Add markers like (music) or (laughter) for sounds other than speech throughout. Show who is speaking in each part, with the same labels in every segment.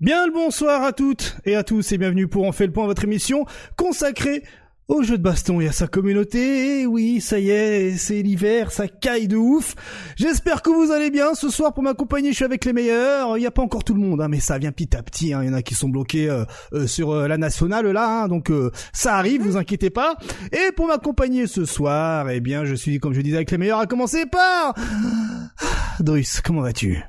Speaker 1: Bien le bonsoir à toutes et à tous et bienvenue pour En fait le point votre émission consacrée au jeu de baston et à sa communauté. Et oui, ça y est, c'est l'hiver, ça caille de ouf. J'espère que vous allez bien. Ce soir, pour m'accompagner, je suis avec les meilleurs. Il n'y a pas encore tout le monde, hein, mais ça vient petit à petit. hein. Il y en a qui sont bloqués euh, euh, sur euh, la nationale là, hein, donc ça arrive, vous inquiétez pas. Et pour m'accompagner ce soir, eh bien, je suis, comme je disais, avec les meilleurs, à commencer par... Drus, comment vas-tu?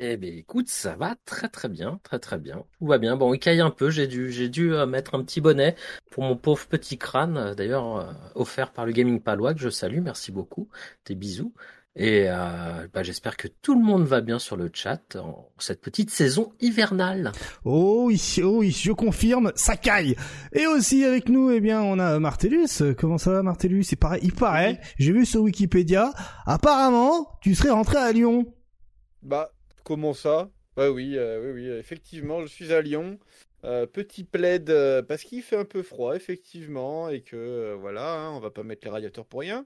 Speaker 2: Eh bien, écoute, ça va très très bien, très très bien. Tout va bien. Bon, il caille un peu. J'ai dû, j'ai dû euh, mettre un petit bonnet pour mon pauvre petit crâne, euh, d'ailleurs euh, offert par le Gaming Palois que je salue. Merci beaucoup. Des bisous. Et euh, bah, j'espère que tout le monde va bien sur le chat en cette petite saison hivernale.
Speaker 1: Oh oui, oh oui, je confirme, ça caille. Et aussi avec nous, eh bien, on a Martellus. Comment ça va, Martellus? C'est pareil, il paraît. J'ai vu sur Wikipédia. Apparemment, tu serais rentré à Lyon.
Speaker 3: Bah, comment ça? Bah oui, euh, oui, oui, effectivement, je suis à Lyon. Euh, petit plaid euh, parce qu'il fait un peu froid, effectivement, et que voilà, hein, on va pas mettre les radiateurs pour rien.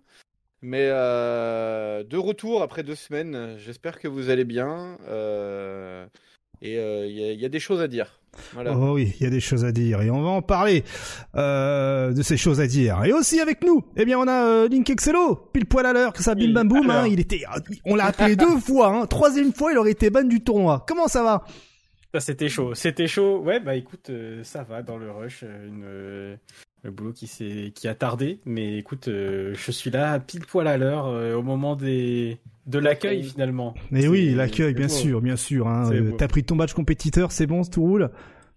Speaker 3: Mais de retour après deux semaines, j'espère que vous allez bien. Et euh, il y, a- il y a des choses à dire. Voilà.
Speaker 1: Oh oui, il y a des choses à dire et on va en parler euh, de ces choses à dire. Et aussi avec nous, eh bien, on a euh, Link Excello, pile poil à l'heure, que ça bim bam boum. Hein, il était, on l'a appelé deux (laughs) fois. Hein, troisième fois, il aurait été ban du tournoi. Comment ça va?
Speaker 4: Ça, c'était chaud. C'était chaud. Ouais, bah écoute, euh, ça va dans le rush. Une, euh, le boulot qui s'est, qui a tardé. Mais écoute, euh, je suis là pile poil à l'heure euh, au moment des, de l'accueil finalement.
Speaker 1: Mais oui, l'accueil, bien
Speaker 4: beau.
Speaker 1: sûr, bien sûr. Hein. T'as pris ton badge compétiteur, c'est bon, tout roule.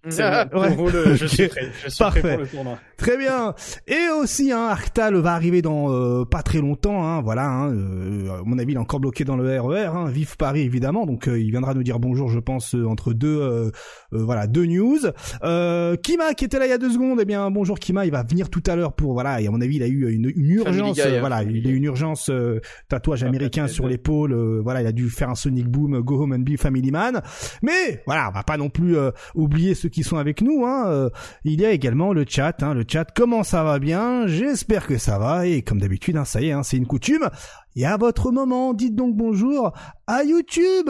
Speaker 4: C'est bon, (laughs)
Speaker 1: ouais.
Speaker 4: pour le- je suis prêt. Je suis
Speaker 1: Parfait.
Speaker 4: prêt pour le tournoi.
Speaker 1: Très bien. Et aussi, hein, Arctal va arriver dans euh, pas très longtemps. Hein, voilà. Hein, euh, à mon avis, il est encore bloqué dans le RER. Hein, vive Paris, évidemment. Donc, euh, il viendra nous dire bonjour, je pense, entre deux, voilà, deux news. Kima, qui était là il y a deux secondes. Eh bien, bonjour Kima. Il va venir tout à l'heure pour voilà. Et à mon avis, il a eu une, une urgence.
Speaker 3: Guy, hein,
Speaker 1: voilà, il a eu une urgence tatouage
Speaker 4: Ah,
Speaker 1: américain sur l'épaule. voilà, il a dû faire un Sonic Boom, Go Home and Be Family Man. Mais voilà, on va pas non plus oublier ceux qui sont avec nous. Hein. Euh, il y a également le chat, hein, le chat. Comment ça va bien? J'espère que ça va. Et comme d'habitude, hein, ça y est, c'est une coutume. Et à votre moment, dites donc bonjour à YouTube.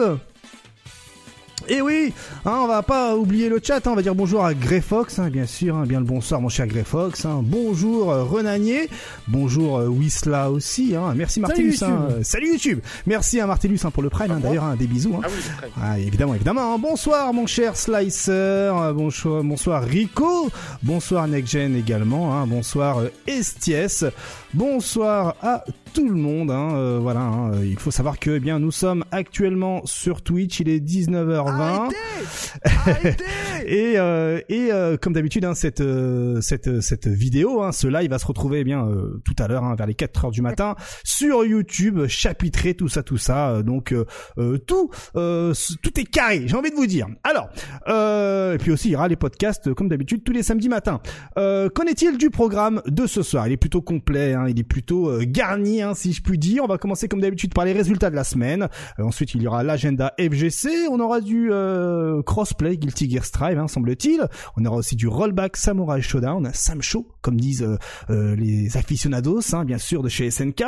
Speaker 1: Et oui, hein, on va pas oublier le chat, hein, on va dire bonjour à Greyfox, hein, bien sûr, hein, bien le bonsoir mon cher Greyfox, hein, bonjour euh, Renanier, bonjour euh, Wisla aussi, merci
Speaker 5: YouTube.
Speaker 1: euh, salut YouTube, merci à hein, pour le prime, hein, d'ailleurs, des bisous.
Speaker 3: Ah oui.
Speaker 1: Ah, évidemment, évidemment. Bonsoir, mon cher Slicer. Bonsoir, bonsoir Rico. Bonsoir NextGen également. Bonsoir euh, Esties. Bonsoir à tout le monde. Hein. Euh, voilà. hein. Il faut savoir que, eh bien, nous sommes actuellement sur Twitch. Il est 19h20. (laughs) et euh, et euh, comme d'habitude, hein, cette euh, cette cette vidéo, hein, ce live va se retrouver eh bien euh, tout à l'heure hein, vers les 4 heures du matin sur YouTube, chapitré tout ça, tout ça. Euh, donc euh, euh, tout euh, tout est carré. J'ai envie de vous dire. Alors euh, et puis aussi il y aura les podcasts euh, comme d'habitude tous les samedis matins. Euh, Qu'en est-il du programme de ce soir? Il est plutôt complet, hein, il est plutôt euh, garni, hein, si je puis dire. On va commencer comme d'habitude par les résultats de la semaine. Euh, ensuite il y aura l'agenda FGC. On aura du euh, crossplay Guilty Gear Strive, hein, semble-t-il. On aura aussi du rollback Samurai Showdown, Sam Show, comme disent euh, euh, les aficionados, hein, bien sûr, de chez SNK.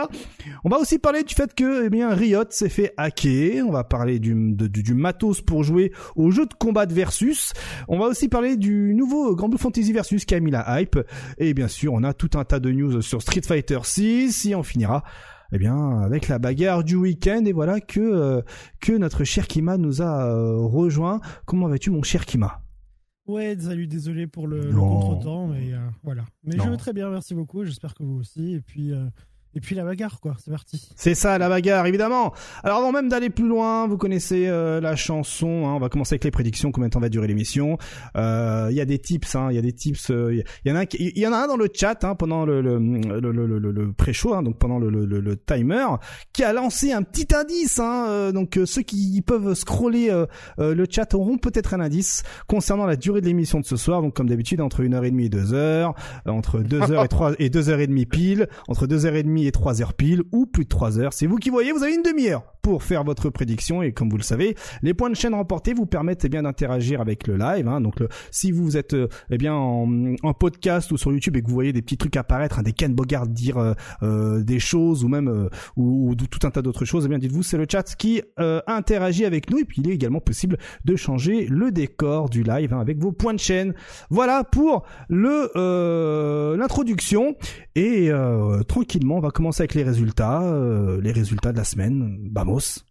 Speaker 1: On va aussi parler du fait que eh bien Riot s'est fait hacker. On va parler du, du, du matos pour jouer au jeu de combat de Versus. On va aussi parler du nouveau Grand Blue Fantasy Versus qui a mis la hype. Et bien sûr, on a tout un tas de news sur Street Fighter 6 et on finira eh bien avec la bagarre du week-end et voilà que euh, que notre cher Kima nous a euh, rejoint. Comment vas-tu mon cher Kima?
Speaker 5: Ouais, salut, désolé pour le, le contretemps, mais euh, voilà. Mais
Speaker 1: Non.
Speaker 5: je vais très bien, merci beaucoup. J'espère que vous aussi. Et puis, et puis la bagarre, quoi. C'est parti.
Speaker 1: C'est ça la bagarre évidemment. Alors avant même d'aller plus loin, vous connaissez euh, la chanson. hein, on va commencer avec les prédictions. Combien de temps va durer l'émission Euh, Il y a des tips. hein, Il y a des tips. euh, Il y en a. un dans le chat hein, pendant le pré-show, donc pendant le, timer, qui a lancé un petit indice. Donc ceux qui peuvent scroller le chat auront peut-être un indice concernant la durée de l'émission de ce soir. Donc comme d'habitude entre 1h30 et 2h, euh, entre 2h et 3 et 2h30 pile, entre 2h30 et 3h pile ou plus de 3 heures. C'est vous qui voyez, vous avez une demi-heure pour faire votre prédiction et comme vous le savez, les points de chaîne remportés vous permettent eh bien d'interagir avec le live. Hein. Donc si vous êtes euh, eh bien en, podcast ou sur YouTube et que vous voyez des petits trucs apparaître, hein, des Ken dire euh, euh, des choses ou même ou, ou, tout un tas d'autres choses, eh bien dites-vous c'est le chat qui interagit avec nous et puis il est également possible de changer le décor du live hein, avec vos points de chaîne. Voilà pour le l'introduction et tranquillement on va commencer avec les résultats, les résultats de la semaine. Vamos. Servus.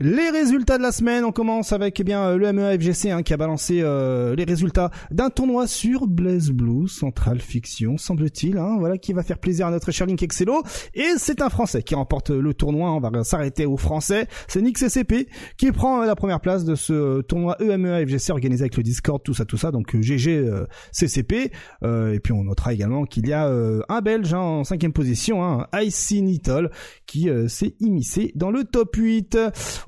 Speaker 1: Les résultats de la semaine, on commence avec eh bien le MEA FGC hein, qui a balancé euh, les résultats d'un tournoi sur Blaze Blue Central Fiction, semble-t-il, hein, voilà qui va faire plaisir à notre cher Link Excello et c'est un Français qui remporte le tournoi. On va s'arrêter aux Français. C'est Nick CCP qui prend la première place de ce tournoi EMEA FGC organisé avec le Discord, tout ça, tout ça. Donc GG euh, CCP euh, et puis on notera également qu'il y a un Belge hein, en cinquième position, hein, Icy Nitol, qui s'est immiscé dans le top 8.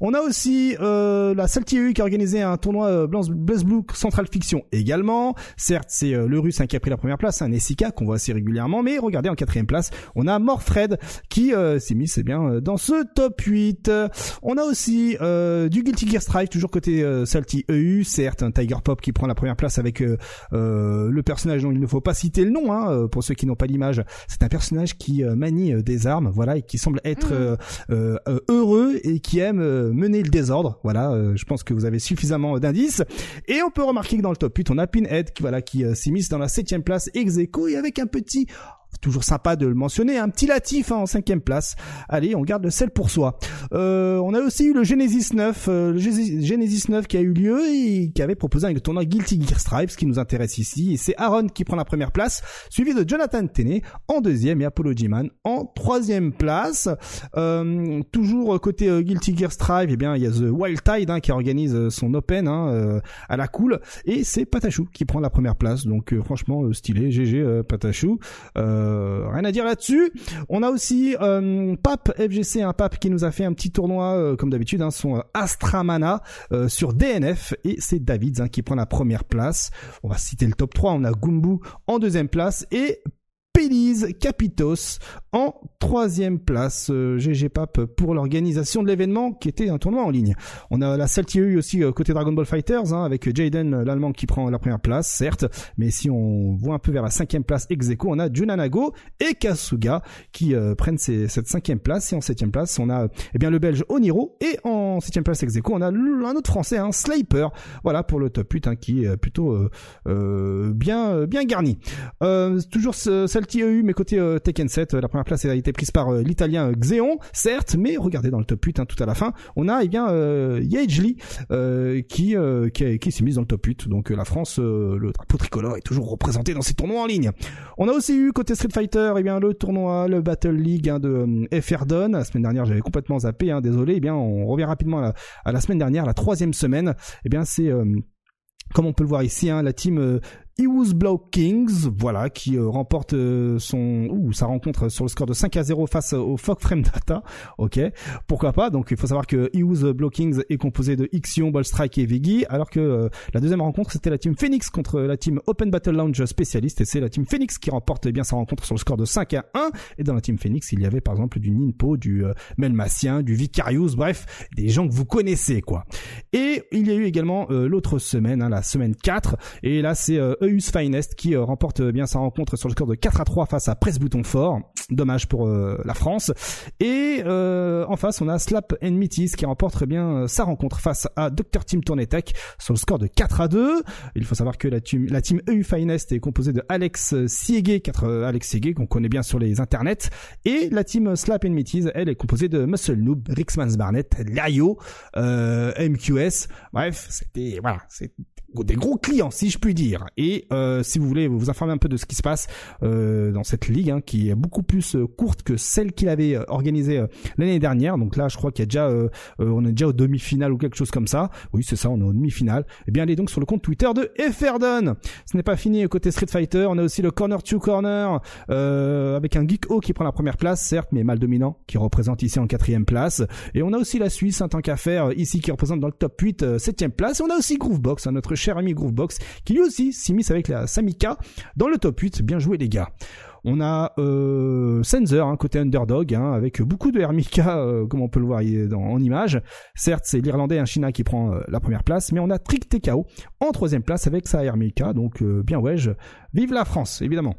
Speaker 1: On a aussi euh, la Salty qui a organisé un tournoi euh, Blue Central Fiction également. Certes, c'est euh, le Russe hein, qui a pris la première place, un Nessica qu'on voit assez régulièrement, mais regardez en quatrième place, on a Morfred qui euh, s'est mis, c'est bien, dans ce top 8. On a aussi du Guilty Gear Strive, toujours côté Salty EU, certes, un Tiger Pop qui prend la première place avec le personnage dont il ne faut pas citer le nom, hein, pour ceux qui n'ont pas l'image. C'est un personnage qui manie des armes, voilà, et qui semble être mmh. heureux et qui aime mener le désordre. Voilà, euh, je pense que vous avez suffisamment d'indices. Et on peut remarquer que dans le top 8, on a Pinhead qui voilà qui euh, s'immisce dans la septième place ex et avec un petit toujours sympa de le mentionner, un petit Latif hein, en cinquième place. Allez, on garde le sel pour soi. Euh, on a aussi eu le Genesis 9, euh, le Genesis 9 qui a eu lieu et qui avait proposé un tournoi Guilty Gear Stripe, ce qui nous intéresse ici. Et c'est Aaron qui prend la première place, suivi de Jonathan Tenney en deuxième et Apollo G-Man en troisième place. Euh, toujours côté euh, Guilty Gear Strive, eh bien il y a The Wild Tide hein, qui organise euh, son Open hein, euh, à la cool et c'est Patachou qui prend la première place. Donc franchement stylé, GG Patachou. Euh, euh, rien à dire là-dessus. On a aussi euh, Pape FGC, un Pape qui nous a fait un petit tournoi euh, comme d'habitude, hein, son Astramana sur DNF et c'est David hein, qui prend la première place. On va citer le top 3. On a Gumbu en deuxième place et Pélise Capitos en troisième place. GG euh, Pape pour l'organisation de l'événement qui était un tournoi en ligne. On a la Saltieu aussi euh, côté Dragon Ball Fighters hein, avec Jaden l'allemand qui prend la première place certes, mais si on voit un peu vers la cinquième place ex on a Junanago et Kasuga qui euh, prennent cette cinquième place et en septième place on a eh bien le Belge Oniro et en septième place ex on a un autre Français, un Sliper. Voilà pour le top 8 hein, qui est plutôt bien bien garni. toujours celle eu mais côté euh, Tekken 7, euh, la première place a été prise par euh, l'italien Xeon, certes, mais regardez dans le top 8 hein, tout à la fin, on a eh bien euh, Lee qui qui, qui s'est mise dans le top 8. Donc la France, le drapeau tricolore est toujours représenté dans ces tournois en ligne. On a aussi eu côté Street Fighter, eh bien le tournoi, le Battle League hein, de FRDON. La semaine dernière, j'avais complètement zappé, hein, désolé. Eh bien, on revient rapidement à la, à la, semaine dernière, la troisième semaine. Eh bien, c'est comme on peut le voir ici, hein, la team Iwus Blow Kings, voilà, qui euh, remporte euh, son ou sa rencontre sur le score de 5 à 0 face au Fog Frame Data. Ok, pourquoi pas? Donc il faut savoir que Iwus Blow Kings est composé de Ixion, Ballstrike et Vigi, alors que euh, la deuxième rencontre c'était la team Phoenix contre la team Open Battle Lounge spécialiste et c'est la team Phoenix qui remporte eh bien sa rencontre sur le score de 5 à 1. Et dans la team Phoenix, il y avait par exemple du Ninpo, du Melmassien, du Vicarius, bref, des gens que vous connaissez quoi. Et il y a eu également l'autre semaine, hein, la semaine 4, et là c'est Eus Finest qui euh, remporte euh, bien sa rencontre sur le score de 4 à 3 face à Presse Bouton Fort. Dommage pour euh, la France. Et en face, on a Slap and qui remporte bien sa rencontre face à Dr Team Tournetech sur le score de 4 à 2. Il faut savoir que la team, la team EU Finest est composée de Alex Siege, 4 Alex Siege qu'on connaît bien sur les internets, et la team Slap and elle est composée de Muscle Noob, Rixmans Barnett, Layo, MQS. Bref, c'était voilà, des gros clients si je puis dire. Et euh, si vous voulez vous informer un peu de ce qui se passe euh, dans cette ligue hein, qui est beaucoup plus euh, courte que celle qu'il avait organisée l'année dernière. Donc là, je crois qu'il y a déjà on est déjà au demi-finale ou quelque chose comme ça. Oui, c'est ça, on est au demi-finale. Et eh bien allez donc sur le compte Twitter de Efferdon. Ce n'est pas fini côté Street Fighter, on a aussi le Corner to Corner avec un Geek O qui prend la première place, certes, mais mal dominant, qui représente ici en quatrième place. Et on a aussi la Suisse en tant qu'affaire ici qui représente dans le top 8 septième place. Et on a aussi Groovebox, hein, notre cher ami Groovebox, qui lui aussi s'immisce avec la Samika dans le top 8. Bien joué les gars. On a euh, Sensor, hein, côté underdog, hein, avec beaucoup de Hermika, euh, comme on peut le voir en image. Certes, c'est l'Irlandais, un China qui prend euh, la première place, mais on a Trick TKO en troisième place avec sa Hermika, donc euh, bien ouais, vive la France, évidemment.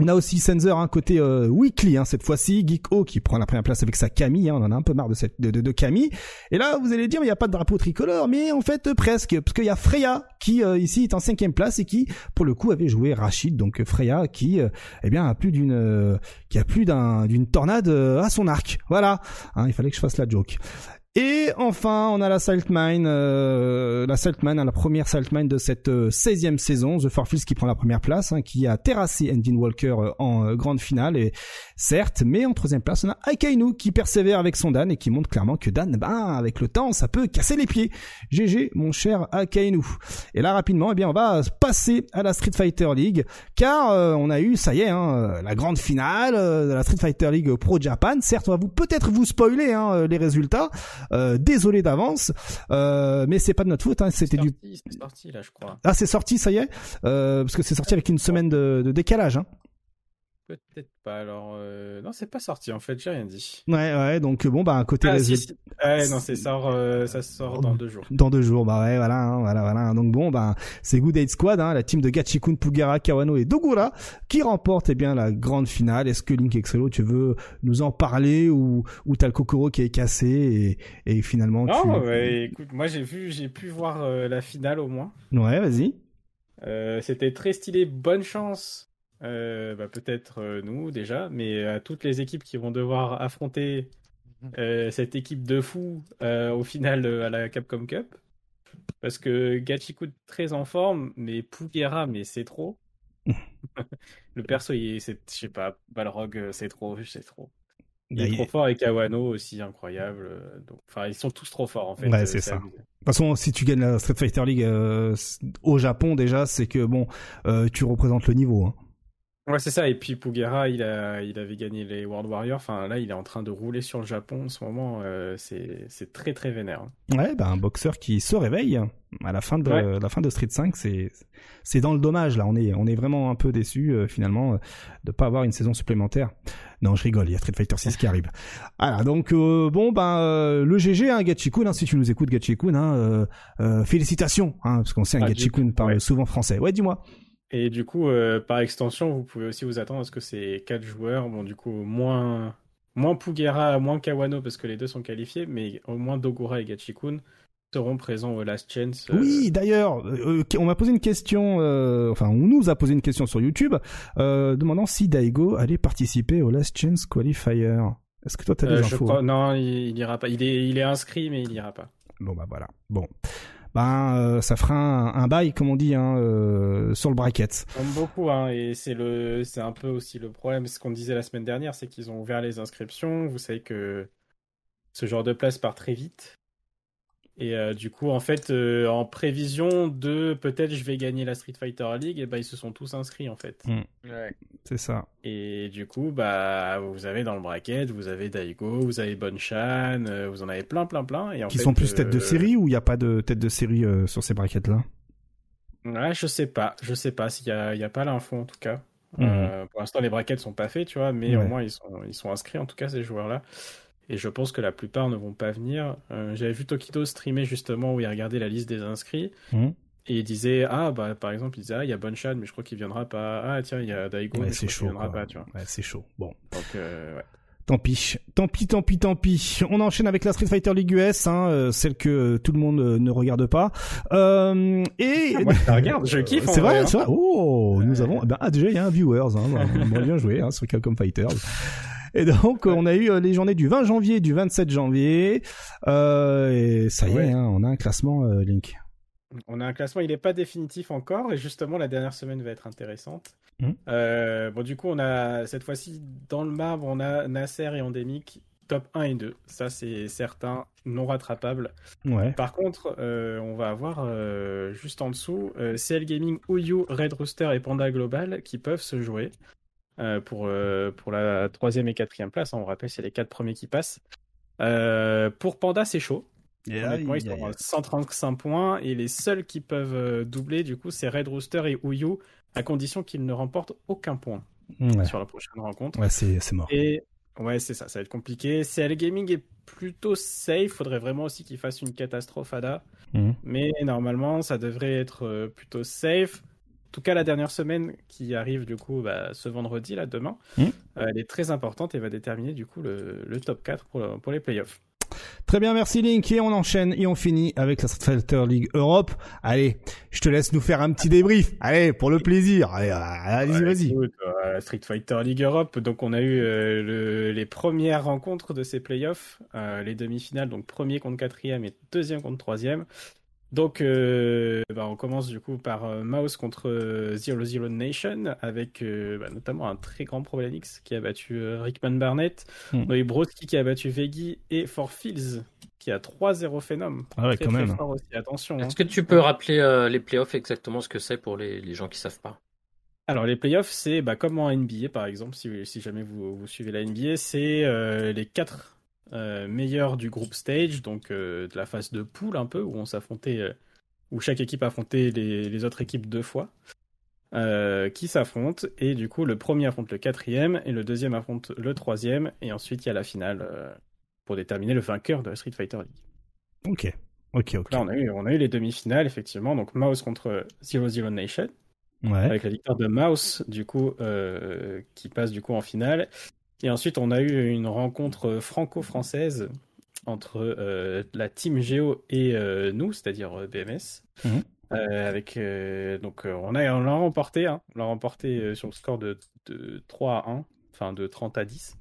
Speaker 1: On a aussi Sensor, hein, côté euh, weekly, hein, cette fois-ci, Geeko qui prend la première place avec sa Camille, hein, on en a un peu marre de cette de, de, Camille. Et là, vous allez dire, il n'y a pas de drapeau tricolore, mais en fait presque, parce qu'il y a Freya qui euh, ici est en cinquième place et qui, pour le coup, avait joué Rachid, donc Freya qui, euh, eh bien, a plus d'une, qui a plus d'un d'une tornade à son arc. Voilà, hein, il fallait que je fasse la joke. Et enfin, on a la Saltmine, euh, la Saltmine, hein, la première Saltmine de cette 16e euh, saison, The Farfields qui prend la première place, hein, qui a terrassé Endin Walker euh, en grande finale, et certes, mais en troisième place, on a Akainu qui persévère avec son Dan et qui montre clairement que Dan, ben, avec le temps, ça peut casser les pieds. GG, mon cher Akainu. Et là, rapidement, eh bien, on va passer à la Street Fighter League, car on a eu, ça y est, hein, la grande finale de la Street Fighter League Pro Japan. Certes, on va vous peut-être vous spoiler hein, les résultats. Euh, désolé d'avance, euh, mais c'est pas de notre faute. Hein, c'était du.
Speaker 4: C'est sorti là, je crois.
Speaker 1: Ah, c'est sorti, ça y est, euh, parce que c'est sorti avec une semaine de, de décalage. Hein.
Speaker 4: Peut-être pas. Alors, euh... non, c'est pas sorti en fait, j'ai rien dit.
Speaker 1: Ouais, ouais, donc bon, bah, côté
Speaker 4: ah, si, si. Ouais, non, c'est sort, euh, ça sort dans deux jours.
Speaker 1: Dans deux jours, bah ouais, voilà, hein, voilà, voilà. Donc bon, bah, c'est Good Aid Squad, hein, la team de Gachikun, Pugara, Kawano et Dogura qui remporte, eh bien, la grande finale. Est-ce que Link Excello, tu veux nous en parler ou, ou t'as le Kokoro qui est cassé et, et finalement
Speaker 4: non, tu... ouais, écoute, moi j'ai vu, j'ai pu voir euh, la finale au moins.
Speaker 1: Ouais, vas-y.
Speaker 4: Euh, c'était très stylé. Bonne chance euh, bah, peut-être euh, nous déjà, mais à toutes les équipes qui vont devoir affronter mhm. euh, cette équipe de fous euh, au final à la Capcom Cup. Parce que Gachiku très en forme, mais Pugera, mais c'est trop. (laughs) le perso, il je sais pas, Balrog, c'est trop, c'est trop. Il est trop fort et Kawano aussi incroyable. Donc, enfin, ils sont tous trop forts en fait.
Speaker 1: Ouais, c'est ça. De toute façon, si tu gagnes la Street Fighter League euh, au Japon déjà, c'est que bon, euh, tu représentes le niveau. Hein.
Speaker 4: Ouais, c'est ça. Et puis Pugera, il, a, il avait gagné les World Warriors. Enfin, là, il est en train de rouler sur le Japon en ce moment. Euh, c'est très, très vénère.
Speaker 1: Ouais, bah, un boxeur qui se réveille à la fin de, ouais. la fin de Street 5. C'est dans le dommage, là. On est, on est vraiment un peu déçu euh, finalement, euh, de pas avoir une saison supplémentaire. Non, je rigole, il y a Street Fighter 6 qui arrive. (laughs) Voilà, donc euh, bon, ben euh, le GG, hein, Gachikun, hein, si tu nous écoutes, Gachikun, hein, euh, félicitations, hein, parce qu'on sait, un ah, Gachikun parle ouais. souvent français. Ouais, dis-moi.
Speaker 4: Et du coup, euh, par extension, vous pouvez aussi vous attendre à ce que ces quatre joueurs, bon, du coup, moins, moins Pugera, moins Kawano, parce que les deux sont qualifiés, mais au moins Dogura et Gachikun seront présents au Last Chance.
Speaker 1: Euh... Oui, d'ailleurs, euh, on m'a posé une question, enfin, on nous a posé une question sur YouTube, demandant si Daigo allait participer au Last Chance Qualifier. Est-ce que toi, tu as des infos
Speaker 4: crois... Non, il, il ira pas. Il est, il est inscrit, mais il ira pas.
Speaker 1: Bon, bah voilà. Bon ben euh, ça fera un, bail comme on dit hein, euh, sur le bracket.
Speaker 4: Comme beaucoup hein, et c'est le c'est un peu aussi le problème ce qu'on disait la semaine dernière c'est qu'ils ont ouvert les inscriptions, vous savez que ce genre de place part très vite. Et euh, du coup, en fait, euh, en prévision de peut-être je vais gagner la Street Fighter League, et ben ils se sont tous inscrits en fait.
Speaker 1: Mmh. Ouais. C'est ça.
Speaker 4: Et du coup, bah vous avez dans le bracket, vous avez Daigo, vous avez Bonchan, euh, vous en avez plein, plein, plein. Et en
Speaker 1: Qui
Speaker 4: fait,
Speaker 1: sont plus tête de série ou il n'y a pas de tête de série euh, sur ces brackets là
Speaker 4: Ouais, je sais pas, je sais pas s'il y a, il y a pas l'info en tout cas. Mmh. pour l'instant, les brackets sont pas faits, tu vois, mais ouais. au moins ils sont, ils sont inscrits en tout cas ces joueurs là. Et je pense que la plupart ne vont pas venir. Euh, J'avais vu Tokito streamer justement où il regardait la liste des inscrits.
Speaker 1: Mmh.
Speaker 4: Et il disait, ah, bah, par exemple, il disait, ah, il y a Bonchan, mais je crois qu'il viendra pas. Ah, tiens, il y a Daigo,
Speaker 1: ouais,
Speaker 4: mais
Speaker 1: chaud.
Speaker 4: Il viendra pas, tu vois.
Speaker 1: Ouais, c'est chaud. Bon.
Speaker 4: Donc, euh, ouais.
Speaker 1: Tant pis, tant pis, tant pis, tant pis. On enchaîne avec la Street Fighter League US, hein, euh, celle que tout le monde euh, ne regarde pas. Euh, et
Speaker 4: ah, (laughs) moi, je regarde, je kiffe.
Speaker 1: C'est vrai,
Speaker 4: hein.
Speaker 1: c'est vrai. Oh, nous avons. Ben, ah, déjà, il y a un viewers. Hein, bon, bien joué hein, sur Capcom Fighters. Et donc, on a eu les journées du 20 janvier et du 27 janvier. Euh, et ça y ouais. est, hein, on a un classement, euh, Link.
Speaker 4: On a un classement, il n'est pas définitif encore, et justement, la dernière semaine va être intéressante.
Speaker 1: Mmh.
Speaker 4: Euh, bon, du coup, on a cette fois-ci, dans le marbre, on a Nasser et Endemic, top 1 et 2. Ça, c'est certain, non rattrapable.
Speaker 1: Ouais.
Speaker 4: Par contre, euh, on va avoir euh, juste en dessous CL Gaming, Ouyu, Red Rooster et Panda Global qui peuvent se jouer. Euh, pour, euh, pour la troisième et quatrième place. On rappelle, c'est les quatre premiers qui passent. Euh, pour Panda, c'est chaud. Honnêtement, ils sont à 135 points et les seuls qui peuvent doubler, du coup, c'est Red Rooster et Uyu, à condition qu'ils ne remportent aucun point
Speaker 1: Ouais,
Speaker 4: sur la prochaine rencontre.
Speaker 1: ouais c'est mort.
Speaker 4: Et ouais, c'est ça, ça va être compliqué. CL Gaming est plutôt safe. Faudrait vraiment aussi qu'il fasse une catastrophe ADA.
Speaker 1: Mhm.
Speaker 4: Mais normalement, ça devrait être plutôt safe. En tout cas, la dernière semaine qui arrive du coup bah, ce vendredi, là, demain,
Speaker 1: Mhm.
Speaker 4: euh, elle est très importante et va déterminer du coup le, le top 4 pour, pour les playoffs.
Speaker 1: Très bien, merci Link. Et on enchaîne et on finit avec la Street Fighter League Europe. Allez, je te laisse nous faire un petit débrief. Allez, pour le plaisir. Allez, vas-y.
Speaker 4: euh, Street Fighter League Europe, donc on a eu euh, le- les premières rencontres de ces playoffs, euh, les demi-finales, donc premier contre quatrième et deuxième contre troisième. Donc euh, bah, on commence du coup par euh, Mouse contre euh, Zero Zero Nation, avec euh, bah, notamment un très grand Problemix qui a battu euh, Rickman Barnett,
Speaker 1: Hmm.
Speaker 4: on a eu qui a battu Veggie et For Fields qui a 3-0 Phenom.
Speaker 1: Ah ouais,
Speaker 4: Très,
Speaker 1: quand
Speaker 4: très
Speaker 1: même.
Speaker 4: fort aussi, attention. hein.
Speaker 2: Est-ce que tu peux rappeler euh, les playoffs exactement ce que c'est pour les, les gens qui savent pas?
Speaker 4: Alors les playoffs, c'est bah, comme en NBA par exemple, si, si jamais vous, vous suivez la NBA, c'est euh, les quatre euh, meilleurs du groupe stage, donc euh, de la phase de poule un peu, où on s'affrontait, euh, où chaque équipe affrontait les, les autres équipes deux fois, euh, qui s'affrontent, et du coup le premier affronte le quatrième, et le deuxième affronte le troisième, et ensuite il y a la finale euh, pour déterminer le vainqueur de la Street Fighter League.
Speaker 1: Ok, ok, ok.
Speaker 4: Là on a eu, on a eu les demi-finales effectivement, donc Mouse contre Zero Zero Nation
Speaker 1: Ouais.
Speaker 4: avec la victoire de Mouse, du coup, euh, qui passe du coup en finale. Et ensuite, on a eu une rencontre franco-française entre euh, la team Géo et euh, nous, c'est-à-dire euh, BMS.
Speaker 1: Mhm.
Speaker 4: Euh, avec euh, donc euh, on a on l'a remporté, hein. on l'a remporté euh, sur le score de, de 3 à 1, enfin de 30 à 10.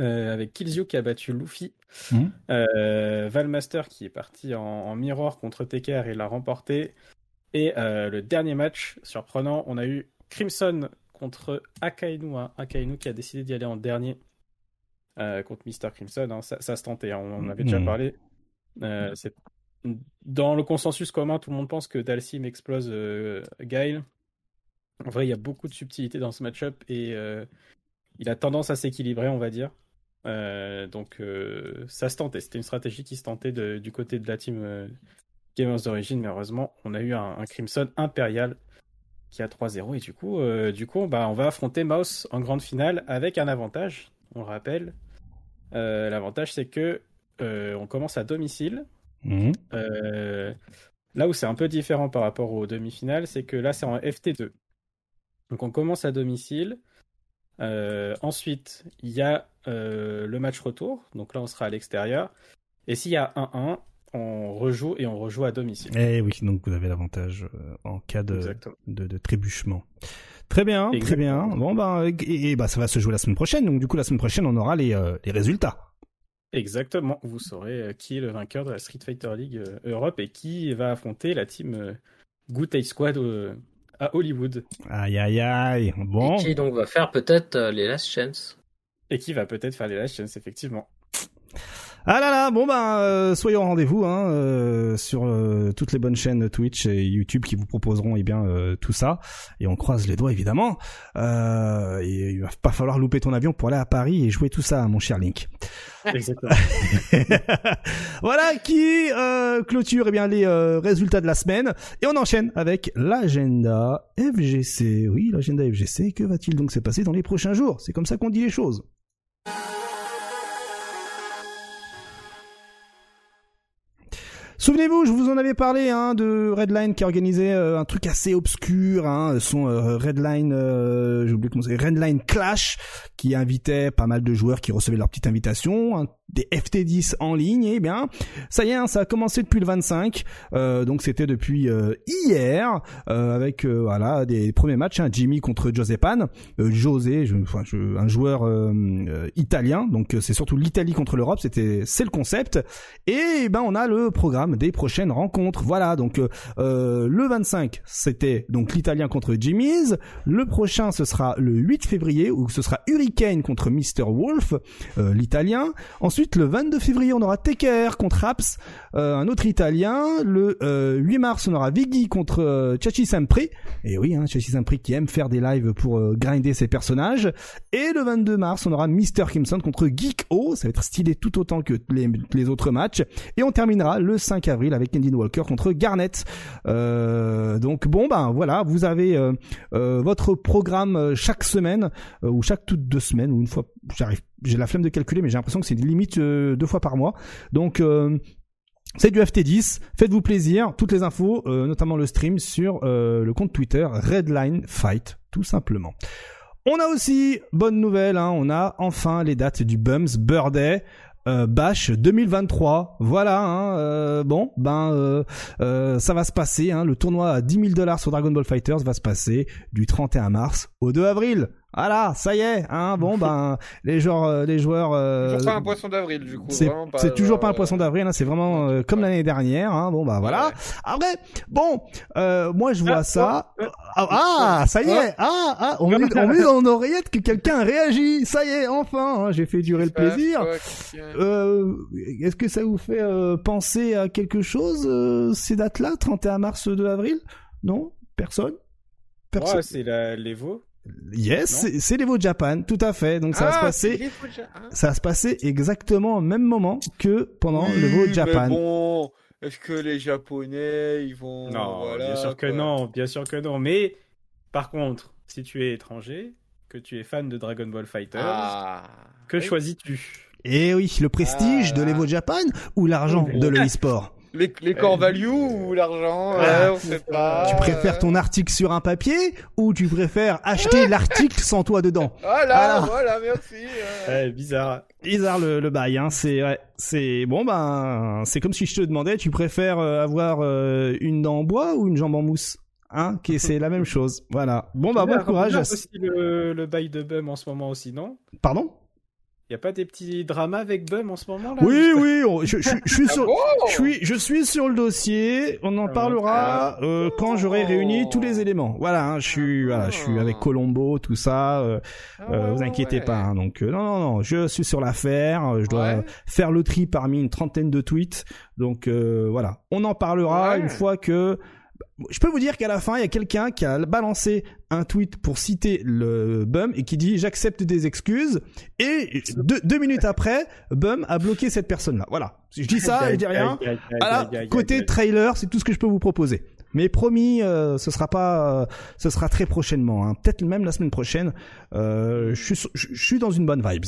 Speaker 4: Euh, avec Killzio qui a battu Luffy,
Speaker 1: Mhm.
Speaker 4: euh, Valmaster qui est parti en, en mirror contre Tekker et l'a remporté. Et euh, le dernier match surprenant, on a eu Crimson contre Akainu, hein. Akainu qui a décidé d'y aller en dernier euh, contre Mr. Crimson. hein. Ça, ça se tentait, hein. on en avait déjà
Speaker 1: Mhm.
Speaker 4: parlé. Euh, Dans le consensus commun, tout le monde pense que Dalsim explose euh, Guile. En vrai, il y a beaucoup de subtilité dans ce match-up et euh, il a tendance à s'équilibrer, on va dire. Donc ça se tentait, c'était une stratégie qui se tentait de- du côté de la team Gamers d'origine, mais heureusement on a eu un, un Crimson impérial qui a 3-0 et du coup, euh, du coup bah, on va affronter Mouse en grande finale avec un avantage, on le rappelle. Euh, L'avantage c'est que euh, on commence à domicile.
Speaker 1: Mhm.
Speaker 4: Là où c'est un peu différent par rapport aux demi-finales, c'est que là c'est en FT2. Donc on commence à domicile. Ensuite, il y a le match retour. Donc là, on sera à l'extérieur. Et s'il y a 1-1, on rejoue et on rejoue à domicile.
Speaker 1: Eh oui, donc vous avez l'avantage euh, en cas de, de, de trébuchement. Très bien, très bien. Bon ben, et, et bah ça va se jouer la semaine prochaine. Donc du coup la semaine prochaine on aura les, euh, les résultats.
Speaker 4: Exactement. Vous saurez euh, qui est le vainqueur de la Street Fighter League euh, Europe et qui va affronter la team euh, Good Squad euh, à Hollywood.
Speaker 1: Aïe aïe aïe. Bon.
Speaker 2: Et qui donc va faire peut-être euh, les Last Chance
Speaker 4: Et qui va peut-être faire les Last Chance, effectivement.
Speaker 1: Ah là là, bon ben euh, soyez au rendez-vous hein, euh, sur euh, toutes les bonnes chaînes Twitch et YouTube qui vous proposeront eh bien euh, tout ça et on croise les doigts évidemment. Euh, et il va pas falloir louper ton avion pour aller à Paris et jouer tout ça, mon cher Link. (laughs)
Speaker 4: Exactement. (laughs)
Speaker 1: voilà qui euh, clôture eh bien les euh, résultats de la semaine et on enchaîne avec l'agenda FGC. Oui, l'agenda FGC. Que va-t-il donc se passer dans les prochains jours? C'est comme ça qu'on dit les choses. Souvenez-vous, je vous en avais parlé hein, de Redline qui organisait euh, un truc assez obscur, hein, son euh, Redline, euh, j'ai oublié comment c'est, Redline Clash, qui invitait pas mal de joueurs qui recevaient leur petite invitation, hein, des FT10 en ligne. Et bien, ça y est, hein, ça a commencé depuis le 25, euh, donc c'était depuis euh, hier, euh, avec voilà des premiers matchs, hein, Jimmy contre Josepan, José, je, enfin, je- un joueur italien, donc c'est surtout l'Italie contre l'Europe, c'était c'est le concept. Et ben on a le programme des prochaines rencontres. Voilà, donc euh, euh, le 25, c'était donc l'italien contre Jimmy's. Le prochain, ce sera le 8 février, où ce sera Hurricane contre Mr. Wolf, euh, l'italien. Ensuite, le 22 février, on aura TKR contre Aps, euh, un autre italien. Le euh, 8 mars, on aura Viggy contre Chachi Sampri. Et oui, hein, Chachi Sampri qui aime faire des lives pour grinder ses personnages. Et le 22 mars, on aura Mr. Kimson contre Geek O. Ça va être stylé tout autant que les, les autres matchs. Et on terminera le 5 avril avec Kendin Walker contre Garnett. Euh, donc bon, ben voilà, vous avez euh, euh, votre programme chaque semaine ou chaque toutes deux semaines ou une fois. J'arrive, j'ai la flemme de calculer, mais j'ai l'impression que c'est limite euh, deux fois par mois. Donc c'est du FT10, faites-vous plaisir, toutes les infos, notamment le stream sur le compte Twitter Redline Fight, tout simplement. On a aussi, bonne nouvelle, hein, on a enfin les dates du Bums Birthday. Euh, Bash 2023, voilà. Hein, euh, bon, ben euh, euh, ça va se passer. Hein, le tournoi à 10 000 dollars sur Dragon Ball Fighters va se passer du 31 mars au 2 avril. Voilà, ça y est. Hein, bon, (laughs) ben les joueurs, euh, les joueurs. euh,
Speaker 3: Toujours pas un poisson d'avril, du coup.
Speaker 1: c'est
Speaker 3: vraiment pas,
Speaker 1: c'est toujours pas un poisson
Speaker 3: euh,
Speaker 1: d'avril, hein, c'est vraiment euh, comme l'année dernière. Hein, bon bah voilà.
Speaker 3: Ouais.
Speaker 1: Après, bon, euh, moi je vois
Speaker 4: Ah,
Speaker 1: ça.
Speaker 4: oh.
Speaker 1: Ah, ah, ça y est. Ah, ah, on met, on met dans l'oreillette que quelqu'un réagit. Ça y est, enfin. hein, J'ai fait durer le plaisir. Euh, Est-ce que ça vous fait euh, penser à quelque chose euh, ces dates-là, 31 mars, 2 avril? Non, personne? Personne.
Speaker 4: Ouais, c'est la l'Evo.
Speaker 1: Yes, c'est- l'Evo Japan, tout à fait. Donc ça va se
Speaker 3: Ah,
Speaker 1: passer
Speaker 3: ah.
Speaker 1: ça va se passer exactement au même moment que pendant
Speaker 3: Oui,
Speaker 1: le Vo
Speaker 3: mais
Speaker 1: Japan.
Speaker 3: bon, est-ce que les Japonais, ils vont.
Speaker 4: Non,
Speaker 3: voilà,
Speaker 4: bien sûr que non, bien sûr que non. Mais par contre, si tu es étranger, que tu es fan de Dragon Ball Fighters,
Speaker 3: Ah.
Speaker 4: que
Speaker 3: Oui.
Speaker 4: choisis-tu?
Speaker 1: Et oui, le prestige
Speaker 3: Ah.
Speaker 1: de l'Evo Japan ou l'argent de l'e-sport
Speaker 3: Les, les core value ou l'argent
Speaker 1: Ah.
Speaker 3: ouais, On sait pas.
Speaker 1: Tu préfères ton article sur un papier ou tu préfères acheter (laughs) l'article sans toi dedans?
Speaker 3: Voilà,
Speaker 1: Voilà.
Speaker 3: voilà, merci. euh.
Speaker 4: Ouais, bizarre.
Speaker 1: Bizarre le, le bail, hein. C'est ouais, c'est bon ben c'est comme si je te demandais, tu préfères euh, avoir euh, une dent en bois ou une jambe en mousse? Hein, qui (laughs) c'est la même chose. Voilà. Bon bah bon courage.
Speaker 4: aussi le, le bail de Bum en ce moment aussi, non?
Speaker 1: Pardon?
Speaker 4: Y a pas des petits dramas avec Bum en ce moment là
Speaker 1: Oui oui, on- je, je, je suis
Speaker 3: Ah
Speaker 1: sur Je suis, je suis sur le dossier. On en
Speaker 4: Ah,
Speaker 1: parlera euh, quand j'aurai réuni tous les éléments. Voilà, hein, je suis, voilà, je suis avec Colombo, tout ça. euh,
Speaker 3: Ah
Speaker 1: euh, vous inquiétez
Speaker 3: ouais.
Speaker 1: pas. hein, donc euh, non, non, non, je suis sur l'affaire. Je dois
Speaker 3: Ouais.
Speaker 1: faire le tri parmi une trentaine de tweets. Donc euh, voilà, on en parlera
Speaker 3: Ouais.
Speaker 1: une fois que. Je peux vous dire qu'à la fin, il y a quelqu'un qui a balancé un tweet pour citer le Bum et qui dit j'accepte des excuses et deux, deux minutes après, Bum a bloqué cette personne-là. Voilà. Je dis ça, je dis rien. Voilà, côté trailer, c'est tout ce que je peux vous proposer. Mais promis, euh, ce sera pas, euh, ce sera très prochainement. Hein. Peut-être même la semaine prochaine. Euh, je suis, sur- je je suis dans une bonne vibes.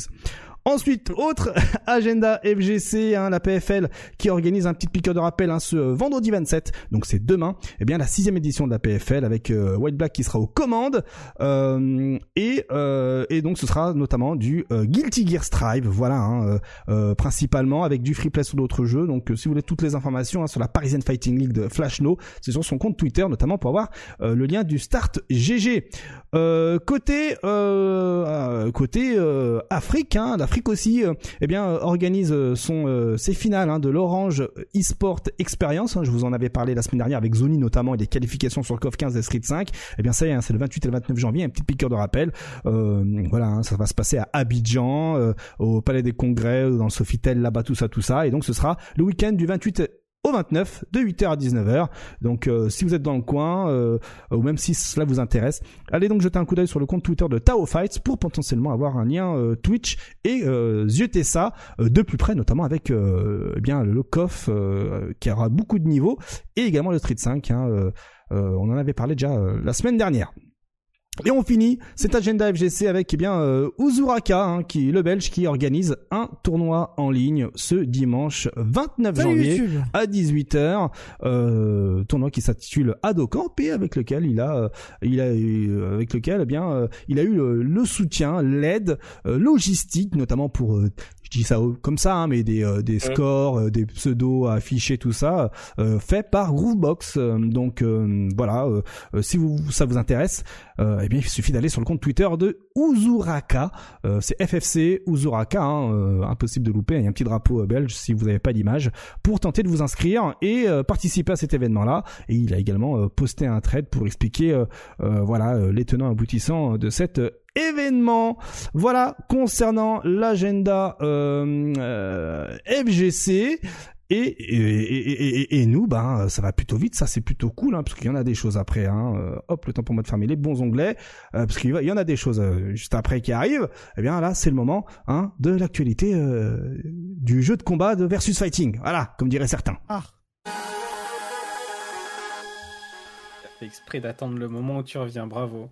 Speaker 1: Ensuite, autre (laughs) agenda FGC, hein, la PFL qui organise un petit piqueur de rappel hein, ce vendredi 27, donc c'est demain. Eh bien, la sixième édition de la PFL avec euh, White Black qui sera aux commandes euh, et euh, et donc ce sera notamment du Guilty Gear Strive, voilà, hein, principalement avec du free play sur d'autres jeux. Donc, si vous voulez toutes les informations sur la Parisian Fighting League de Flashno, c'est sur son compte Twitter notamment pour avoir le lien du Start GG. Côté côté Afrique, hein, l'Afrique aussi, euh, eh bien euh, organise euh, son ses finales hein, de l'Orange eSport Experience. hein, je vous en avais parlé la semaine dernière avec Zoni notamment et des qualifications sur le CoF 15 et Street 5. Eh bien ça y est, hein, c'est le 28 et le 29 janvier, un petit piqueur de rappel. Voilà, ça va se passer à Abidjan, au Palais des Congrès, dans le Sofitel, là-bas, tout ça, tout ça. Et donc ce sera le week-end du 28 au 29 de 8h à 19h. Donc euh, si vous êtes dans le coin euh, ou même si cela vous intéresse, allez donc jeter un coup d'œil sur le compte Twitter de Tao Fights pour potentiellement avoir un lien euh, Twitch et zioter ça de plus près notamment avec eh bien le euh, qui aura beaucoup de niveaux et également le Street 5 hein, on en avait parlé déjà la semaine dernière. Et on finit cet agenda FGC avec eh bien euh, Uzuraka, hein, qui le Belge, qui organise un tournoi en ligne ce dimanche 29
Speaker 5: Salut
Speaker 1: janvier
Speaker 5: YouTube.
Speaker 1: à 18h. Euh, tournoi qui s'intitule Adocamp et avec lequel il a, euh, il a, eu- avec lequel eh bien, euh, il a eu le, le soutien, l'aide euh, logistique, notamment pour euh, dis ça comme ça, hein, mais des, euh, des scores, euh, des pseudos affichés, tout ça, euh, fait par Groovebox. Euh, donc euh, voilà, si vous, ça vous intéresse, euh, eh bien il suffit d'aller sur le compte Twitter de Uzuraka. Euh, c'est FFC Uzuraka, hein, euh, impossible de louper. Il y a un petit drapeau belge si vous n'avez pas d'image pour tenter de vous inscrire et euh, participer à cet événement-là. Et il a également euh, posté un thread pour expliquer voilà les tenants aboutissants de cet euh, événement. Voilà concernant l'agenda euh, euh, FGC. Et, et, et, et- et nous, ben, ça va plutôt vite, ça c'est plutôt cool, hein, parce qu'il y en a des choses après. Hein. Euh, hop, le temps pour moi de fermer les bons onglets, euh, parce qu'il y en a des choses euh, juste après qui arrivent. Eh bien là, c'est le moment hein, de l'actualité euh, du jeu de combat de versus fighting. Voilà, comme diraient certains.
Speaker 5: Ah,
Speaker 4: T'as fait exprès d'attendre le moment où tu reviens, bravo.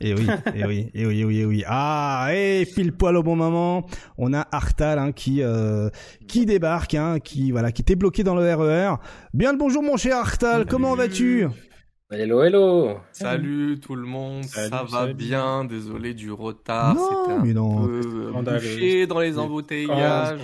Speaker 1: Et oui, et oui, et oui, et oui, et oui. Ah, et pile poil au bon moment, on a Artal hein, qui euh, qui débarque, hein, qui voilà, qui était bloqué dans le RER. Bien le bonjour mon cher Artal, comment vas-tu?
Speaker 2: Hello, hello.
Speaker 6: Salut tout le monde,
Speaker 4: Salut,
Speaker 6: ça va
Speaker 4: salut.
Speaker 6: bien, désolé du retard, c'était un
Speaker 1: mais non.
Speaker 6: peu bouché dans les embouteillages.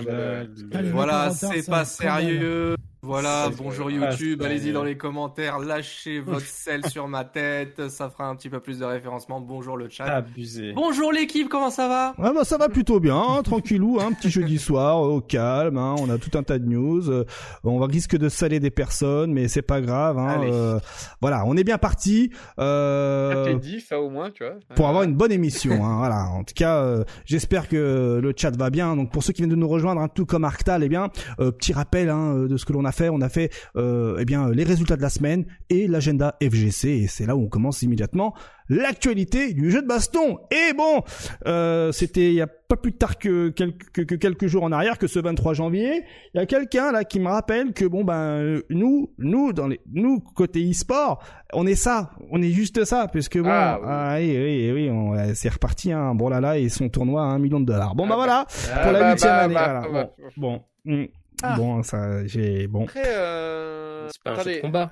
Speaker 6: Voilà, c'est pas sérieux. Voilà, bonjour YouTube, allez-y dans les commentaires, lâchez votre (laughs) sel sur ma tête, ça fera un petit peu plus de référencement. Bonjour le chat.
Speaker 4: Abusé.
Speaker 6: Bonjour l'équipe, comment ça va?
Speaker 1: Ah bah ça va plutôt bien, hein, tranquillou, un petit jeudi (laughs) soir euh, au calme. hein, on a tout un tas de news. euh, on va risque de saler des personnes, mais c'est pas grave. Hein,
Speaker 6: Allez.
Speaker 1: euh, voilà, on est bien parti. Euh,
Speaker 3: dit ça au moins, tu vois.
Speaker 1: pour avoir une bonne émission. (laughs) Hein, voilà. En tout cas, euh, j'espère que le chat va bien. Donc pour ceux qui viennent de nous rejoindre, hein, tout comme Arctal, eh bien, euh, petit rappel hein, de ce que l'on a fait. On a fait euh, eh bien les résultats de la semaine et l'agenda FGC. Et c'est là où on commence immédiatement l'actualité du jeu de baston. Et bon, euh, c'était il y a pas plus tard que quelques, que, que quelques jours en arrière, que ce 23 janvier, il y a quelqu'un là qui me rappelle que bon ben euh, nous, nous dans les, nous côté e-sport, on est ça, on est juste ça, puisque bon,
Speaker 3: Ah, oui.
Speaker 1: ah, oui, oui, oui, on- c'est reparti, hein, bon là là et son tournoi à un million de dollars. Bon bah
Speaker 3: Ah,
Speaker 1: voilà,
Speaker 3: Ah,
Speaker 1: pour la
Speaker 3: bah,
Speaker 1: huitième
Speaker 3: bah,
Speaker 1: année,
Speaker 3: bah,
Speaker 1: voilà.
Speaker 3: bah,
Speaker 1: Bon, bon, hmm.
Speaker 5: Ah.
Speaker 1: bon, ça, j'ai bon.
Speaker 3: Après, euh...
Speaker 2: C'est pas un jeu de combat.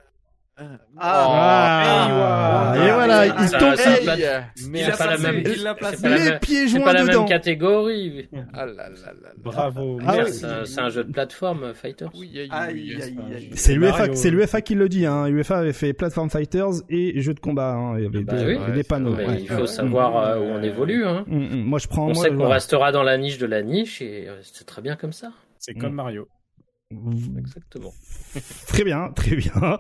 Speaker 1: Ah,
Speaker 4: hey,
Speaker 1: et voilà, il
Speaker 2: ça-
Speaker 1: tombe
Speaker 2: ça-
Speaker 6: Mais
Speaker 2: C'est pas la même.
Speaker 6: il placé.
Speaker 1: les
Speaker 2: même-
Speaker 1: pieds
Speaker 2: C'est
Speaker 1: joints
Speaker 2: pas la
Speaker 1: dedans.
Speaker 2: même catégorie.
Speaker 3: Ah là là là là.
Speaker 4: Bravo.
Speaker 1: Ah
Speaker 4: merci.
Speaker 2: C'est un- jeu de plateforme, Fighters.
Speaker 3: Oui, aïe,
Speaker 6: Aïe,
Speaker 3: oui.
Speaker 6: aïe, aïe.
Speaker 1: C'est l'UFA,
Speaker 4: Mario.
Speaker 1: c'est l'UFA qui le dit. Hein. UEFA avait fait Platform Fighters et jeux de combat. Hein. Il y avait
Speaker 2: Bah
Speaker 1: deux,
Speaker 2: oui.
Speaker 1: il des panneaux. Ouais.
Speaker 2: il faut savoir euh, où on évolue. Hein.
Speaker 1: Mm, mm. Moi, je prends.
Speaker 2: On
Speaker 1: moi,
Speaker 2: sait qu'on restera dans la niche de la niche et euh, c'est très bien comme ça.
Speaker 4: C'est comme Mario.
Speaker 2: Exactement.
Speaker 1: Très bien, très bien. (laughs)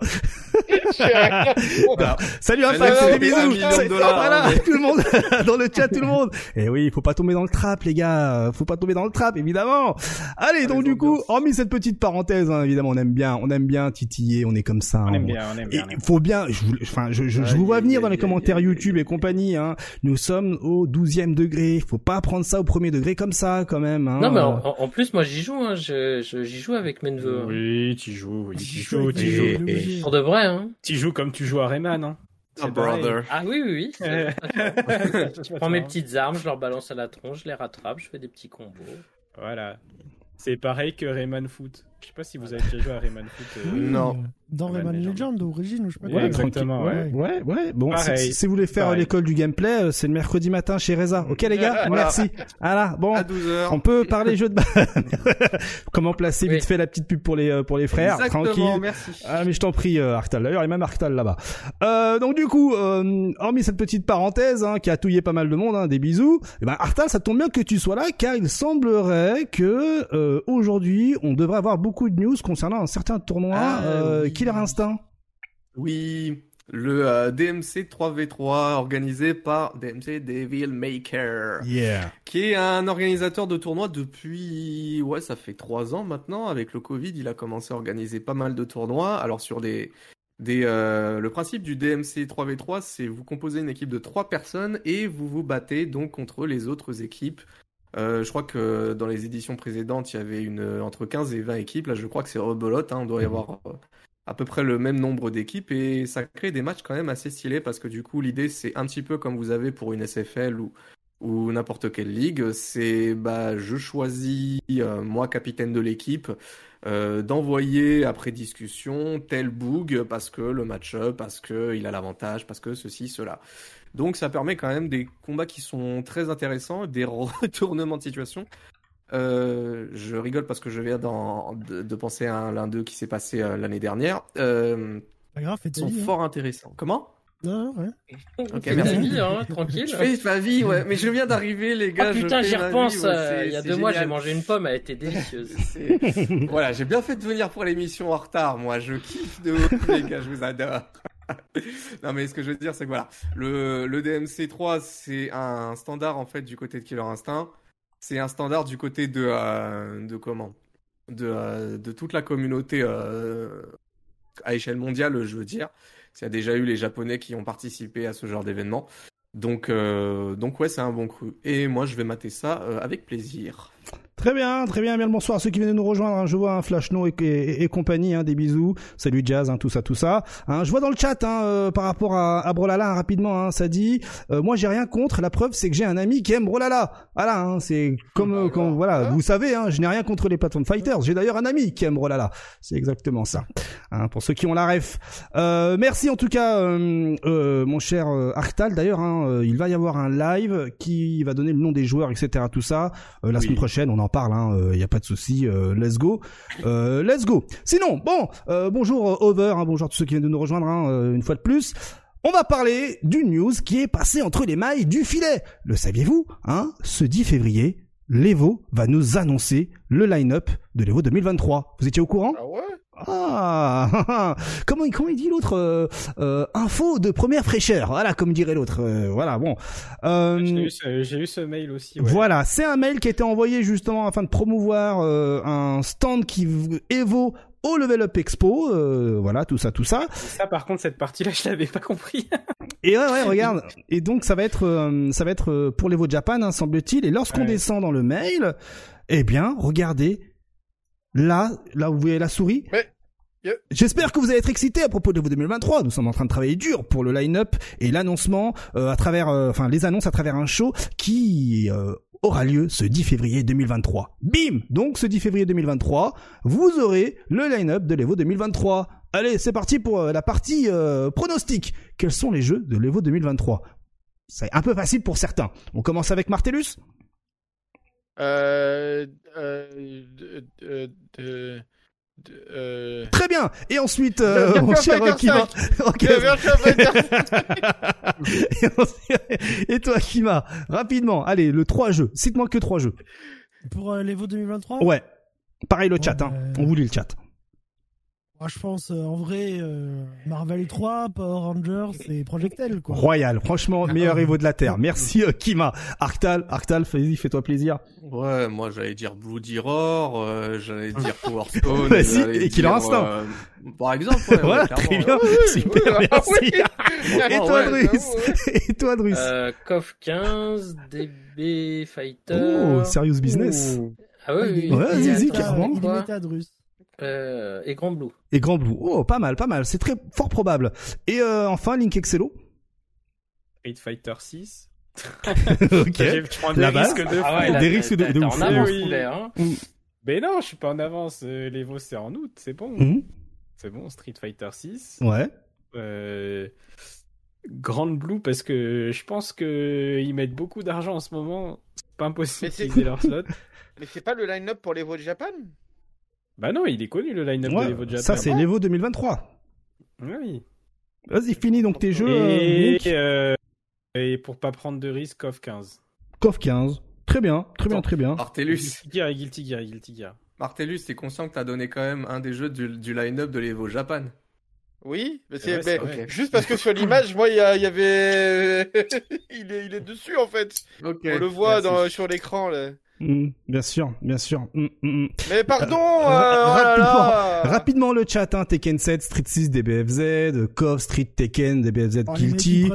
Speaker 1: Salut
Speaker 3: non,
Speaker 1: c'est des bisous.
Speaker 6: dollars,
Speaker 1: voilà,
Speaker 6: mais-
Speaker 1: tout le monde (laughs) dans le chat, tout le monde. Et oui, il faut pas tomber dans le trap, les gars. Faut pas tomber dans le trap, évidemment. Allez, donc du coup, hormis cette petite parenthèse, hein, évidemment, on aime bien, on aime bien titiller, on est comme ça.
Speaker 4: On
Speaker 1: hein.
Speaker 4: aime bien, on aime
Speaker 1: Et
Speaker 4: bien. on aime
Speaker 1: il faut bien, je vous, enfin, je, je, je vous vois venir dans les commentaires YouTube et compagnie. Hein. Nous sommes au 12e degré. Faut pas prendre ça au premier degré comme ça, quand même. Hein.
Speaker 2: Non, mais en, en- plus, moi j'y joue. Hein. Je- j'y joue avec mes neveux. hein.
Speaker 4: Oui, tu joues, oui, tu joues, tu joues.
Speaker 2: Pour de vrai, hein.
Speaker 4: Tu joues comme tu joues à Rayman, hein.
Speaker 6: Ah,
Speaker 4: pareil.
Speaker 6: brother.
Speaker 2: Ah oui, oui, oui. (laughs) Je prends mes petites armes, je leur balance à la tronche, je les rattrape, je fais des petits combos.
Speaker 4: Voilà. C'est pareil que Rayman Foot. Je sais pas si vous avez déjà joué à Rayman Foot. euh,
Speaker 6: Non.
Speaker 5: Dans
Speaker 4: Rayman Legend.
Speaker 5: Legend, d'origine, ou je sais pas
Speaker 4: Ouais,
Speaker 5: quoi.
Speaker 4: exactement,
Speaker 1: Ouais, ouais, ouais. Bon, si, si vous voulez faire l'école du gameplay, euh, c'est le mercredi matin chez Reza. Ok, les gars?
Speaker 3: Voilà. (laughs)
Speaker 1: Merci. Voilà. Bon.
Speaker 6: À 12h.
Speaker 1: On peut parler jeu de base. (laughs) Comment placer
Speaker 2: Oui.
Speaker 1: vite fait la petite pub pour les, euh, pour les frères.
Speaker 6: Exactement,
Speaker 1: Tranquille.
Speaker 6: merci.
Speaker 1: Ah mais je t'en prie euh, Arctal d'ailleurs il y a même Arctal là-bas. Euh, donc du coup euh, hormis cette petite parenthèse hein, qui a touillé pas mal de monde, hein, des bisous. Et ben Arctal ça tombe bien que tu sois là car il semblerait que euh, aujourd'hui on devrait avoir beaucoup de news concernant un certain tournoi
Speaker 6: Ah,
Speaker 1: euh,
Speaker 6: oui.
Speaker 1: Killer Instinct.
Speaker 6: Oui, le euh, DMC 3v3 organisé par DMC Devil Maker,
Speaker 1: Yeah.
Speaker 6: qui est un organisateur de tournois depuis, ouais, ça fait trois ans maintenant. Avec le Covid, il a commencé à organiser pas mal de tournois. Alors sur des, des, euh, le principe du DMC 3v3, c'est vous composez une équipe de trois personnes et vous vous battez donc contre les autres équipes. Euh, je crois que dans les éditions précédentes, il y avait une entre 15 et 20 équipes. Là, je crois que c'est rebelote. Hein, on doit y avoir à peu près le même nombre d'équipes et ça crée des matchs quand même assez stylés parce que du coup l'idée c'est un petit peu comme vous avez pour une SFL ou, ou n'importe quelle ligue, c'est bah je choisis euh, moi capitaine de l'équipe euh, d'envoyer après discussion tel boog parce que le match-up, parce que il a l'avantage, parce que ceci cela. Donc ça permet quand même des combats qui sont très intéressants, des (laughs) retournements de situation. Euh, je rigole parce que je viens d'en- de, de penser à l'un d'eux qui s'est passé euh, l'année dernière. Euh,
Speaker 5: Pas grave,
Speaker 6: sont
Speaker 5: vie. hein.
Speaker 6: fort intéressants. Comment?
Speaker 5: Non, ouais.
Speaker 6: Ok,
Speaker 2: Fais
Speaker 6: merci.
Speaker 2: ta vie, hein, tranquille.
Speaker 6: Je fais ma vie, ouais. Mais je viens d'arriver, les gars.
Speaker 2: Ah
Speaker 6: je
Speaker 2: putain, j'y repense.
Speaker 6: vie, ouais,
Speaker 2: euh, il y a deux mois, j'ai mangé une pomme, elle était délicieuse. (laughs)
Speaker 6: Voilà, j'ai bien fait de venir pour l'émission en retard. Moi, je kiffe de ouf, (laughs) les gars, je vous adore. (laughs) non, mais ce que je veux dire, c'est que voilà, le, le DMC3, c'est un standard en fait du côté de Killer Instinct. C'est un standard du côté de, euh, de comment? De, euh, de toute la communauté euh, à échelle mondiale, je veux dire. Il y a déjà eu les Japonais qui ont participé à ce genre d'événement. Donc, euh, donc ouais, c'est un bon cru. Et moi, je vais mater ça euh, avec plaisir.
Speaker 1: Très bien, très bien, bien le bonsoir à ceux qui viennent nous rejoindre. hein. Je vois un Flash No et, et- et compagnie, hein, des bisous. Salut Jazz, hein, tout ça, tout ça. Hein, je vois dans le chat hein, euh, par rapport à, à Brolala hein, rapidement, hein, ça dit. euh, moi, j'ai rien contre. La preuve, c'est que j'ai un ami qui aime Brolala. Voilà, hein, c'est comme euh, quand voilà, vous savez, hein, je n'ai rien contre les Platform Fighters. J'ai d'ailleurs un ami qui aime Brolala. C'est exactement ça. Hein, pour ceux qui ont la ref. Euh, merci en tout cas, euh, euh, mon cher Arctal. D'ailleurs, hein, il va y avoir un live qui va donner le nom des joueurs, etc. Tout ça. Euh, la
Speaker 6: Oui.
Speaker 1: semaine prochaine, on en parle. Il n'y a pas de souci. euh, let's go. Euh, let's go. Sinon, bon, euh, bonjour euh, Over. hein, bonjour à tous ceux qui viennent de nous rejoindre hein, euh, une fois de plus. On va parler d'une news qui est passée entre les mailles du filet. Le saviez-vous hein Ce 10 février, l'Evo va nous annoncer le line-up de l'Evo 2023. Vous étiez au courant?
Speaker 3: Ah
Speaker 1: ah, (laughs) comment, comment il dit l'autre euh, euh, Info de première fraîcheur. Voilà, comme dirait l'autre. euh, voilà, bon. Euh,
Speaker 4: J'ai eu, ce- eu ce mail aussi. Ouais.
Speaker 1: voilà, c'est un mail qui a été envoyé justement afin de promouvoir euh, un stand qui Evo au Level Up Expo. euh, voilà, tout ça, tout ça.
Speaker 4: Ça, par contre, cette partie-là, (laughs) je l'avais pas compris. (laughs)
Speaker 1: Et ouais, ouais, regarde. Et donc ça va être, euh, ça va être euh, pour l'Evo Japan, hein, semble-t-il. Et lorsqu'on
Speaker 4: Ouais.
Speaker 1: descend dans le mail, eh bien, regardez. Là, là où vous voyez la souris. J'espère que vous allez être excités à propos de l'Evo 2023. Nous sommes en train de travailler dur pour le line-up et l'annoncement euh, à travers, euh, enfin les annonces à travers un show qui euh, aura lieu ce 10 février 2023. Bim Donc ce 10 février 2023, vous aurez le line-up de l'Evo 2023. Allez, c'est parti pour la partie euh, pronostic. Quels sont les jeux de l'Evo 2023 C'est un peu facile pour certains. On commence avec Martellus
Speaker 3: Euh, euh, de, de, de, de- euh...
Speaker 1: Très bien. Et ensuite, euh,
Speaker 3: Virtua
Speaker 1: mon cher
Speaker 3: Fighter
Speaker 1: Kima.
Speaker 3: 5. (laughs)
Speaker 1: Ok.
Speaker 3: Le Virtua Fighter (laughs)
Speaker 1: Et toi, Kima, rapidement, allez, le 3 jeux. Cite-moi que 3 jeux.
Speaker 5: Pour euh, l'Evo 2023
Speaker 1: Ouais. Pareil le
Speaker 5: Bon,
Speaker 1: chat, hein.
Speaker 5: ben-
Speaker 1: On vous lit le chat.
Speaker 5: Moi, je pense, euh, en vrai, euh, Marvel 3, Power Rangers et Projectel, quoi.
Speaker 1: Royal, franchement, meilleur Evo de la Terre. Merci euh, Kima. Arctal, Arctal, vas-y, fais-toi plaisir.
Speaker 6: Ouais, moi j'allais dire Bloody Roar, euh, j'allais dire (laughs) Power Stone,
Speaker 1: Vas-y,
Speaker 6: j'allais
Speaker 1: et Killer Instinct.
Speaker 6: euh, par exemple, ouais, ouais,
Speaker 1: voilà,
Speaker 6: clairement,
Speaker 1: très
Speaker 6: ouais.
Speaker 1: bien.
Speaker 3: oui,
Speaker 1: Super,
Speaker 3: ah
Speaker 1: merci.
Speaker 3: oui.
Speaker 1: Et toi,
Speaker 6: ouais,
Speaker 1: Drus (laughs) Et toi, Drus
Speaker 2: Euh, KOF 15, DB Fighter.
Speaker 1: Oh, serious business.
Speaker 2: Ouh. Ah oui, oui.
Speaker 1: Ouais, vas-y, carrément.
Speaker 5: Il
Speaker 2: quoi
Speaker 5: est méta, Drus.
Speaker 2: Euh, et Grand Blue.
Speaker 1: Et Grand Blue. Oh, pas mal, pas mal. C'est très fort probable. Et euh, enfin, Link Excello.
Speaker 4: Street Fighter 6. (laughs)
Speaker 1: ok.
Speaker 4: Je prends des
Speaker 1: La base.
Speaker 4: risques de
Speaker 2: Ah ouais,
Speaker 4: fou.
Speaker 2: là,
Speaker 1: Des risques de- de
Speaker 2: en avance,
Speaker 4: Oui.
Speaker 2: poulet, hein.
Speaker 4: Mais non, je suis pas en avance. euh, L'Evo, c'est en août. C'est bon.
Speaker 1: Mhm.
Speaker 4: C'est bon, Street Fighter 6.
Speaker 1: Ouais.
Speaker 4: Euh, Grand Blue, parce que je pense que ils mettent beaucoup d'argent en ce moment. C'est pas impossible d'utiliser leur (laughs) slot.
Speaker 3: Mais c'est pas le line-up pour les de Japan?
Speaker 4: Bah non, il est connu le line-up
Speaker 1: Ouais,
Speaker 4: de l'Evo Japan.
Speaker 1: Ça, c'est l'Evo 2023.
Speaker 4: Oui.
Speaker 1: Vas-y, finis donc tes jeux.
Speaker 4: Et, euh, et pour pas prendre de risques, KOF 15.
Speaker 1: KOF 15. Très bien, très bien, très bien.
Speaker 6: Martellus,
Speaker 4: Guilty Gear, Guilty Gear, Guilty Gear.
Speaker 6: Martellus, t'es conscient que t'as donné quand même un des jeux du, du line-up de l'Evo Japan
Speaker 3: Oui, mais
Speaker 4: C'est
Speaker 3: c'est juste parce que sur l'image, moi, il y, avait, (laughs) il est, il est dessus en fait. On le voit dans, sur l'écran
Speaker 1: Mm, bien sûr, bien sûr. Mm, mm, mm.
Speaker 3: Mais pardon,
Speaker 1: Euh,
Speaker 3: euh, oh là là.
Speaker 1: Rapidement le chat, hein, Tekken 7, Street 6, DBFZ, KOF, Street Tekken, DBFZ,
Speaker 5: Oh,
Speaker 1: Guilty.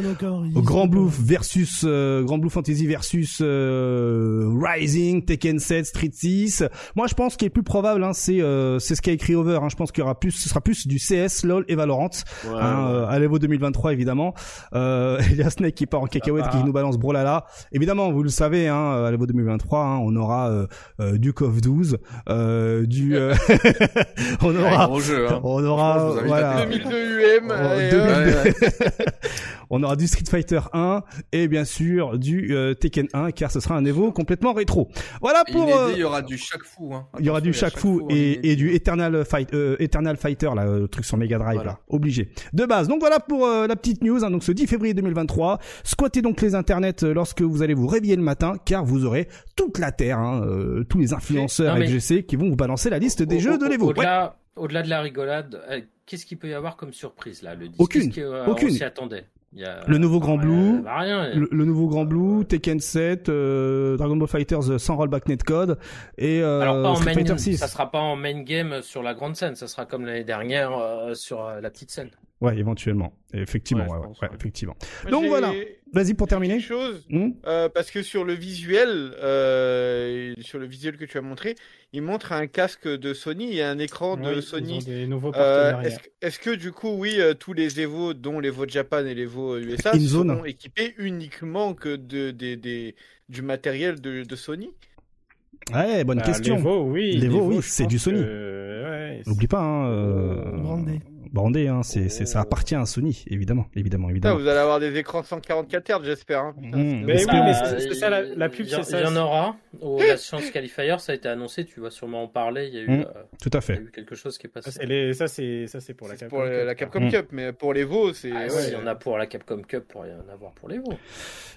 Speaker 1: Grand Blue versus euh, Grand Blue Fantasy versus euh, Rising, Tekken 7, Street 6. Moi, je pense qu'il est plus probable, hein, c'est euh, c'est ce qu'a écrit Over. Hein, je pense qu'il y aura plus, ce sera plus du CS, LoL et Valorant.
Speaker 6: Ouais,
Speaker 1: hein,
Speaker 6: ouais.
Speaker 1: euh, à l'Evo 2023 évidemment. Euh, (laughs) il y a Snake qui part en cacahuète,
Speaker 4: va.
Speaker 1: qui nous balance Brolala. Évidemment, vous le savez, hein, à l'Evo 2023, hein, on aura euh, euh, du KOF 12, euh, du, euh, (laughs) on
Speaker 6: Ouais,
Speaker 1: aura,
Speaker 6: jeu, hein.
Speaker 1: on aura, voilà.
Speaker 6: tester.
Speaker 3: 2002 UM. Et,
Speaker 1: 2002. On aura du Street Fighter 1 et bien sûr du euh, Tekken 1 car ce sera un Evo complètement rétro. Voilà pour.
Speaker 6: Inédit,
Speaker 1: euh,
Speaker 6: il y aura du chaque fou. Hein.
Speaker 1: il y aura du chaque
Speaker 6: il
Speaker 1: fou
Speaker 6: en
Speaker 1: et, et du Eternal Fight, euh, Eternal Fighter là, le truc sur Mega Drive
Speaker 6: Voilà.
Speaker 1: là, obligé. De base. Donc voilà pour euh, la petite news. hein, donc ce 10 février 2023, squattez donc les internets euh, lorsque vous allez vous réveiller le matin, car vous aurez toute la terre, hein, euh, tous les influenceurs
Speaker 2: Non, mais-
Speaker 1: FGC qui vont vous balancer la liste des
Speaker 2: Au-
Speaker 1: jeux
Speaker 2: au-
Speaker 1: de l'Evo. Ouais.
Speaker 2: Au-delà, au-delà de la rigolade, euh, qu'est-ce qu'il peut y avoir comme surprise là le 10
Speaker 1: Aucune.
Speaker 2: Euh,
Speaker 1: Aucune.
Speaker 2: On s'y attendait? Il y a-
Speaker 1: Le nouveau Grand Blue,
Speaker 2: bah, rien.
Speaker 1: Le, le nouveau Grand Blue, Tekken 7, euh, Dragon Ball Fighters euh, sans rollback netcode et euh,
Speaker 2: Alors pas en
Speaker 1: Street
Speaker 2: main,
Speaker 1: Fighter 6.
Speaker 2: ça sera pas en main game sur la grande scène, ça sera comme l'année dernière euh, sur la petite scène.
Speaker 1: Ouais, éventuellement. Effectivement,
Speaker 6: Ouais,
Speaker 1: ouais, ouais,
Speaker 6: pense,
Speaker 1: ouais,
Speaker 6: ouais.
Speaker 1: effectivement.
Speaker 3: Moi,
Speaker 1: Donc voilà. Vas-y pour terminer.
Speaker 3: Chose,
Speaker 1: Hmm
Speaker 3: euh, parce que sur le visuel, euh, sur le visuel que tu as montré, il montre un casque de Sony et un écran
Speaker 4: Oui,
Speaker 3: de
Speaker 4: ils ont
Speaker 3: Sony.
Speaker 4: des nouveaux
Speaker 3: Euh,
Speaker 4: partenariats.
Speaker 3: Est-ce que, du coup, oui, euh, tous les Evo, dont les Evo Japan et les Evo USA,
Speaker 1: In zone.
Speaker 3: seront équipés uniquement que de, des- des- du matériel de, de Sony?
Speaker 1: Ouais, bonne
Speaker 4: Bah,
Speaker 1: question.
Speaker 4: l'Evo, oui.
Speaker 1: L'Evo, oui, c'est du Sony.
Speaker 4: que- ouais, c'est-
Speaker 1: N'oublie pas, hein, euh,
Speaker 5: Brandé.
Speaker 1: Brandé, hein, c'est, c'est, ça appartient à Sony, évidemment, évidemment,
Speaker 3: Putain,
Speaker 1: évidemment.
Speaker 3: vous allez avoir des écrans 144 Hz, j'espère. hein. Putain,
Speaker 1: Mmh.
Speaker 4: Mais oui, mais c'est- c'est ça, la- la pub,
Speaker 2: il y en-
Speaker 4: c'est ça,
Speaker 2: Il y en aura. Au la Science Qualifier, ça a été annoncé, tu vas sûrement en parler. Il y a eu,
Speaker 1: Mm.
Speaker 2: euh,
Speaker 1: Tout à
Speaker 2: il y a
Speaker 1: fait.
Speaker 2: eu quelque chose qui est passé.
Speaker 4: les- ça, c'est ça, c'est pour la Capcom.
Speaker 3: pour la,
Speaker 4: Cup.
Speaker 3: la Capcom. Cup, mais pour les Evo, c'est.
Speaker 2: Ah,
Speaker 3: ouais,
Speaker 2: si, il y en a pour la Capcom Cup, pour rien avoir pour les veaux.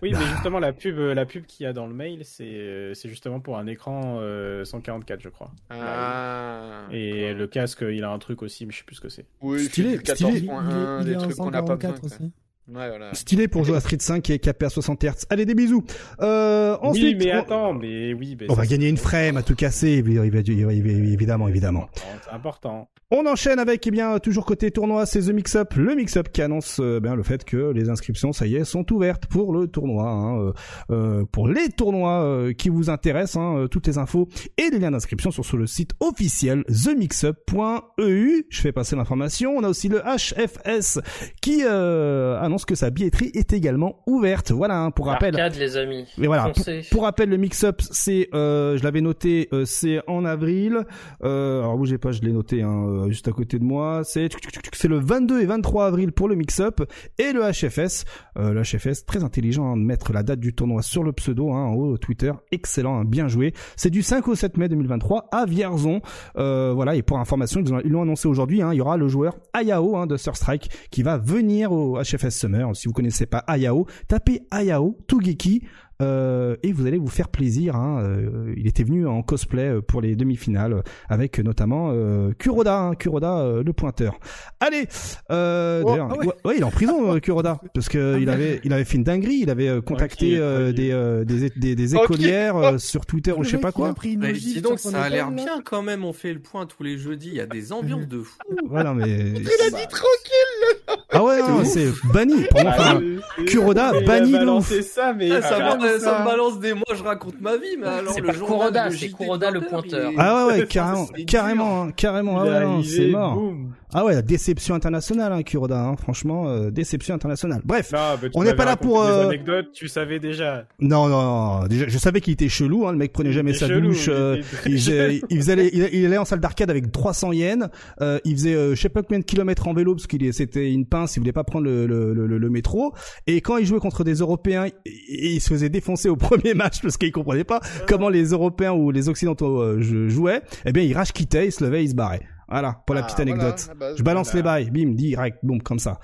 Speaker 4: Oui,
Speaker 1: Bah.
Speaker 4: mais justement, la pub, la pub qu'il y a dans le mail, c'est euh, c'est justement pour un écran euh, 144, je crois.
Speaker 3: Ah.
Speaker 4: Et le casque, il a un truc aussi, mais je sais plus ce que c'est.
Speaker 3: Oui,
Speaker 1: Stylé, stylé.
Speaker 5: Il, il est-
Speaker 3: 14.1,
Speaker 5: il
Speaker 3: des
Speaker 5: est en
Speaker 3: trucs qu'on n'a pas besoin.
Speaker 5: 144
Speaker 3: quoi.
Speaker 5: aussi.
Speaker 3: Ouais, voilà.
Speaker 1: Stylé pour jouer à Street 5 qui est capé à 60 Hz. Allez, des bisous. Euh, ensuite,
Speaker 4: oui, mais
Speaker 1: on-
Speaker 4: attends, mais oui. mais
Speaker 1: on
Speaker 4: ça,
Speaker 1: va gagner une frame à tout casser, évidemment, évidemment.
Speaker 4: C'est important.
Speaker 1: On enchaîne avec, eh bien, toujours côté tournoi, c'est The Mix Up, le Mix Up qui annonce euh, bien le fait que les inscriptions, ça y est, sont ouvertes pour le tournoi, hein, euh, euh, pour les tournois euh, qui vous intéressent, hein, euh, toutes les infos et les liens d'inscription sont sur le site officiel themixup.eu. Je fais passer l'information. On a aussi le HFS qui euh, annonce que sa billetterie est également ouverte. Voilà, hein, pour rappel.
Speaker 2: Arcade, les amis.
Speaker 1: Mais voilà, pour, rappel, le mix-up, c'est, euh, je l'avais noté, euh, c'est en avril. Euh, alors bougez pas, je l'ai noté hein, euh, juste à côté de moi. C'est, c'est le 22 et 23 avril pour le mix-up et le HFS. Le HFS, très intelligent hein, de mettre la date du tournoi sur le pseudo hein, en haut Twitter, excellent, bien joué. C'est du 5 au 7 mai 2023 à Vierzon. Voilà, et pour information, ils ont- ils l'ont annoncé aujourd'hui. Il y aura le joueur Ayao de Surstrike qui va venir au HFS Si vous connaissez pas Ayao, tapez Ayao Tugeki. Euh, et vous allez vous faire plaisir. Hein. Euh, il était venu en cosplay euh, pour les demi-finales euh, avec notamment euh, Kuroda, hein, Kuroda euh, le pointeur. Allez, euh,
Speaker 5: Oh,
Speaker 1: d'ailleurs,
Speaker 5: ah ouais.
Speaker 1: ouais, ouais, il est en prison euh, Kuroda parce que
Speaker 5: Ah
Speaker 1: il avait il avait fait une dinguerie. Il avait euh, contacté euh,
Speaker 4: tranquille.
Speaker 1: des, euh, des des des écolières euh, sur Twitter ou
Speaker 5: Le
Speaker 1: je sais pas
Speaker 5: il
Speaker 1: quoi.
Speaker 5: a pris une
Speaker 6: Mais dis donc, ça a l'air bien quand même. On fait le point tous les jeudis. Il y a des ambiances de fou.
Speaker 1: Voilà, mais (laughs)
Speaker 3: Il a dit tranquille
Speaker 1: ah ouais, non, c'est banni. Moi, enfin, Kuroda,
Speaker 4: il a
Speaker 1: banni de
Speaker 4: balancé
Speaker 1: ouf.
Speaker 4: ça, mais
Speaker 6: Ah, ça, ça
Speaker 4: ça
Speaker 6: me balance des mois, je raconte ma vie, mais alors
Speaker 2: C'est
Speaker 6: le
Speaker 2: Kuroda, c'est Kuroda le pointeur.
Speaker 1: Ah ouais, ouais, (laughs) carrément,
Speaker 6: c'est
Speaker 1: carrément, hein, carrément,
Speaker 4: Il
Speaker 1: ah
Speaker 4: est
Speaker 1: ouais, non,
Speaker 4: arrivé,
Speaker 1: c'est mort. Ah ouais, la déception internationale, hein, Kuroda, hein, franchement, euh, déception internationale. Bref,
Speaker 4: Non,
Speaker 1: On n'est pas là pour, euh,
Speaker 4: anecdotes, tu savais déjà.
Speaker 1: non, non, non, déjà, je savais qu'il était chelou, hein, le mec prenait jamais sa
Speaker 4: chelou,
Speaker 1: douche,
Speaker 4: il
Speaker 1: euh, il,
Speaker 4: chelou.
Speaker 1: il, faisait les- il, il allait en salle d'arcade avec 300 yens, euh, il faisait euh, je sais pas combien de kilomètres en vélo parce qu'il c'était une pince, il voulait pas prendre le, le, le, le- métro, et quand il jouait contre des Européens, il, il se faisait défoncer au (laughs) premier match parce qu'il comprenait pas comment les Européens ou les Occidentaux jouaient, eh bien il rage quittait, il se levait, il se barrait. Voilà, pour la
Speaker 3: Ah,
Speaker 1: petite anecdote.
Speaker 3: voilà.
Speaker 1: Je balance
Speaker 4: Voilà.
Speaker 1: les bails, bim, direct, boum, comme ça.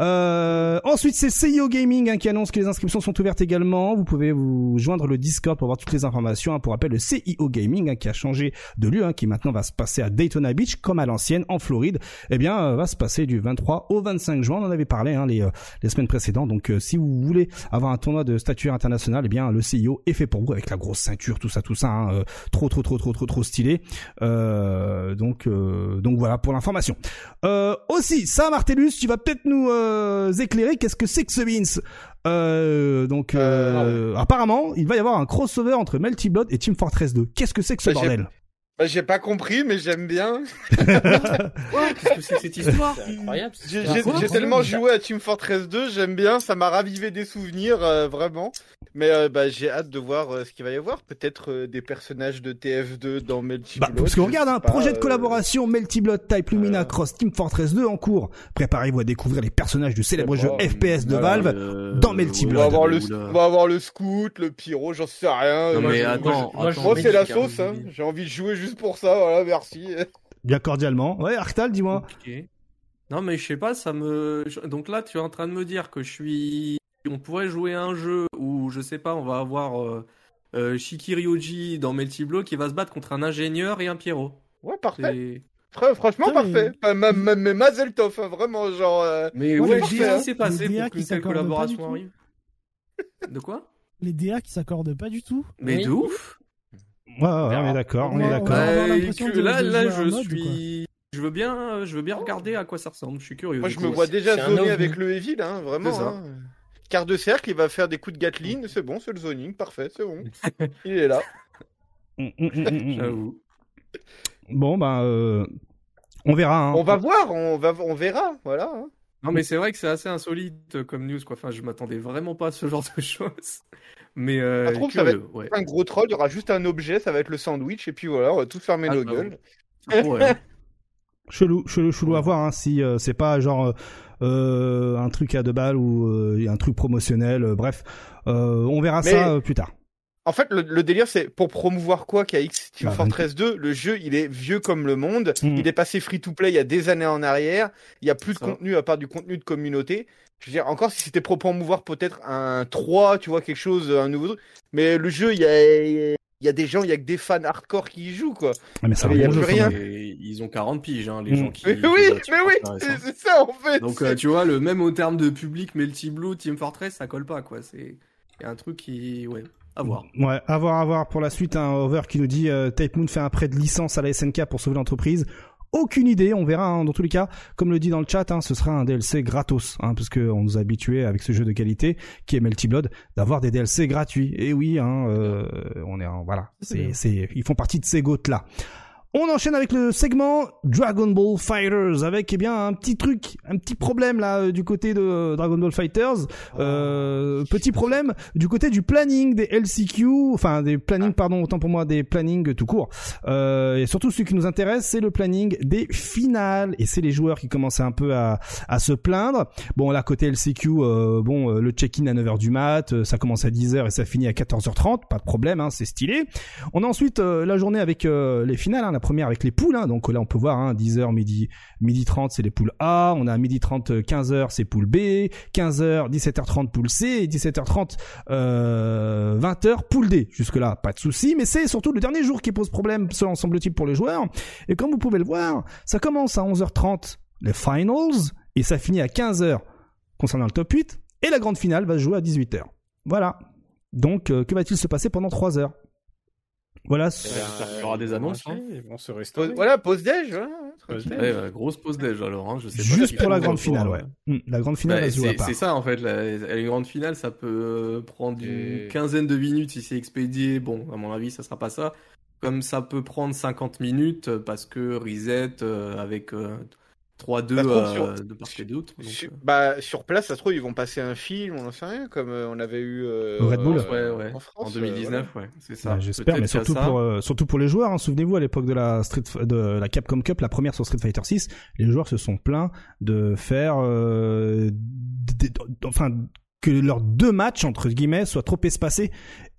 Speaker 1: Euh, ensuite, c'est CIO Gaming hein, qui annonce que les inscriptions sont ouvertes également. Vous pouvez vous joindre le Discord pour avoir toutes les informations. hein. Pour rappel, le CIO Gaming hein, qui a changé de lieu, hein, qui maintenant va se passer à Daytona Beach, comme à l'ancienne, en Floride. Eh bien, euh, va se passer du 23 au 25 juin. On en avait parlé hein, les, euh, les semaines précédentes. Donc, euh, si vous voulez avoir un tournoi de statut international, eh bien, le CIO est fait pour vous avec la grosse ceinture, tout ça, tout ça. hein, euh, trop, trop, trop, trop, trop, trop stylé. Euh, donc, euh, donc voilà pour l'information. Euh, aussi, ça, Martellus, tu vas peut-être nous euh, éclairer. Qu'est-ce que c'est que ce Beans euh, Donc, euh, apparemment, il va y avoir un crossover entre Melty Blood et Team Fortress 2. Qu'est-ce que c'est que ce
Speaker 3: Bah,
Speaker 1: bordel?
Speaker 3: Bah, J'ai pas compris, mais j'aime bien. (laughs)
Speaker 6: Qu'est-ce que c'est que cette histoire
Speaker 2: C'est incroyable.
Speaker 3: J'ai tellement joué à Team Fortress 2, j'aime bien, ça m'a ravivé des souvenirs, euh, vraiment. Mais euh, bah, j'ai hâte de voir euh, ce qu'il va y avoir. Peut-être euh, des personnages de TF2 dans Melty
Speaker 1: Bah,
Speaker 3: Blood,
Speaker 1: parce qu'on regarde un
Speaker 3: pas,
Speaker 1: projet de collaboration Melty Blood Type Lumina. Cross Team Fortress 2 en cours. Préparez-vous à découvrir les personnages du célèbre
Speaker 3: Je
Speaker 1: jeu. FPS de
Speaker 3: Voilà,
Speaker 1: Valve.
Speaker 6: Euh,
Speaker 1: dans Melty
Speaker 3: On
Speaker 1: Blood.
Speaker 3: va, avoir le, on va avoir le scout, le pyro, j'en sais rien.
Speaker 6: Non, mais attends,
Speaker 2: moi, je-
Speaker 6: attends,
Speaker 3: Moi, c'est la sauce, hein. J'ai envie de jouer juste pour ça, voilà, merci.
Speaker 1: Bien cordialement. Ouais, Arctal, dis-moi.
Speaker 6: Non, mais je sais pas, ça me. Donc là, tu es en train de me dire que je suis. On pourrait jouer à un jeu où, je sais pas, on va avoir euh, euh, Shikiryoji dans Melty Blow qui va se battre contre un ingénieur et un Pierrot.
Speaker 3: Ouais, parfait. Fr- franchement,
Speaker 5: Putain, mais-
Speaker 3: parfait. Enfin, ma- ma- Mais Mazel Tov, hein, vraiment, genre. euh,
Speaker 6: Mais qu'est-ce
Speaker 5: DA
Speaker 6: qui s'est passé
Speaker 5: les DA
Speaker 6: pour
Speaker 5: qui
Speaker 6: qu'une telle
Speaker 5: s'accordent pas
Speaker 6: collaboration
Speaker 5: du tout.
Speaker 6: arrive (laughs) (laughs) De quoi?
Speaker 5: Les DA qui s'accordent pas du tout.
Speaker 6: Mais
Speaker 2: Oui.
Speaker 6: de ouf
Speaker 1: Ouais, ouais, on est d'accord, on
Speaker 5: On
Speaker 1: est d'accord.
Speaker 6: Bah, Là,
Speaker 5: de
Speaker 6: là, je suis. Je veux bien, je veux bien regarder à quoi ça ressemble. Je suis curieux.
Speaker 3: Moi, je
Speaker 6: coup.
Speaker 3: me vois déjà zoner avec le Evil, hein, vraiment. Hein. Quart de cercle, il va faire des coups de Gatling, c'est bon, c'est le zoning, parfait, c'est bon. (laughs) Il est là.
Speaker 1: Mm, mm, mm.
Speaker 6: J'avoue.
Speaker 1: Bon, ben, euh, on verra. hein.
Speaker 3: On va voir, on, va, on verra, voilà. hein.
Speaker 6: Non, mais c'est vrai que c'est assez insolite euh, comme news, quoi. Enfin, je m'attendais vraiment pas à ce genre de (laughs) choses. Mais euh,
Speaker 3: Ça se trouve, ça va
Speaker 6: curieux, ouais.
Speaker 3: Un gros troll, il y aura juste un objet, ça va être le sandwich, et puis voilà, on va tous fermer
Speaker 6: Ah,
Speaker 3: nos
Speaker 6: bah,
Speaker 3: gueules.
Speaker 6: Pourrait, hein. (laughs)
Speaker 1: Chelou, chelou, chelou à voir, hein, si euh, c'est pas genre euh, euh, un truc à deux balles ou euh, un truc promotionnel, euh, bref. Euh, on verra
Speaker 3: Mais-
Speaker 1: ça euh, plus tard.
Speaker 3: En fait, le, le délire, c'est pour promouvoir quoi KX Team
Speaker 1: Bah,
Speaker 3: Fortress 2, le jeu, il est vieux comme le monde.
Speaker 1: Mm.
Speaker 3: Il est passé free-to-play il y a des années en arrière. Il y a plus de
Speaker 6: Ça.
Speaker 3: contenu à part du contenu de communauté. Je veux dire, encore si c'était pour promouvoir peut-être un 3, tu vois, quelque chose, un nouveau truc. Mais le jeu, il y a, il y a des gens, il y a que des fans hardcore qui y jouent, quoi.
Speaker 1: Ah, mais
Speaker 3: mais
Speaker 1: un
Speaker 3: y a plus rien.
Speaker 6: Et ils ont 40 piges, hein, les
Speaker 1: Mm.
Speaker 6: gens qui.
Speaker 3: Mais oui, mais oui, c'est
Speaker 6: hein.
Speaker 3: c'est ça en fait.
Speaker 6: Donc, euh, tu vois, le même au terme de public, Melty Blue, Team Fortress, ça colle pas, quoi. C'est il y a un truc qui. Ouais, à voir.
Speaker 1: Ouais, à voir, à voir pour la suite. Un Over qui nous dit euh, Type Moon fait un prêt de licence à la SNK pour sauver l'entreprise. Aucune idée, on verra. hein. Dans tous les cas, comme le dit dans le chat, hein, ce sera un DLC gratos, hein, parce que on nous a habitués avec ce jeu de qualité qui est Melty Blood d'avoir des DLC gratuits. Et oui, hein, euh, on est, en- voilà,
Speaker 5: C'est
Speaker 1: c'est, ils font partie de ces gouttes là. On enchaîne avec le segment Dragon Ball Fighters avec eh bien un petit truc, un petit problème là euh, du côté de euh, Dragon Ball Fighters. Euh, petit problème du côté du planning des LCQ, enfin des plannings pardon autant pour moi des plannings tout court. Euh, et surtout ce qui nous intéresse c'est le planning des finales et c'est les joueurs qui commencent un peu à, à se plaindre. Bon là côté LCQ, euh, bon le check-in à 9h du mat, ça commence à 10h et ça finit à 14h30, pas de problème, hein, c'est stylé. On a ensuite euh, la journée avec euh, les finales, hein, la première avec les poules, hein, donc là on peut voir hein, 10h, midi, midi 30 c'est les poules A, on a midi 30, 15h c'est poule B, 15h, 17h30 poule C, et 17h30, euh, 20h poule D. Jusque là pas de souci, mais c'est surtout le dernier jour qui pose problème, selon semble-t-il pour les joueurs. Et comme vous pouvez le voir, ça commence à 11h30 les finals et ça finit à 15h concernant le top 8 et la grande finale va se jouer à 18h. Voilà. Donc euh, que va-t-il se passer pendant 3 heures? Voilà. ce-
Speaker 6: J'espère qu'il y aura des annonces. hein.
Speaker 4: Ils vont se restaurer.
Speaker 3: Voilà, pause déj, voilà.
Speaker 6: Ouais, ouais, grosse pause déj alors. Hein, je sais pas
Speaker 1: Juste pour la grande finale, ouais. Hmm, La grande finale
Speaker 6: Bah, c'est ça en fait, la, une grande finale ça peut euh, prendre
Speaker 3: Et-
Speaker 6: une quinzaine de minutes si c'est expédié, bon à mon avis ça sera pas ça, comme ça peut prendre 50 minutes euh, parce que reset euh, avec euh, 3-2
Speaker 3: Ça se trouve,
Speaker 6: euh,
Speaker 3: sur-
Speaker 6: de part et d'autre. donc,
Speaker 3: Sur,
Speaker 6: euh,
Speaker 3: bah, sur place, ça se trouve, ils vont passer un film, on n'en sait rien, comme euh, on avait eu euh,
Speaker 1: Red Bull.
Speaker 3: euh,
Speaker 6: ouais, ouais.
Speaker 3: en France.
Speaker 6: en
Speaker 3: euh,
Speaker 6: 2019, ouais, c'est ça.
Speaker 1: Ouais, J'espère, mais surtout pour, euh, surtout pour les joueurs. hein. Souvenez-vous, à l'époque de la Street, de la Capcom Cup, la première sur Street Fighter 6, les joueurs se sont plaints de faire, euh, d- d- enfin, que leurs deux matchs entre guillemets soient trop espacés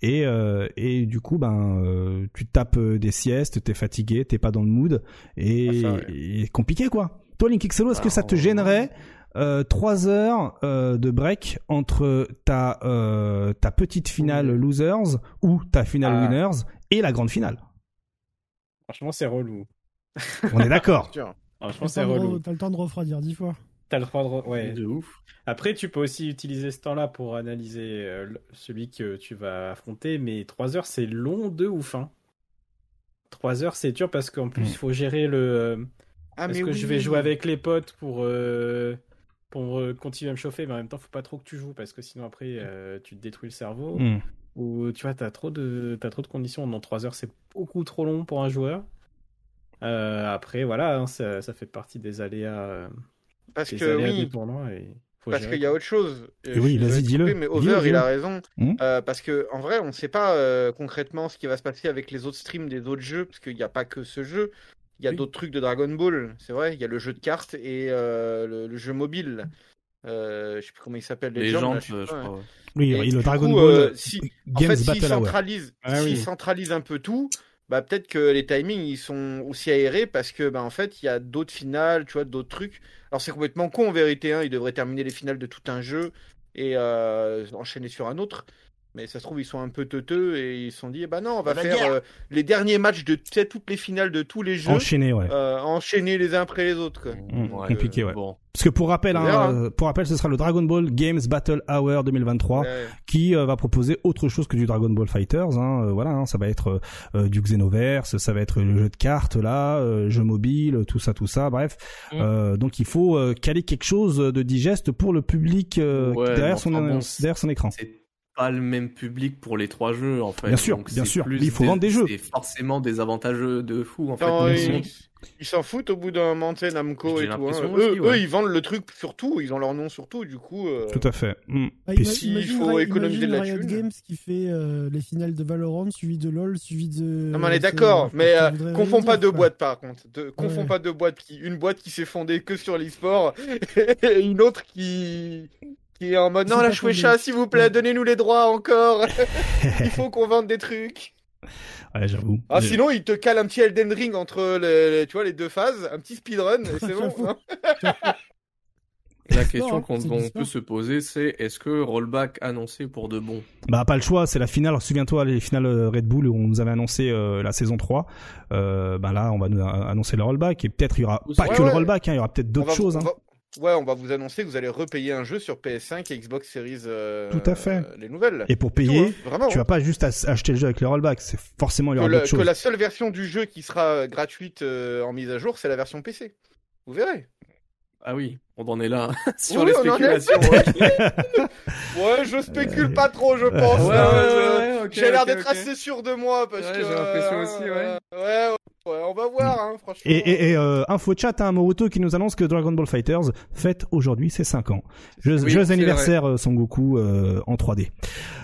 Speaker 1: et euh, et du coup ben euh, tu tapes euh, des siestes, t'es fatigué, t'es pas dans le mood et,
Speaker 3: Ah, ça, ouais.
Speaker 1: et compliqué quoi. Toi Link XLO, est-ce que ça te
Speaker 6: Alors,
Speaker 1: gênerait euh, trois heures euh, de break entre ta euh, ta petite finale losers ou ta finale
Speaker 3: Ah.
Speaker 1: winners et la grande finale?
Speaker 4: Franchement, c'est relou.
Speaker 1: On est d'accord. (laughs)
Speaker 4: Franchement, c'est relou.
Speaker 5: re- t'as le temps de refroidir dix fois.
Speaker 4: T'as le droit de. re- Ouais.
Speaker 6: de ouf.
Speaker 4: Après, tu peux aussi utiliser ce temps-là pour analyser euh, celui que tu vas affronter, mais 3 heures, c'est long de ouf. Hein. 3 heures, c'est dur parce qu'en plus, il faut gérer le.
Speaker 3: Ah,
Speaker 4: Est-ce
Speaker 3: mais
Speaker 4: que
Speaker 3: oui.
Speaker 4: je vais jouer avec les potes pour, euh, pour euh, continuer à me chauffer, mais en même temps, faut pas trop que tu joues parce que sinon, après, euh, tu te détruis le cerveau.
Speaker 1: Hmm.
Speaker 4: Ou tu vois, t'as trop de t'as trop de conditions. Dans 3 heures, c'est beaucoup trop long pour un joueur. Euh, après, voilà, hein, ça, ça fait partie des aléas, euh,
Speaker 3: Parce
Speaker 4: des
Speaker 3: que
Speaker 4: aléas
Speaker 3: oui.
Speaker 4: Et... Faut
Speaker 3: parce qu'il y a autre chose.
Speaker 1: Et oui, vas-y, dis-le.
Speaker 3: Mais
Speaker 1: Dis-le,
Speaker 3: Over, il a raison. Euh, parce que en vrai, on ne sait pas euh, concrètement ce qui va se passer avec les autres streams des autres jeux, parce qu'il n'y a pas que ce jeu. Il y a
Speaker 6: Oui.
Speaker 3: d'autres trucs de Dragon Ball, c'est vrai. Il y a le jeu de cartes et euh, le, le jeu mobile. Euh, je sais plus comment il s'appelle.
Speaker 6: Les
Speaker 3: Legend,
Speaker 6: gens,
Speaker 3: là,
Speaker 6: je crois. ouais.
Speaker 1: Oui,
Speaker 3: Et
Speaker 1: le
Speaker 3: du
Speaker 1: Dragon
Speaker 3: coup,
Speaker 1: Ball
Speaker 3: euh, si- En fait, s'ils centralisent,
Speaker 4: Ah
Speaker 3: s'ils
Speaker 4: oui.
Speaker 3: centralisent un peu tout, bah peut-être que les timings ils sont aussi aérés parce que bah en fait il y a d'autres finales, tu vois, d'autres trucs. Alors c'est complètement con en vérité, hein. Ils devraient terminer les finales de tout un jeu et euh, enchaîner sur un autre. Mais ça se trouve ils sont un peu teuteux et ils se sont dit eh bah non on va
Speaker 2: La
Speaker 3: faire euh, les derniers matchs de tu sais, toutes les finales de tous les jeux,
Speaker 1: Enchaîné, ouais.
Speaker 3: euh, enchaîner les uns après les autres quoi.
Speaker 1: Mmh,
Speaker 6: Ouais,
Speaker 1: compliqué, ouais.
Speaker 6: Bon.
Speaker 1: Parce que pour rappel, hein, euh, pour rappel, ce sera le Dragon Ball Games Battle Hour 2023
Speaker 3: Ouais.
Speaker 1: qui euh, va proposer autre chose que du Dragon Ball Fighters. Hein, euh, voilà, hein, ça va être du Xenoverse, ça va être le jeu de cartes là, euh, jeu mobile, tout ça, tout ça. Bref,
Speaker 2: Mm.
Speaker 1: Euh, donc il faut euh, caler quelque chose de digeste pour le public euh,
Speaker 6: Ouais,
Speaker 1: derrière, son,
Speaker 6: enfin bon,
Speaker 1: derrière son écran.
Speaker 6: C'est pas le même public pour les trois jeux en fait.
Speaker 1: Bien sûr,
Speaker 6: Donc,
Speaker 1: bien sûr.
Speaker 6: plus
Speaker 1: Mais il faut vendre des jeux.
Speaker 6: C'est forcément désavantageux de fou en fait.
Speaker 3: Non,
Speaker 6: Ils sont-
Speaker 3: s'en foutent au bout d'un moment, Namco et tout. hein. Eux,
Speaker 6: aussi, ouais.
Speaker 3: eux, ils vendent le truc sur tout, ils ont leur nom sur tout, du coup. euh,
Speaker 1: Tout à fait. Mm.
Speaker 5: Bah,
Speaker 1: Puis
Speaker 5: ima-
Speaker 1: si-
Speaker 5: imagine
Speaker 3: faut économiser de la
Speaker 5: Riot
Speaker 3: thune.
Speaker 5: Games qui fait euh, les finales de Valorant, suivi de LoL, suivi de.
Speaker 3: Non, mais on est d'accord, mais euh,
Speaker 5: que ça voudrait
Speaker 3: confond
Speaker 5: rien
Speaker 3: pas
Speaker 5: dire,
Speaker 3: deux
Speaker 5: quoi.
Speaker 3: boîtes par contre. De, confond
Speaker 5: Ouais.
Speaker 3: pas deux boîtes. Qui, une boîte qui s'est fondée que sur l'e-sport (laughs) et une autre qui, qui est en mode non, la Shueisha, s'il vous plaît, donnez-nous les droits encore. (laughs) (laughs) Il faut qu'on vende des trucs.
Speaker 1: Ouais, j'avoue.
Speaker 3: Ah, sinon, il te cale un petit Elden Ring entre les, les- tu vois, les deux phases, un petit speedrun, et c'est (laughs) bon. Hein.
Speaker 6: La question qu'on peut se poser, c'est est-ce que rollback annoncé pour de bon?
Speaker 1: Bah pas le choix, c'est la finale. Alors, Souviens-toi les finales euh, Red Bull où on nous avait annoncé euh, la saison 3. Euh, bah là, on va nous annoncer le rollback et peut-être il y aura pas
Speaker 3: Ouais,
Speaker 1: que le rollback, hein, il y aura peut-être d'autres choses.
Speaker 3: on
Speaker 1: Hein.
Speaker 3: Ouais, on va vous annoncer que vous allez repayer un jeu sur PS5 et Xbox Series. euh,
Speaker 1: Tout à fait.
Speaker 3: euh, les nouvelles.
Speaker 1: Et pour
Speaker 3: Tout,
Speaker 1: payer,
Speaker 3: hein, vraiment.
Speaker 1: tu vas pas juste ach- acheter le jeu avec le rollback, c'est forcément il y
Speaker 3: que,
Speaker 1: aura
Speaker 3: la, que seule version du jeu qui sera gratuite euh, en mise à jour, c'est la version PC. Vous verrez.
Speaker 6: Ah oui, on en est là (laughs) sur
Speaker 3: Oui,
Speaker 6: les
Speaker 3: est.
Speaker 6: spéculations. ouais. (laughs)
Speaker 3: Je spécule pas trop, je pense.
Speaker 1: Ouais,
Speaker 3: hein,
Speaker 6: ouais,
Speaker 3: je- J'ai l'air d'être assez sûr de moi parce
Speaker 6: Ouais,
Speaker 3: que.
Speaker 6: j'ai l'impression
Speaker 3: euh,
Speaker 6: aussi, ouais.
Speaker 3: Ouais, ouais, ouais, on va voir, hein, franchement.
Speaker 1: Et, et, et euh, info chat, hein, Moruto qui nous annonce que Dragon Ball Fighters fête aujourd'hui ses 5 ans. Jeux,
Speaker 6: Oui, c'est
Speaker 1: anniversaire euh, Son Goku euh, en 3D.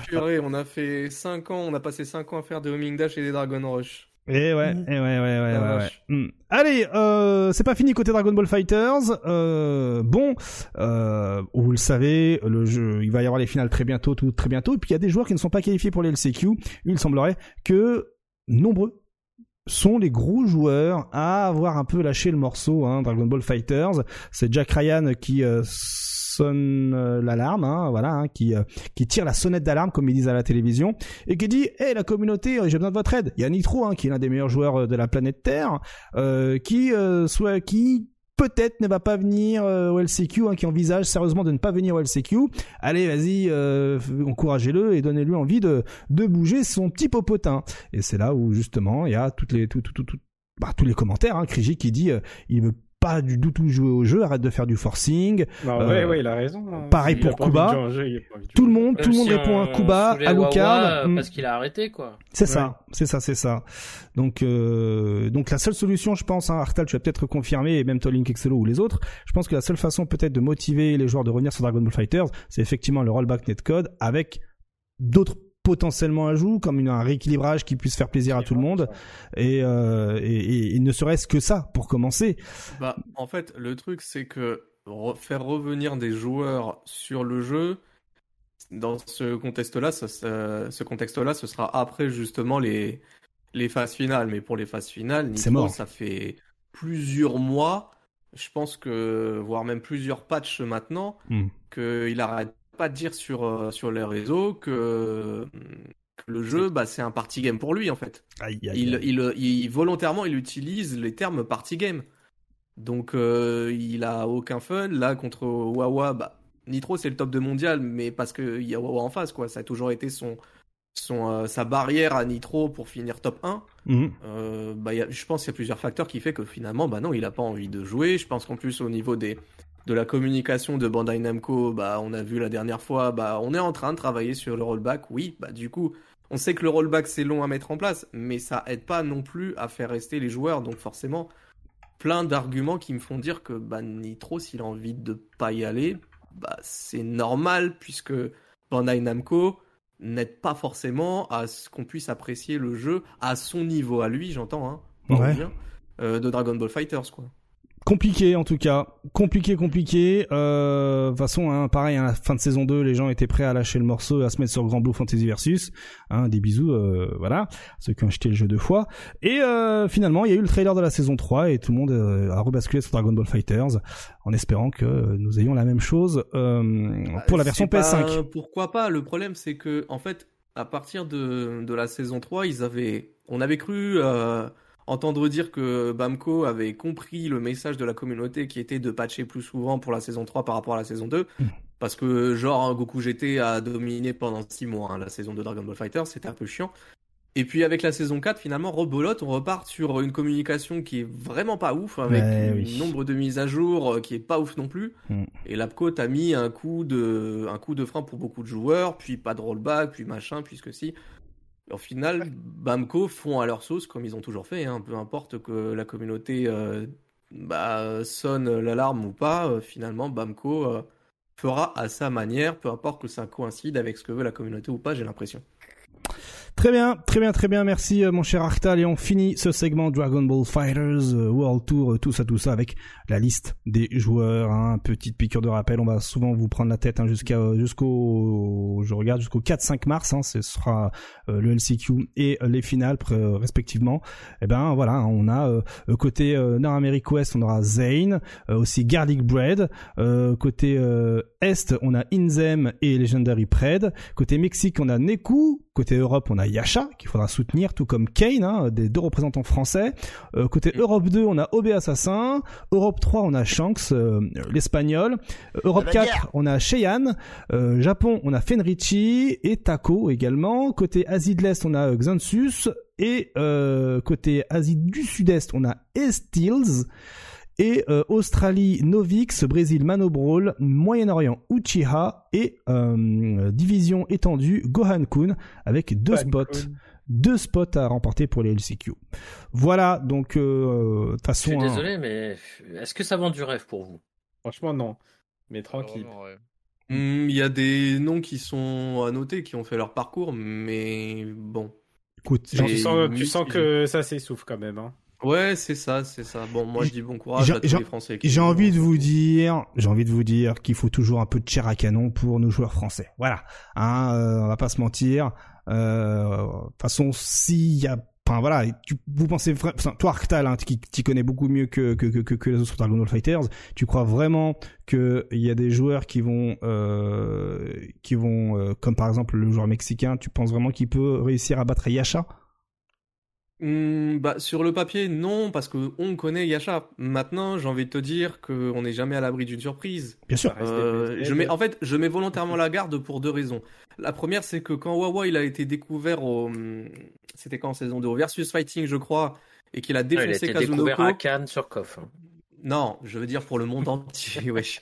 Speaker 6: Purée, on a fait 5 ans, on a passé 5 ans à faire des homing dash et des dragon rush.
Speaker 1: Et ouais,
Speaker 5: Mm.
Speaker 1: et ouais, ouais, ouais, ouais, ouais.
Speaker 6: vache.
Speaker 1: Mm. Allez, euh, c'est pas fini côté Dragon Ball Fighters. Euh, bon, euh, vous le savez, le jeu, il va y avoir les finales très bientôt, tout très bientôt. Et puis il y a des joueurs qui ne sont pas qualifiés pour les LCQ. Il semblerait que nombreux sont les gros joueurs à avoir un peu lâché le morceau. Hein, Dragon Ball Fighters, c'est Jack Ryan qui euh, sonne euh, l'alarme, hein, voilà, hein, qui euh, qui tire la sonnette d'alarme comme ils disent à la télévision et qui dit "Hé la communauté, euh, j'ai besoin de votre aide." Il y a Nitro hein, qui est l'un des meilleurs joueurs de la planète Terre, euh, qui soit qui peut-être ne va pas venir euh, au LCQ, hein, qui envisage sérieusement de ne pas venir au LCQ. Allez, vas-y, euh, encouragez-le et donnez-lui envie de de bouger son petit popotin. Et c'est là où justement il y a toutes les tout, tout, tout, bah, tous les commentaires. Hein, Kriji qui dit euh, il veut pas du tout jouer au jeu, arrête de faire du forcing.
Speaker 4: Bah,
Speaker 1: Euh,
Speaker 4: ouais, ouais, il a raison. hein.
Speaker 1: pareil
Speaker 4: Il
Speaker 1: pour Kuba.
Speaker 4: jeu,
Speaker 1: Tout le monde,
Speaker 2: Même
Speaker 1: tout le monde
Speaker 2: si
Speaker 1: répond
Speaker 2: on
Speaker 1: à Kuba, à Lucan.
Speaker 2: euh,
Speaker 1: Mm.
Speaker 2: Parce qu'il a arrêté, quoi.
Speaker 1: C'est
Speaker 4: Ouais.
Speaker 1: ça, c'est ça, c'est ça. Donc, euh, donc la seule solution, je pense, hein, Artal, tu vas peut-être confirmer, et même Tolink Excello ou les autres, je pense que la seule façon peut-être de motiver les joueurs de revenir sur Dragon Ball Fighters, c'est effectivement le rollback netcode avec d'autres potentiellement ajouts, comme une- un rééquilibrage qui puisse faire plaisir à tout le monde, et, euh, et, et- et ne serait-ce que ça pour commencer.
Speaker 6: Bah, en fait, le truc, c'est que re- faire revenir des joueurs sur le jeu, dans ce contexte-là, ce contexte-là, ce sera après justement les, les phases finales. Mais pour les phases finales,
Speaker 1: C'est
Speaker 6: Nitro,
Speaker 1: mort.
Speaker 6: ça fait plusieurs mois, je pense que, voire même plusieurs patchs maintenant,
Speaker 1: Hmm.
Speaker 6: qu'il arrête pas dire sur, euh, sur les réseaux que, que le jeu, bah, c'est un party game pour lui, en fait.
Speaker 1: Aïe, aïe,
Speaker 6: Il,
Speaker 1: aïe.
Speaker 6: il, il- volontairement, il utilise les termes party game. Donc, euh, il a aucun fun. Là, contre Wawa, bah, Nitro, c'est le top de mondial, mais parce qu'il y a Wawa en face, quoi. Ça a toujours été son, son, euh, sa barrière à Nitro pour finir top 1.
Speaker 1: Mhm.
Speaker 6: Euh, bah, il y a- je pense qu'il y a plusieurs facteurs qui fait que finalement, bah non, il a pas envie de jouer. Je pense qu'en plus, au niveau des, de la communication de Bandai Namco, bah, on a vu la dernière fois, bah, on est en train de travailler sur le rollback. Oui, bah, du coup, on sait que le rollback c'est long à mettre en place, mais ça aide pas non plus à faire rester les joueurs. Donc forcément, plein d'arguments qui me font dire que bah, Nitro, s'il a envie de pas y aller, bah, c'est normal puisque Bandai Namco n'aide pas forcément à ce qu'on puisse apprécier le jeu à son niveau à lui, j'entends, hein,
Speaker 1: Ouais.
Speaker 6: euh, de Dragon Ball Fighters quoi.
Speaker 1: Compliqué en tout cas, compliqué, compliqué. Euh, De toute façon, hein, pareil, à la fin de saison 2, les gens étaient prêts à lâcher le morceau et à se mettre sur Grand Blue Fantasy Versus. Hein, des bisous, euh, voilà, ceux qui ont acheté le jeu deux fois. Et euh, finalement, il y a eu le trailer de la saison 3 et tout le monde a rebasculé sur Dragon Ball Fighters en espérant que nous ayons la même chose euh, pour la version
Speaker 6: C'est pas-
Speaker 1: PS5.
Speaker 6: pourquoi pas Le problème, c'est que, en fait, à partir de, de la saison 3, ils avaient, on avait cru euh, entendre dire que Bamco avait compris le message de la communauté qui était de patcher plus souvent pour la saison 3 par rapport à la saison 2.
Speaker 1: Mm.
Speaker 6: Parce que, genre, hein, Goku GT a dominé pendant 6 mois hein, la saison de Dragon Ball Fighter, c'était un peu chiant. Et puis avec la saison 4, finalement, rebolote, on repart sur une communication qui est vraiment pas ouf, avec
Speaker 1: Ouais,
Speaker 6: un nombre de mises à jour euh, qui est pas ouf non plus.
Speaker 1: Mm.
Speaker 6: Et Lapco a mis un coup de un coup de frein pour beaucoup de joueurs, puis pas de rollback, puis machin, puisque si. Au final, Bamco font à leur sauce comme ils ont toujours fait, hein, peu importe que la communauté euh, bah, sonne l'alarme ou pas, euh, finalement Bamco euh, fera à sa manière, peu importe que ça coïncide avec ce que veut la communauté ou pas, j'ai l'impression.
Speaker 1: Très bien, très bien, très bien, merci euh, mon cher Arctal. Et on finit ce segment Dragon Ball Fighters euh, World Tour, euh, tout ça, tout ça, avec la liste des joueurs. Hein, petite piqûre de rappel, on va souvent vous prendre la tête hein, jusqu'à jusqu'au, je regarde jusqu'au 4-5 mars. Hein, ce sera le LCQ et les finales respectivement. Et ben voilà, hein, on a côté euh, Nord-Amérique Ouest, on aura Zane, aussi Garlic Bread. Côté Est, on a Inzem et Legendary Pred. Côté Mexique, on a Neku. Côté Europe, on a Yasha, qu'il faudra soutenir, tout comme Kane, hein, des deux représentants français. Euh, côté Europe 2, on a OB Assassin. Europe 3, on a Shanks, euh, l'espagnol. Euh, Europe
Speaker 7: la
Speaker 1: 4,
Speaker 7: guerre.
Speaker 1: on a Cheyenne. Euh, Japon, on a Fenrichi et Taco également. Côté Asie de l'Est, on a Xansus. Et côté Asie du Sud-Est, on a Estils. Et euh, Australie, Novix, Brésil, Manobrawl, Moyen-Orient, Uchiha et euh, division étendue, Gohan Kun, avec deux spots, deux spots à remporter pour les LCQ. Voilà, donc euh, toute
Speaker 2: Je
Speaker 1: façon,
Speaker 2: suis
Speaker 1: hein,
Speaker 2: désolé, mais est-ce que ça vend du rêve pour vous?
Speaker 4: Franchement, non. Mais tranquille.
Speaker 3: Ouais.
Speaker 6: Hmm, Il y a des noms qui sont à noter, qui ont fait leur parcours, mais bon.
Speaker 1: écoute,
Speaker 4: Genre, tu sens, tu
Speaker 6: mis-
Speaker 4: sens que ça s'essouffle quand même. Hein.
Speaker 6: Ouais, c'est ça, c'est ça. Bon, moi je dis bon courage à tous les Français.
Speaker 1: J'ai envie de vous dire, j'ai envie de vous dire qu'il faut toujours un peu de chair à canon pour nos joueurs français. Voilà, hein, euh, on va pas se mentir. Euh, De toute façon, s'il y a, enfin voilà, tu, vous pensez vraiment, enfin, toi Arctal, hein, qui, qui connais beaucoup mieux que que que que, les autres sur Dragon Ball Fighters, tu crois vraiment que il y a des joueurs qui vont euh, qui vont, euh, comme par exemple le joueur mexicain, tu penses vraiment qu'il peut réussir à battre Yasha?
Speaker 6: Hmm, bah, sur le papier, non, parce que on connaît Yasha. Maintenant, j'ai envie de te dire qu'on n'est jamais à l'abri d'une surprise.
Speaker 1: Bien sûr.
Speaker 4: Reste
Speaker 6: Euh, je mets, en fait, je mets volontairement la garde pour deux raisons. La première, c'est que quand Wawa il a été découvert au, c'était quand en saison 2 au Versus Fighting, je crois, et qu'il a
Speaker 2: Ah, Il a
Speaker 6: défoncé
Speaker 2: été découvert
Speaker 6: Kazunoko.
Speaker 2: à Cannes sur KOF.
Speaker 6: Non, je veux dire pour le monde (laughs) entier, wesh.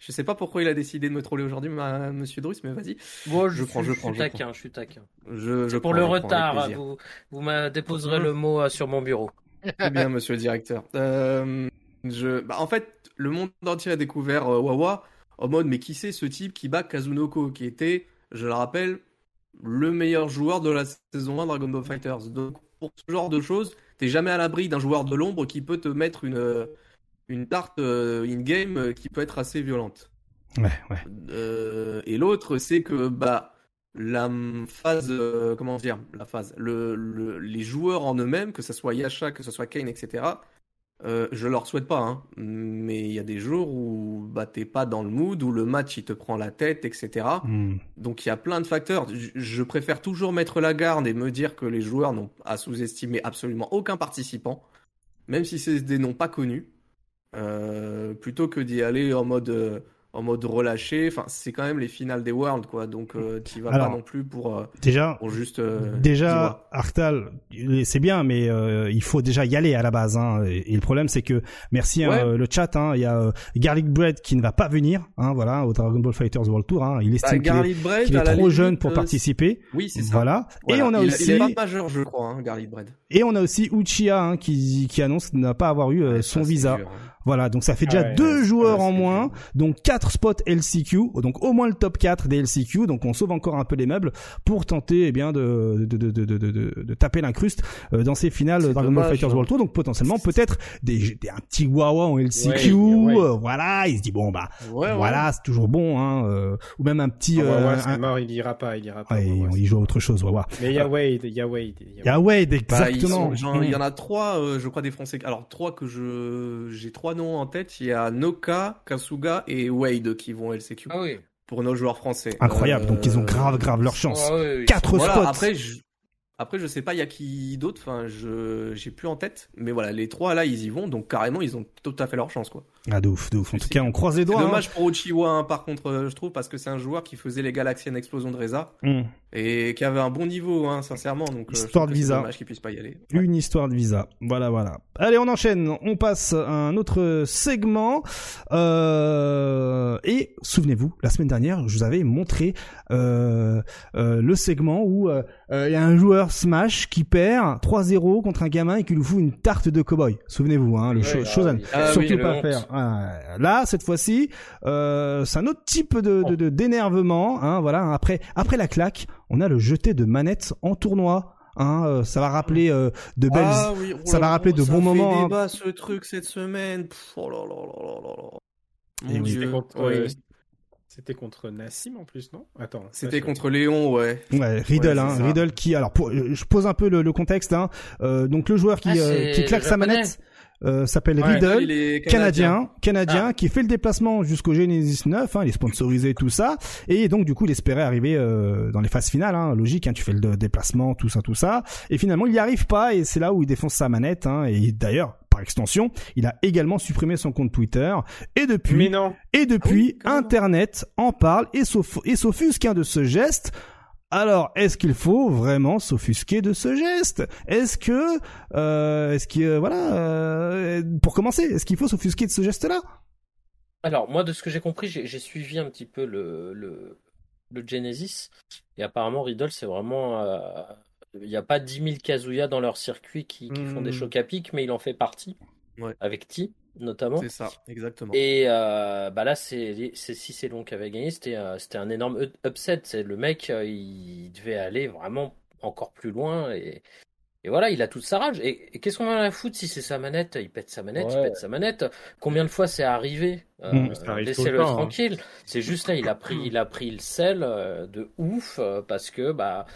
Speaker 6: Je sais pas pourquoi il a décidé de me troller aujourd'hui, ma- Monsieur Drus, mais vas-y.
Speaker 2: Moi,
Speaker 6: Je prends, je prends,
Speaker 2: suis
Speaker 6: je
Speaker 2: taquin, je suis taquin.
Speaker 6: Je, je
Speaker 2: C'est pour
Speaker 6: prends,
Speaker 2: le
Speaker 6: je
Speaker 2: retard, vous, vous me déposerez le mot euh, sur mon bureau.
Speaker 6: Très bien, monsieur le directeur. Euh, je... bah, en fait, le monde entier a découvert euh, Wawa en mode, mais qui c'est ce type qui bat Kazunoko, qui était, je le rappelle, le meilleur joueur de la saison 1 Dragon Ball Fighters. Donc, pour ce genre de choses, t'es jamais à l'abri d'un joueur de l'ombre qui peut te mettre une, euh, une tarte euh, in-game euh, qui peut être assez violente.
Speaker 1: Ouais, ouais.
Speaker 6: Euh, et l'autre, c'est que bah la phase, euh, comment dire, la phase, le, le- les joueurs en eux-mêmes, que ce soit Yasha, que ce soit Kane, etc. Euh, je leur souhaite pas, hein, mais il y a des jours où bah t'es pas dans le mood, où le match il te prend la tête, etc.
Speaker 1: Hmm.
Speaker 6: Donc il y a plein de facteurs. Je, je préfère toujours mettre la garde et me dire que les joueurs n'ont à sous-estimer absolument aucun participant, même si c'est des noms pas connus, euh, plutôt que d'y aller en mode euh, en mode relâché. Enfin, c'est quand même les finales des Worlds, quoi. Donc euh, t'y vas
Speaker 1: Alors,
Speaker 6: pas non plus pour, euh,
Speaker 1: Déjà,
Speaker 6: pour juste. euh,
Speaker 1: Déjà. Arctal, c'est bien, mais euh, il faut déjà y aller à la base. Hein. Et, et le problème, c'est que merci hein,
Speaker 6: Ouais.
Speaker 1: le chat. hein, Il y a euh, Garlic Bread qui ne va pas venir. Hein, voilà, au Dragon Ball Fighters World Tour. Hein. Il
Speaker 6: Bah,
Speaker 1: estime qu'il est,
Speaker 6: Bread,
Speaker 1: qu'il est
Speaker 6: la
Speaker 1: trop
Speaker 6: limite,
Speaker 1: jeune pour participer.
Speaker 6: Oui, c'est ça.
Speaker 1: Voilà. Et on a
Speaker 6: il,
Speaker 1: aussi
Speaker 6: Il est pas majeur, je crois, hein, Garlic Bread.
Speaker 1: et on a aussi Uchiha hein, qui qui annonce ne pas avoir eu son visa.
Speaker 6: dur.
Speaker 1: Voilà, donc ça fait
Speaker 4: Ah
Speaker 1: déjà
Speaker 4: ouais,
Speaker 1: deux joueurs en moins, donc quatre spots LCQ, donc au moins le top 4 des LCQ, donc on sauve encore un peu les meubles pour tenter eh bien de de de de de, de, de- de taper l'incruste euh, dans ces finales Dragon Ball Fighters
Speaker 6: hein.
Speaker 1: World Tour, donc potentiellement peut-être des, des un petit Wawa en LCQ,
Speaker 4: Ouais, ouais.
Speaker 1: euh, voilà, il se dit bon bah
Speaker 6: Ouais, ouais.
Speaker 1: voilà, c'est toujours bon hein, euh, ou même un petit
Speaker 4: Ah, ouais,
Speaker 1: euh,
Speaker 4: ouais, c'est
Speaker 1: un-
Speaker 4: mort, il ira pas, il ira pas.
Speaker 1: ouais,
Speaker 4: ouais, ouais,
Speaker 1: on y joue à autre chose, Wawa.
Speaker 4: Mais il y a Wade, il y a Wade. il y a
Speaker 1: Il y a Wade
Speaker 6: Bah,
Speaker 1: exactement.
Speaker 6: genre, Il y en a (laughs) trois, euh, je crois, des Français. Alors, trois que je. J'ai trois noms en tête. Il y a Noka, Kasuga et Wade qui vont LCQ
Speaker 2: Ah oui.
Speaker 6: pour nos joueurs français.
Speaker 1: Incroyable,
Speaker 6: Euh,
Speaker 1: donc ils ont grave grave leur chance.
Speaker 2: Ah oui, oui.
Speaker 1: Quatre
Speaker 6: Voilà,
Speaker 1: spots.
Speaker 6: après, je... Après, je sais pas, il y a qui d'autre. Enfin, je j'ai plus en tête. Mais voilà, les trois là, ils y vont. Donc carrément, ils ont tout à fait leur chance, quoi.
Speaker 1: Ah de ouf, de ouf. En tout cas, on croise les doigts. hein.
Speaker 6: dommage pour Uchiwa, hein, par contre, euh, je trouve, parce que c'est un joueur qui faisait les Galaxian Explosion de Reza
Speaker 1: Mm.
Speaker 6: Et qui avait un bon niveau, hein, sincèrement. Donc, euh,
Speaker 1: Histoire de visa.
Speaker 6: dommage qu'il puisse pas y aller. Ouais.
Speaker 1: Une histoire de visa. Voilà, voilà. Allez, on enchaîne. On passe à un autre segment. Euh, et souvenez-vous, la semaine dernière, je vous avais montré euh, euh, le segment où euh, il y a un joueur Smash qui perd 3-0 contre un gamin et qui lui fout une tarte de cowboy. Souvenez-vous, hein, le
Speaker 2: Ouais,
Speaker 1: cho-
Speaker 2: ah
Speaker 1: chose à
Speaker 2: oui.
Speaker 6: Ah
Speaker 1: surtout
Speaker 6: oui,
Speaker 1: pas faire. Ah, là, cette fois-ci, euh, c'est un autre type de de- de- d'énervement. Hein, voilà. Après, après la claque, on a le jeté de manette en tournoi. Hein, euh, ça va rappeler euh, de belles.
Speaker 6: Ah oui, oh
Speaker 1: ça va rappeler de
Speaker 6: ça
Speaker 1: bons
Speaker 6: fait
Speaker 1: moments, hein.
Speaker 6: débat ce truc cette semaine. Pff, oh là là là là là là.
Speaker 1: Et
Speaker 6: Mon
Speaker 1: oui.
Speaker 4: C'était
Speaker 6: dieu.
Speaker 4: contre,
Speaker 6: Oui.
Speaker 4: euh, c'était contre Nassim en plus, non? Attends.
Speaker 6: C'était contre Léon, ouais.
Speaker 1: Ouais, Riddle,
Speaker 6: Ouais,
Speaker 1: hein,
Speaker 6: ça.
Speaker 1: Riddle qui, alors, pour- je pose un peu le, le contexte. Hein, euh, donc le joueur qui,
Speaker 2: Ah,
Speaker 1: euh, qui claque sa manette euh, s'appelle
Speaker 4: Ouais,
Speaker 1: Riddle.
Speaker 6: Il est
Speaker 1: Canadien, canadien,
Speaker 2: Ah.
Speaker 1: qui fait le déplacement jusqu'au Genesis 9, hein, il est sponsorisé tout ça, et donc du coup il espérait arriver euh, dans les phases finales, hein, logique, hein, tu fais le dé- déplacement, tout ça, tout ça, et finalement il n'y arrive pas, et c'est là où il défonce sa manette, hein, et d'ailleurs par extension, il a également supprimé son compte Twitter, et depuis,
Speaker 4: Mais non.
Speaker 1: et depuis,
Speaker 6: Ah oui.
Speaker 1: Internet en parle et s'offusque hein, de ce geste. Alors, est-ce qu'il faut vraiment s'offusquer de ce geste? Est-ce que, euh, est-ce que, voilà, euh, pour commencer, est-ce qu'il faut s'offusquer de ce geste-là?
Speaker 2: Alors, moi, de ce que j'ai compris, j'ai suivi un petit peu le, le, le Genesis. Et apparemment, Riddle, c'est vraiment. euh, Il n'y a pas 10 000 Kazuya dans leur circuit qui, qui font des
Speaker 6: Hmm.
Speaker 2: chocs à pic, mais il en fait partie.
Speaker 6: Ouais.
Speaker 2: Avec T, notamment.
Speaker 6: C'est ça, exactement.
Speaker 2: Et euh, bah là, c'est si c'est long qui avait gagné, c'était euh, un énorme up- upset. C'est le mec, euh, il devait aller vraiment encore plus loin et, et voilà, il a toute sa rage. Et, et qu'est-ce qu'on en a à foutre si c'est sa manette? Il pète sa manette, il pète sa manette. Combien de fois c'est arrivé? Euh,
Speaker 1: Mm.
Speaker 4: Arrive tout
Speaker 2: Laissez-le
Speaker 4: hein.
Speaker 2: tranquille. C'est juste là, il a pris, il a pris le sel euh, de ouf euh, parce que bah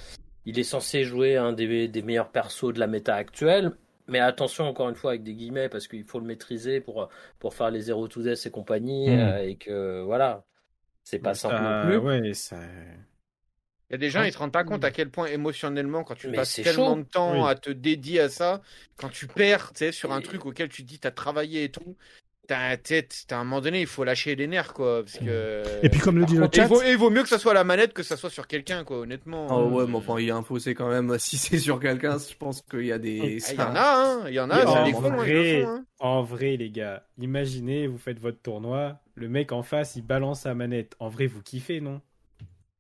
Speaker 2: il est censé jouer un des, des meilleurs persos de la méta actuelle. Mais attention encore une fois avec des guillemets parce qu'il faut le maîtriser pour pour faire les Zero to Death et compagnie
Speaker 1: Mm.
Speaker 2: euh, et que voilà c'est pas simple
Speaker 4: Ça-
Speaker 2: non plus.
Speaker 4: Ouais, ça.
Speaker 3: Il y a des gens, ils se rendent pas compte à quel point émotionnellement, quand tu
Speaker 2: Mais
Speaker 3: passes tellement
Speaker 2: chaud.
Speaker 3: de temps
Speaker 4: Oui.
Speaker 3: à te dédier à ça, quand tu perds, tu sais, sur un
Speaker 2: Et-
Speaker 3: truc auquel tu te dis t'as travaillé et tout, t'as, t'as- à un moment donné, il faut lâcher les nerfs, quoi, parce que.
Speaker 1: Et puis comme le dit le
Speaker 3: il
Speaker 1: chat,
Speaker 3: vaut, il vaut mieux que ça soit la manette que ça soit sur quelqu'un, quoi, honnêtement.
Speaker 6: Ah ouais, mais enfin, il y a un fossé quand même. (laughs) Si c'est sur quelqu'un, je pense qu'il y a des.
Speaker 3: Ah, Il y en a, hein, il y en a,
Speaker 6: en
Speaker 3: c'est
Speaker 6: a,
Speaker 3: des
Speaker 6: en
Speaker 3: cons, hein,
Speaker 4: vrai.
Speaker 3: hein.
Speaker 4: En vrai, les gars, imaginez, vous faites votre tournoi, le mec en face, il balance sa manette. En vrai, vous kiffez, non?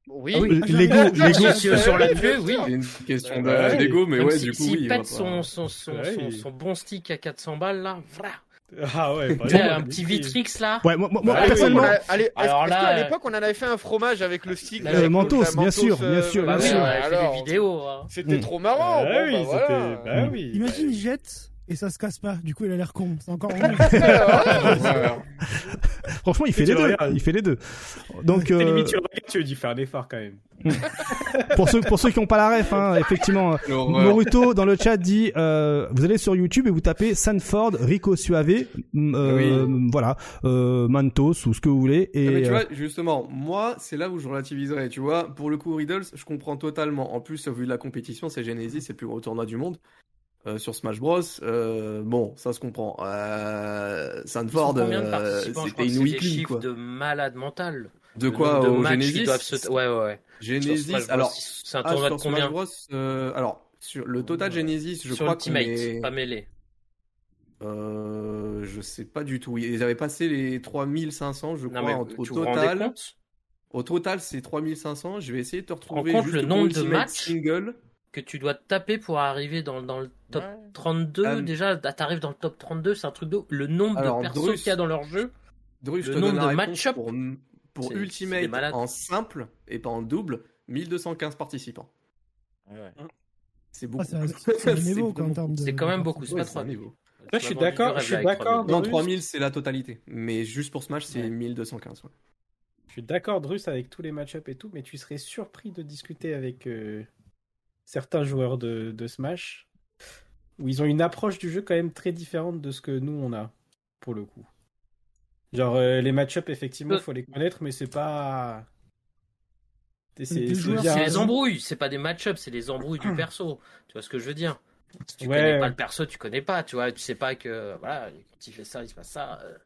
Speaker 3: Oui.
Speaker 2: Ah oui.
Speaker 1: Lego,
Speaker 5: Ah,
Speaker 1: Lego,
Speaker 2: si, sur la queue, oui.
Speaker 6: C'est une question de
Speaker 4: Ouais.
Speaker 6: d'ego, mais ouais,
Speaker 2: si-
Speaker 6: du coup, il va
Speaker 2: pète son, son, son,
Speaker 4: Ouais,
Speaker 2: son, bon stick à 400 balles là, voilà.
Speaker 4: Ah ouais, (laughs)
Speaker 2: sais, un petit Vitrix là.
Speaker 1: ouais, moi, moi, moi,
Speaker 4: Bah,
Speaker 3: À l'époque,
Speaker 1: personnellement,
Speaker 3: on a- allez, est-ce-
Speaker 2: Alors là,
Speaker 3: qu'à
Speaker 2: euh,
Speaker 3: l'époque, on en avait fait un fromage avec le stick
Speaker 2: Euh,
Speaker 3: le-
Speaker 1: Mentos,
Speaker 3: la
Speaker 1: bien sûr,
Speaker 3: euh,
Speaker 1: bien sûr,
Speaker 2: Bah
Speaker 1: bien
Speaker 2: oui,
Speaker 1: sûr.
Speaker 2: hein.
Speaker 3: C'était
Speaker 1: Mm.
Speaker 3: trop marrant.
Speaker 4: Ah oui,
Speaker 3: bah.
Speaker 4: Bah oui.
Speaker 5: Imagine, il jette et ça se casse pas. Du coup, il a l'air con. C'est encore (laughs) (laughs)
Speaker 1: franchement, il fait les
Speaker 4: le
Speaker 1: deux. Il fait les deux. Donc, euh,
Speaker 4: limite, tu le regardes, tu lui dis, fais un effort quand même. (laughs)
Speaker 1: pour ceux pour ceux qui n'ont pas la ref, hein, effectivement. Moruto dans le chat dit euh, vous allez sur YouTube et vous tapez Sanford Rico Suave euh, voilà euh, Mantos ou ce que vous voulez et
Speaker 6: mais tu vois, justement, moi, c'est là où je relativiserais. Tu vois, pour le coup, Riddles, je comprends totalement. En plus, vu la compétition, c'est Genesis, c'est le plus gros tournoi du monde. Euh, sur Smash Bros, euh, bon, ça se comprend. Euh, Sanford, euh, c'était
Speaker 2: que
Speaker 6: une weekly, quoi.
Speaker 2: de malade mental.
Speaker 6: De quoi
Speaker 2: de
Speaker 6: au Genesis
Speaker 2: se- Ouais, ouais,
Speaker 6: Genesis,
Speaker 2: Bros,
Speaker 6: alors,
Speaker 2: c'est un
Speaker 6: ah,
Speaker 2: tournoi de
Speaker 6: sur Smash
Speaker 2: combien
Speaker 6: Bros, alors, sur le total Genesis, je
Speaker 2: Sur
Speaker 6: crois
Speaker 2: Ultimate,
Speaker 6: est...
Speaker 2: pas mêlé.
Speaker 6: Euh, je sais pas du tout. Ils avaient passé les 3500, je
Speaker 2: Non,
Speaker 6: crois, en- au total. Au total, c'est 3500. Je vais essayer de te retrouver
Speaker 2: compte
Speaker 6: juste
Speaker 2: le nombre de matchs?
Speaker 6: Single.
Speaker 2: Que tu dois taper pour arriver dans, dans le top
Speaker 3: Ouais.
Speaker 2: 32.
Speaker 6: Euh,
Speaker 2: Déjà, t'arrives dans le top 32, c'est un truc de le nombre
Speaker 6: Alors,
Speaker 2: de persos
Speaker 6: Drus-
Speaker 2: qu'il y a dans leur jeu.
Speaker 6: Dru, je
Speaker 2: Le nombre de match-up,
Speaker 6: pour, pour Ultimate en simple et pas en double, 1215 participants.
Speaker 3: Ouais.
Speaker 6: C'est beaucoup.
Speaker 5: Ah, c'est (laughs) de.
Speaker 2: Quand même beaucoup, c'est
Speaker 6: Ouais,
Speaker 2: pas
Speaker 6: c'est
Speaker 2: trop
Speaker 6: un niveau.
Speaker 4: Là, je suis d'accord, je suis d'accord.
Speaker 6: Non,
Speaker 4: Drus.
Speaker 6: 3000 c'est la totalité. Mais juste pour Smash, c'est
Speaker 2: Ouais.
Speaker 6: 1215. ouais.
Speaker 4: Je suis d'accord, Drus, avec tous les match-up et tout, mais tu serais surpris de discuter avec euh, certains joueurs de, de Smash où ils ont une approche du jeu quand même très différente de ce que nous on a, pour le coup. Genre, euh, les match-up, effectivement,
Speaker 2: Euh.
Speaker 4: faut les connaître, mais c'est pas. C'est
Speaker 5: Les
Speaker 4: C'est
Speaker 2: embrouilles, c'est pas des match-up, c'est les embrouilles du perso. Tu vois ce que je veux dire? Si tu
Speaker 4: Ouais.
Speaker 2: connais pas le perso, tu connais pas, tu vois, tu sais pas que voilà, quand il fait ça, il se passe ça. euh.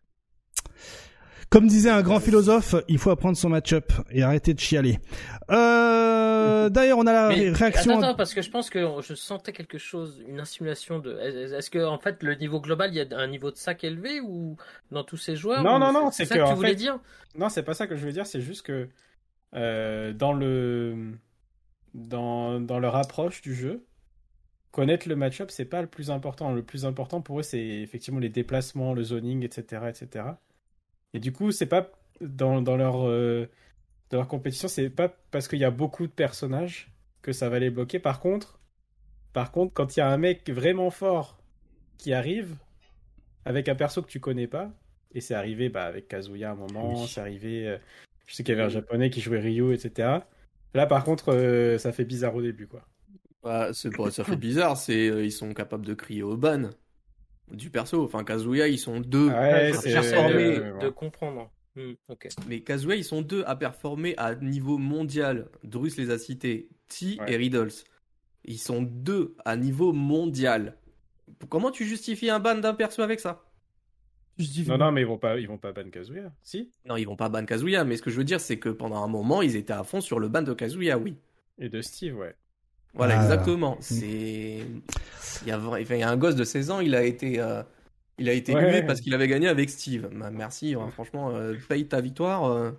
Speaker 1: Comme disait un grand philosophe, il faut apprendre son match-up et arrêter de chialer. Euh, (laughs) D'ailleurs, on a la
Speaker 2: Mais
Speaker 1: réaction.
Speaker 2: attends, attends, parce que je pense que je sentais quelque chose, une insimulation de. Est-ce que en fait le niveau global, il y a un niveau de sac élevé ou dans tous ces joueurs
Speaker 4: Non, non, non,
Speaker 2: c'est ça
Speaker 4: que,
Speaker 2: que tu voulais
Speaker 4: fait,
Speaker 2: dire?
Speaker 4: Non, c'est pas ça que je veux dire, c'est juste que euh, dans le dans, dans leur approche du jeu, connaître le match-up, c'est pas le plus important. Le plus important pour eux, c'est effectivement les déplacements, le zoning, etc., etc. Et du coup, c'est pas dans, dans leur euh, dans leur compétition, c'est pas parce qu'il y a beaucoup de personnages que ça va les bloquer. Par contre, par contre, quand il y a un mec vraiment fort qui arrive avec un perso que tu connais pas, et c'est arrivé bah, avec Kazuya à un moment,
Speaker 1: Oui.
Speaker 4: c'est arrivé. euh, je sais qu'il y avait un japonais qui jouait Ryo, etc. Là, par contre, euh, ça fait bizarre au début, quoi.
Speaker 6: Bah, c'est pas, ça fait bizarre, c'est ils sont capables de crier au ban du perso. Enfin, Kazuya, ils sont deux.
Speaker 4: Ouais,
Speaker 6: performer.
Speaker 2: de, de comprendre. Hmm.
Speaker 6: Mais Kazuya, ils sont deux à performer à niveau mondial. Drus les a cités, T
Speaker 4: Ouais.
Speaker 6: et Riddles. Ils sont deux à niveau mondial. Comment tu justifies un ban d'un perso avec ça?
Speaker 4: Non, non, mais ils vont pas, ils vont pas ban Kazuya. Si?
Speaker 6: Non, ils vont pas ban Kazuya, mais ce que je veux dire, c'est que pendant un moment, ils étaient à fond sur le ban de Kazuya, oui.
Speaker 4: Et de Steve, ouais.
Speaker 6: Voilà,
Speaker 1: Ah.
Speaker 6: exactement. C'est. Il y, a... vra- enfin, il y a un gosse de 16 ans, il a été. euh, Il a été
Speaker 4: Ouais.
Speaker 6: hué parce qu'il avait gagné avec Steve. Bah, merci, hein, franchement, euh, paye ta victoire.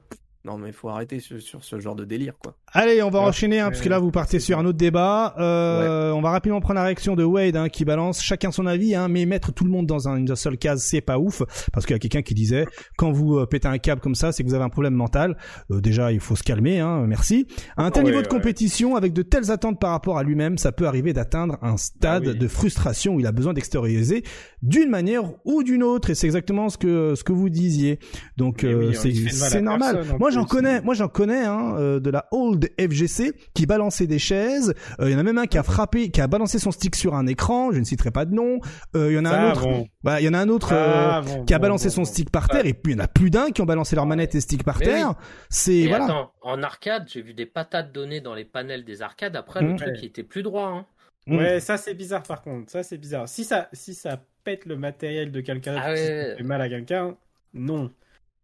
Speaker 6: Non, mais faut arrêter sur, sur ce genre de délire, quoi.
Speaker 1: Allez, on va
Speaker 4: Ouais,
Speaker 1: enchaîner, hein, parce que là, vous partez sur un autre débat. Euh, On va rapidement prendre la réaction de Wade, hein, qui balance chacun son avis, hein, mais mettre tout le monde dans un- une seule case, c'est pas ouf, parce qu'il y a quelqu'un qui disait, quand vous euh, pétez un câble comme ça, c'est que vous avez un problème mental. Euh, déjà, il faut se calmer, hein, merci. À un tel
Speaker 4: Ouais,
Speaker 1: niveau de
Speaker 4: ouais.
Speaker 1: compétition, avec de telles attentes par rapport à lui-même, ça peut arriver d'atteindre un stade
Speaker 4: Ah oui.
Speaker 1: de frustration où il a besoin d'extérioriser d'une manière ou d'une autre, et c'est exactement ce que ce que vous disiez. Donc,
Speaker 4: Mais
Speaker 1: euh,
Speaker 4: oui,
Speaker 1: c'est normal.
Speaker 4: personne, en
Speaker 1: Moi, j'en
Speaker 4: plus.
Speaker 1: connais, moi, j'en connais, hein, euh, de la old FGC qui balançait des chaises. Euh, Il y en a même un qui a frappé, qui a balancé son stick sur un écran. Je ne citerai pas de nom. Euh, Il y en a un autre.
Speaker 4: bon.
Speaker 1: Bah, il y en a un autre. euh,
Speaker 4: Ah, bon,
Speaker 1: qui a balancé
Speaker 4: bon,
Speaker 1: son stick par terre et puis il y en a plus d'un qui ont balancé leur manette et stick par
Speaker 2: Mais
Speaker 1: terre. C'est voilà.
Speaker 2: attends, en arcade, j'ai vu des patates données dans les panels des arcades. Après, le truc,
Speaker 4: Ouais.
Speaker 2: il était plus droit. Hein.
Speaker 1: Mm.
Speaker 4: Ouais, ça c'est bizarre par contre. Ça c'est bizarre. Si ça, si ça pète le matériel de quelqu'un,
Speaker 2: Ah
Speaker 4: si
Speaker 2: ouais.
Speaker 4: ça fait mal à quelqu'un, non.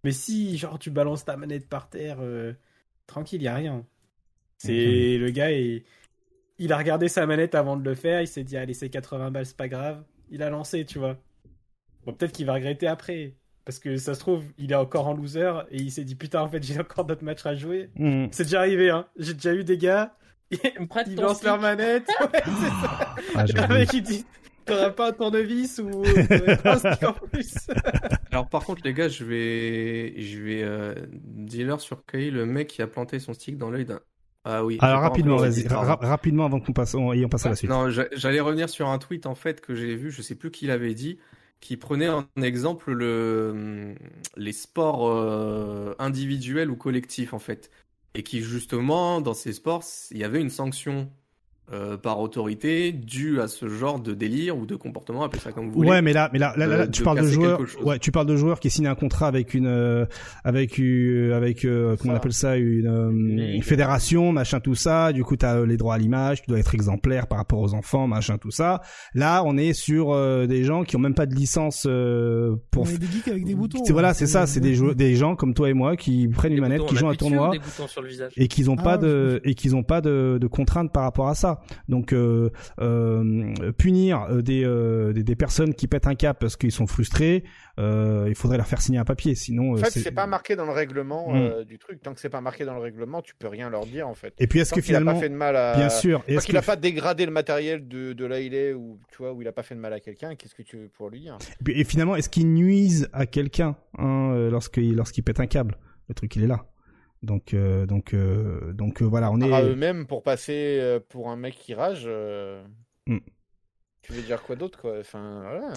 Speaker 4: Mais si genre tu balances ta manette par terre, euh, tranquille, y a rien. C'est le gars et il a regardé sa manette avant de le faire. Il s'est dit allez c'est 80 balles, c'est pas grave. Il a lancé, tu vois. Bon peut-être qu'il va regretter après. Parce que ça se trouve, il est encore en loser et il s'est dit putain en fait j'ai encore d'autres matchs à jouer.
Speaker 1: Mm.
Speaker 4: C'est déjà arrivé hein. J'ai déjà eu des gars. Ils
Speaker 2: ton
Speaker 4: lancent leur manette. (laughs) Ouais, c'est ça.
Speaker 1: Ah,
Speaker 4: Le
Speaker 1: j'avoue.
Speaker 4: mec il dit T'auras pas un tournevis ou (laughs) un stick en plus
Speaker 6: Alors, par contre, les gars, je vais. Je vais. Euh... Dealer sur Kai, le mec qui a planté son stick dans l'œil d'un. Ah oui.
Speaker 1: Alors rapidement, vas-y, ra- rapidement avant qu'on passe, on, et on passe à la suite.
Speaker 6: Non, j'a- j'allais revenir sur un tweet en fait que j'ai vu, je sais plus qui l'avait dit, qui prenait en exemple le les sports euh, individuels ou collectifs en fait, et qui justement dans ces sports il y avait une sanction euh, par autorité due à ce genre de délire ou de comportement, appelez ça comme vous voulez.
Speaker 1: Ouais, mais là, mais là, là, là,
Speaker 6: euh,
Speaker 1: tu parles de joueurs. Ouais, tu parles de joueurs qui signent un contrat avec une, euh, avec, euh, avec, euh, comment on appelle ça, une, euh, une fédération, machin, tout ça. Du coup, t'as euh, les droits à l'image, tu dois être exemplaire par rapport aux enfants, machin, tout ça. Là, on est sur euh, des gens qui ont même pas de licence euh, pour.
Speaker 5: On est des geeks avec des boutons.
Speaker 1: C'est- voilà,
Speaker 5: hein,
Speaker 1: c'est ça, c'est des, des gens comme toi et moi qui prennent
Speaker 2: Des
Speaker 1: une manette, qui jouent un tournoi et qu'ils ont
Speaker 5: Ah,
Speaker 1: pas
Speaker 5: ouais,
Speaker 1: de et qu'ils ont pas de, de contraintes par rapport à ça. Ça. Donc euh, euh, punir euh, des, des des personnes qui pètent un cap parce qu'ils sont frustrés, il faudrait leur faire signer un papier. Sinon,
Speaker 3: En fait,
Speaker 1: c'est-
Speaker 3: pas marqué dans le règlement
Speaker 1: Mm.
Speaker 3: euh, du truc. Tant que c'est pas marqué dans le règlement, tu peux rien leur dire en fait.
Speaker 1: Et puis est-ce que
Speaker 3: qu'il a
Speaker 1: finalement,
Speaker 3: pas fait de mal à.
Speaker 1: bien sûr, est-ce
Speaker 3: qu'il a
Speaker 1: que
Speaker 3: pas dégradé le matériel de, de là il est ou tu vois où il a pas fait de mal à quelqu'un, qu'est-ce que tu veux pour lui dire
Speaker 1: et finalement est-ce qu'ils nuisent à quelqu'un hein, lorsqu'il lorsqu'il pète un câble? Le truc il est là. Donc euh, donc euh, donc euh, voilà, on est
Speaker 3: À eux-mêmes pour passer pour un mec qui rage.
Speaker 1: Mm.
Speaker 3: Tu veux dire quoi d'autre quoi? Enfin voilà.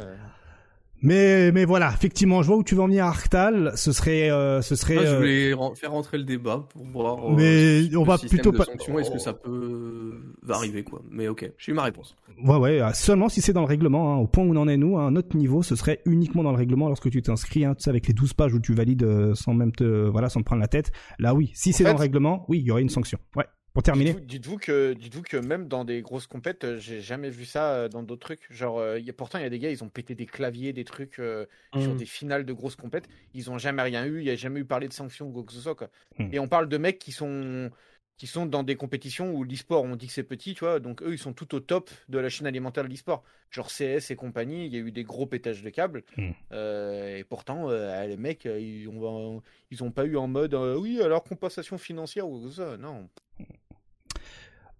Speaker 1: Mais mais voilà, effectivement, je vois où tu veux en venir Arctal. Ce serait euh, ce serait.
Speaker 6: Moi, je
Speaker 1: euh,
Speaker 6: voulais faire rentrer le débat pour voir. euh,
Speaker 1: Mais on va plutôt pas-
Speaker 6: Est-ce que ça peut va arriver quoi Mais ok, j'ai eu ma réponse.
Speaker 1: Ouais, ouais, euh, seulement si c'est dans le règlement, hein, au point où on en est nous, à un autre niveau, ce serait uniquement dans le règlement lorsque tu t'inscris, hein, tu sais, avec les 12 pages où tu valides euh, sans même te, voilà, sans te prendre la tête. Là, oui, si c'est dans le règlement, oui, il y aurait une sanction. Ouais. Pour terminer.
Speaker 3: Dites-vous que, dites-vous que même dans des grosses compètes, euh, j'ai jamais vu ça euh, dans d'autres trucs. Genre, euh, y a, pourtant, il y a des gars, ils ont pété des claviers, des trucs euh, sur
Speaker 4: Mm.
Speaker 3: des finales de grosses compètes. Ils ont jamais rien eu, il y a jamais eu parlé de sanctions ou quoi que ce soit. Quoi.
Speaker 1: Mm.
Speaker 3: Et on parle de mecs qui sont qui sont dans des compétitions où l'e-sport, on dit que c'est petit, tu vois. Donc eux, ils sont tout au top de la chaîne alimentaire de l'e-sport. Genre CS et compagnie, il y a eu des gros pétages de câbles.
Speaker 1: Mm.
Speaker 3: Euh, et pourtant, euh, les mecs, ils ont, ils ont pas eu en mode euh, oui, alors compensation financière ou soit. Non.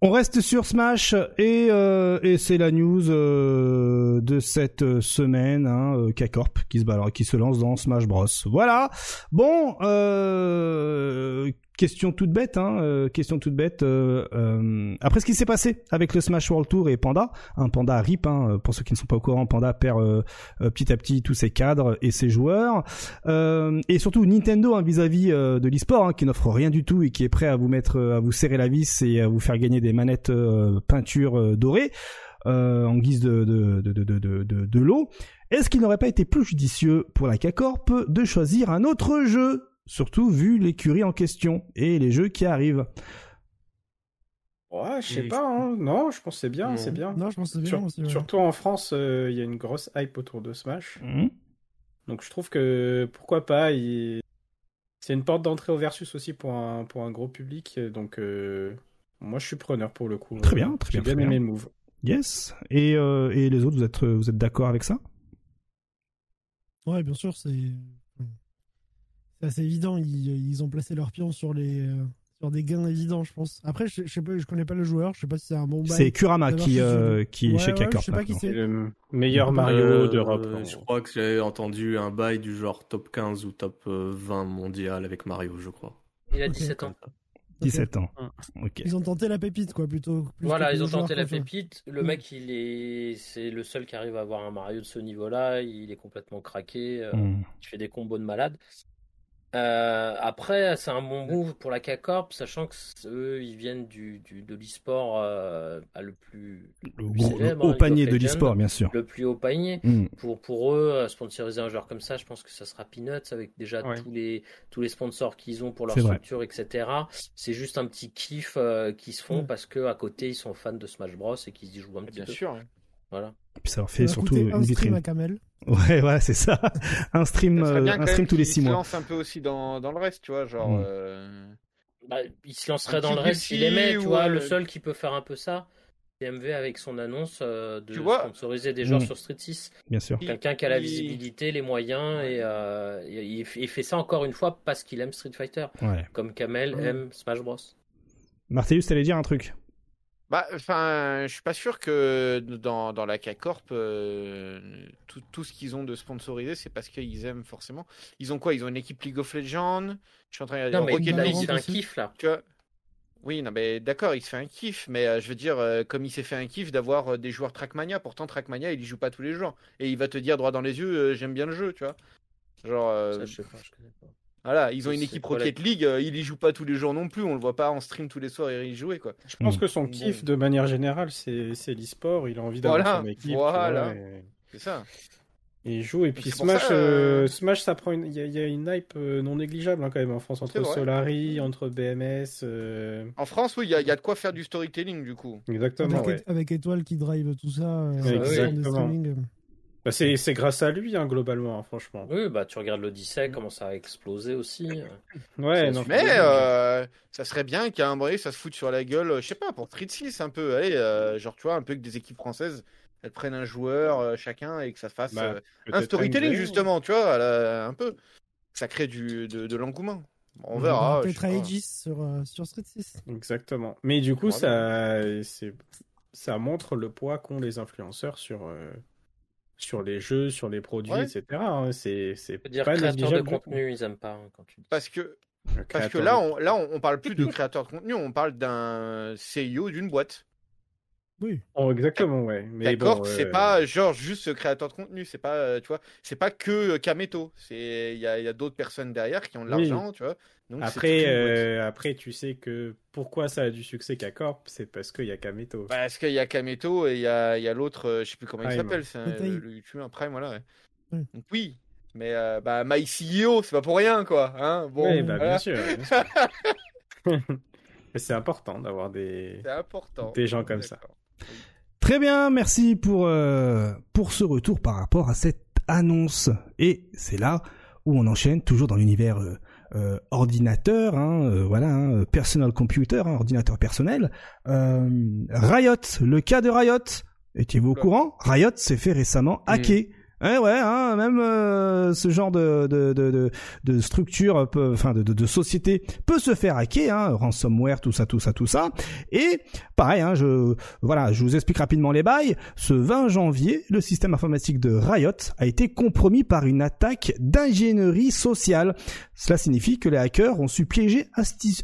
Speaker 1: On reste sur Smash et, euh, c'est la news euh, de cette semaine, hein, euh, K-Corp qui se, balance- qui se lance dans Smash Bros. Voilà. Bon, euh, question toute bête, hein, euh, question toute bête. euh, euh, après ce qui s'est passé avec le Smash World Tour et Panda, un Panda RIP, hein, pour ceux qui ne sont pas au courant, Panda perd petit à petit tous ses cadres et ses joueurs. Et surtout Nintendo hein, vis-à-vis de l'e-sport hein, qui n'offre rien du tout et qui est prêt à vous mettre à vous serrer la vis et à vous faire gagner des manettes peinture dorée en guise de de l'eau. Est-ce qu'il n'aurait pas été plus judicieux pour la K-Corp de choisir un autre jeu? Surtout vu l'écurie en question et les jeux qui arrivent
Speaker 4: Ouais, je sais pas, hein. non, je pense que c'est bien,
Speaker 3: Non.
Speaker 4: c'est bien.
Speaker 5: Non, je pense que c'est bien
Speaker 4: Sur-
Speaker 5: aussi. ouais.
Speaker 4: Surtout en France, euh, il y a une grosse hype autour de Smash.
Speaker 1: Mhm.
Speaker 4: Donc je trouve que pourquoi pas, il- c'est une porte d'entrée au versus aussi pour un, pour un gros public. Donc euh, moi je suis preneur pour le coup.
Speaker 1: Très bien, très
Speaker 4: J'ai
Speaker 1: bien,
Speaker 4: bien
Speaker 1: très
Speaker 4: aimé
Speaker 1: bien.
Speaker 4: le move.
Speaker 1: Yes. Et euh, et les autres vous êtes vous êtes d'accord avec ça?
Speaker 5: Ouais, bien sûr, c'est c'est assez évident. Ils, ils ont placé leur pion sur les euh, sur des gains évidents, je pense. Après, je, je sais pas, je connais pas le joueur. Je sais pas si c'est un bon.
Speaker 1: C'est Kurama qui euh, qui est
Speaker 5: Ouais,
Speaker 1: chez
Speaker 5: ouais, je sais pas qui c'est.
Speaker 4: Le meilleur Mario
Speaker 6: Euh,
Speaker 4: d'Europe.
Speaker 6: Je crois que j'ai entendu un bail du genre top 15 ou top euh, 20 mondial avec Mario, je crois.
Speaker 2: Il a
Speaker 5: Ok.
Speaker 2: 17 ans.
Speaker 1: 17 ans.
Speaker 4: Mm.
Speaker 5: Ils ont tenté la pépite, quoi, plutôt. plus
Speaker 2: Voilà, ils
Speaker 5: le
Speaker 2: ont tenté la pépite. Le
Speaker 5: Mm.
Speaker 2: mec, il est, c'est le seul qui arrive à avoir un Mario de ce niveau-là. Il est complètement craqué. euh,
Speaker 1: Mhm.
Speaker 2: Il fait des combos de malade. Euh, après, c'est un bon move pour la K-Corp, sachant que eux, ils viennent du, du de l'e-sport euh, le plus
Speaker 1: Le
Speaker 2: plus
Speaker 1: gros-
Speaker 2: célèbre,
Speaker 1: au
Speaker 2: hein,
Speaker 1: panier
Speaker 2: of
Speaker 1: de l'e-sport bien sûr.
Speaker 2: le plus haut panier.
Speaker 1: Mhm.
Speaker 2: Pour, pour eux, euh, sponsoriser un joueur comme ça, je pense que ça sera Peanuts avec déjà
Speaker 4: Ouais.
Speaker 2: tous, les, tous les sponsors qu'ils ont pour leur
Speaker 1: vrai.
Speaker 2: structure, etc. C'est juste un petit kiff euh, qu'ils se font
Speaker 5: Ouais.
Speaker 2: parce que à côté ils sont fans de Smash Bros et qu'ils y jouent un petit
Speaker 3: Bien
Speaker 2: peu.
Speaker 3: sûr. hein.
Speaker 2: Voilà.
Speaker 1: Et puis ça leur fait surtout
Speaker 5: un
Speaker 1: une
Speaker 5: stream
Speaker 1: vitrine.
Speaker 5: à Kamel. (laughs)
Speaker 1: Ouais, ouais, c'est ça. un stream,
Speaker 3: Ça
Speaker 1: euh,
Speaker 3: bien
Speaker 1: un stream tous les
Speaker 3: qu'ils
Speaker 1: 6
Speaker 3: se
Speaker 1: mois.
Speaker 3: lancent un peu aussi dans, dans le reste, tu vois, genre.
Speaker 1: Mm.
Speaker 3: euh,
Speaker 2: Bah, il se lancerait
Speaker 3: Un
Speaker 2: dans le reste s'il aimait, tu vois.
Speaker 3: euh,
Speaker 2: Le seul qui peut faire un peu ça, c'est MV avec son annonce euh, de sponsoriser des joueurs
Speaker 1: Mm.
Speaker 2: sur Street 6.
Speaker 1: Bien sûr.
Speaker 3: Il-
Speaker 2: Quelqu'un qui a la
Speaker 3: il-
Speaker 2: visibilité, les moyens, et, euh, il, il fait ça encore une fois parce qu'il aime Street Fighter,
Speaker 1: Ouais.
Speaker 2: comme Kamel aime Smash Bros.
Speaker 1: Martellus, t'allais dire un truc?
Speaker 3: Bah, enfin, je suis pas sûr que dans, dans la K-Corp, euh, tout, tout ce qu'ils ont de sponsorisé, c'est parce qu'ils aiment forcément. Ils ont quoi? Ils ont une équipe League of Legends? Je suis en train de
Speaker 2: mais
Speaker 3: Rocket
Speaker 5: League,
Speaker 2: il fait un kiff là.
Speaker 3: tu vois? Oui, non, mais d'accord, il se fait un kiff, mais euh, je veux dire, euh, comme il s'est fait un kiff d'avoir des joueurs Trackmania, pourtant Trackmania, il y joue pas tous les jours. Et il va te dire droit dans les yeux, j'aime bien le jeu, tu vois? Genre,
Speaker 2: Ça, je sais pas, je connais pas.
Speaker 3: Voilà, ils ont une équipe Rocket League, euh, il y joue pas tous les jours non plus, on le voit pas en stream tous les soirs et y jouer, quoi.
Speaker 4: Je pense
Speaker 1: Mm.
Speaker 4: que son kiff, de manière générale, c'est c'est l'e-sport. Il a envie d'avoir
Speaker 3: Voilà,
Speaker 4: son équipe.
Speaker 3: voilà.
Speaker 4: et-
Speaker 3: C'est ça.
Speaker 4: Et il joue. Et puis Smash,
Speaker 3: ça, euh,
Speaker 4: euh, Smash, ça prend une. Il y, a- il y a une hype euh, non négligeable hein, quand même en France entre. Solari, entre BMS. euh,
Speaker 3: En France, oui, il y, a- il y a de quoi faire du storytelling, du coup.
Speaker 4: Exactement.
Speaker 5: Avec,
Speaker 4: ouais.
Speaker 5: avec Étoile qui drive tout ça. euh,
Speaker 4: exactement. Bah, c'est c'est grâce à lui, hein, globalement, hein, franchement.
Speaker 2: Oui, bah tu regardes l'Odyssey, comment ça a explosé aussi.
Speaker 4: Ouais, non,
Speaker 3: Mais euh, ça serait bien qu'à un moment donné, ça se foute sur la gueule, euh, je sais pas, pour Street 6 un peu. Allez, euh, genre, tu vois, un peu que des équipes françaises, elles prennent un joueur euh, chacun et que ça fasse
Speaker 4: Bah,
Speaker 3: euh, un storytelling, justement, tu vois, la- un peu. Ça crée du, de, de l'engouement. On
Speaker 5: On
Speaker 3: verra.
Speaker 5: Peut-être. Aegis sur, euh, sur Street 6.
Speaker 4: Exactement. Mais du coup,
Speaker 3: Voilà.
Speaker 4: ça, c'est, ça montre le poids qu'ont les influenceurs sur, euh, sur les jeux, sur les produits,
Speaker 3: Ouais.
Speaker 4: etc. hein. C'est,
Speaker 2: dire,
Speaker 4: pas
Speaker 2: créateur de contenu, ils aiment pas hein, quand tu dis.
Speaker 3: Parce que, parce que là, on, là, on, parle plus de créateur de contenu, on parle d'un CEO d'une boîte.
Speaker 5: Oui.
Speaker 4: Oh, exactement, ouais. Mais
Speaker 3: D'accord,
Speaker 4: bon,
Speaker 3: c'est
Speaker 4: euh,
Speaker 3: pas genre juste ce créateur de contenu, c'est pas, euh, tu vois, c'est pas que euh, Kameto, c'est il y a, il y a d'autres personnes derrière qui ont de
Speaker 4: Oui.
Speaker 3: l'argent, tu vois. Donc
Speaker 4: Après, euh, après, tu sais que pourquoi ça a du succès qu'à Corp, c'est parce qu'il y a Kameto.
Speaker 3: Parce qu'il y a Kameto et il y a, il y a l'autre, euh, je sais plus comment il s'appelle, c'est le, le youtubeur Prime, voilà. ouais.
Speaker 5: Ouais.
Speaker 3: Donc oui, mais euh, bah My CEO, c'est pas pour rien quoi, hein. Bon,
Speaker 4: oui, bah,
Speaker 3: voilà,
Speaker 4: bien sûr. bien sûr. (laughs) Mais c'est important d'avoir des. Des gens comme ça.
Speaker 1: Très bien, merci pour, euh, pour ce retour par rapport à cette annonce. Et c'est là où on enchaîne toujours dans l'univers euh, euh, ordinateur, hein, euh, voilà, hein, personal computer, hein, ordinateur personnel. Euh, Riot, le cas de Riot, étiez-vous au courant? Riot s'est fait récemment hacker. Ouais, ouais, hein, même euh, ce genre de de de de, structure, peut- enfin de, de de société peut se faire hacker, hein, ransomware, tout ça, tout ça, tout ça. Et pareil, hein, je voilà, je vous explique rapidement les bails. Ce 20 janvier, le système informatique de Riot a été compromis par une attaque d'ingénierie sociale. Cela signifie que les hackers ont su piéger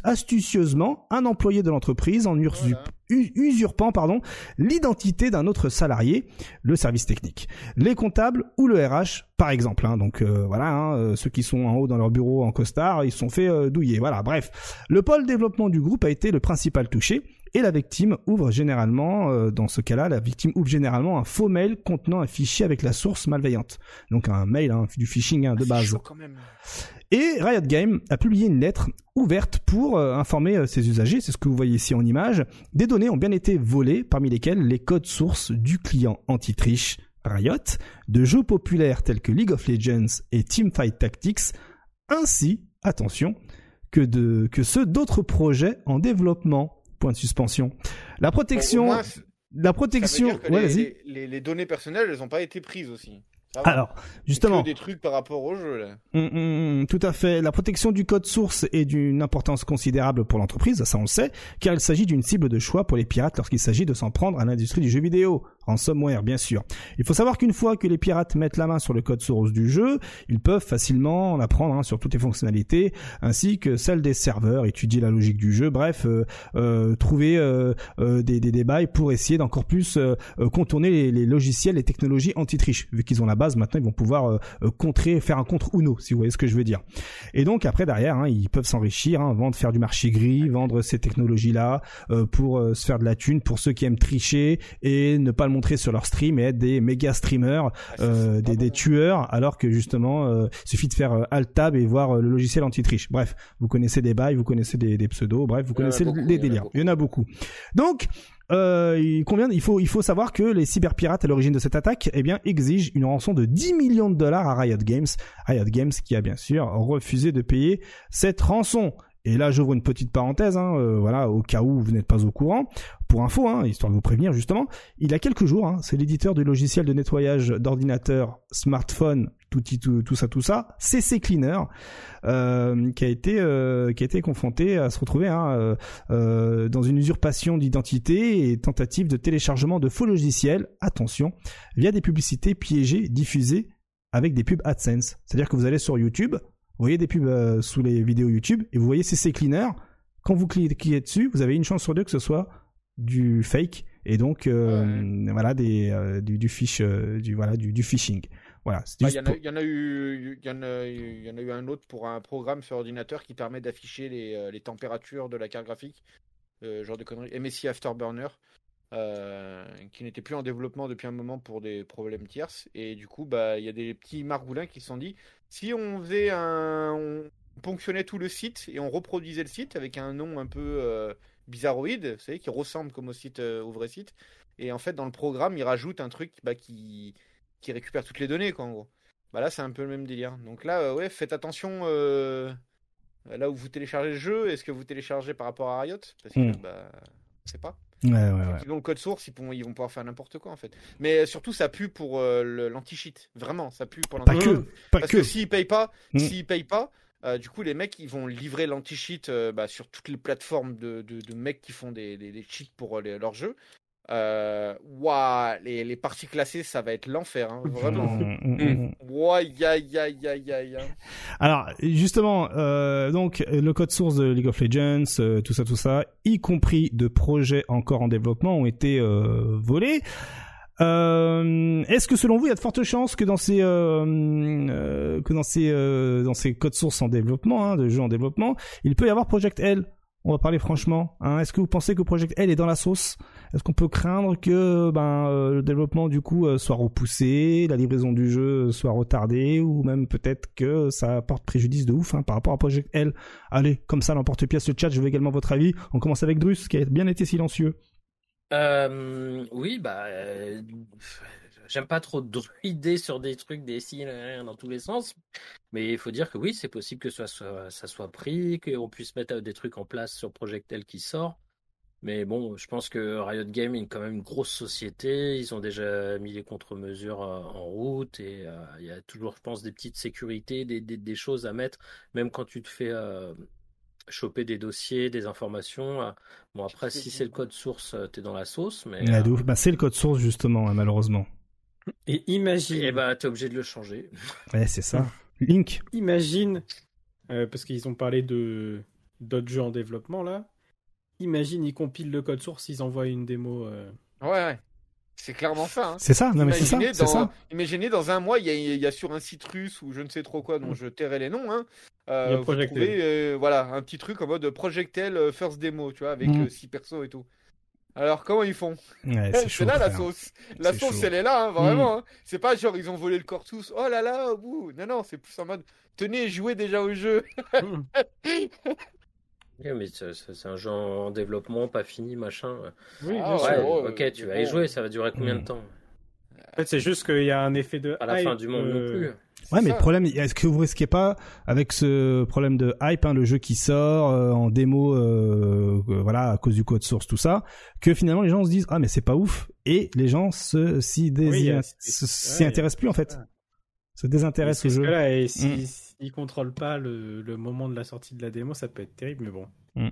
Speaker 1: astucieusement un employé de l'entreprise en
Speaker 3: Voilà.
Speaker 1: usurpant pardon l'identité d'un autre salarié, le service technique, les comptables ou le RH par exemple. hein. Donc euh, voilà, hein, euh, ceux qui sont en haut dans leur bureau en costard, ils se sont fait euh, douiller. Voilà, bref, le pôle développement du groupe a été le principal touché. Et la victime ouvre généralement, euh, dans ce cas-là, la victime ouvre généralement un faux mail contenant un fichier avec la source malveillante. Donc un mail, hein, du phishing hein, de
Speaker 3: Ah,
Speaker 1: base.
Speaker 3: chaud, quand même.
Speaker 1: Et Riot Games a publié une lettre ouverte pour euh, informer euh, ses usagers, c'est ce que vous voyez ici en image, des données ont bien été volées, parmi lesquelles les codes sources du client anti-triche Riot, de jeux populaires tels que League of Legends et Teamfight Tactics, ainsi, attention, que, de, que ceux d'autres projets en développement. Point de suspension. La protection, la protection, ouais,
Speaker 3: les, données personnelles, elles ont pas été prises aussi. Va.
Speaker 1: Alors, justement,
Speaker 3: des trucs par rapport au jeu là.
Speaker 1: Hum, hum, hum, tout à fait. La protection du code source est d'une importance considérable pour l'entreprise, ça on le sait, car il s'agit d'une cible de choix pour les pirates lorsqu'il s'agit de s'en prendre à l'industrie du jeu vidéo, ransomware bien sûr. Il faut savoir qu'une fois que les pirates mettent la main sur le code source du jeu, ils peuvent facilement en apprendre hein, sur toutes les fonctionnalités, ainsi que celles des serveurs, étudier la logique du jeu, bref, euh, euh, trouver euh, euh, des, des, des pour essayer d'encore plus euh, euh, contourner les, les logiciels et technologies anti-triche. Vu qu'ils ont la base, maintenant ils vont pouvoir contrer, faire un contre Uno, si vous voyez ce que je veux dire. Et donc après derrière, hein, ils peuvent s'enrichir, hein, vendre, faire du marché gris, vendre ces technologies-là euh, pour se faire de la thune pour ceux qui aiment tricher et ne pas le montrer sur leur stream et être des méga streamers,
Speaker 3: Ah,
Speaker 1: euh, des, tueurs, alors que justement, euh, il suffit de faire euh, alt tab et voir euh, le logiciel anti-triche. Bref, vous connaissez des bails, vous connaissez des, des pseudos, bref, vous connaissez
Speaker 2: beaucoup,
Speaker 1: les délires. Il y en a beaucoup. Donc, euh, il convient, il faut, il faut savoir que les cyberpirates à l'origine de cette attaque, eh bien, exigent une rançon de 10 millions de dollars à Riot Games. Riot Games qui a bien sûr refusé de payer cette rançon. Et là, j'ouvre une petite parenthèse, hein, euh, voilà, au cas où vous n'êtes pas au courant. Pour info, hein, histoire de vous prévenir justement, il y a quelques jours, hein, c'est l'éditeur du logiciel de nettoyage d'ordinateur, smartphone, tout, tout, tout ça, tout ça, CC Cleaner, euh, qui a été, euh, qui a été confronté à se retrouver hein, euh, euh, dans une usurpation d'identité et tentative de téléchargement de faux logiciels. Attention, via des publicités piégées diffusées avec des pubs AdSense. C'est-à-dire que vous allez sur YouTube, vous voyez des pubs euh, sous les vidéos YouTube et vous voyez CC Cleaner. Quand vous cliquez dessus, vous avez une chance sur deux que ce soit du fake et donc euh, voilà des euh, du, du fish euh, du voilà du, du phishing. Voilà.
Speaker 3: Bah, Il
Speaker 1: juste
Speaker 3: y, en
Speaker 1: pour-
Speaker 3: a- il y en a eu, il y en a, il y en a eu un autre pour un programme sur ordinateur qui permet d'afficher les, les températures de la carte graphique, genre de conneries, MSI Afterburner, qui n'était plus en développement depuis un moment pour des problèmes tierces. Et du coup, bah, il y a des petits margoulins qui se sont dit, si on faisait un, on ponctionnait tout le site et on reproduisait le site avec un nom un peu euh, bizarroïde, vous savez, qui ressemble comme au site, euh, au vrai site. Et en fait, dans le programme, ils rajoutent un truc bah, qui qui récupère toutes les données, quoi, en gros. Bah là, c'est un peu le même délire. Donc là, euh, ouais, faites attention euh, là où vous téléchargez le jeu. Est-ce que vous téléchargez par rapport à Riot? Parce que,
Speaker 1: Hmm.
Speaker 3: bah, je sais pas.
Speaker 1: Ouais, ouais, ouais.
Speaker 3: Ils ont le code source, ils, pourront- ils vont pouvoir faire n'importe quoi, en fait. Mais surtout, ça pue pour euh, l'anti-cheat. Vraiment, ça pue pour
Speaker 1: Pas
Speaker 3: l'anti-cheat.
Speaker 1: que, pas
Speaker 3: Parce
Speaker 1: que.
Speaker 3: que s'ils payent pas,
Speaker 1: Mm.
Speaker 3: s'ils payent pas, euh, du coup les mecs ils vont livrer l'anti-cheat euh, bah, sur toutes les plateformes de, de, de mecs qui font des, des, des cheats pour les- leurs jeux. Euh, les, les parties classées ça va être l'enfer, hein, vraiment. Ouah, ya, ya, ya, ya, ya.
Speaker 1: Alors justement, euh, donc le code source de League of Legends, euh, tout ça, tout ça, y compris de projets encore en développement, ont été euh, volés. Euh, Est-ce que selon vous, il y a de fortes chances que dans ces euh, euh, que dans ces euh, dans ces codes sources en développement, hein, de jeux en développement, il peut y avoir Project L? On va parler franchement. Hein. Est-ce que vous pensez que Project L est dans la sauce? Est-ce qu'on peut craindre que ben euh, le développement du coup euh, soit repoussé, la livraison du jeu soit retardée, ou même peut-être que ça porte préjudice de ouf hein, par rapport à Project L? Allez, comme ça, l'emporte-pièce, le chat, je veux également votre avis. On commence avec Drus, qui a bien été silencieux.
Speaker 2: Euh, oui, bah, euh, j'aime pas trop druider sur des trucs, des signes euh, dans tous les sens, mais il faut dire que oui, c'est possible que ça soit, ça soit pris, qu'on puisse mettre des trucs en place sur Project L qui sort. Mais bon, je pense que Riot Games est quand même une grosse société. Ils ont déjà mis les contre-mesures euh, en route et euh, il y a toujours, je pense, des petites sécurités, des, des, des choses à mettre, même quand tu te fais euh, choper des dossiers, des informations. euh. Bon, après, si c'est le code source, euh, t'es dans la sauce, mais
Speaker 1: Ah,
Speaker 2: euh.
Speaker 1: Bah, c'est le code source, justement, hein, malheureusement.
Speaker 4: Et imagine,
Speaker 2: eh ben, t'es obligé de le changer.
Speaker 1: Ouais, c'est ça. (laughs) Link.
Speaker 4: imagine, euh, parce qu'ils ont parlé de d'autres jeux en développement là. Imagine, ils compilent le code source, ils envoient une démo. euh,
Speaker 3: Ouais, ouais. C'est clairement ça. Hein.
Speaker 1: C'est ça, non mais c'est ça,
Speaker 3: Imaginez
Speaker 1: c'est
Speaker 3: dans,
Speaker 1: ça.
Speaker 3: imaginez dans un mois, il y, a- il y a sur un site russe ou je ne sais trop quoi, dont je tairai les noms, hein, euh, vous trouvez euh, voilà, un petit truc en mode Projectel First Demo, tu vois, avec
Speaker 1: Mm.
Speaker 3: 6 persos et tout. Alors comment ils font
Speaker 1: Ouais, (laughs)
Speaker 3: C'est
Speaker 1: chaud.
Speaker 3: là la sauce. La
Speaker 1: C'est
Speaker 3: sauce,
Speaker 1: chaud.
Speaker 3: elle est là, hein, vraiment. hein. C'est pas genre ils ont volé le corps tous. Oh là là, au bout. Non, non, c'est plus en mode tenez, jouez déjà au jeu. (laughs)
Speaker 2: Ouais, mais c'est un jeu en développement, pas fini, machin.
Speaker 4: Oui,
Speaker 3: Ah
Speaker 4: bien
Speaker 2: Ouais,
Speaker 4: sûr.
Speaker 3: ouais,
Speaker 2: ok, tu vas y
Speaker 3: bon.
Speaker 2: jouer, ça va durer combien
Speaker 1: Mm.
Speaker 2: de temps?
Speaker 4: En fait, c'est juste qu'il y a un effet de.
Speaker 2: À la
Speaker 4: hype,
Speaker 2: fin du monde
Speaker 4: euh,
Speaker 2: non plus.
Speaker 1: Ouais, mais
Speaker 3: ça.
Speaker 1: le problème, est-ce que vous risquez pas avec ce problème de hype, hein, le jeu qui sort euh, en démo, euh, euh, voilà, à cause du code source, tout ça, que finalement les gens se disent ah mais c'est pas ouf et les gens se s'y dés-
Speaker 4: Oui, a-
Speaker 1: s'y
Speaker 4: ouais,
Speaker 1: intéressent plus en fait, se désintéressent au jeu.
Speaker 4: que-là, et si-
Speaker 1: Mm.
Speaker 4: s'ils contrôlent pas le, le moment de la sortie de la démo, ça peut être terrible, mais bon.
Speaker 1: Mm.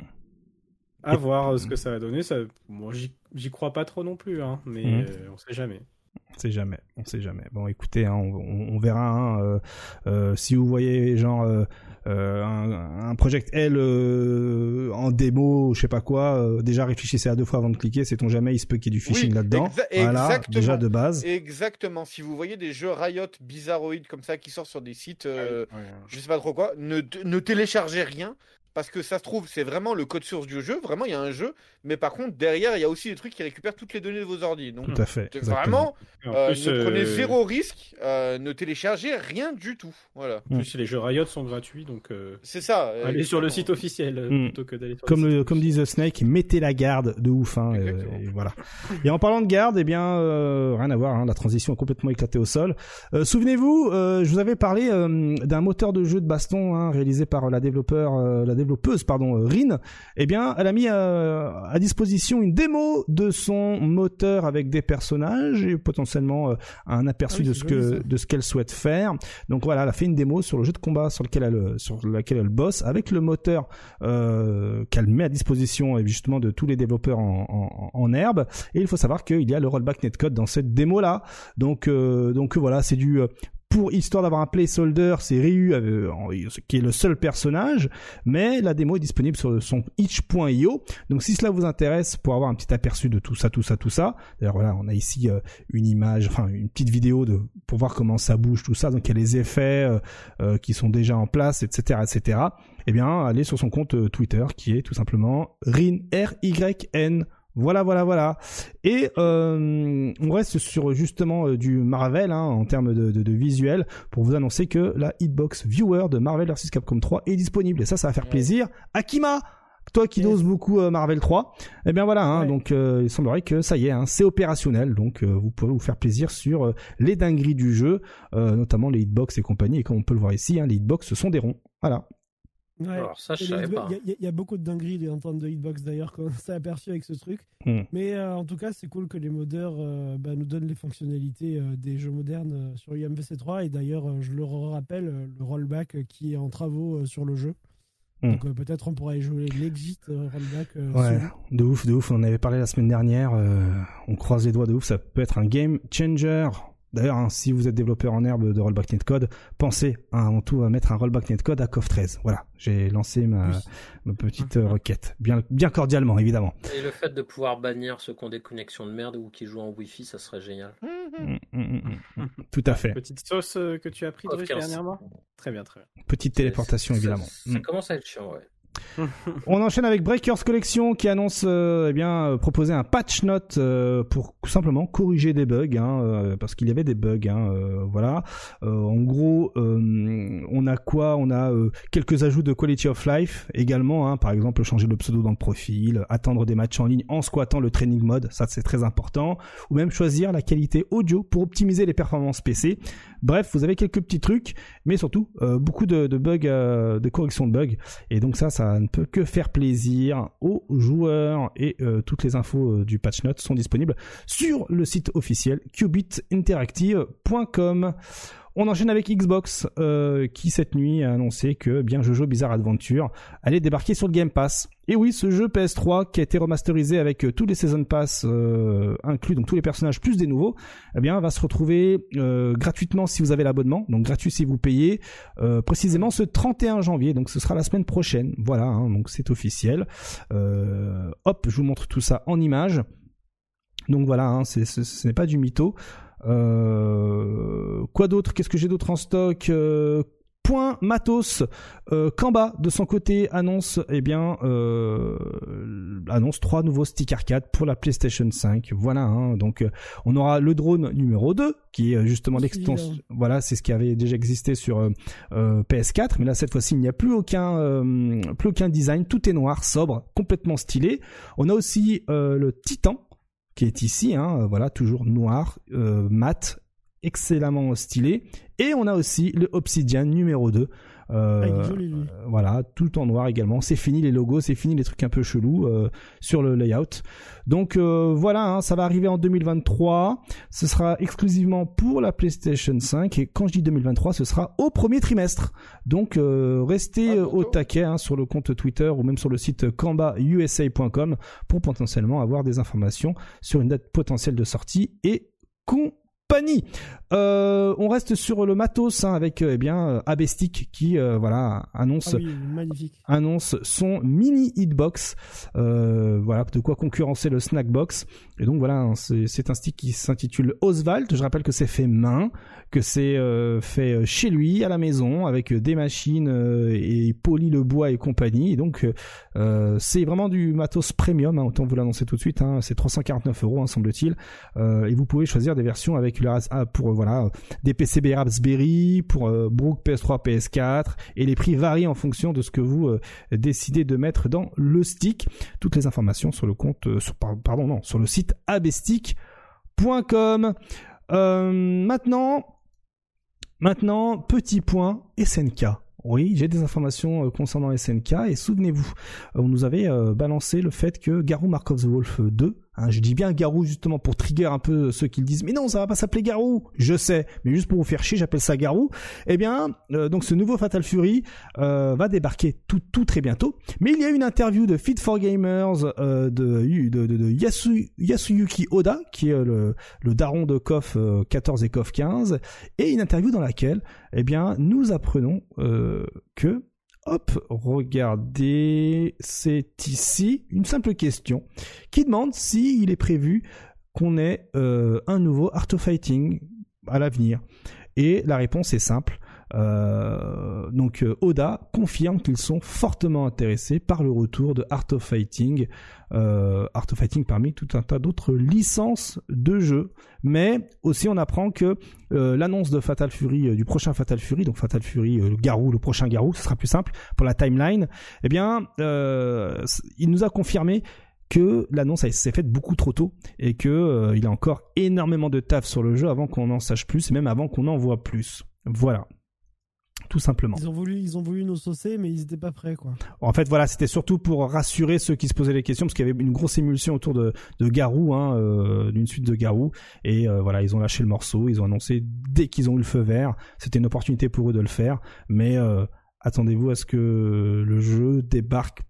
Speaker 4: À voir euh, ce que ça va donner. Ça... Moi, j'y j'y crois pas trop non plus, hein, mais
Speaker 1: Mm.
Speaker 4: euh, on sait jamais.
Speaker 1: On sait jamais, on sait jamais. Bon, écoutez, hein, on, on- on verra. hein, euh, euh, si vous voyez genre euh, euh, un, un Project L euh, en démo, je sais pas quoi, euh, déjà réfléchissez à deux fois avant de cliquer. Sait-on jamais, il se peut qu'il y ait du phishing
Speaker 3: Oui,
Speaker 1: là-dedans.
Speaker 3: exa-
Speaker 1: Voilà,
Speaker 3: exactement.
Speaker 1: déjà de base.
Speaker 3: Exactement. Si vous voyez des jeux Riot bizarroïdes comme ça qui sortent sur des sites, euh,
Speaker 4: Ouais.
Speaker 3: je sais pas trop quoi, ne, ne téléchargez rien. Parce que ça se trouve, c'est vraiment le code source du jeu. Vraiment, il y a un jeu. Mais par contre, derrière, il y a aussi des trucs qui récupèrent toutes les données de vos ordi. Donc,
Speaker 1: Tout à fait.
Speaker 3: vraiment, euh,
Speaker 4: plus,
Speaker 3: ne prenez
Speaker 4: euh,
Speaker 3: zéro risque. euh, ne téléchargez rien du tout. Voilà.
Speaker 4: en plus, les jeux Riot sont gratuits, donc euh,
Speaker 3: C'est ça.
Speaker 4: allez sur le site officiel euh,
Speaker 1: Mm.
Speaker 4: plutôt que d'aller
Speaker 1: Comme,
Speaker 4: le
Speaker 1: comme dit The Snake, mettez la garde de ouf. Hein, et voilà. Et en parlant de garde, eh bien, euh, rien à voir. Hein, la transition est complètement éclatée au sol. Euh, Souvenez-vous, euh, je vous avais parlé euh, d'un moteur de jeu de baston hein, réalisé par la développeur, euh, la développeuse, pardon, euh, Rin. Eh bien, elle a mis euh, à disposition une démo de son moteur avec des personnages et potentiellement euh, un aperçu
Speaker 5: Ah oui,
Speaker 1: de ce que
Speaker 5: ça.
Speaker 1: de ce qu'elle souhaite faire. Donc voilà, elle a fait une démo sur le jeu de combat sur lequel elle sur laquelle elle bosse avec le moteur euh, qu'elle met à disposition justement de tous les développeurs en, en, en herbe. Et il faut savoir qu'il y a le rollback netcode dans cette démo là. Donc euh, donc voilà, c'est du pour histoire d'avoir un placeholder, c'est Ryu euh, en- qui est le seul personnage, mais la démo est disponible sur son itch.io. Donc si cela vous intéresse pour avoir un petit aperçu de tout ça, tout ça, tout ça. D'ailleurs voilà, on a ici euh, une image, enfin une petite vidéo de pour voir comment ça bouge, tout ça. Donc il y a les effets euh, euh, qui sont déjà en place, etc., etc. Eh bien, allez sur son compte euh, Twitter qui est tout simplement Rin. Voilà, voilà, voilà. Et euh, on reste sur justement euh, du Marvel hein, en termes de, de, de visuel pour vous annoncer que la Hitbox Viewer de Marvel vs Capcom 3 est disponible. Et ça, ça va faire plaisir. Akima, toi qui doses beaucoup euh, Marvel 3, eh bien voilà, hein,
Speaker 5: Ouais.
Speaker 1: donc euh, il semblerait que ça y est, hein, c'est opérationnel, donc euh, vous pouvez vous faire plaisir sur euh, les dingueries du jeu, euh, notamment les hitbox et compagnie, et comme on peut le voir ici, hein, les hitbox ce sont des ronds. Voilà.
Speaker 5: Ouais.
Speaker 2: Alors ça, je savais pas.
Speaker 5: Il y a- y, beaucoup de dingueries en termes de hitbox d'ailleurs qu'on s'est aperçu avec ce truc.
Speaker 1: Hmm.
Speaker 5: Mais euh, en tout cas, c'est cool que les modeurs euh, bah, nous donnent les fonctionnalités euh, des jeux modernes euh, sur UMVC3. Et d'ailleurs, euh, je le rappelle, euh, le rollback euh, qui est en travaux euh, sur le jeu.
Speaker 1: Hmm.
Speaker 5: Donc euh, peut-être on pourrait y jouer l'exit euh, rollback. euh,
Speaker 1: Ouais, de ouf, de ouf. On en avait parlé la semaine dernière. euh, on croise les doigts de ouf. Ça peut être un game changer. D'ailleurs, hein, si vous êtes développeur en herbe de rollback netcode, pensez hein, avant tout à mettre un rollback netcode à CoF 13. Voilà, j'ai lancé ma,
Speaker 5: Oui.
Speaker 1: ma petite euh, requête, bien, bien cordialement évidemment.
Speaker 2: Et le fait de pouvoir bannir ceux qui ont des connexions de merde ou qui jouent en Wi-Fi, ça serait génial.
Speaker 1: Mm, mm, mm, mm. Tout à fait.
Speaker 4: Petite sauce euh, que tu as pris
Speaker 2: course.
Speaker 4: dernièrement? Très bien, très bien.
Speaker 1: Petite téléportation évidemment.
Speaker 2: Ça, ça
Speaker 1: Mm.
Speaker 2: commence à être chiant, ouais. (laughs)
Speaker 1: On enchaîne avec Breakers Collection qui annonce euh, eh bien euh, proposer un patch note euh, pour simplement corriger des bugs hein, parce qu'il y avait des bugs hein, voilà. En gros on a quoi? On a quelques ajouts de quality of life également hein, par exemple changer le pseudo dans le profil attendre des matchs en ligne en squattant le training mode ça c'est très important. Ou même choisir la qualité audio pour optimiser les performances PC bref vous avez quelques petits trucs mais surtout euh, beaucoup de, bugs euh, de correction de bugs et donc ça, ça ne peut que faire plaisir aux joueurs et euh, toutes les infos du patch note sont disponibles sur le site officiel cubitinteractive.com. On enchaîne avec Xbox euh, qui cette nuit a annoncé que bien Jojo Bizarre Adventure allait débarquer sur le Game Pass. Et oui, ce jeu PS3 qui a été remasterisé avec euh, tous les Season Pass euh, inclus, donc tous les personnages plus des nouveaux, eh bien va se retrouver euh, gratuitement si vous avez l'abonnement, donc gratuit si vous payez, euh, précisément ce 31 janvier, donc ce sera la semaine prochaine. Voilà, hein, donc c'est officiel. Hop, je vous montre tout ça en image. Donc voilà, hein, c'est, ce, ce n'est pas du mytho. Euh, quoi d'autre Qu'est-ce que j'ai d'autre en stock Euh, Point Matos, euh, Kamba de son côté annonce eh bien euh, annonce trois nouveaux stick arcade pour la PlayStation 5. Voilà, hein, donc euh, on aura le drone numéro 2 qui est justement l'extension.
Speaker 5: Celui-là.
Speaker 1: Voilà, c'est ce qui avait déjà existé sur euh, euh, PS4, mais là cette fois-ci il n'y a plus aucun euh, plus aucun design, tout est noir, sobre, complètement stylé. On a aussi euh, le Titan qui est ici, hein, euh, voilà, toujours noir, euh, mat, excellemment stylé. Et on a aussi le Obsidian numéro 2. Euh,
Speaker 5: Ah, il est joli, lui.
Speaker 1: euh, voilà, tout en noir également. C'est fini les logos, c'est fini les trucs un peu chelous euh, sur le layout. Donc euh, voilà, hein, ça va arriver en 2023. Ce sera exclusivement pour la PlayStation 5 et quand je dis 2023, ce sera au premier trimestre. Donc euh, restez
Speaker 3: Ah,
Speaker 1: euh, au taquet hein, sur le compte Twitter ou même sur le site kambausa.com pour potentiellement avoir des informations sur une date potentielle de sortie et compagnie. Euh, on reste sur le matos hein, avec euh, eh bien euh, Abestic qui euh, voilà annonce
Speaker 5: Ah oui,
Speaker 1: annonce son mini hitbox, euh, voilà de quoi concurrencer le snackbox. Et donc voilà, hein, c'est un stick qui s'intitule Oswald. Je rappelle que c'est fait main, que c'est fait chez lui à la maison avec des machines et poli le bois et compagnie. Et donc c'est vraiment du matos premium. Hein, autant vous l'annoncer tout de suite. Hein, c'est 349 euros, semble-t-il. Et vous pouvez choisir des versions avec pour euh, voilà des PCB Raspberry, pour euh, Brook PS3, PS4, et les prix varient en fonction de ce que vous euh, décidez de mettre dans le stick. Toutes les informations sur le compte, sur, par- pardon non, sur le site abestic.com. Euh, maintenant, maintenant petit point SNK. Oui, j'ai des informations concernant SNK et souvenez-vous, on nous avait balancé le fait que Garou Mark of the Wolf 2, hein, je dis bien Garou justement pour trigger un peu ceux qui le disent, mais non, ça va pas s'appeler Garou, je sais, mais juste pour vous faire chier, j'appelle ça Garou. Eh bien, euh, donc ce nouveau Fatal Fury euh, va débarquer tout, tout très bientôt. Mais il y a une interview de Fit for Gamers euh, de, de, de, de Yasu- Yasuyuki Oda, qui est le, le daron de KOF euh, 14 et KOF 15, et une interview dans laquelle, eh bien, nous apprenons que, hop, regardez, c'est ici une simple question qui demande si il est prévu qu'on ait euh, un nouveau Art of Fighting à l'avenir. Et la réponse est simple. Euh, donc euh, Oda confirme qu'ils sont fortement intéressés par le retour de Art of Fighting, euh, Art of Fighting parmi tout un tas d'autres licences de jeux. Mais aussi on apprend que l'annonce de Fatal Fury, du prochain Fatal Fury, donc Fatal Fury, le Garou, le prochain Garou, ce sera plus simple pour la timeline. Eh bien, il nous a confirmé que l'annonce s'est faite beaucoup trop tôt et que il y a encore énormément de taf sur le jeu avant qu'on en sache plus et même avant qu'on en voit plus. Voilà. Tout simplement.
Speaker 5: Ils ont voulu, ils ont voulu nous saucer, mais ils étaient pas prêts, quoi.
Speaker 1: En fait, voilà, c'était surtout pour rassurer ceux qui se posaient les questions, parce qu'il y avait une grosse émulsion autour de, de Garou, hein, euh, d'une suite de Garou, et euh, voilà, ils ont lâché le morceau, ils ont annoncé dès qu'ils ont eu le feu vert, c'était une opportunité pour eux de le faire, mais euh, attendez-vous à ce que le jeu débarque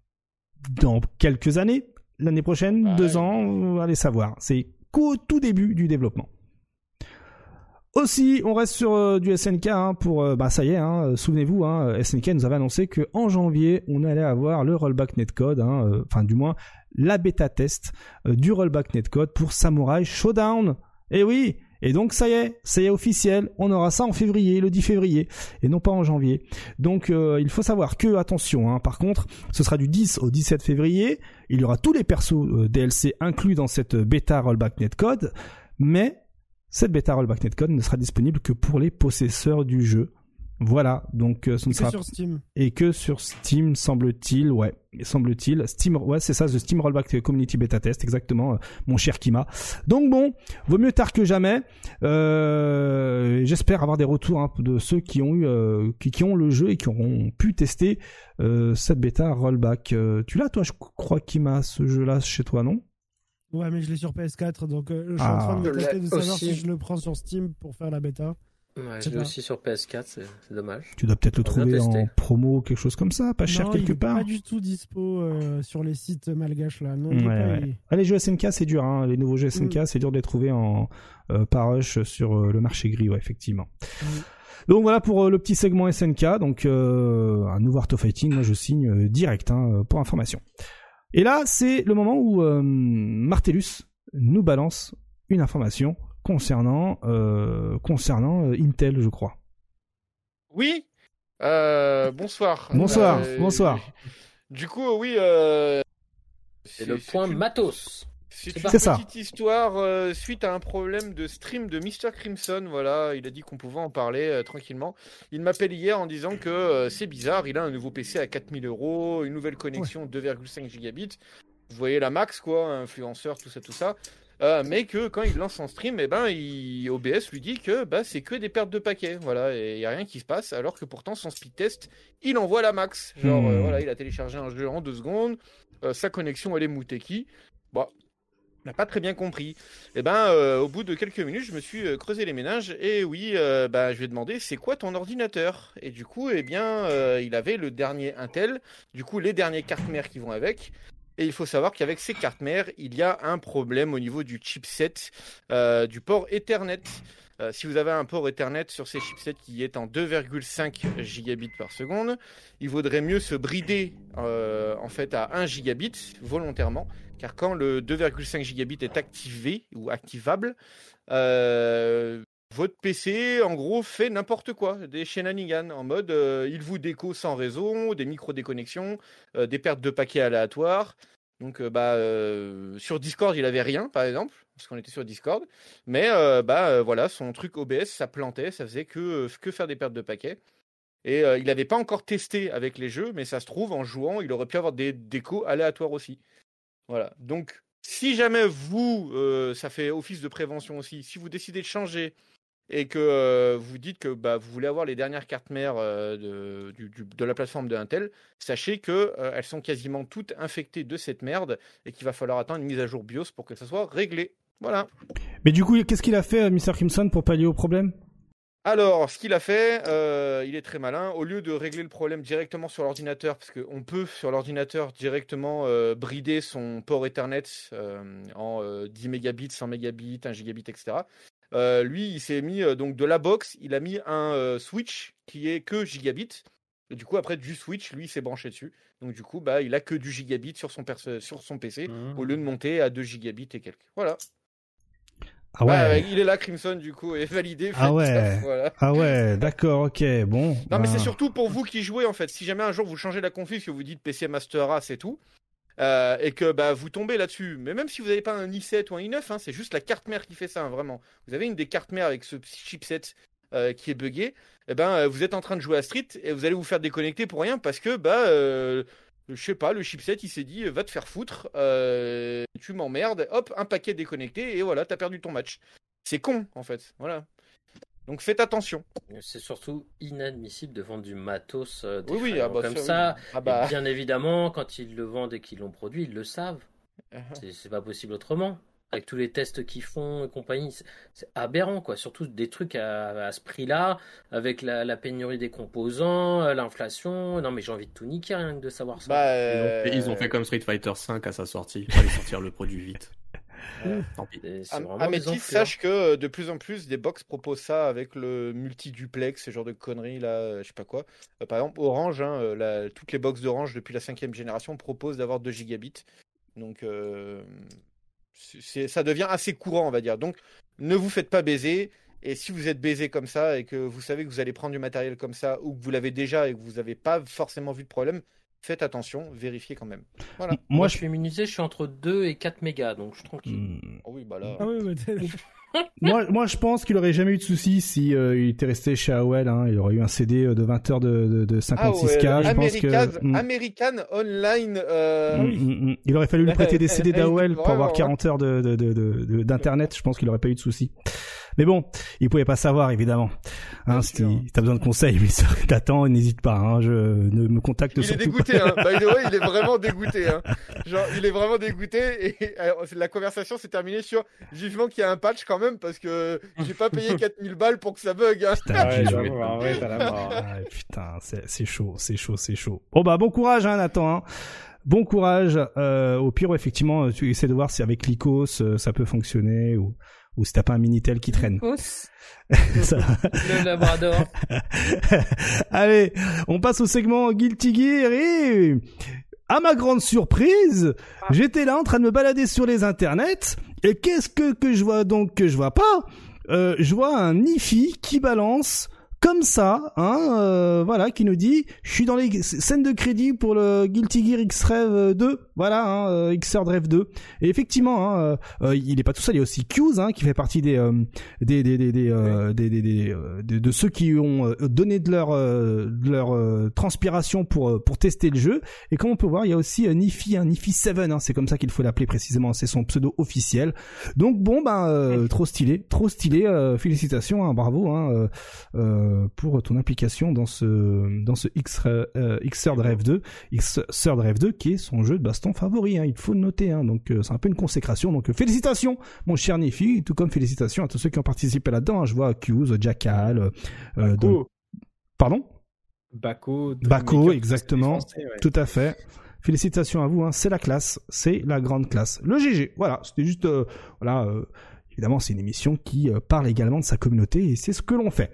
Speaker 1: dans quelques années, l'année prochaine,
Speaker 3: Ah
Speaker 1: deux
Speaker 3: ouais.
Speaker 1: ans, allez savoir. C'est qu'au tout début du développement. Aussi, on reste sur euh, du SNK hein, pour euh, bah ça y est, hein, euh, souvenez-vous, hein, SNK nous avait annoncé que en janvier on allait avoir le rollback netcode, hein, enfin du moins la bêta test du rollback netcode pour Samurai Showdown. Et oui, et donc ça y est, ça y est officiel, on aura ça en février, le 10 février, et non pas en janvier. Donc euh, il faut savoir que attention, hein, par contre, ce sera du 10 au 17 février, il y aura tous les persos DLC inclus dans cette bêta rollback netcode, mais cette bêta rollback netcode ne sera disponible que pour les possesseurs du jeu. Voilà, donc euh, ce ne
Speaker 5: C'est
Speaker 1: sera
Speaker 5: sur Steam.
Speaker 1: et que sur Steam semble-t-il, ouais, semble-t-il, Steam, ouais, c'est ça, The Steam Rollback Community Beta Test, exactement, euh, mon cher Kima. Donc bon, vaut mieux tard que jamais. Euh, J'espère avoir des retours hein, de ceux qui ont eu, euh, qui, qui ont le jeu et qui auront pu tester euh, cette bêta rollback. Euh, tu l'as, toi, je crois, Kima, ce jeu-là chez toi, non?
Speaker 5: Ouais, mais je l'ai sur PS4, donc euh, je suis
Speaker 1: Ah.
Speaker 5: en train de me
Speaker 2: l'ai
Speaker 5: de savoir
Speaker 2: aussi.
Speaker 5: si je le prends sur Steam pour faire la bêta.
Speaker 2: Ouais,
Speaker 5: Je pas.
Speaker 2: aussi sur PS4, c'est dommage.
Speaker 1: Tu dois peut-être le trouver en
Speaker 2: tester.
Speaker 1: promo, quelque chose comme ça, pas cher
Speaker 5: non,
Speaker 1: quelque
Speaker 5: il est
Speaker 1: part.
Speaker 5: pas du tout dispo euh, sur les sites malgaches là. Non, il
Speaker 1: Ouais,
Speaker 5: pas-
Speaker 1: ouais.
Speaker 5: il-
Speaker 1: Ah, les jeux SNK, c'est dur. Hein. Les nouveaux jeux SNK,
Speaker 5: Mm.
Speaker 1: c'est dur de les trouver en euh, par rush sur euh, le marché gris, ouais, effectivement.
Speaker 5: Mm.
Speaker 1: Donc voilà pour euh, le petit segment SNK. Donc euh, un nouveau Art of Fighting, moi je signe euh, direct hein, pour information. Et là, c'est le moment où euh, Martellus nous balance une information concernant euh, concernant euh, Intel, je crois.
Speaker 3: Oui. Euh, bonsoir.
Speaker 1: Bonsoir,
Speaker 3: Euh,
Speaker 1: bonsoir.
Speaker 3: Du coup, oui. Euh,
Speaker 2: C'est le point
Speaker 3: une-
Speaker 2: matos.
Speaker 3: C'est une
Speaker 1: ça.
Speaker 3: petite histoire euh, suite à un problème de stream de Mr. Crimson. Voilà, il a dit qu'on pouvait en parler euh, tranquillement. Il m'appelle hier en disant que euh, c'est bizarre, il a un nouveau PC à 4000 euros, une nouvelle connexion 2,5 gigabits. Vous voyez la max, quoi, influenceur, tout ça, tout ça. Mais que quand il lance son stream, eh ben, il... OBS lui dit que bah, c'est que des pertes de paquets. Voilà, et il n'y a rien qui se passe, alors que pourtant son speed test, il envoie la max. Genre,
Speaker 1: Hmm.
Speaker 3: voilà, il a téléchargé un jeu en deux secondes, sa connexion, elle est mouteki. On n'a pas très bien compris. Et ben, euh, au bout de quelques minutes, je me suis euh, creusé les méninges et oui, euh, bah, je lui ai demandé c'est quoi ton ordinateur? Et du coup, eh bien, il avait le dernier Intel, du coup, les derniers cartes mères qui vont avec. Et il faut savoir qu'avec ces cartes mères, il y a un problème au niveau du chipset du port Ethernet. Si vous avez un port Ethernet sur ces chipsets qui est en 2,5 gigabits par seconde, il vaudrait mieux se brider en fait à 1 gigabit volontairement, car quand le 2,5 gigabit est activé ou activable, euh, votre PC en gros fait n'importe quoi, des shenanigans en mode euh, il vous déco sans raison, des micro déconnexions, euh, des pertes de paquets aléatoires. Donc bah sur Discord il avait rien par exemple parce qu'on était sur Discord, mais bah voilà son truc OBS ça plantait, ça faisait que que faire des pertes de paquets. Et il n'avait pas encore testé avec les jeux, mais ça se trouve, en jouant, il aurait pu avoir des décos aléatoires aussi. Voilà. Donc, si jamais vous, euh, ça fait office de prévention aussi, si vous décidez de changer et que euh, vous dites que bah, vous voulez avoir les dernières cartes mères euh, de, la plateforme de Intel, sachez que euh, elles sont quasiment toutes infectées de cette merde et qu'il va falloir attendre une mise à jour BIOS pour que ça soit réglé. Voilà.
Speaker 1: Mais du coup, qu'est-ce qu'il a fait, Mr. Crimson, pour pallier au problème?
Speaker 3: Alors, ce qu'il a fait, euh, il est très malin. Au lieu de régler le problème directement sur l'ordinateur, parce qu'on peut sur l'ordinateur directement euh, brider son port Ethernet euh, en euh, 10 mégabits, 100 mégabits, 1 gigabit, etc. lui, il s'est mis donc de la box, il a mis un switch qui est que gigabit. Et du coup, après du switch, lui, il s'est branché dessus. Donc du coup, bah, il a que du gigabit sur son, perso- sur son PC
Speaker 4: Mmh.
Speaker 3: au lieu de monter à 2 gigabits et quelques. Voilà.
Speaker 1: Ah ouais.
Speaker 3: Ouais, il est là, Crimson, du coup, est validé.
Speaker 1: Ah ouais. (laughs)
Speaker 3: voilà.
Speaker 1: Ah ouais, d'accord, ok, bon.
Speaker 3: Non, mais
Speaker 1: bah,
Speaker 3: c'est surtout pour vous qui jouez, en fait. Si jamais un jour vous changez la config, que vous dites PC Master Race et tout, euh, et que bah, vous tombez là-dessus, mais même si vous n'avez pas un i7 ou un i9, hein, c'est juste la carte mère qui fait ça, hein, vraiment. Vous avez une des cartes mères avec ce chipset euh, qui est buggé, et ben euh, vous êtes en train de jouer à Street et vous allez vous faire déconnecter pour rien parce que bah euh, je sais pas, le chipset il s'est dit va te faire foutre, euh, tu m'emmerdes, hop, un paquet déconnecté et voilà, t'as perdu ton match. C'est con en fait, voilà. Donc faites attention.
Speaker 2: C'est surtout inadmissible de vendre du matos euh,
Speaker 3: Oui, oui,
Speaker 2: défaillant
Speaker 3: ah bah,
Speaker 2: comme
Speaker 3: ça,
Speaker 2: ça.
Speaker 3: oui. Ah
Speaker 2: Et
Speaker 3: bah.
Speaker 2: bien évidemment, quand ils le vendent et qu'ils l'ont produit, ils le savent. C'est c'est pas possible autrement. Avec tous les tests qu'ils font et compagnie, c'est- aberrant quoi. Surtout des trucs à, à ce prix-là, avec la, la pénurie des composants, euh, l'inflation. Non mais j'ai envie de tout niquer rien que de savoir ça.
Speaker 3: Bah,
Speaker 6: Ils ont, fait, ils ont
Speaker 3: euh,
Speaker 6: fait comme Street Fighter 5 à sa sortie. Il fallait sortir le produit vite. (laughs)
Speaker 3: euh,
Speaker 6: Tant pis.
Speaker 3: Amétis,
Speaker 2: enflures.
Speaker 3: sache que euh, de plus en plus des box proposent ça avec le multi-duplex, ce genre de conneries là, je sais pas quoi. Euh, par exemple, Orange, hein, la- toutes les box d'Orange depuis la cinquième génération proposent d'avoir 2 gigabits. Donc euh, ça devient assez courant, on va dire. Donc ne vous faites pas baiser. Et si vous êtes baisé comme ça et que vous savez que vous allez prendre du matériel comme ça ou que vous l'avez déjà et que vous n'avez pas forcément vu de problème, faites attention, vérifiez quand même. Voilà.
Speaker 2: Moi,
Speaker 1: Moi,
Speaker 2: je suis immunisé, je suis entre 2 et 4 mégas, donc je suis tranquille.
Speaker 1: Hmm.
Speaker 3: Oh oui, bah là.
Speaker 5: Ah oui, t'es- (laughs)
Speaker 1: moi, moi, je pense qu'il aurait jamais eu de soucis si euh, il était resté chez AOL. Hein. Il aurait eu un CD de 20 heures de, de, de 56K.
Speaker 3: Ah ouais,
Speaker 1: je pense que
Speaker 3: American,
Speaker 1: Hmm.
Speaker 3: Online. euh,
Speaker 1: Mm, mm, mm. Il aurait fallu lui prêter des CD d'AOL pour avoir
Speaker 3: Vraiment,
Speaker 1: 40 heures de, de, de, de- de- d'internet. Je pense qu'il aurait pas eu de soucis. Mais bon, il pouvait pas savoir évidemment. Hein, si t'as besoin de conseils, (laughs) mais ça, t'attends, n'hésite pas. Hein, je ne me contacte
Speaker 3: Il est dégoûté, hein. By the way, il est (laughs) vraiment dégoûté. Hein. Genre, il est vraiment dégoûté. Et alors, la conversation s'est terminée sur vivement qu'il y a un patch quand même parce que j'ai pas payé 4000 balles pour que ça bug. Hein.
Speaker 1: Putain,
Speaker 4: ouais,
Speaker 1: j'ai-
Speaker 4: j'avoue, en vrai, t'as la mort.
Speaker 1: Ah, putain, c'est c'est chaud, c'est chaud, c'est chaud. Bon bah bon courage, hein, Nathan. Hein. Bon courage. Euh, au pire, effectivement, tu essaies de voir si avec l'ICOS euh, ça peut fonctionner ou ou si t'as pas un minitel qui traîne. (laughs) Ça-
Speaker 2: Le Labrador. (laughs)
Speaker 1: Allez, on passe au segment Guilty Gear et à ma grande surprise, j'étais là en train de me balader sur les internets et qu'est-ce que que je vois donc que je vois pas? Euh, Je vois un IFI qui balance comme ça, hein, euh, voilà, qui nous dit, je suis dans les scènes de crédit pour le Guilty Gear X-Rev 2, voilà, hein, euh, Xrd Rev 2. Et effectivement, hein, euh, euh, il est pas tout seul, il y a aussi Q's, hein, qui fait partie des euh, des des des des, euh, des, des, des, de, de ceux qui ont donné de leur euh, de leur euh, transpiration pour pour tester le jeu. Et comme on peut voir, il y a aussi un Nifi, un Nifi 7, hein, c'est comme ça qu'il faut l'appeler précisément, c'est son pseudo officiel. Donc bon, ben euh, trop stylé, trop stylé, euh, félicitations, hein, bravo. Hein, euh, pour ton implication dans ce dans ce X Xrd Rev 2, Xrd Rev 2 qui est son jeu de baston favori. Hein, il faut le noter. Hein, donc euh, c'est un peu une consécration. Donc euh, félicitations, mon cher Nifi, tout comme félicitations à tous ceux qui ont participé là-dedans. hein. Je vois Q's, Jackal, euh, euh,
Speaker 4: Baco.
Speaker 1: donc- pardon,
Speaker 4: Baco.
Speaker 1: Baco, exactement.
Speaker 4: c'est français, ouais.
Speaker 1: tout à fait. Félicitations à vous, hein. c'est la classe, c'est la grande classe. Le GG, voilà, c'était juste, euh, voilà, euh, évidemment c'est une émission qui euh, parle également de sa communauté et c'est ce que l'on fait.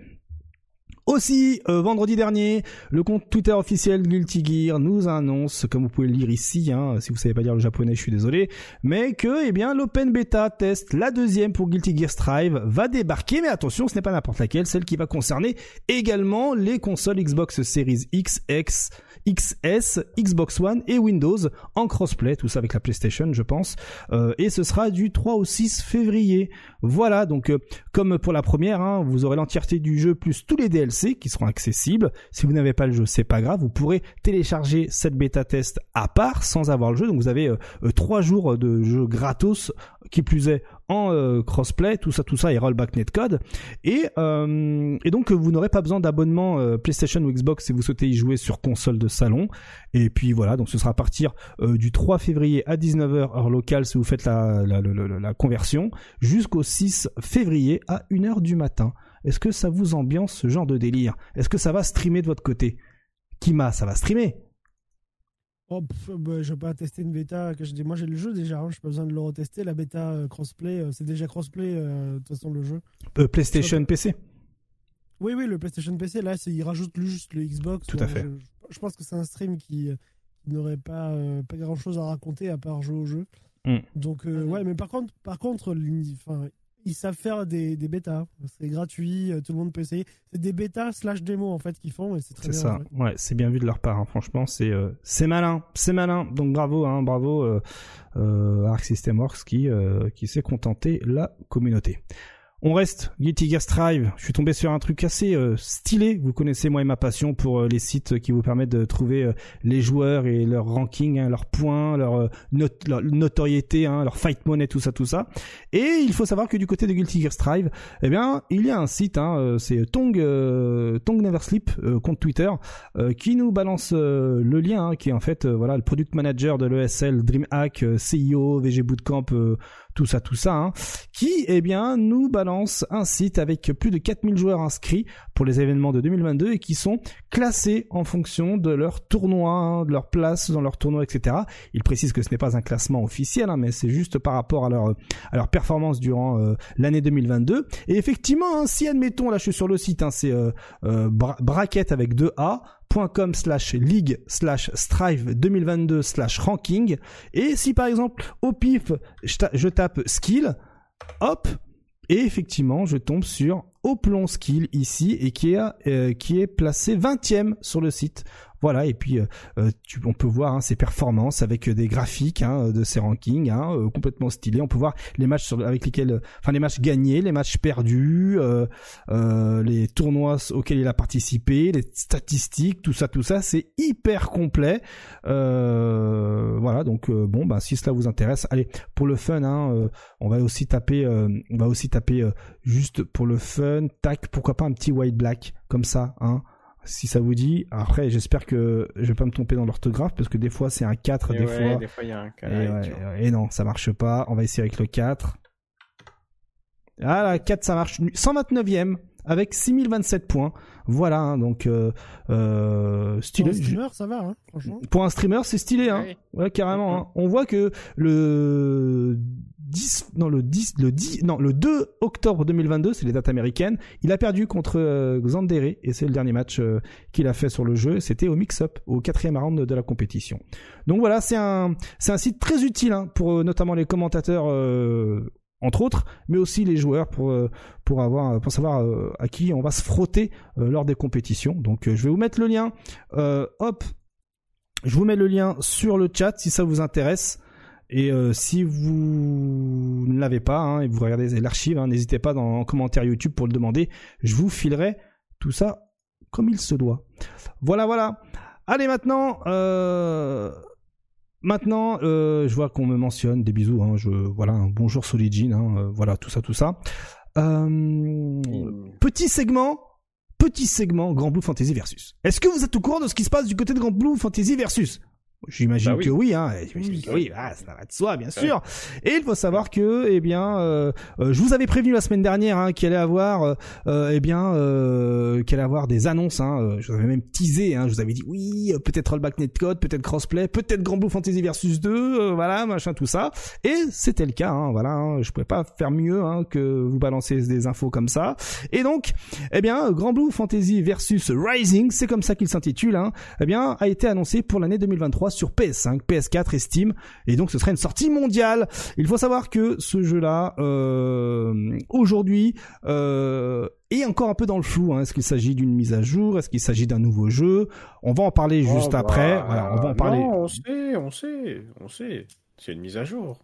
Speaker 1: Aussi, euh, vendredi dernier, le compte Twitter officiel Guilty Gear nous annonce, comme vous pouvez le lire ici, hein, si vous savez pas lire le japonais, je suis désolé, mais que, eh bien, l'open beta test, la deuxième pour Guilty Gear Strive, va débarquer, mais attention, ce n'est pas n'importe laquelle, celle qui va concerner également les consoles Xbox Series X, X, XS, Xbox One et Windows en crossplay, tout ça avec la PlayStation, je pense, euh, et ce sera du 3 au 6 février. Voilà, donc euh, comme pour la première, hein, vous aurez l'entièreté du jeu plus tous les DLC qui seront accessibles. Si vous n'avez pas le jeu, c'est pas grave, vous pourrez télécharger cette bêta test à part sans avoir le jeu. Donc vous avez euh, euh, trois jours de jeu gratos, qui plus est en euh, crossplay, tout ça, tout ça et rollback netcode. Et, euh, donc vous n'aurez pas besoin d'abonnement PlayStation ou Xbox si vous souhaitez y jouer sur console de salon. Et puis voilà, donc ce sera à partir du 3 février à 19h heure locale si vous faites la, la, la- la conversion, jusqu'au 6 février à 1h du matin. Est-ce que ça vous ambiance ce genre de délire? Est-ce que ça va streamer de votre côté? Kima, ça va streamer
Speaker 5: Oh, pff, bah, je vais pas tester une bêta. Que je dis, moi j'ai le jeu déjà, hein, j'ai pas besoin de le retester. La bêta euh, crossplay, euh, c'est déjà crossplay euh, de toute façon le jeu.
Speaker 1: Euh, PlayStation, PC
Speaker 5: Oui, oui, le PlayStation PC, là, c'est- il rajoute juste le Xbox.
Speaker 1: Tout à fait.
Speaker 5: Je, je pense que c'est un stream qui, euh, qui n'aurait pas, euh, pas grand chose à raconter à part jouer au jeu.
Speaker 1: Mm.
Speaker 5: Donc, euh, ouais, mais par contre, par contre enfin, ils savent faire des, des bêtas. C'est gratuit, euh, tout le monde peut essayer. C'est des bêtas slash démos en fait qu'ils font et c'est très
Speaker 1: C'est
Speaker 5: bien.
Speaker 1: ça.
Speaker 5: ouais.
Speaker 1: Ouais, c'est bien vu de leur part. hein. Franchement, c'est euh, c'est malin, c'est malin. Donc bravo, hein, bravo euh, euh, Arc System Works qui qui s'est contenté la communauté. On reste Guilty Gear Strive. Je suis tombé sur un truc assez euh, stylé. Vous connaissez moi et ma passion pour euh, les sites qui vous permettent de trouver euh, les joueurs et leur ranking, hein, leurs points, leur, not- leur notoriété, hein, leur fight money, tout ça, tout ça. Et il faut savoir que du côté de Guilty Gear Strive, eh bien, il y a un site, hein, c'est Tong, Tong Never compte Twitter, qui nous balance le lien, qui est en fait voilà le product manager de l'ESL, DreamHack, CIO, VG Bootcamp, tout ça, tout ça, hein, qui eh bien nous balance un site avec plus de 4000 joueurs inscrits pour les événements de 2022 et qui sont classés en fonction de leur tournoi, hein, de leur place dans leur tournoi, etc. Il précise que ce n'est pas un classement officiel, hein, mais c'est juste par rapport à leur à leur performance durant euh, l'année 2022. Et effectivement, hein, si admettons, là je suis sur le site, c'est euh, euh, bra- bracket avec 2 A .com slash league slash strive 2022 slash ranking et si par exemple au pif je, je tape skill hop et effectivement je tombe sur Oplon Skill ici et qui est euh, placé 20e sur le site. Voilà et puis euh, euh, on peut voir hein, ses performances avec des graphiques hein, de ses rankings hein, complètement stylés. On peut voir les matchs avec lesquels enfin les matchs gagnés les matchs perdus les tournois auxquels il a participé, les statistiques, tout ça, tout ça, c'est hyper complet. Voilà, donc bon, bah si cela vous intéresse, allez pour le fun, on va aussi taper, on va aussi taper juste pour le fun, tac, pourquoi pas un petit white black comme ça, hein. Si ça vous dit, après j'espère que je vais pas me tromper dans l'orthographe parce que des fois c'est un 4,
Speaker 4: Et
Speaker 1: des
Speaker 4: ouais,
Speaker 1: fois
Speaker 4: des fois il y a un cas.
Speaker 1: et, ouais, et non, ça marche pas. On va essayer avec le 4. Ah, la 4, ça marche. 129e avec 6027 points. Voilà, hein, donc euh, euh,
Speaker 5: Pour
Speaker 1: stylé.
Speaker 5: un streamer, ça va, hein, franchement.
Speaker 1: Pour un streamer, c'est stylé, hein. Ouais, carrément. hein. On voit que le 10, non le 10, le 10, non le 2 octobre 2022, c'est les dates américaines. Il a perdu contre euh, Xandere et c'est le dernier match euh, qu'il a fait sur le jeu. C'était au mix-up, au quatrième round de la compétition. Donc voilà, c'est un, site très utile hein, pour euh, notamment les commentateurs. euh, entre autres, mais aussi les joueurs pour pour avoir pour savoir à qui on va se frotter lors des compétitions. Donc je vais vous mettre le lien. Hop, je vous mets le lien sur le chat si ça vous intéresse. Et euh, si vous ne l'avez pas hein, et vous regardez l'archive, hein, n'hésitez pas dans en commentaire YouTube pour le demander. Je vous filerai tout ça comme il se doit. Voilà, voilà. Allez maintenant, euh, maintenant, euh, je vois qu'on me mentionne des bisous. Hein, je voilà, bonjour voilà tout ça, tout ça. Petit segment, petit segment Grand Blue Fantasy versus. Est-ce que vous êtes au courant de ce qui se passe du côté de Grand Blue Fantasy versus? J'imagine
Speaker 4: Bah oui.
Speaker 1: que oui, hein. J'imagine que oui, ah, ça va de soi, bien sûr. Et il faut savoir que, eh bien, euh, euh, je vous avais prévenu la semaine dernière hein, qu'il allait avoir, euh, euh, eh bien, euh, qu'il allait avoir des annonces. Hein, euh, je vous avais même teasé. Hein, je vous avais dit oui, peut-être Rollback Netcode, peut-être Crossplay, peut-être Grand Blue Fantasy versus 2, euh, voilà, machin, tout ça. Et c'était le cas. Hein, voilà, hein, je pouvais pas faire mieux hein, que vous balancer des infos comme ça. Et donc, eh bien, Grand Blue Fantasy versus Rising, c'est comme ça qu'il s'intitule. Hein, eh bien, a été annoncé pour l'année 2023 sur PS5, PS4 et Steam. Et donc, ce serait une sortie mondiale. Il faut savoir que ce jeu-là, euh, aujourd'hui, euh, est encore un peu dans le flou. Hein. Est-ce qu'il s'agit d'une mise à jour? Est-ce qu'il s'agit d'un nouveau jeu? On va en parler juste
Speaker 4: Oh, bah,
Speaker 1: après. Voilà, on va en parler.
Speaker 4: Non, on sait, on sait, on sait. C'est une mise à jour.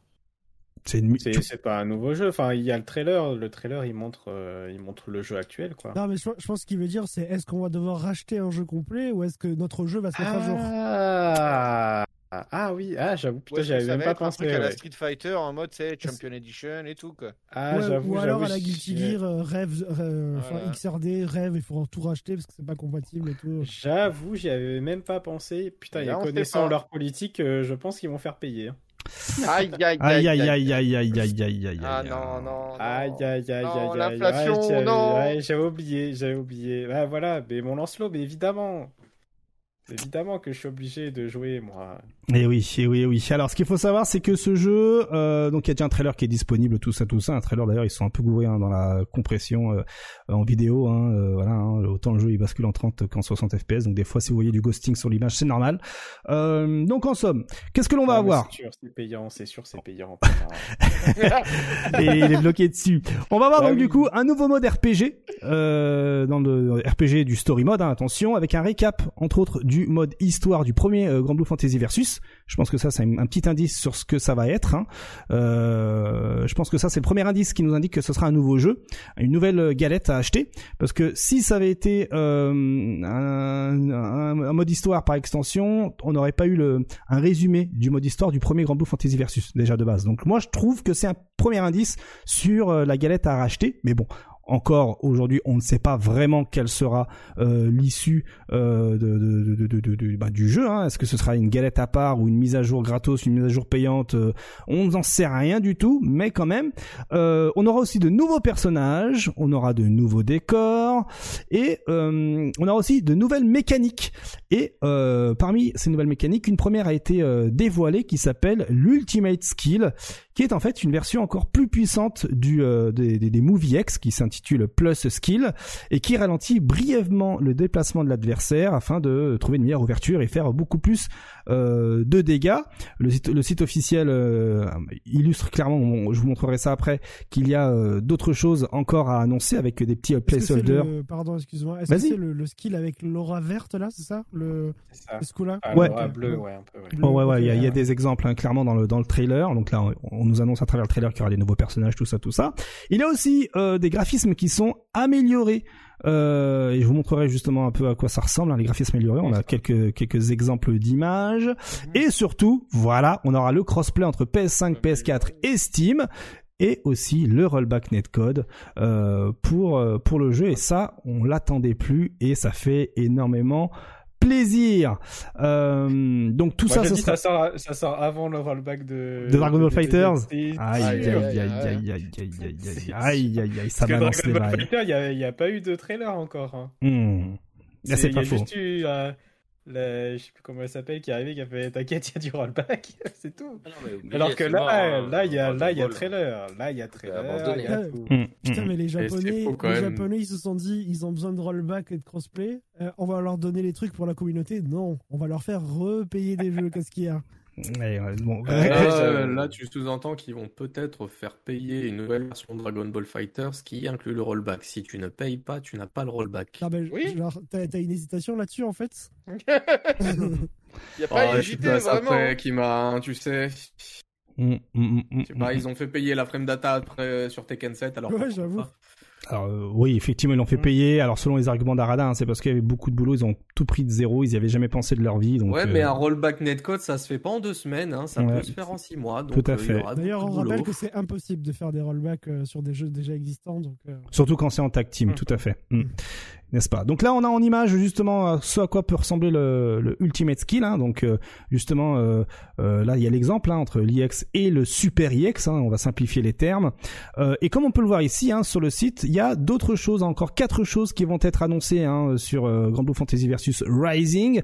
Speaker 1: C'est une tu-
Speaker 4: pas un nouveau jeu. Enfin, il y a le trailer. Le trailer, il montre, euh, il montre le jeu actuel, quoi.
Speaker 5: Non, mais je, je pense qu'il veut dire, c'est est-ce qu'on va devoir racheter un jeu complet ou est-ce que notre jeu va se mettre à jour
Speaker 4: Ah, ah oui, ah j'avoue,
Speaker 3: Ou
Speaker 4: putain,
Speaker 3: est-ce que
Speaker 4: j'avais
Speaker 3: ça
Speaker 4: même
Speaker 3: va
Speaker 4: pas
Speaker 3: être un
Speaker 4: pensé.
Speaker 3: truc à la
Speaker 4: ouais.
Speaker 3: Street Fighter en mode c'est Champion Edition et tout quoi.
Speaker 4: Ah,
Speaker 5: Ouais,
Speaker 4: j'avoue,
Speaker 5: ou alors à la Guilty Gear, euh, rêve, euh, enfin,
Speaker 3: Voilà.
Speaker 5: XRD, rêve, il faudra tout racheter parce que c'est pas compatible et tout.
Speaker 4: J'avoue, j'y avais même pas pensé. Putain, et
Speaker 3: là, on sait
Speaker 4: connaissant leur politique, euh, je pense qu'ils vont faire payer. Hein.
Speaker 3: Aïe aïe
Speaker 1: Aïe aïe aïe aïe aïe aïe aïe aïe.
Speaker 3: Ah
Speaker 1: aïe.
Speaker 3: non non. non.
Speaker 4: Aïe, aïe, aïe,
Speaker 3: Non,
Speaker 4: aïe, aïe.
Speaker 3: l'inflation,
Speaker 4: Ouais, j'avais-
Speaker 3: non.
Speaker 4: ouais, j'avais oublié, j'avais oublié. Ouais, voilà, mais mon Lancelot, mais évidemment. Évidemment que je suis obligé de jouer, moi.
Speaker 1: Et eh oui, et eh oui, et eh oui. Alors, ce qu'il faut savoir, c'est que ce jeu, euh, donc il y a déjà un trailer qui est disponible, tout ça, tout ça. Un trailer d'ailleurs, ils sont un peu gourés hein, dans la compression euh, en vidéo. Hein, euh, voilà, hein. autant le jeu il bascule en 30 qu'en 60 FPS. Donc des fois, si vous voyez du ghosting sur l'image, c'est normal. Donc en somme, qu'est-ce que l'on va avoir
Speaker 4: C'est sûr, c'est payant, c'est sûr, c'est payant. (laughs)
Speaker 1: et il est bloqué dessus. On va avoir donc du coup un nouveau mode RPG dans le RPG du story mode. Attention, avec un récap entre autres du mode histoire du premier Grand Blue Fantasy Versus. Je pense que ça, c'est un petit indice sur ce que ça va être. Hein. Euh, je pense que ça, c'est le premier indice qui nous indique que ce sera un nouveau jeu, une nouvelle galette à acheter. Parce que si ça avait été euh, un, mode histoire par extension, on n'aurait pas eu un résumé du mode histoire du premier Grand Blue Fantasy Versus déjà de base. Donc moi, je trouve que c'est un premier indice sur euh, la galette à racheter. Mais bon, encore aujourd'hui, on ne sait pas vraiment quelle sera euh, l'issue euh, bah, du jeu. Hein. Est-ce que ce sera une galette à part ou une mise à jour gratos, une mise à jour payante euh, On n'en sait rien du tout, mais quand même, euh, on aura aussi de nouveaux personnages, on aura de nouveaux décors et on aura aussi de nouvelles mécaniques. Et parmi ces nouvelles mécaniques, une première a été dévoilée qui s'appelle l'Ultimate Skill, qui est en fait une version encore plus puissante du des, des, des Movie X qui s'intitule le Plus Skill et qui ralentit brièvement le déplacement de l'adversaire afin de trouver une meilleure ouverture et faire beaucoup plus euh, de dégâts. Le site, le site officiel euh, illustre clairement, je vous montrerai ça après, qu'il y a euh, d'autres choses encore à annoncer avec des petits placeholders.
Speaker 5: Pardon, excuse-moi. Est-ce que c'est le, skill avec l'aura verte là, c'est ça? Le,
Speaker 4: ce coup-là
Speaker 1: ah, ouais. bleu, ouais, un peu. Ouais, oh, ouais, ouais, il y, a des exemples hein, clairement dans le dans le trailer. Donc là, on, nous annonce à travers le trailer qu'il y aura des nouveaux personnages, tout ça, tout ça. Il y a aussi des graphismes qui sont améliorés. Euh, et je vous montrerai justement un peu à quoi ça ressemble, hein, les graphismes améliorés. On a quelques quelques exemples d'images. Mhm. Et surtout, voilà, on aura le crossplay entre PS5, PS4 et Steam et aussi le rollback netcode euh, pour euh, pour le jeu et ça on l'attendait plus et ça fait énormément plaisir. Euh, donc tout ça,
Speaker 4: ça, ça, sort, ça sort avant le rollback de,
Speaker 1: de Dragon Ball Fighters. Aïe aïe aïe aïe aïe aïe aïe aïe aïe aïe ça balance les
Speaker 4: Dragon Ball Fighter, il n'y a, pas eu de trailer encore. Hein.
Speaker 1: Hmm. C'est pas faux.
Speaker 4: Eu, euh, la, je sais plus comment elle s'appelle, qui est arrivée, qui a fait T'inquiète, il y a du rollback, (laughs) c'est tout. Ah Alors que là, là, il y a, là, il y a trailer. Là, il y a trailer. Y a
Speaker 5: mmh, Putain, mais les Japonais, les Japonais, ils se sont dit, ils ont besoin de rollback et de crossplay. Euh, on va leur donner les trucs pour la communauté. Non, on va leur faire repayer des jeux. Qu'est-ce qu'il y a?
Speaker 6: Euh, là, tu sous-entends qu'ils vont peut-être faire payer une nouvelle version de Dragon Ball Fighters qui inclut le rollback. Si tu ne payes pas, tu n'as pas le rollback.
Speaker 5: Ah ben, oui. t'as, une hésitation là-dessus en fait
Speaker 3: Il (laughs) y a pas oh, hésité, vraiment.
Speaker 6: qui m'a, tu sais. Mm, mm, mm, ils ont fait payer la frame data après sur Tekken 7 alors.
Speaker 5: Ouais, j'avoue.
Speaker 1: Alors euh, oui, effectivement, ils l'ont fait mm. payer. Alors selon les arguments d'Arada, hein, c'est parce qu'il y avait beaucoup de boulot, ils ont tout pris de zéro, ils n'y avaient jamais pensé de leur vie. Donc,
Speaker 6: ouais, mais euh, un rollback netcode, ça se fait pas en deux semaines, hein, ça peut se faire en six mois. Donc,
Speaker 1: tout à euh, fait.
Speaker 5: D'ailleurs, on rappelle que c'est impossible de faire des rollbacks sur des jeux déjà existants. Donc,
Speaker 1: Surtout quand c'est en tag team, mm. tout à fait. Mm n'est-ce pas? Donc là, on a en image justement euh, ce à quoi peut ressembler le, le Ultimate Skill. Hein. Donc euh, justement, euh, euh, là, il y a l'exemple hein, entre l'IX et le Super IX. Hein. On va simplifier les termes. Euh, et comme on peut le voir ici hein, sur le site, il y a d'autres choses, encore quatre choses qui vont être annoncées hein, sur Grand Blue Fantasy versus Rising,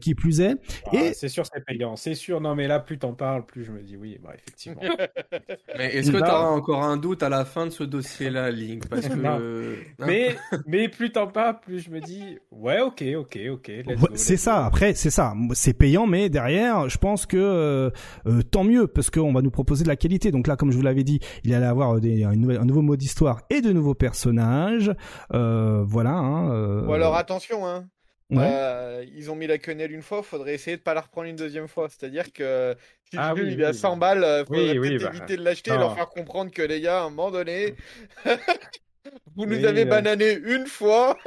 Speaker 1: qui plus est.
Speaker 4: Ah, et c'est sûr, c'est payant. C'est sûr. Non, mais là, plus t'en parles, plus je me dis oui, bah effectivement. (laughs)
Speaker 6: mais est-ce que tu auras encore un doute à la fin de ce dossier-là, Link? Parce (laughs) que
Speaker 4: mais mais plus t'en pas, plus je me dis ouais, ok, ok, ok.
Speaker 1: C'est ça. Après, c'est ça. C'est payant, mais derrière, je pense que euh, euh, tant mieux parce qu'on va nous proposer de la qualité. Donc là, comme je vous l'avais dit, il allait avoir des, un, nouveau mode d'histoire et de nouveaux personnages. Euh, voilà. Hein,
Speaker 3: Ou alors attention, hein. ils ont mis la quenelle une fois, faudrait essayer de pas la reprendre une deuxième fois. C'est-à-dire que si ah, oui, il est à 100 balles, faudrait peut-être bah, éviter de l'acheter et leur faire comprendre que les gars, à un moment donné, (laughs) Vous nous avez euh, banané une fois. (laughs)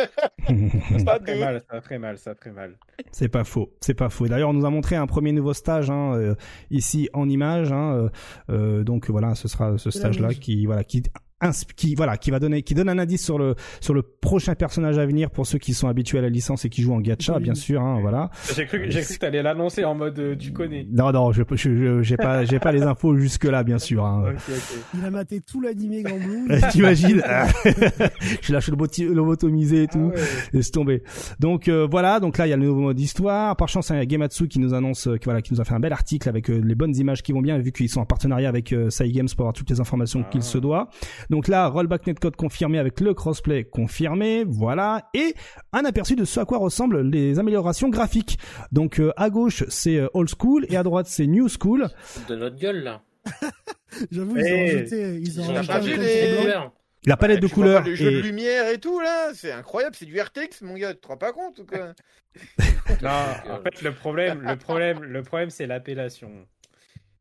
Speaker 4: ça fait mal, ça fait mal, ça fait mal.
Speaker 1: C'est pas faux, c'est pas faux. D'ailleurs, on nous a montré un premier nouveau stage hein, euh, ici en image. Hein, euh, donc voilà, ce sera ce stage-là qui voilà qui qui voilà qui va donner qui donne un indice sur le sur le prochain personnage à venir pour ceux qui sont habitués à la licence et qui jouent en gacha
Speaker 5: Oui.
Speaker 1: bien sûr hein, voilà
Speaker 4: J'ai cru, que- j'ai cru que t'allais l'annoncer en mode euh, tu connais.
Speaker 1: non non je je- je- j'ai pas j'ai pas les infos jusque là bien sûr hein.
Speaker 4: Ok, ok.
Speaker 5: Il a maté tout l'animé Grand Blue. (laughs)
Speaker 1: T'imagines? (laughs) Je lâche le boti- lobotomisé et tout.
Speaker 4: Ah ouais.
Speaker 1: Laisse tomber. Donc euh, voilà, donc là il y a le nouveau mode histoire. Par chance, il y a Gematsu qui nous annonce, euh, qui, voilà, qui nous a fait un bel article avec euh, les bonnes images qui vont bien, vu qu'ils sont en partenariat avec euh, Cygames pour avoir toutes les informations qu'il
Speaker 4: Ah.
Speaker 1: se doit. Donc là, rollback netcode confirmé avec le crossplay confirmé, voilà, et un aperçu de ce à quoi ressemblent les améliorations graphiques. Donc euh, à gauche c'est euh, old school et à droite c'est new school.
Speaker 2: De notre gueule, là. (laughs)
Speaker 5: J'avoue, ils ont
Speaker 4: Eh,
Speaker 5: rajouté, ils ont
Speaker 2: Ils ont
Speaker 5: rajouté
Speaker 3: les-.
Speaker 1: La palette
Speaker 3: Ouais,
Speaker 1: de couleurs
Speaker 3: Les jeux de lumière et tout, là, c'est incroyable, c'est du RTX, mon gars, tu te rends pas compte ou quoi? (laughs)
Speaker 4: Non, en fait, le problème, le problème, le problème, c'est l'appellation.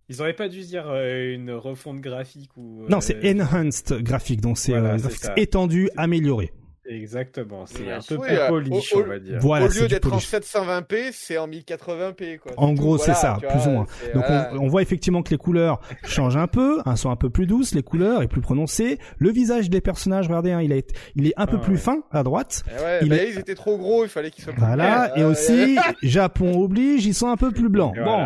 Speaker 4: Ils auraient pas dû dire euh, une refonte graphique ou.
Speaker 1: Non,
Speaker 4: euh,
Speaker 1: c'est enhanced graphique, donc c'est
Speaker 4: Voilà,
Speaker 1: euh, étendu, amélioré.
Speaker 4: Exactement, c'est
Speaker 2: Ouais,
Speaker 4: un peu plus
Speaker 3: euh,
Speaker 4: polish, on va dire.
Speaker 1: Voilà,
Speaker 3: Au lieu d'être en
Speaker 1: polish.
Speaker 3: 720p, c'est en 1080p, quoi.
Speaker 1: En gros, c'est
Speaker 3: voilà,
Speaker 1: ça, plus
Speaker 3: vois,
Speaker 1: ou moins. Donc
Speaker 3: voilà.
Speaker 1: on, on voit effectivement que les couleurs (laughs) changent un peu, hein, sont un peu plus douces, les couleurs est plus prononcées. Le visage des personnages, regardez, hein, il, est, il est un peu
Speaker 4: Ah,
Speaker 1: plus
Speaker 4: ouais.
Speaker 1: fin à droite.
Speaker 3: Eh ouais,
Speaker 1: il
Speaker 3: bah,
Speaker 1: est-
Speaker 3: ils étaient trop gros, il fallait qu'ils soient plus
Speaker 1: Voilà, et
Speaker 3: Euh,
Speaker 1: aussi, Japon oblige, ils sont un peu plus blancs. Bon,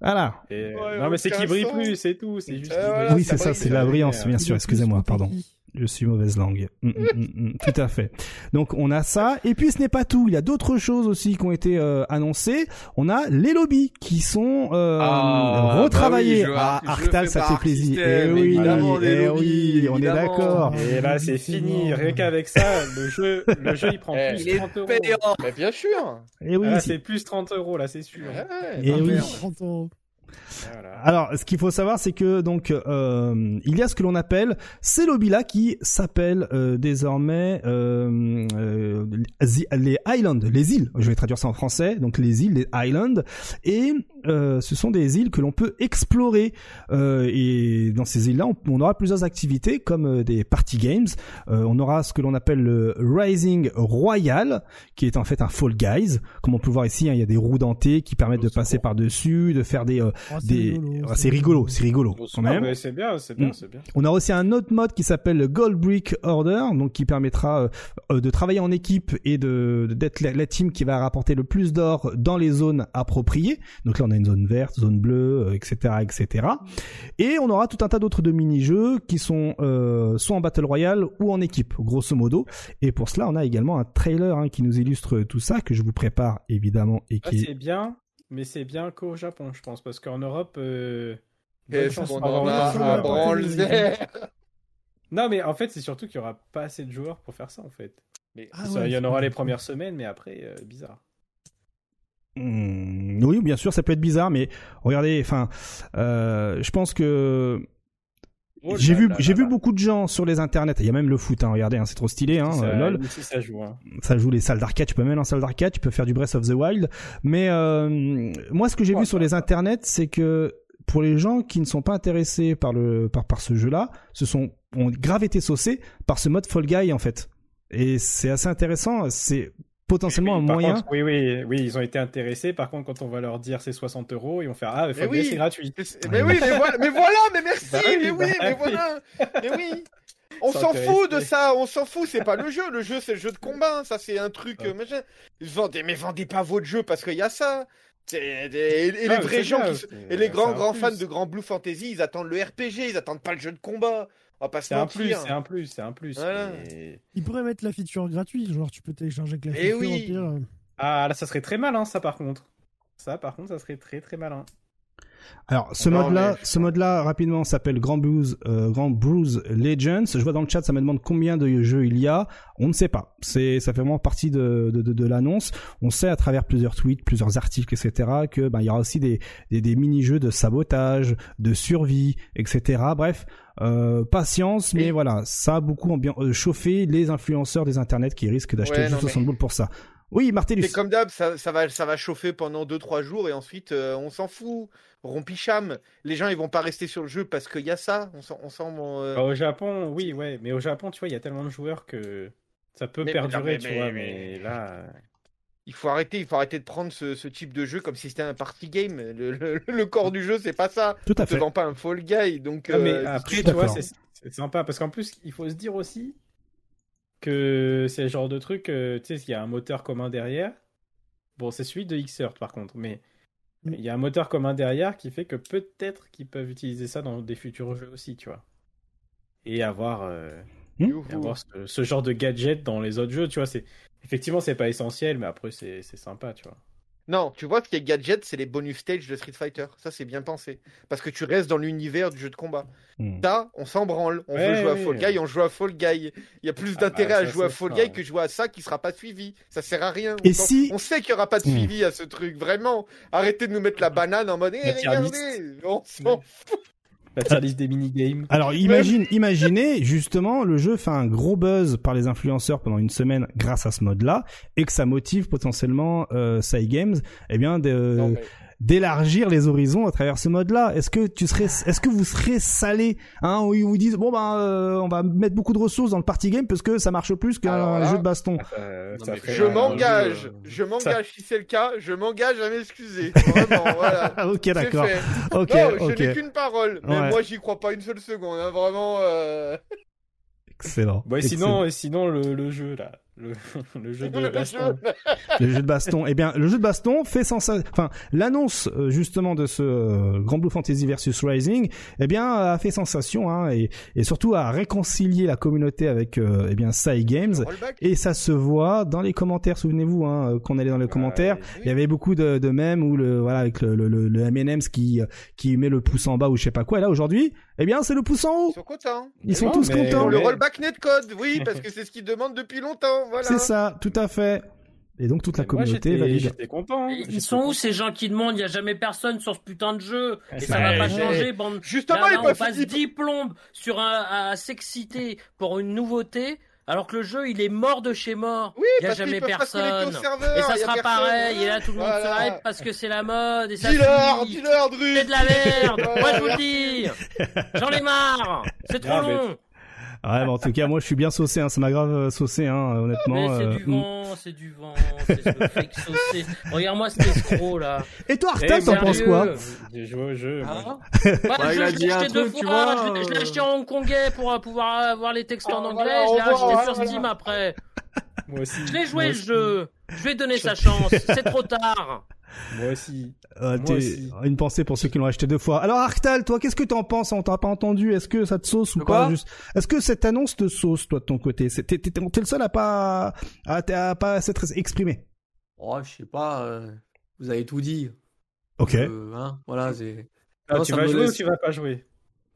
Speaker 4: Voilà.
Speaker 1: voilà.
Speaker 4: Et-
Speaker 3: Ouais,
Speaker 4: non, mais c'est brillent
Speaker 3: sens.
Speaker 4: plus, c'est tout. C'est juste.
Speaker 3: Euh, voilà,
Speaker 1: oui, c'est ça,
Speaker 3: brille,
Speaker 1: c'est la
Speaker 3: brille,
Speaker 1: brillance, bien sûr, excusez-moi, pardon. Je suis mauvaise langue. Mm, mm, mm, tout à fait. Donc on a ça. Et puis ce n'est pas tout. Il y a d'autres choses aussi qui ont été euh, annoncées. On a les lobbies qui sont euh,
Speaker 6: Ah,
Speaker 1: retravaillés.
Speaker 6: bah oui, je-
Speaker 1: ah, Arctal, ça fait plaisir.
Speaker 6: système,
Speaker 1: eh oui, eh
Speaker 6: lobbies,
Speaker 1: oui, on est d'accord.
Speaker 4: Et là, c'est fini. Rien qu'avec ça, le jeu, le jeu, il prend
Speaker 3: Eh,
Speaker 4: plus
Speaker 6: Il est
Speaker 4: 30 euros.
Speaker 6: payant.
Speaker 3: Mais bien sûr.
Speaker 1: Et oui.
Speaker 4: Ah,
Speaker 1: c'est-
Speaker 4: c'est plus 30 euros, là, c'est sûr.
Speaker 1: Et
Speaker 5: Ah,
Speaker 1: oui.
Speaker 5: merde, 30 euros.
Speaker 4: Voilà.
Speaker 1: Alors, ce qu'il faut savoir, c'est que donc euh, il y a ce que l'on appelle ces lobbies-là qui s'appellent euh, désormais euh, euh, les islands, les îles. Je vais traduire ça en français. Donc les îles, les islands, et euh, ce sont des îles que l'on peut explorer. Euh, et dans ces îles-là, on, on aura plusieurs activités comme des party games. Euh, on aura ce que l'on appelle le Rising Royal, qui est en fait un Fall Guys. Comme on peut voir ici, hein, il y a des roues dentées qui permettent de passer par dessus, de faire des euh,
Speaker 5: Oh, c'est
Speaker 1: des
Speaker 5: rigolo,
Speaker 1: c'est rigolo, c'est rigolo quand
Speaker 4: Ah,
Speaker 1: même.
Speaker 4: c'est bien, c'est bien,
Speaker 1: Mm.
Speaker 4: c'est bien.
Speaker 1: On a aussi un autre mode qui s'appelle le Gold Brick Order, donc qui permettra euh, euh, de travailler en équipe et de d'être la, la team qui va rapporter le plus d'or dans les zones appropriées. Donc là, on a une zone verte, zone bleue, euh, etc., etc. Et on aura tout un tas d'autres de mini-jeux qui sont euh, soit en battle royale ou en équipe, grosso modo. Et pour cela, on a également un trailer hein, qui nous illustre tout ça que je vous prépare évidemment et
Speaker 4: Ah,
Speaker 1: qui est
Speaker 4: c'est bien, mais c'est bien qu'au Japon, je pense, parce qu'en Europe. Euh...
Speaker 3: Qu'est-ce qu'on en a à
Speaker 4: Non, mais en fait, c'est surtout qu'il y aura pas assez de joueurs pour faire ça, en fait.
Speaker 3: Mais
Speaker 5: Ah
Speaker 4: Ça,
Speaker 5: ouais,
Speaker 4: il y en aura les premières semaines, mais après, euh, bizarre.
Speaker 1: Hmm, oui, bien sûr, ça peut être bizarre, mais regardez, enfin, euh, je pense que
Speaker 4: Oh
Speaker 1: j'ai vu, j'ai vu beaucoup de gens sur les internets. Il y a même le foot, hein, regardez, hein, c'est trop stylé, hein,
Speaker 4: ça,
Speaker 1: euh, lol.
Speaker 4: ici, ça joue. Hein.
Speaker 1: Ça joue les salles d'arcade. Tu peux même en salle d'arcade, tu peux faire du Breath of the Wild. Mais euh, moi, ce que j'ai vu sur les internets, c'est que pour les gens qui ne sont pas intéressés par le par par ce jeu-là, ce sont ont grave été saucés par ce mode Fall Guy en fait. Et c'est assez intéressant. C'est potentiellement
Speaker 4: Oui,
Speaker 1: un moyen.
Speaker 4: contre, oui, oui, oui, ils ont été intéressés. Par contre, quand on va leur dire c'est 60 euros, ils vont faire ah,
Speaker 3: Mais oui.
Speaker 4: c'est gratuit.
Speaker 3: Mais c'est- Mais oui, mais (laughs) voilà, mais voilà, mais merci,
Speaker 4: Bah oui,
Speaker 3: mais oui,
Speaker 4: bah
Speaker 3: mais
Speaker 4: oui.
Speaker 3: voilà, mais oui. On s'en fout de ça, on s'en fout, c'est pas le jeu, le jeu c'est le jeu de combat, ça c'est un truc,
Speaker 4: Ouais.
Speaker 3: euh. Vendez, mais vendez pas votre jeu parce qu'il y a ça. C'est- Et, et les
Speaker 4: Ah,
Speaker 3: vrais gens qui, et les grands grands fans de Grand Blue Fantasy, ils attendent le RPG, ils attendent pas le jeu de combat. On va pas se
Speaker 4: C'est un plus, c'est un plus, c'est un plus.
Speaker 3: Voilà.
Speaker 4: mais-
Speaker 5: Ils pourraient mettre la feature gratuite, genre tu peux télécharger avec la
Speaker 3: Eh
Speaker 5: feature
Speaker 3: oui.
Speaker 5: au pire. euh.
Speaker 4: Ah, là, ça serait très malin, ça, par contre. Ça, par contre, ça serait très très malin.
Speaker 1: Alors, ce
Speaker 3: Non,
Speaker 1: mode-là,
Speaker 3: mais-
Speaker 1: ce mode-là, rapidement, s'appelle Grand Blues, euh, Grand Blues Legends. Je vois dans le chat, ça me demande combien de jeux il y a. On ne sait pas. C'est, ça fait vraiment partie de, de, de, de l'annonce. On sait à travers plusieurs tweets, plusieurs articles, etc., que, ben, il y aura aussi des, des, des mini-jeux de sabotage, de survie, etc. Bref, euh, patience, mais
Speaker 3: Et-
Speaker 1: voilà, ça a beaucoup ambi- euh, chauffé les influenceurs des internets qui risquent d'acheter
Speaker 3: Ouais,
Speaker 1: juste
Speaker 3: non, mais-
Speaker 1: 60 boules pour ça. Oui, Martellus.
Speaker 3: C'est comme d'hab, ça, ça va, ça va chauffer pendant 2-3 jours et ensuite euh, on s'en fout. Rompicham. Les gens ils vont pas rester sur le jeu parce qu'il y a ça. On s'en, on s'en, euh,
Speaker 4: Bah, au Japon, oui, ouais, mais au Japon, tu vois, il y a tellement de joueurs que ça peut
Speaker 3: Mais-
Speaker 4: perdurer,
Speaker 3: mais-
Speaker 4: tu
Speaker 3: mais-
Speaker 4: vois,
Speaker 3: mais-
Speaker 4: mais là.
Speaker 3: Il faut arrêter, il faut arrêter de prendre ce, ce type de jeu comme si c'était un party game. Le, le- le corps du jeu, c'est pas ça.
Speaker 1: Tout à
Speaker 3: On te
Speaker 1: fait.
Speaker 3: vend pas un Fall Guy, donc.
Speaker 4: Non, mais
Speaker 3: euh,
Speaker 4: après, tu vois, C'est sympa parce qu'en plus, il faut se dire aussi que c'est le genre de truc, euh, tu sais, il y a un moteur commun derrière. Bon, c'est celui de Xert par contre, mais
Speaker 5: Mm.
Speaker 4: il y a un moteur commun derrière qui fait que peut-être qu'ils peuvent utiliser ça dans des futurs jeux aussi, tu vois. Et avoir, euh, et avoir ce, ce genre de gadget dans les autres jeux, tu vois. C'est effectivement, c'est pas essentiel, mais après, c'est c'est sympa, tu vois.
Speaker 3: Non, tu vois, ce qui est gadget, c'est les bonus stages de Street Fighter. Ça, c'est bien pensé. Parce que tu restes dans l'univers du jeu de combat. Ça, on s'en branle. On
Speaker 4: Ouais,
Speaker 3: veut jouer à. Fall Guy, on joue à Fall Guy. Il y a plus
Speaker 4: Ah
Speaker 3: d'intérêt
Speaker 4: bah,
Speaker 3: à
Speaker 4: ça,
Speaker 3: jouer à Fall
Speaker 4: ça,
Speaker 3: Guy
Speaker 4: ouais.
Speaker 3: que jouer à ça qui sera pas suivi. Ça sert à rien.
Speaker 1: Et
Speaker 3: on,
Speaker 1: si-
Speaker 3: on sait qu'il y aura pas de
Speaker 1: Hmm.
Speaker 3: suivi à ce truc, vraiment. Arrêtez de nous mettre la banane en mode, eh, regardez, on s'en
Speaker 4: La tier list des minigames.
Speaker 1: Alors imagine, imaginez justement le jeu fait un gros buzz par les influenceurs pendant une semaine grâce à ce mode-là et que ça motive potentiellement euh, Games, eh bien de,
Speaker 3: Non, mais-
Speaker 1: d'élargir les horizons à travers ce mode-là. Est-ce que tu serais, est-ce que vous serez salé, hein, où ils vous disent bon ben euh, on va mettre beaucoup de ressources dans le party game parce que ça marche plus qu'un jeu de baston.
Speaker 4: Euh,
Speaker 6: Non,
Speaker 3: Je m'engage,
Speaker 4: euh,
Speaker 3: je m'engage si c'est le cas, je m'engage à m'excuser. (laughs) Vraiment, voilà.
Speaker 1: Ah, (laughs) ok d'accord. (laughs) Ok
Speaker 3: non, je n'ai qu'une parole, mais
Speaker 1: Ouais.
Speaker 3: moi j'y crois pas une seule seconde, hein, vraiment. euh,
Speaker 1: Excellent.
Speaker 4: Bon, et
Speaker 1: Excellent.
Speaker 4: sinon, et sinon le, le jeu là, le, (laughs) le jeu (laughs) de
Speaker 3: le
Speaker 4: baston.
Speaker 3: jeu. (laughs)
Speaker 1: le jeu de baston. Eh bien, le jeu de baston fait sensation. Enfin, l'annonce euh, justement de ce euh, Grand Blue Fantasy versus Rising, eh bien, a fait sensation hein, et, et surtout a réconcilié la communauté avec euh, eh bien Sai Games. Et ça se voit dans les commentaires. Souvenez-vous hein, euh, qu'on allait dans les commentaires.
Speaker 3: Oui.
Speaker 1: Il y avait beaucoup de, de mèmes où le voilà avec le, le, le, le M&M's qui qui met le pouce en bas ou je sais pas quoi. Et là aujourd'hui, eh bien c'est le pouce en
Speaker 3: Ils
Speaker 1: haut.
Speaker 3: sont contents.
Speaker 1: Ils sont
Speaker 4: Non,
Speaker 1: tous contents.
Speaker 3: Le rollback netcode, oui, parce que c'est ce qu'ils demandent depuis longtemps. Voilà.
Speaker 1: C'est ça, tout à fait. Et donc toute la communauté valide.
Speaker 4: J'étais content.
Speaker 2: Ils
Speaker 4: J'étais
Speaker 2: sont où ces gens qui demandent Il y a jamais personne sur ce putain de jeu? Et ça va pas changer. Bande.
Speaker 3: Justement,
Speaker 2: on passe
Speaker 3: finir-
Speaker 2: 10 plombes sur un à s'exciter pour une nouveauté, alors que le jeu il est mort de chez mort.
Speaker 3: Oui,
Speaker 2: il y a jamais personne.
Speaker 3: serveur,
Speaker 2: Et ça
Speaker 3: il y a
Speaker 2: sera pareil. Et là tout le monde
Speaker 3: Voilà.
Speaker 2: se hype parce que c'est la mode et ça.
Speaker 3: Dis-leur, dis-leur.
Speaker 2: C'est de la merde. (laughs) Moi je vous le dis. (laughs) J'en ai marre. C'est trop
Speaker 4: Non, mais-
Speaker 2: long.
Speaker 1: Ouais, mais en tout cas, moi, je suis bien saucé. Hein. Ça m'a grave euh, saucé, hein, honnêtement.
Speaker 2: Mais c'est
Speaker 1: euh,
Speaker 2: du vent, c'est du vent, c'est ce fake saucé. Regarde-moi cet escroc là.
Speaker 1: Et toi,
Speaker 4: Eh,
Speaker 1: Arta, t'en penses quoi
Speaker 4: J'ai joué au jeu. moi. (laughs)
Speaker 2: Hein Bah,
Speaker 6: Ouais,
Speaker 2: le
Speaker 6: il a
Speaker 2: jeu, je
Speaker 6: dit
Speaker 2: l'ai acheté deux
Speaker 6: truc,
Speaker 2: fois,
Speaker 6: vois,
Speaker 2: je l'ai- je l'ai acheté en hongkongais pour euh, pouvoir avoir les textes
Speaker 3: Ah,
Speaker 2: en anglais,
Speaker 3: voilà,
Speaker 2: je l'ai acheté sur
Speaker 3: voilà.
Speaker 2: Steam après.
Speaker 4: Moi aussi.
Speaker 2: Je l'ai joué
Speaker 4: Moi
Speaker 2: le
Speaker 4: aussi.
Speaker 2: jeu, je ai donné sa chance, c'est trop tard.
Speaker 4: Moi aussi.
Speaker 1: Euh,
Speaker 4: Moi
Speaker 1: t'es-
Speaker 4: aussi.
Speaker 1: Une pensée pour ceux qui l'ont acheté deux fois. Alors, Arctal, toi, qu'est-ce que t'en penses? On t'a pas entendu. Est-ce que ça te sauce ou pas? juste Est-ce que cette annonce te sauce, toi, de ton côté? T'es le seul à pas à, à pas s'être exprimé.
Speaker 6: Oh, je sais pas, euh, vous avez tout dit.
Speaker 1: Ok.
Speaker 6: Euh, hein, voilà, c'est.
Speaker 4: Ah,
Speaker 6: Non,
Speaker 4: tu vas jouer
Speaker 6: laisse-
Speaker 4: ou tu vas pas jouer?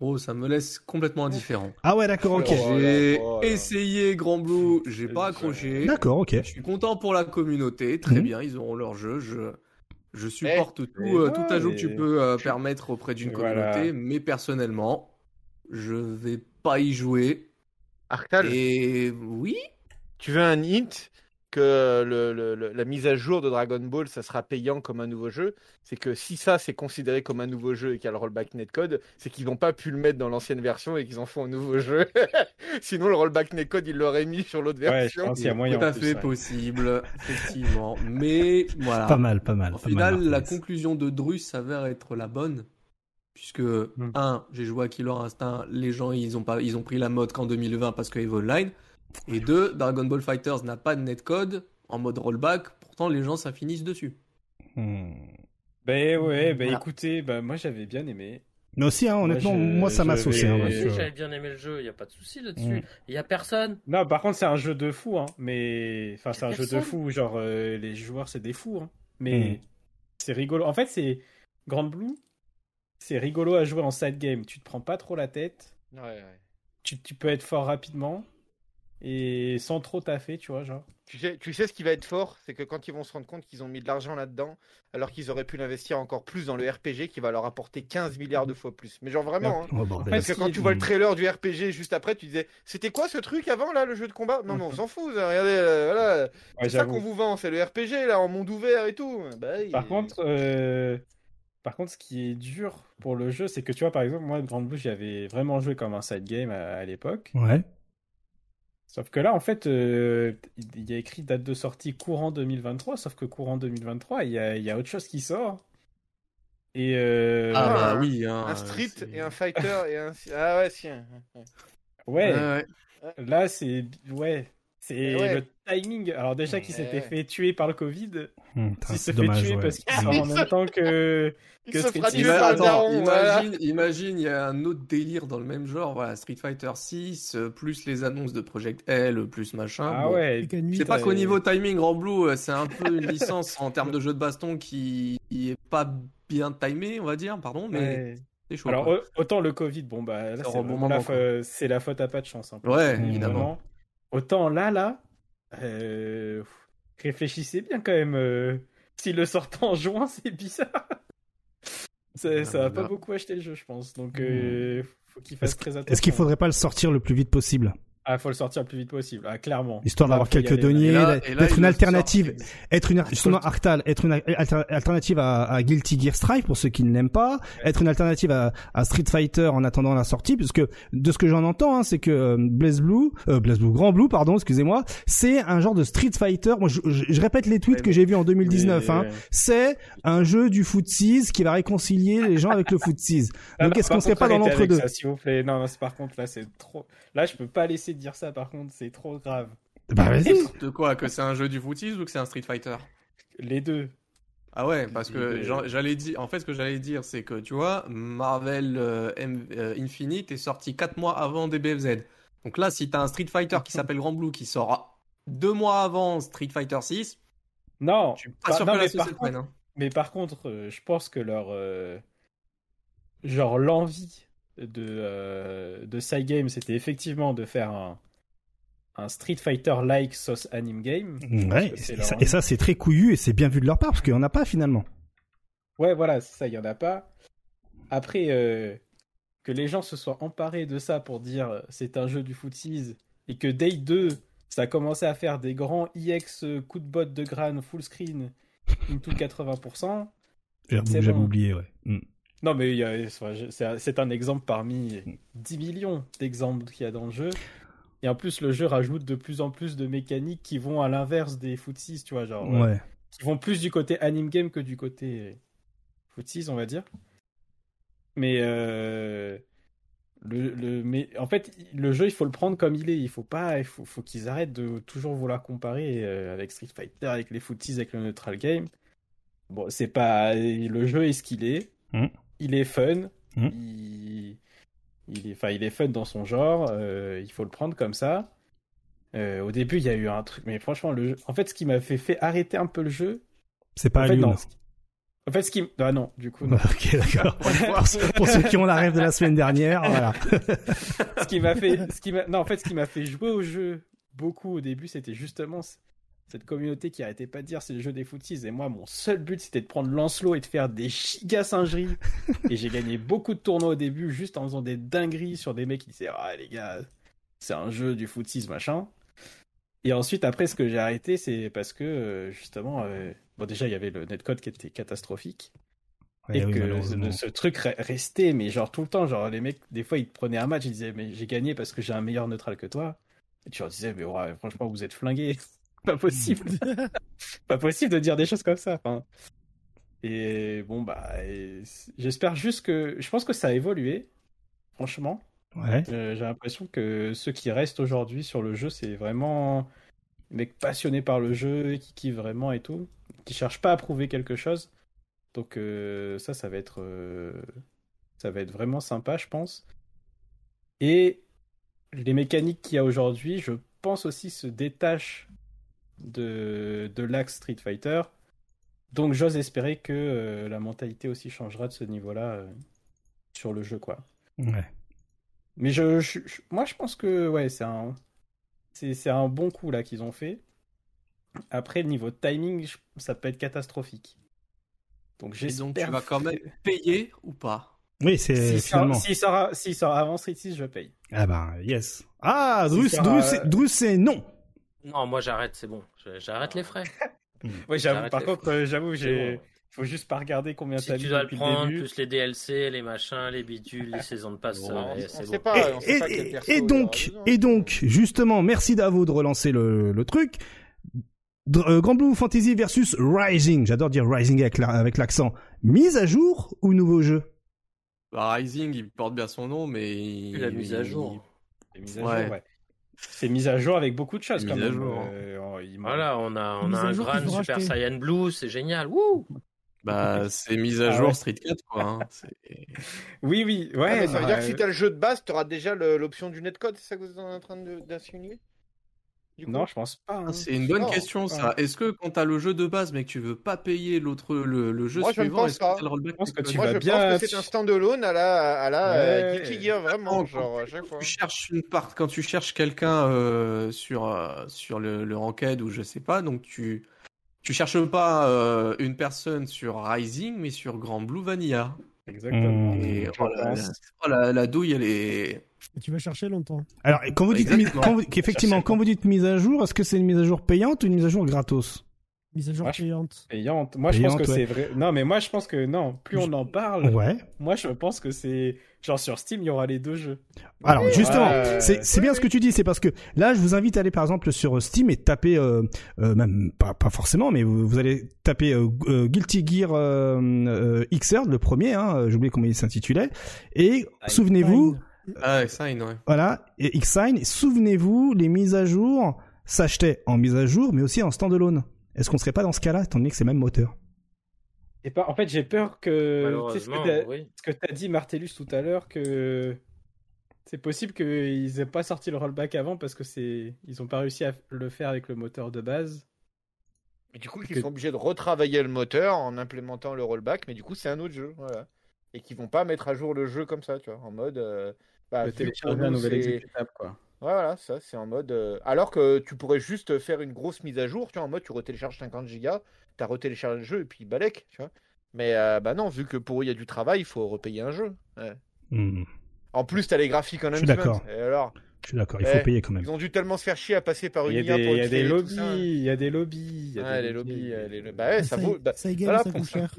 Speaker 6: Oh, ça me laisse complètement indifférent.
Speaker 1: Ah ouais, d'accord, ok.
Speaker 3: Oh,
Speaker 6: J'ai
Speaker 3: voilà.
Speaker 6: essayé Grand Blue, j'ai pas accroché.
Speaker 1: D'accord, ok.
Speaker 6: Je suis content pour la communauté, très
Speaker 1: Mhm.
Speaker 6: bien, ils auront leur jeu. Je, je supporte tout, euh,
Speaker 4: ouais,
Speaker 6: tout ajout que tu peux euh, permettre auprès d'une
Speaker 4: Voilà.
Speaker 6: communauté, mais personnellement, je vais pas y jouer.
Speaker 3: Arctal,
Speaker 6: Et oui,
Speaker 3: tu veux un hint que le, le- le- la mise à jour de Dragon Ball, ça sera payant comme un nouveau jeu C'est que si ça, c'est considéré comme un nouveau jeu et qu'il y a le rollback netcode, c'est qu'ils n'ont pas pu le mettre dans l'ancienne version et qu'ils en font un nouveau jeu. (laughs) Sinon, le rollback netcode, ils l'auraient mis sur l'autre
Speaker 4: Ouais, je
Speaker 3: version.
Speaker 4: pense qu'il y a moyen.
Speaker 6: tout à fait
Speaker 4: ouais.
Speaker 6: possible, effectivement. Mais voilà.
Speaker 1: Pas mal, pas mal.
Speaker 6: Au
Speaker 1: pas
Speaker 6: final,
Speaker 1: mal,
Speaker 6: la conclusion de Drus s'avère être la bonne. Puisque,
Speaker 4: Hmm.
Speaker 6: un, j'ai joué à Killer Instinct, les gens ils ont, pas, ils ont pris la mode qu'en 2020 parce que EVE Online. Et deux, Dragon Ball Fighters n'a pas de netcode en mode rollback, pourtant les gens ça finissent dessus.
Speaker 1: Hmm.
Speaker 4: Ben ouais, ben
Speaker 6: Voilà.
Speaker 4: écoutez, ben moi j'avais bien aimé.
Speaker 1: Mais aussi, hein, honnêtement,
Speaker 4: je-
Speaker 1: moi, ça m'a saucé. hein,
Speaker 2: j'avais bien aimé le jeu, il y a pas de souci là-dessus.
Speaker 1: Mm.
Speaker 2: Il y a personne.
Speaker 4: Non, par contre c'est un jeu de fou, hein. Mais enfin c'est un jeu de fou, genre euh, les joueurs c'est des fous, hein. Mais
Speaker 1: Mm.
Speaker 4: c'est rigolo. En fait c'est Grand Blue, c'est rigolo à jouer en side game. Tu te prends pas trop la tête,
Speaker 3: Ouais, ouais.
Speaker 4: tu, tu peux être fort rapidement et sans trop taffer, tu vois, genre.
Speaker 3: Tu sais, tu sais ce qui va être fort, c'est que quand ils vont se rendre compte qu'ils ont mis de l'argent là-dedans, alors qu'ils auraient pu l'investir encore plus dans le RPG qui va leur apporter 15 milliards de fois plus. Mais genre vraiment, hein.
Speaker 1: oh.
Speaker 3: Parce que quand tu vois le trailer du RPG juste après, tu disais C'était quoi ce truc avant là, le jeu de combat? Non, mais on (laughs) s'en fout, ça, regardez, euh, voilà.
Speaker 4: Ouais,
Speaker 3: c'est ça qu'on vous vend, c'est le RPG là, en monde ouvert et tout. Bah.
Speaker 4: Par contre, euh, par contre, ce qui est dur pour le jeu, c'est que tu vois, par exemple, moi, Grand Blue, j'avais vraiment joué comme un side game à, à l'époque.
Speaker 1: Ouais.
Speaker 4: Sauf que là, en fait, euh, il y a écrit date de sortie courant 2023, sauf que courant 2023, il y a, il y a autre chose qui sort. Et euh,
Speaker 6: Ah bah
Speaker 3: un-
Speaker 6: oui. hein,
Speaker 3: Un street
Speaker 6: c'est-
Speaker 3: et un fighter et un. Ah ouais, si. un- ouais.
Speaker 4: ouais,
Speaker 6: Ouais, ouais.
Speaker 4: là c'est ouais, c'est
Speaker 3: ouais.
Speaker 4: le timing. Alors déjà qu'il s'était
Speaker 3: ouais.
Speaker 4: fait tuer par le Covid,
Speaker 1: Hum, putain,
Speaker 4: s'il se
Speaker 1: c'est
Speaker 4: fait
Speaker 1: dommage.
Speaker 4: tuer
Speaker 1: ouais.
Speaker 4: parce qu'il
Speaker 3: Ah,
Speaker 4: sort
Speaker 3: il
Speaker 4: en même temps que
Speaker 3: Il
Speaker 4: Que
Speaker 3: se
Speaker 4: Street
Speaker 3: fera
Speaker 4: Fighter.
Speaker 3: tuer
Speaker 6: Ima-
Speaker 3: par le
Speaker 6: attends,
Speaker 3: daron, voilà.
Speaker 6: imagine, imagine, il y a un autre délire dans le même genre, voilà, Street Fighter 6, euh, plus les annonces de Project L, plus machin.
Speaker 4: ah
Speaker 6: bon.
Speaker 4: ouais,
Speaker 6: Je sais pas qu'au niveau timing, Grand Blue, euh, c'est un peu une licence en termes de jeu de baston qui, qui est pas bien timé, on va dire, pardon, mais chaud.
Speaker 4: Alors
Speaker 6: quoi.
Speaker 4: autant le Covid, bon bah là
Speaker 6: C'est bon
Speaker 4: la, fa- faute à pas de chance. hein,
Speaker 6: Ouais, évidemment.
Speaker 4: Autant là là, euh, réfléchissez bien quand même. euh, S'il le sort en juin, (laughs) c'est bizarre. ça, ça va pas beaucoup acheter le jeu, je pense. Donc euh, faut qu'il fasse
Speaker 1: Est-ce
Speaker 4: très attention.
Speaker 1: Est-ce qu'il faudrait pas le sortir le plus vite possible?
Speaker 4: Ah, faut le sortir le plus vite possible. Ah, clairement.
Speaker 1: Histoire d'avoir quelques deniers, d'être une alternative,
Speaker 6: sort.
Speaker 1: être une justement Arctal, être une alter- alternative à, à Guilty Gear Strive pour ceux qui ne l'aiment pas, être une alternative à, à Street Fighter en attendant la sortie, puisque de ce que j'en entends, hein, c'est que euh, Blaze Blue, euh, Blaze Blue, Grand Blue, pardon, excusez-moi, c'est un genre de Street Fighter. Moi, je, je- je répète les tweets
Speaker 4: Ouais,
Speaker 1: que j'ai vus en 2019.
Speaker 4: Mais-
Speaker 1: Hein, c'est un jeu du footsies qui va réconcilier les gens avec le footsies.
Speaker 4: Ah,
Speaker 1: Donc,
Speaker 4: non,
Speaker 1: est-ce qu'on serait pas dans l'entre-deux?
Speaker 4: ça, S'il vous plaît. Non, non, c'est par contre là, c'est trop. Là, je peux pas laisser de dire ça. Par contre, c'est trop grave.
Speaker 1: Bah vas-y.
Speaker 6: De quoi Que c'est un jeu du footies ou que c'est un Street Fighter?
Speaker 4: Les deux.
Speaker 6: Ah ouais, parce que j'allais dire, en fait, ce que j'allais dire, c'est que tu vois, Marvel euh, M- euh, Infinite est sorti 4 mois avant DBFZ. Donc là, si t'as un Street Fighter qui (laughs) s'appelle Grand Blue qui sort deux mois avant Street Fighter 6,
Speaker 4: Non,
Speaker 6: je suis pas
Speaker 4: Bah,
Speaker 6: sûr
Speaker 4: non,
Speaker 6: que la
Speaker 4: mais
Speaker 6: sauce
Speaker 4: par
Speaker 6: elle prenne. hein.
Speaker 4: Mais par contre, euh, je pense que leur euh, genre l'envie de euh, de Cygames, c'était effectivement de faire un un Street Fighter like sauce anime game.
Speaker 1: Ouais, et
Speaker 4: leur
Speaker 1: ça,
Speaker 4: envie.
Speaker 1: et ça, c'est très couillu et c'est bien vu de leur part parce qu'il y en a pas finalement.
Speaker 4: Ouais, voilà, ça, il y en a pas. Après euh, que les gens se soient emparés de ça pour dire euh, c'est un jeu du footies et que Day 2 ça a commencé à faire des grands IX euh, coups de botte de crâne full screen into (laughs) 80%.
Speaker 1: J'avoue,
Speaker 4: C'est
Speaker 1: j'avais
Speaker 4: bon.
Speaker 1: oublié, ouais. Mm.
Speaker 4: Non, mais c'est un- exemple parmi 10 millions d'exemples qu'il y a dans le jeu. Et en plus, le jeu rajoute de plus en plus de mécaniques qui vont à l'inverse des footsies, tu vois, genre, euh,
Speaker 1: Ouais.
Speaker 4: qui vont plus du côté anime game que du côté footsies, on va dire. Mais, euh, le, le, mais en fait, le jeu, il faut le prendre comme il est. Il faut pas, il faut, faut qu'ils arrêtent de toujours vouloir comparer euh, avec Street Fighter, avec les footsies, avec le neutral game. Bon, c'est pas, le jeu est ce qu'il est.
Speaker 1: Mm.
Speaker 4: Il est fun.
Speaker 1: Mm.
Speaker 4: Il, il est, il est fun dans son genre. euh, il faut le prendre comme ça. Euh, au début, il y a eu un truc, mais franchement, le jeu... en fait, ce qui m'a fait, fait arrêter un peu le jeu,
Speaker 1: C'est pas
Speaker 4: en fait, non. En fait, ce qui, ah non, du coup, non. (laughs)
Speaker 1: ok, d'accord. (laughs) pour, ceux- pour ceux qui ont la rêve de la semaine dernière, voilà. (laughs)
Speaker 4: ce qui m'a fait, ce qui non, en fait, ce qui m'a fait jouer au jeu beaucoup au début, c'était justement cette communauté qui arrêtait pas de dire c'est le jeu des footies. Et moi, mon seul but, c'était de prendre Lancelot et de faire des giga singeries. (laughs) et j'ai gagné beaucoup de tournois au début juste en faisant des dingueries sur des mecs qui disaient ah les gars, c'est un jeu du footies machin. Et ensuite, après, ce que j'ai arrêté, c'est parce que euh, justement, euh, bon déjà, il y avait le netcode qui était catastrophique
Speaker 1: Ouais,
Speaker 4: et
Speaker 1: oui,
Speaker 4: que ce, truc re- restait, mais genre tout le temps, genre les mecs, des fois ils te prenaient un match, ils disaient mais j'ai gagné parce que j'ai un meilleur neutral que toi. Et tu leur disais mais ouais, franchement vous êtes flingués, pas possible, (laughs) pas possible de dire des choses comme ça. Enfin, et bon bah j'espère juste que, je pense que ça a évolué, franchement.
Speaker 1: Ouais.
Speaker 4: Euh, j'ai l'impression que ceux qui restent aujourd'hui sur le jeu, c'est vraiment des mecs passionnés par le jeu, qui kiffent vraiment et tout, qui cherchent pas à prouver quelque chose. Donc euh, ça, ça va être, euh, ça va être vraiment sympa, je pense. Et les mécaniques qu'il y a aujourd'hui, je pense aussi se détachent de, de l'axe Street Fighter. Donc j'ose espérer que euh, la mentalité aussi changera de ce niveau-là euh, sur le jeu, quoi.
Speaker 1: Ouais.
Speaker 4: Mais je, je- je- moi, je pense que ouais, c'est un, c'est, c'est un bon coup là qu'ils ont fait. Après, le niveau timing, je- ça peut être catastrophique. Donc j'espère.
Speaker 6: donc, tu vas quand même payer ou pas?
Speaker 1: Oui, c'est
Speaker 4: sort,
Speaker 1: finalement.
Speaker 4: s'il sort, s'il sort avant Street 6, je paye.
Speaker 1: Ah ben, yes. Ah,
Speaker 4: Si
Speaker 1: Drus, Drus, Drus, c'est non.
Speaker 2: Non, moi j'arrête, c'est bon. J'arrête les frais. (laughs)
Speaker 4: Ouais, j'avoue. Par contre, euh, j'avoue, j'ai.
Speaker 2: bon.
Speaker 4: Faut juste pas regarder combien
Speaker 2: Si
Speaker 4: t'as
Speaker 2: tu
Speaker 4: mis
Speaker 2: dois le prendre,
Speaker 4: le début.
Speaker 2: plus les DLC, les machins, les bidules, les saisons de passe,
Speaker 3: On,
Speaker 2: ça,
Speaker 3: on
Speaker 2: c'est bon.
Speaker 3: pas, on sait
Speaker 1: et,
Speaker 3: pas
Speaker 1: et-
Speaker 3: quel perso
Speaker 1: et
Speaker 3: il
Speaker 1: donc, et donc, justement, merci Davo de relancer le, le truc. Dr- euh, Grand Blue Fantasy versus Rising. J'adore dire Rising avec la- avec l'accent. Mise à jour ou nouveau jeu?
Speaker 6: Bah, Rising, il porte bien son nom, mais. il-
Speaker 2: La mise à jour.
Speaker 4: C'est mis à
Speaker 6: Ouais.
Speaker 4: jour, ouais. C'est mis à jour avec beaucoup de choses quand même.
Speaker 6: jour.
Speaker 4: Euh, il-
Speaker 2: Voilà, on a, on a un Gran Super
Speaker 5: racheter.
Speaker 2: Saiyan Blue, c'est génial. Wouh (laughs)
Speaker 6: Bah, c'est mise à
Speaker 4: Ah
Speaker 6: jour
Speaker 4: ouais.
Speaker 6: Street 4, quoi. hein. (laughs)
Speaker 4: Oui, oui, ouais.
Speaker 3: Ah, ça veut
Speaker 4: bah,
Speaker 3: dire que si
Speaker 4: euh,
Speaker 3: t'as le jeu de base, t'auras déjà l'option du netcode, c'est ça que vous êtes en train de- d'insinuer?
Speaker 4: Non, je pense pas. hein.
Speaker 6: C'est une bonne
Speaker 3: Non.
Speaker 6: question, ça. Est-ce que quand t'as le jeu de base, mais que tu veux pas payer l'autre, le, le jeu
Speaker 3: Moi, je
Speaker 6: suivant,
Speaker 3: pense
Speaker 6: est-ce que c'est le rollback
Speaker 4: Je pense que tu
Speaker 3: Moi,
Speaker 4: vas
Speaker 3: je
Speaker 4: bien-
Speaker 3: pense que c'est un standalone à la, à la euh,
Speaker 4: Ouais.
Speaker 3: Guilty Gear, vraiment,
Speaker 6: Quand-
Speaker 3: genre, à chaque fois.
Speaker 6: tu cherches une part, quand tu cherches quelqu'un euh, sur euh, sur le, le ranked ou je sais pas, donc tu tu cherches pas euh, une personne sur Rising, mais sur Grand Blue Vanilla.
Speaker 4: Exactement.
Speaker 6: Et
Speaker 4: Je
Speaker 6: oh, la, oh, la- la douille, elle est.
Speaker 5: Et tu vas chercher longtemps.
Speaker 1: Alors, quand vous dites quand vous- effectivement, quand vous dites mise à jour, est-ce que c'est une mise à jour payante ou une mise à jour gratos
Speaker 5: Mise à jour
Speaker 4: Moi,
Speaker 5: payante.
Speaker 4: Payante. Moi, je pense
Speaker 1: Payante,
Speaker 4: que
Speaker 1: ouais.
Speaker 4: c'est vrai. Non, mais moi, je pense que non. Plus on en parle,
Speaker 1: Ouais.
Speaker 4: moi, je pense que c'est genre sur Steam, il y aura les deux jeux.
Speaker 1: Alors justement,
Speaker 4: Ouais.
Speaker 1: c'est bien ce que tu dis, c'est parce que là, je vous invite à aller par exemple sur Steam et taper, euh, euh, même pas, pas forcément, mais vous, vous allez taper euh, euh, Guilty Gear euh, euh, Xrd, le premier, hein, j'ai oublié comment il s'intitulait, et souvenez-vous.
Speaker 6: Ah, Sign, ouais.
Speaker 1: voilà, et Xsign, souvenez-vous, les mises à jour s'achetaient en mise à jour, mais aussi en standalone. Est-ce qu'on serait pas dans ce cas-là, étant donné que c'est le même moteur?
Speaker 4: Et pas. En fait, j'ai peur que. Tu sais ce que
Speaker 2: oui.
Speaker 4: t'as dit, Martellus, tout à l'heure, que c'est possible qu'ils aient pas sorti le rollback avant parce que c'est ils ont pas réussi à le faire avec le moteur de base.
Speaker 3: Et du coup, qu'ils
Speaker 4: que-
Speaker 3: sont obligés de retravailler le moteur en implémentant le rollback, mais du coup, c'est un autre jeu, voilà. Et qu'ils vont pas mettre à jour le jeu comme ça, tu vois, en mode. euh, bah,
Speaker 4: le télécharger un nouvel exécutable, quoi.
Speaker 3: Ouais, voilà, ça, c'est en mode. euh, Alors que tu pourrais juste faire une grosse mise à jour, tu vois, en mode tu retélécharges 50 gigas, t'as retéléchargé le jeu et puis balèque, tu vois. Mais euh, bah non, vu que pour eux il y a du travail, il faut repayer un jeu. ouais.
Speaker 1: Hmm,
Speaker 3: En plus, t'as les graphiques en
Speaker 1: Je suis
Speaker 3: Enhancement.
Speaker 1: d'accord.
Speaker 3: Et alors,
Speaker 1: Je suis d'accord, il faut
Speaker 3: Eh,
Speaker 1: payer quand même.
Speaker 3: ils ont dû tellement se faire chier à passer par une IA pour
Speaker 4: il y a des lobbies,
Speaker 3: ça.
Speaker 4: il y a des lobbies. il y a
Speaker 3: Ouais,
Speaker 4: des
Speaker 3: les lobbies, les- Bah
Speaker 5: Ah,
Speaker 3: ouais, ça vaut. bah,
Speaker 5: ça égale,
Speaker 3: voilà,
Speaker 5: ça
Speaker 3: ça.
Speaker 5: cher.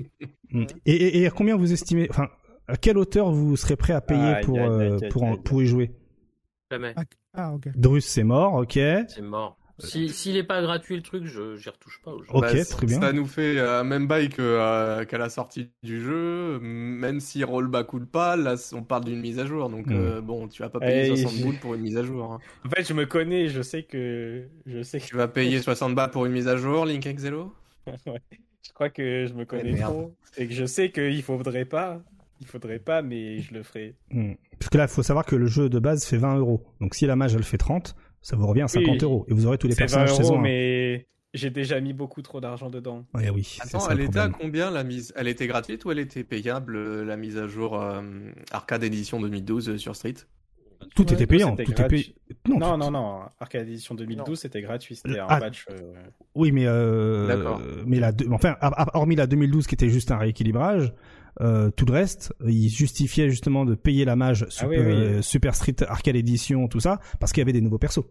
Speaker 1: Hmm. Et, et, et à combien vous estimez, enfin, à quelle hauteur vous serez prêt à payer pour,
Speaker 4: aïe,
Speaker 1: euh, pour, y jouer?
Speaker 2: Jamais.
Speaker 5: Ah, ah, ok.
Speaker 1: Drus, c'est mort, ok.
Speaker 2: C'est mort. Si, s'il est pas gratuit le truc, je j'y retouche pas. au jeu.
Speaker 1: Ok,
Speaker 6: Bah,
Speaker 1: très bien.
Speaker 6: Ça nous fait euh, même bail que, euh, qu'à la sortie du jeu, même si rollback ou pas, là on parle d'une mise à jour, donc
Speaker 1: Mm.
Speaker 6: euh, bon, tu vas pas payer
Speaker 4: Eh,
Speaker 6: 60
Speaker 4: j'ai-
Speaker 6: boules pour une mise à jour. hein.
Speaker 4: En fait, je me connais, je sais que je sais que
Speaker 6: Tu vas payer (laughs) 60 balles pour une mise à jour, Link Exelo?
Speaker 4: Ouais. Je crois que je me connais
Speaker 6: merde.
Speaker 4: trop et que je sais qu'il faudrait pas. Il faudrait pas, mais je le ferai.
Speaker 1: Hmm. Parce que là, il faut savoir que le jeu de base fait 20 euros. Donc si la mage, elle fait 30, ça vous revient à 50
Speaker 4: Oui.
Speaker 1: euros. Et vous aurez tous les
Speaker 4: C'est 20
Speaker 1: personnages
Speaker 4: euros,
Speaker 1: saison. un.
Speaker 4: mais j'ai déjà mis beaucoup trop d'argent dedans.
Speaker 1: Ouais, oui,
Speaker 6: Attends,
Speaker 1: ça
Speaker 6: elle
Speaker 1: le
Speaker 6: était à combien la mise? Elle était gratuite ou elle était payable, euh, la mise à jour euh, Arcade Edition 2012 euh, sur Street?
Speaker 1: Tout
Speaker 5: Ouais,
Speaker 1: était payant. Tout est. Non,
Speaker 4: Non,
Speaker 1: tout-
Speaker 4: non, non. Arcade Edition 2012, c'était gratuit. C'était un
Speaker 1: Ah.
Speaker 4: patch. euh,
Speaker 1: Oui, mais euh,
Speaker 6: D'accord.
Speaker 1: mais la deux- enfin, hormis la 2012 qui était juste un rééquilibrage, euh, tout le reste, il justifiait justement de payer la mage Super,
Speaker 4: oui, oui.
Speaker 1: euh, Super Street Arcade Edition, tout ça, parce qu'il y avait des nouveaux persos.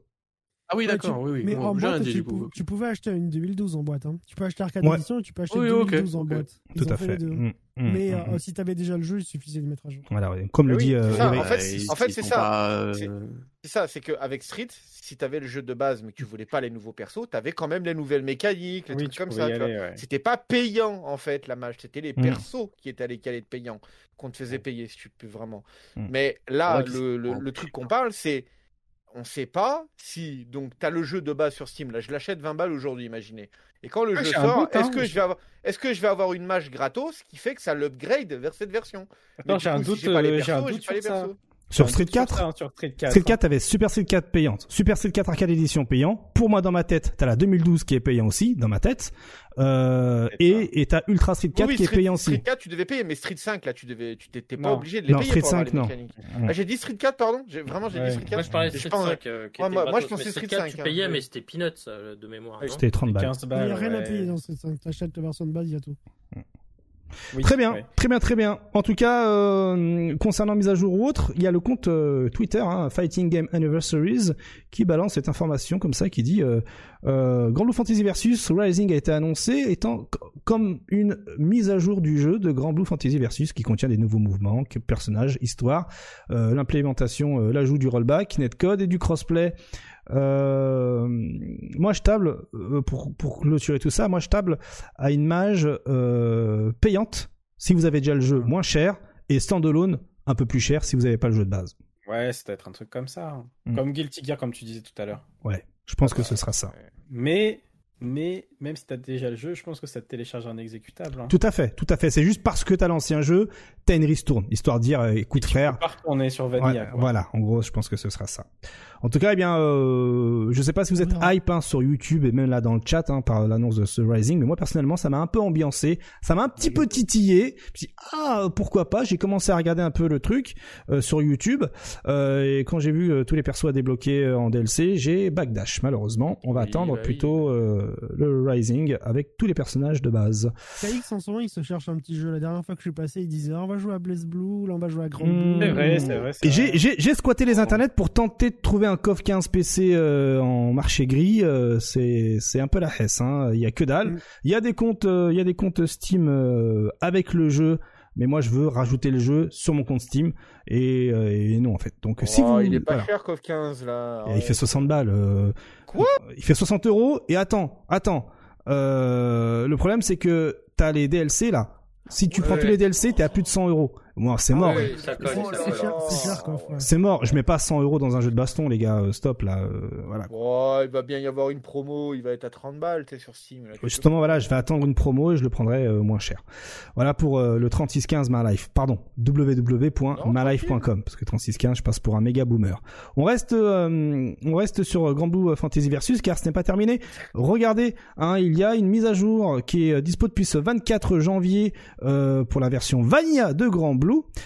Speaker 6: Ah oui, d'accord,
Speaker 5: tu-
Speaker 6: oui, oui.
Speaker 5: Mais
Speaker 6: Bon,
Speaker 5: en boîte,
Speaker 6: dit,
Speaker 5: tu, pou- tu pouvais acheter une 2012 en boîte. Hein. Tu peux acheter Arcade
Speaker 1: Ouais.
Speaker 5: Edition et tu peux acheter
Speaker 6: Oui, ok,
Speaker 5: 2012 en boîte. Ils
Speaker 1: Tout à
Speaker 5: fait deux.
Speaker 1: Mm, mm,
Speaker 5: Mais
Speaker 1: mm,
Speaker 5: euh, si t'avais déjà le jeu, il suffisait de mettre à jour.
Speaker 1: Voilà, ouais. comme le
Speaker 3: Oui,
Speaker 1: dit euh,
Speaker 3: ça, en fait, en c'est ça.
Speaker 6: pas, euh,
Speaker 3: C'est- ça, c'est qu'avec Street, si t'avais le jeu de base mais que tu voulais pas les nouveaux persos, t'avais quand même les nouvelles mécaniques, les
Speaker 4: Oui,
Speaker 3: trucs
Speaker 4: tu
Speaker 3: comme ça. tu
Speaker 4: ouais.
Speaker 3: C'était pas payant en fait la mage, c'était les
Speaker 1: Mm.
Speaker 3: persos qui étaient allés caler de payant qu'on te faisait payer si tu peux vraiment.
Speaker 1: Mm.
Speaker 3: Mais là, le, le- le truc qu'on parle, c'est on sait pas si donc t'as le jeu de base sur Steam. Là, je l'achète 20 balles aujourd'hui, imaginez. Et quand le
Speaker 4: Ah,
Speaker 3: jeu
Speaker 4: un
Speaker 3: sort, est-ce
Speaker 4: hein.
Speaker 3: que je vais avoir est-ce que je vais avoir une mage gratos qui fait que ça l'upgrade vers cette version?
Speaker 4: J'ai un
Speaker 3: si
Speaker 4: doute,
Speaker 3: j'ai pas les
Speaker 4: j'ai un
Speaker 3: persos,
Speaker 4: doute sur ça.
Speaker 1: Sur Street
Speaker 4: doute sur
Speaker 1: 4
Speaker 4: ça, hein, sur Street 4.
Speaker 1: Street 4 avait Super Street 4 payante. Super Street 4 Arcade Edition payant. Pour moi, dans ma tête, t'as la 2012 qui est payant aussi, dans ma tête. Euh, et, et t'as Ultra Street 4
Speaker 3: Oui, oui,
Speaker 1: qui est
Speaker 3: Street-
Speaker 1: payant
Speaker 3: Street
Speaker 1: aussi.
Speaker 3: 4, tu devais payer, mais Street 5, là, tu devais, tu t'étais pas
Speaker 4: Non.
Speaker 3: obligé de les
Speaker 1: Non,
Speaker 3: payer
Speaker 1: Street
Speaker 3: pour avoir
Speaker 1: 5,
Speaker 3: les
Speaker 1: non.
Speaker 3: Ah, j'ai dit Street 4, pardon. J'ai- Vraiment, j'ai
Speaker 4: Ouais.
Speaker 3: dit Street 4.
Speaker 2: Moi, je parlais de
Speaker 3: Je
Speaker 2: Street
Speaker 3: pense-
Speaker 2: 5. euh, qui
Speaker 3: Moi,
Speaker 2: était
Speaker 3: moi- je pensais Street
Speaker 2: 4,
Speaker 3: 5,
Speaker 2: tu
Speaker 3: hein.
Speaker 2: payais, mais c'était peanuts euh, de mémoire.
Speaker 1: C'était 30 balles.
Speaker 4: 15
Speaker 5: Il
Speaker 4: balles.
Speaker 5: n'y a rien à payer dans Street 5. T'achètes la version de base, il y a tout.
Speaker 4: Oui,
Speaker 1: Très bien,
Speaker 4: ouais.
Speaker 1: très bien, très bien. En tout cas, euh, concernant mise à jour ou autre, il y a le compte euh, Twitter, hein, Fighting Game Anniversaries, qui balance cette information comme ça, qui dit euh, euh, Grand Blue Fantasy Versus Rising a été annoncé étant comme une mise à jour du jeu de Grand Blue Fantasy Versus qui contient des nouveaux mouvements, personnages, histoire, euh, l'implémentation, l'ajout du rollback, netcode et du crossplay. Euh, moi, je table euh, pour pour clôturer tout ça. Moi, je table à une mage euh, payante si vous avez déjà le jeu moins cher et standalone un peu plus cher si vous n'avez pas le jeu de base.
Speaker 4: Ouais, c'est peut-être un truc comme ça. hein.
Speaker 1: Mm.
Speaker 4: Comme Guilty Gear, comme tu disais tout à l'heure.
Speaker 1: Ouais, je pense que ce sera ça.
Speaker 4: Mais, mais, même si t'as déjà le jeu, je pense que ça te télécharge un exécutable. hein.
Speaker 1: Tout à fait, tout à fait. C'est juste parce que t'as l'ancien jeu, t'as une ristourne, histoire de dire, écoute frère,
Speaker 4: Pas retourner sur Vanilla.
Speaker 1: Ouais, voilà, en gros, je pense que ce sera ça. En tout cas, eh bien, euh, je sais pas si vous êtes
Speaker 5: On verra.
Speaker 1: hype hein, sur YouTube et même là dans le chat hein, par l'annonce de ce Rising, mais moi personnellement, ça m'a un peu ambiancé, ça m'a un petit peu titillé. Puis ah, pourquoi pas? J'ai commencé à regarder un peu le truc euh, sur YouTube euh, et quand j'ai vu euh, tous les persos à débloquer euh, en DLC, j'ai backdash. Malheureusement, on va
Speaker 3: Oui,
Speaker 1: attendre
Speaker 3: bah oui.
Speaker 1: plutôt euh, le Rising avec tous les personnages de base.
Speaker 5: KX en ce moment, il se cherche un petit jeu. La dernière fois que je suis passé, il disait ah, on va jouer à Blaze Blue, là on va jouer à Grand
Speaker 1: Mmh.
Speaker 5: Blue.
Speaker 4: C'est vrai, c'est vrai.
Speaker 1: Et j'ai squatté les internets pour tenter de trouver un CoF 15 PC euh, en marché gris. euh, c'est, c'est un peu la hesse. Hein. Il y a que dalle.
Speaker 5: Mm.
Speaker 1: Il y a des comptes, euh, il y a des comptes Steam avec le jeu, mais moi je veux rajouter le jeu sur mon compte Steam et, et non en fait. Donc si
Speaker 3: Oh,
Speaker 1: vous,
Speaker 3: il est pas
Speaker 1: voilà.
Speaker 3: cher, CoF 15 là.
Speaker 1: Et il fait 60 balles.
Speaker 3: Quoi?
Speaker 1: Il fait 60 euros. Et attends, attends. Le problème c'est que t'as les DLC là. Si tu prends tous les DLC, t'es à plus de 100 euros. Moi, c'est
Speaker 3: Ah
Speaker 1: mort.
Speaker 3: ouais,
Speaker 2: Ça
Speaker 3: c'est-
Speaker 5: ouais.
Speaker 1: Mort. Je mets pas 100 euros dans un jeu de baston, les gars. Euh, Stop là. euh, voilà.
Speaker 3: Oh, il va bien y avoir une promo, il va être à 30 balles, t'es sur Steam. Là,
Speaker 1: Justement, voilà, je vais attendre une promo et je le prendrai euh, moins cher. Voilà pour euh, le 3615 MyLife. Pardon, www.mylife.com parce que 3615, je passe pour un méga boomer. On reste, euh, on reste sur Grand Blue Fantasy Versus car ce n'est pas terminé. Regardez, hein, il y a une mise à jour qui est dispo depuis ce 24 janvier euh, pour la version Vanilla de Grand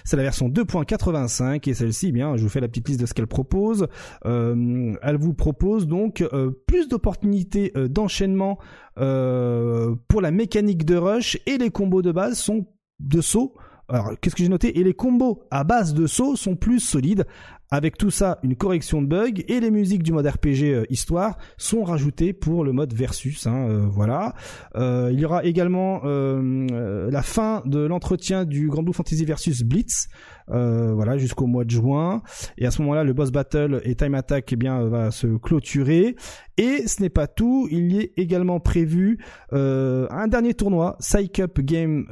Speaker 1: C'est la version 2.85 et celle-ci, eh bien, je vous fais la petite liste de ce qu'elle propose. Euh, elle vous propose donc euh, plus d'opportunités euh, d'enchaînement pour la mécanique de rush et les combos de base sont de saut. Alors, qu'est-ce que j'ai noté? Et les combos à base de saut sont plus solides. Avec tout ça, une correction de bugs et les musiques du mode RPG euh, histoire sont rajoutées pour le mode versus. hein, euh, voilà. Euh, il y aura également la fin de l'entretien du Grand Blue Fantasy versus Blitz. voilà, jusqu'au mois de juin. Et à ce moment-là, le boss battle et time attack eh bien, va se clôturer. Et ce n'est pas tout. Il y est également prévu un dernier tournoi, Sai Cup Game,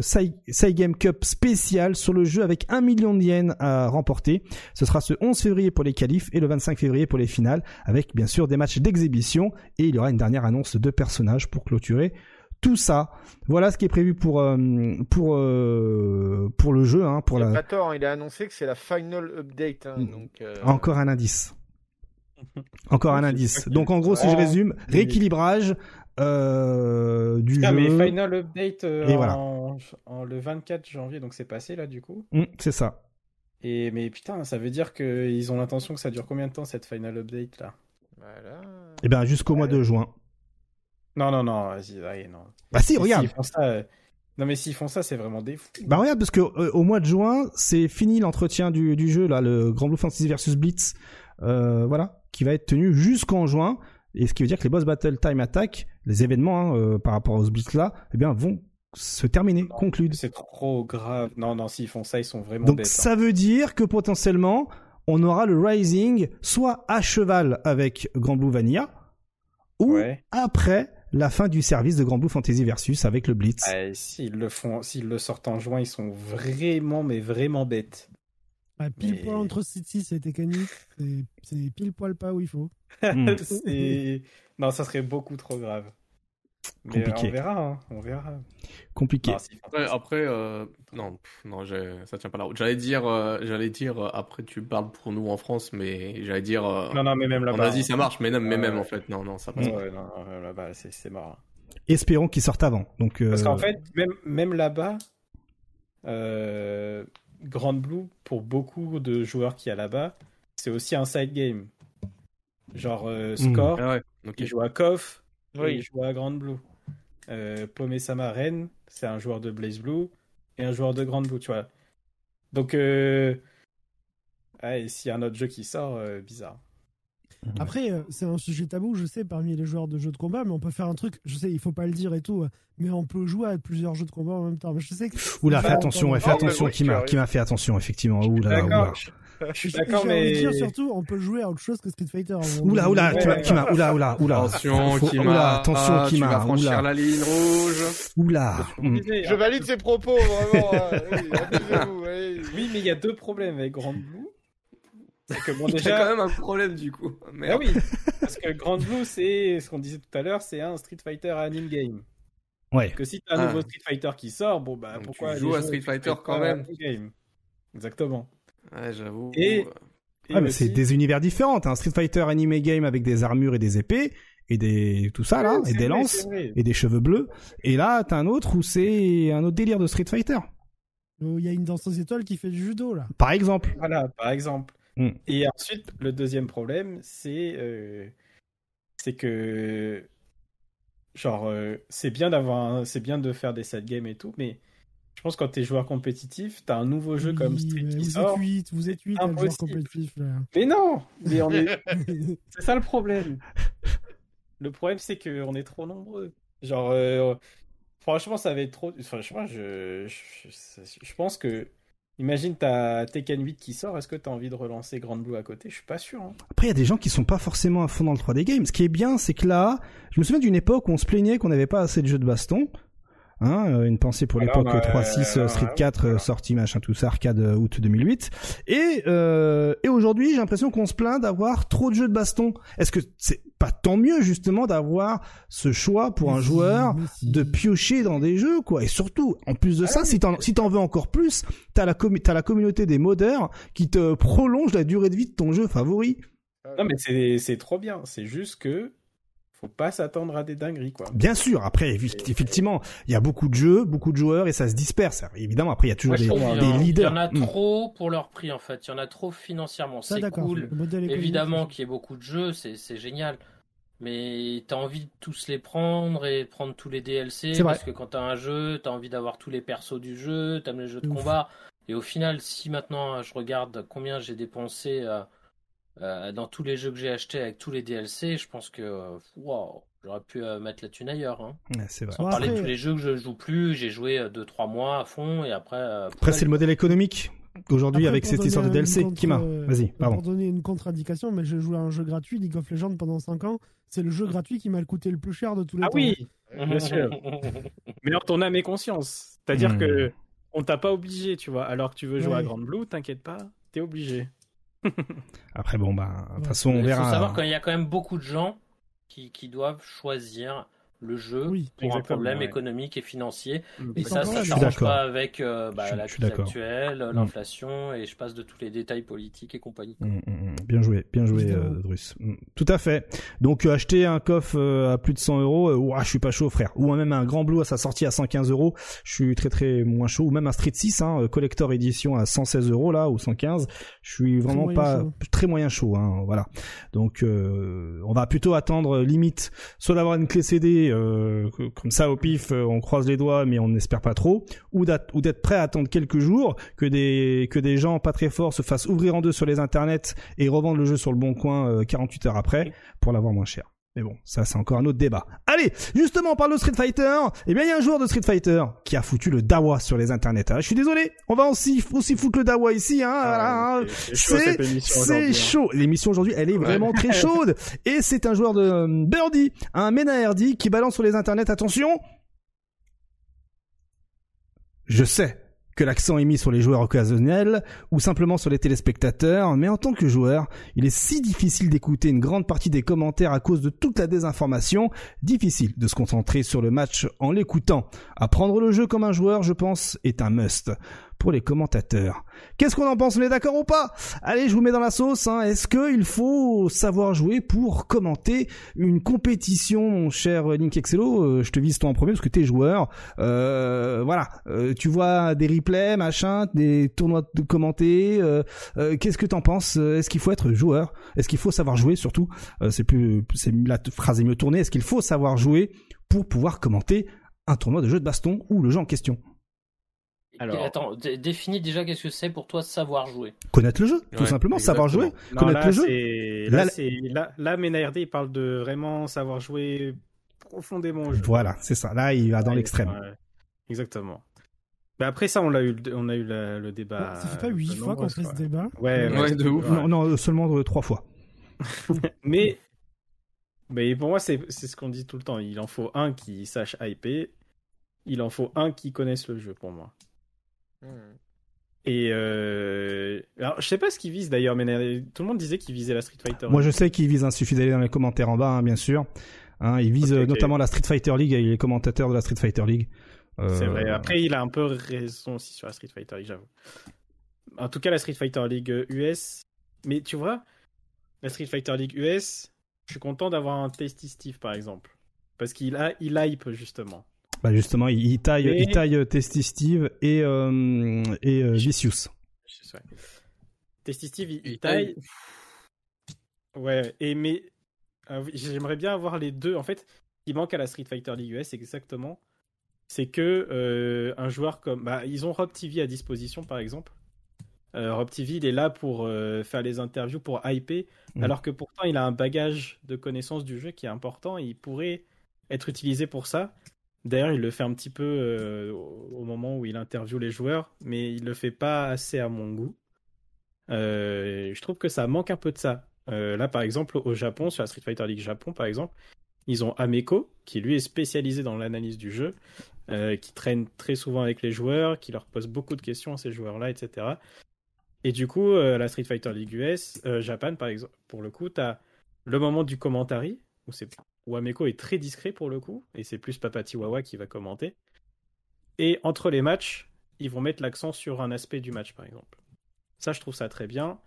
Speaker 1: Sai Game Cup spécial sur le jeu avec un million de yens à remporter. Sera ce 11 février pour les qualifs et le 25 février pour les finales, avec bien sûr des matchs d'exhibition. Et il y aura une dernière annonce de personnages pour clôturer tout ça. Voilà ce qui est prévu pour euh, pour euh, pour le jeu, hein, pour
Speaker 3: Il a
Speaker 1: la
Speaker 3: pas tort, il a annoncé que c'est la final update. hein, donc, euh,
Speaker 1: encore un indice. (laughs) Encore un indice. Donc en gros, si je résume, rééquilibrage euh, du
Speaker 4: Ah,
Speaker 1: jeu.
Speaker 4: mais Final Update euh,
Speaker 1: Et voilà.
Speaker 4: en, en- le 24 janvier, donc c'est passé là du coup.
Speaker 1: Mm, c'est ça.
Speaker 4: Et mais putain, ça veut dire qu'ils ont l'intention que ça dure combien de temps cette Final Update là?
Speaker 3: Voilà.
Speaker 1: Et ben jusqu'au mois de juin.
Speaker 4: Non, non, non, vas-y, allez, non.
Speaker 1: Bah si,
Speaker 4: Et
Speaker 1: regarde.
Speaker 4: s'ils font ça, euh, Non, mais s'ils font ça, c'est vraiment des fous.
Speaker 1: Bah regarde parce que euh, au mois de juin, c'est fini l'entretien du, du jeu là, le Grand Blue Fantasy versus Blitz, euh, voilà, qui va être tenu jusqu'en juin. Et ce qui veut dire que les boss battle time attack, les événements hein, euh, par rapport aux Blitz là, eh bien vont se terminer, conclure.
Speaker 4: C'est trop grave. Non, non, s'ils font ça, ils sont vraiment
Speaker 1: Donc
Speaker 4: bêtes. hein.
Speaker 1: ça veut dire que potentiellement, on aura le Rising soit à cheval avec Grand Blue Vanilla, ou
Speaker 4: Ouais.
Speaker 1: après la fin du service de Grand Blue Fantasy Versus avec le Blitz.
Speaker 4: Ah, s'ils le font, s'ils le sortent en juin, ils sont vraiment, mais vraiment bêtes.
Speaker 5: Ah, pile
Speaker 4: Mais-
Speaker 5: poil entre City et Tekkanyaki, c'est pile poil pas où il faut. (laughs)
Speaker 1: Hmm.
Speaker 4: Non, ça serait beaucoup trop grave. Mais euh,
Speaker 1: Compliqué.
Speaker 4: on verra, hein, on verra.
Speaker 1: Compliqué.
Speaker 4: Font
Speaker 6: Après,
Speaker 4: ça,
Speaker 6: après euh, non, pff, non, ça tient pas la route. J'allais dire, euh, j'allais dire, euh, après tu parles pour nous en France, mais j'allais dire, euh,
Speaker 4: Non, non, mais même
Speaker 6: en
Speaker 4: là-bas.
Speaker 6: Asie ça marche, mais même, mais
Speaker 4: Ouais,
Speaker 6: même en fait, non, non, ça passe pas.
Speaker 4: ouais, non, là-bas, c'est c'est mort.
Speaker 1: Espérons qu'ils sortent avant. Donc, euh,
Speaker 4: Parce qu'en fait, même, même là-bas, euh, Grand Blue, pour beaucoup de joueurs qui y a là-bas, c'est aussi un side game. Genre euh, Score,
Speaker 6: Ah ouais,
Speaker 4: il joue à KOF,
Speaker 3: Oui.
Speaker 4: il joue à Grand Blue. Euh, Pomesama Ren, c'est un joueur de Blaze Blue et un joueur de Grand Blue, tu vois. Donc, euh... ah, et s'il y a un autre jeu qui sort, euh, bizarre. (laughs)
Speaker 5: Après, euh, c'est un sujet tabou, je sais, parmi les joueurs de jeux de combat, mais on peut faire un truc, je sais, il faut pas le dire et tout, euh, mais on peut jouer à plusieurs jeux de combat en même temps. Mais je sais que.
Speaker 1: Oula, fais attention, ouais, fais attention qui m'a fait attention effectivement. Oula, oula.
Speaker 4: D'accord. Je suis d'accord,
Speaker 5: envie de
Speaker 4: mais
Speaker 5: dire surtout, on peut jouer à autre chose que Street Fighter. moment
Speaker 1: Oula, oula,
Speaker 4: Ouais,
Speaker 1: Kima,
Speaker 4: ouais.
Speaker 1: Kima, oula, oula, oula.
Speaker 6: Attention,
Speaker 1: Faut-
Speaker 6: Kima.
Speaker 1: Oula, attention,
Speaker 6: Ah,
Speaker 1: Kima.
Speaker 6: Tu vas franchir
Speaker 1: oula,
Speaker 6: la ligne rouge.
Speaker 1: oula.
Speaker 3: Je valide ses propos, vraiment. hein. (laughs) Oui,
Speaker 4: mais il y a deux problèmes avec Grand Blue. C'est que bon,
Speaker 6: Il y a
Speaker 4: déjà.
Speaker 6: quand même un problème du coup.
Speaker 4: Ah
Speaker 6: Merde.
Speaker 4: oui, parce que Grand Blue, c'est ce qu'on disait tout à l'heure, c'est un Street Fighter anime game.
Speaker 1: Ouais.
Speaker 4: Que si t'as un
Speaker 6: Ah.
Speaker 4: nouveau Street Fighter qui sort, bon bah
Speaker 6: Donc
Speaker 4: pourquoi
Speaker 6: tu joues à Street Fighter quand même.
Speaker 4: game? Exactement.
Speaker 6: Ouais, j'avoue.
Speaker 4: Et- Et
Speaker 1: Ah, mais
Speaker 4: aussi-
Speaker 1: c'est des univers différents. T'as un Street Fighter anime game avec des armures et des épées et des tout ça là
Speaker 4: Ouais,
Speaker 1: et des
Speaker 4: vrai,
Speaker 1: lances et des cheveux bleus. Et là, t'as un autre où c'est un autre délire de Street Fighter.
Speaker 5: Où Il y a une danse aux étoiles qui fait du judo, là.
Speaker 1: Par exemple.
Speaker 4: Voilà, par exemple.
Speaker 1: Mm.
Speaker 4: Et ensuite, le deuxième problème, c'est euh, c'est que genre euh, c'est bien d'avoir un- c'est bien de faire des set games et tout, mais je pense que quand t'es joueur compétitif, t'as un nouveau jeu comme Street
Speaker 5: mais
Speaker 4: qui
Speaker 5: vous
Speaker 4: sort.
Speaker 5: êtes 8, vous êtes 8 à être joueur compétitif, là.
Speaker 4: Mais non, mais on est (laughs) c'est ça le problème. Le problème c'est que on est trop nombreux. Genre euh, franchement, ça va être trop enfin je je, je pense que Imagine t'as Tekken 8 qui sort, est-ce que t'as envie de relancer Grand Blue à côté? Je suis pas sûr. hein.
Speaker 1: Après, il y a des gens qui sont pas forcément à fond dans le 3D game. Ce qui est bien, c'est que là, je me souviens d'une époque où on se plaignait qu'on n'avait pas assez de jeux de baston. Hein, euh, une pensée pour l'époque
Speaker 4: bah,
Speaker 1: 3.6, euh, Street
Speaker 4: ouais,
Speaker 1: 4, euh,
Speaker 4: voilà.
Speaker 1: sorti machin tout ça, arcade euh, août 2008. Et, euh, et aujourd'hui, j'ai l'impression qu'on se plaint d'avoir trop de jeux de baston. Est-ce que c'est pas tant mieux justement d'avoir ce choix pour un joueur de piocher dans des jeux quoi? Et surtout en plus de
Speaker 4: Ah
Speaker 1: ça
Speaker 4: oui.
Speaker 1: si t'en si t'en veux encore plus t'as la t'as la communauté des modeurs qui te prolonge la durée de vie de ton jeu favori
Speaker 4: Non mais c'est c'est trop bien, c'est juste que faut pas s'attendre à des dingueries quoi.
Speaker 1: bien sûr après effectivement il y a beaucoup de jeux beaucoup de joueurs et ça se disperse évidemment après il y a toujours
Speaker 2: Moi,
Speaker 1: des, leaders
Speaker 2: Il y en a
Speaker 1: Hmm.
Speaker 2: trop pour leur prix en fait. Il y en a trop financièrement.
Speaker 5: Ça,
Speaker 2: C'est cool. Évidemment qu'il y ait beaucoup de jeux, c'est génial. Mais t'as envie de tous les prendre et prendre tous les DLC parce que quand t'as un jeu, t'as envie d'avoir tous les persos du jeu, t'aimes les jeux de
Speaker 5: Ouf.
Speaker 2: combat. Et au final, si maintenant je regarde combien j'ai dépensé euh, euh, dans tous les jeux que j'ai achetés avec tous les DLC, je pense que euh, wow, j'aurais pu euh, mettre la thune ailleurs. Hein.
Speaker 1: C'est vrai
Speaker 5: Bon,
Speaker 2: Parler de
Speaker 5: après-
Speaker 2: tous les jeux que je joue plus, j'ai joué 2-3 mois à fond et après. euh,
Speaker 1: après c'est le modèle économique aujourd'hui avec
Speaker 5: pour
Speaker 1: cette histoire de DLC
Speaker 5: contre-
Speaker 1: Kima
Speaker 5: euh,
Speaker 1: vas-y
Speaker 5: Pour
Speaker 1: pardon
Speaker 5: donner une contre-indication, mais j'ai joué à un jeu gratuit, League of Legends, pendant 5 ans. C'est le jeu gratuit qui m'a coûté le plus cher de tous les
Speaker 4: Ah
Speaker 5: temps.
Speaker 4: oui, (laughs) bien sûr. (laughs) Mais alors ton âme et conscience, c'est-à-dire
Speaker 1: Hmm.
Speaker 4: que on t'a pas obligé, tu vois. Alors que tu veux jouer
Speaker 5: Ouais.
Speaker 4: à Grand Blue, t'inquiète pas, t'es obligé. (laughs)
Speaker 1: après bon bah de toute façon on
Speaker 2: Il faut
Speaker 1: verra
Speaker 2: savoir qu'il y a quand même beaucoup de gens qui, qui doivent choisir le jeu
Speaker 5: Oui,
Speaker 2: pour un problème
Speaker 4: ouais.
Speaker 2: économique et financier. Et
Speaker 5: Ils
Speaker 2: ça, ça ne change
Speaker 1: suis d'accord.
Speaker 2: pas avec euh, bah,
Speaker 1: Je
Speaker 2: la crise actuelle,
Speaker 1: Mm.
Speaker 2: l'inflation, et je passe de tous les détails politiques et compagnie.
Speaker 1: Mm, mm, mm. Bien joué, bien joué, euh, Drus. Mm. Tout à fait. Donc euh, acheter un coffre euh, à plus de 100 euros, euh, ouah, je suis pas chaud, frère. Ou même un Grand Blue à sa sortie à 115 euros, je suis très très moins chaud. Ou même un Street 6, hein, collector édition à 116 euros là ou 115, je suis vraiment pas
Speaker 5: chaud.
Speaker 1: très moyen chaud. Hein, voilà. Donc euh, on va plutôt attendre limite soit d'avoir une clé CD euh, que- comme ça au pif, euh, on croise les doigts mais on n'espère pas trop, ou d'être prêt à attendre quelques jours que des que des gens pas très forts se fassent ouvrir en deux sur les internets et revendre le jeu sur le bon coin euh, 48 heures après pour l'avoir moins cher. Mais bon, ça c'est encore un autre débat. Allez, justement on parle de Street Fighter. Eh bien il y a un joueur de Street Fighter qui a foutu le dawa sur les internets. hein. Je suis désolé, on va aussi aussi foutre le dawa ici hein. voilà, hein.
Speaker 4: Ah, c'est hein.
Speaker 1: chaud. L'émission aujourd'hui, elle est vraiment très (laughs) chaude. Et c'est un joueur de euh, Birdie, un Mena qui balance sur les internets. Attention. Je sais que l'accent est mis sur les joueurs occasionnels ou simplement sur les téléspectateurs, mais en tant que joueur, il est si difficile d'écouter une grande partie des commentaires à cause de toute la désinformation, difficile de se concentrer sur le match en l'écoutant. Apprendre le jeu comme un joueur, je pense, est un must pour les commentateurs. Qu'est-ce qu'on en pense On est d'accord ou pas? Allez, je vous mets dans la sauce. Hein. Est-ce qu'il faut savoir jouer pour commenter une compétition, cher Link Excello? Euh, Je te vise toi en premier parce que t'es joueur. Euh, voilà, Euh, tu vois des replays, machin, des tournois de commenter. Euh, Qu'est-ce que t'en penses? Est-ce qu'il faut être joueur? Est-ce qu'il faut savoir jouer surtout? C'est plus, c'est la phrase est mieux tournée. Est-ce qu'il faut savoir jouer pour pouvoir commenter un tournoi de jeu de baston? Ou le jeu en question?
Speaker 4: Alors-
Speaker 2: Attends, dé- définis déjà qu'est-ce que c'est pour toi savoir jouer.
Speaker 1: Connaître le jeu, tout
Speaker 6: Ouais,
Speaker 1: simplement, savoir jouer.
Speaker 4: Non,
Speaker 1: connaître
Speaker 4: là,
Speaker 1: le jeu.
Speaker 4: c'est-
Speaker 1: Là,
Speaker 4: Là,
Speaker 1: là-
Speaker 4: c'est là, là, Ménard il parle de vraiment savoir jouer profondément au jeu.
Speaker 1: Voilà, c'est ça. Là, il va dans
Speaker 4: Ouais,
Speaker 1: l'extrême.
Speaker 4: ouais. Exactement. Bah après ça, on l'a eu, on a eu la- le débat.
Speaker 5: ça fait pas huit fois qu'on fait ce débat.
Speaker 4: Ouais,
Speaker 6: Ouais, de ouf.
Speaker 1: Non, non, seulement euh, trois fois. (laughs)
Speaker 4: Mais, mais pour moi, c'est c'est ce qu'on dit tout le temps. Il en faut un qui sache hyper. Il en faut un qui connaisse le jeu pour moi. Et euh... alors, je sais pas ce qu'il vise d'ailleurs, mais euh, tout le monde disait qu'il visait la Street Fighter.
Speaker 1: Moi, je sais qu'il vise, un suffit d'aller dans les commentaires en bas, hein, bien sûr. Hein, il vise euh, notamment la Street Fighter League et les commentateurs de la Street Fighter League. Euh,
Speaker 4: C'est vrai. Après, il a un peu raison aussi sur la Street Fighter League, j'avoue. En tout cas, la Street Fighter League euh, US. Mais tu vois, la Street Fighter League US, je suis content d'avoir un Tasty Steve par exemple. Parce qu'il a, il hype justement.
Speaker 1: Bah justement, il, il taille, il taille euh, Testy Steve et, euh, et euh, Vicious.
Speaker 4: Tasty Steve, il, il
Speaker 6: Il
Speaker 4: taille. Ouais, et mais euh, oui, j'aimerais bien avoir les deux. En fait, ce qui manque à la Street Fighter League US, exactement, c'est que euh, un joueur comme. Bah, ils ont Rob TV à disposition, par exemple. Euh, Rob TV, il est là pour euh, faire les interviews, pour hyper,
Speaker 1: Mm.
Speaker 4: alors que pourtant, il a un bagage de connaissance du jeu qui est important et il pourrait être utilisé pour ça. D'ailleurs, il le fait un petit peu euh, au moment où il interviewe les joueurs, mais il le fait pas assez à mon goût. Euh, je trouve que ça manque un peu de ça. Euh, là, par exemple, au Japon, sur la Street Fighter League Japon, par exemple, ils ont Ameko, qui lui est spécialisé dans l'analyse du jeu, qui traîne très souvent avec les joueurs, qui leur pose beaucoup de questions à ces joueurs-là, etc. Et du coup, la Street Fighter League US, Japan, par exemple, pour le coup, tu as le moment du commentary, où, c'est- où Ameko est très discret pour le coup, et c'est plus Papatiwawa qui va commenter. Et entre les matchs, ils vont mettre l'accent sur un aspect du match, par exemple. Ça, je trouve ça très bien.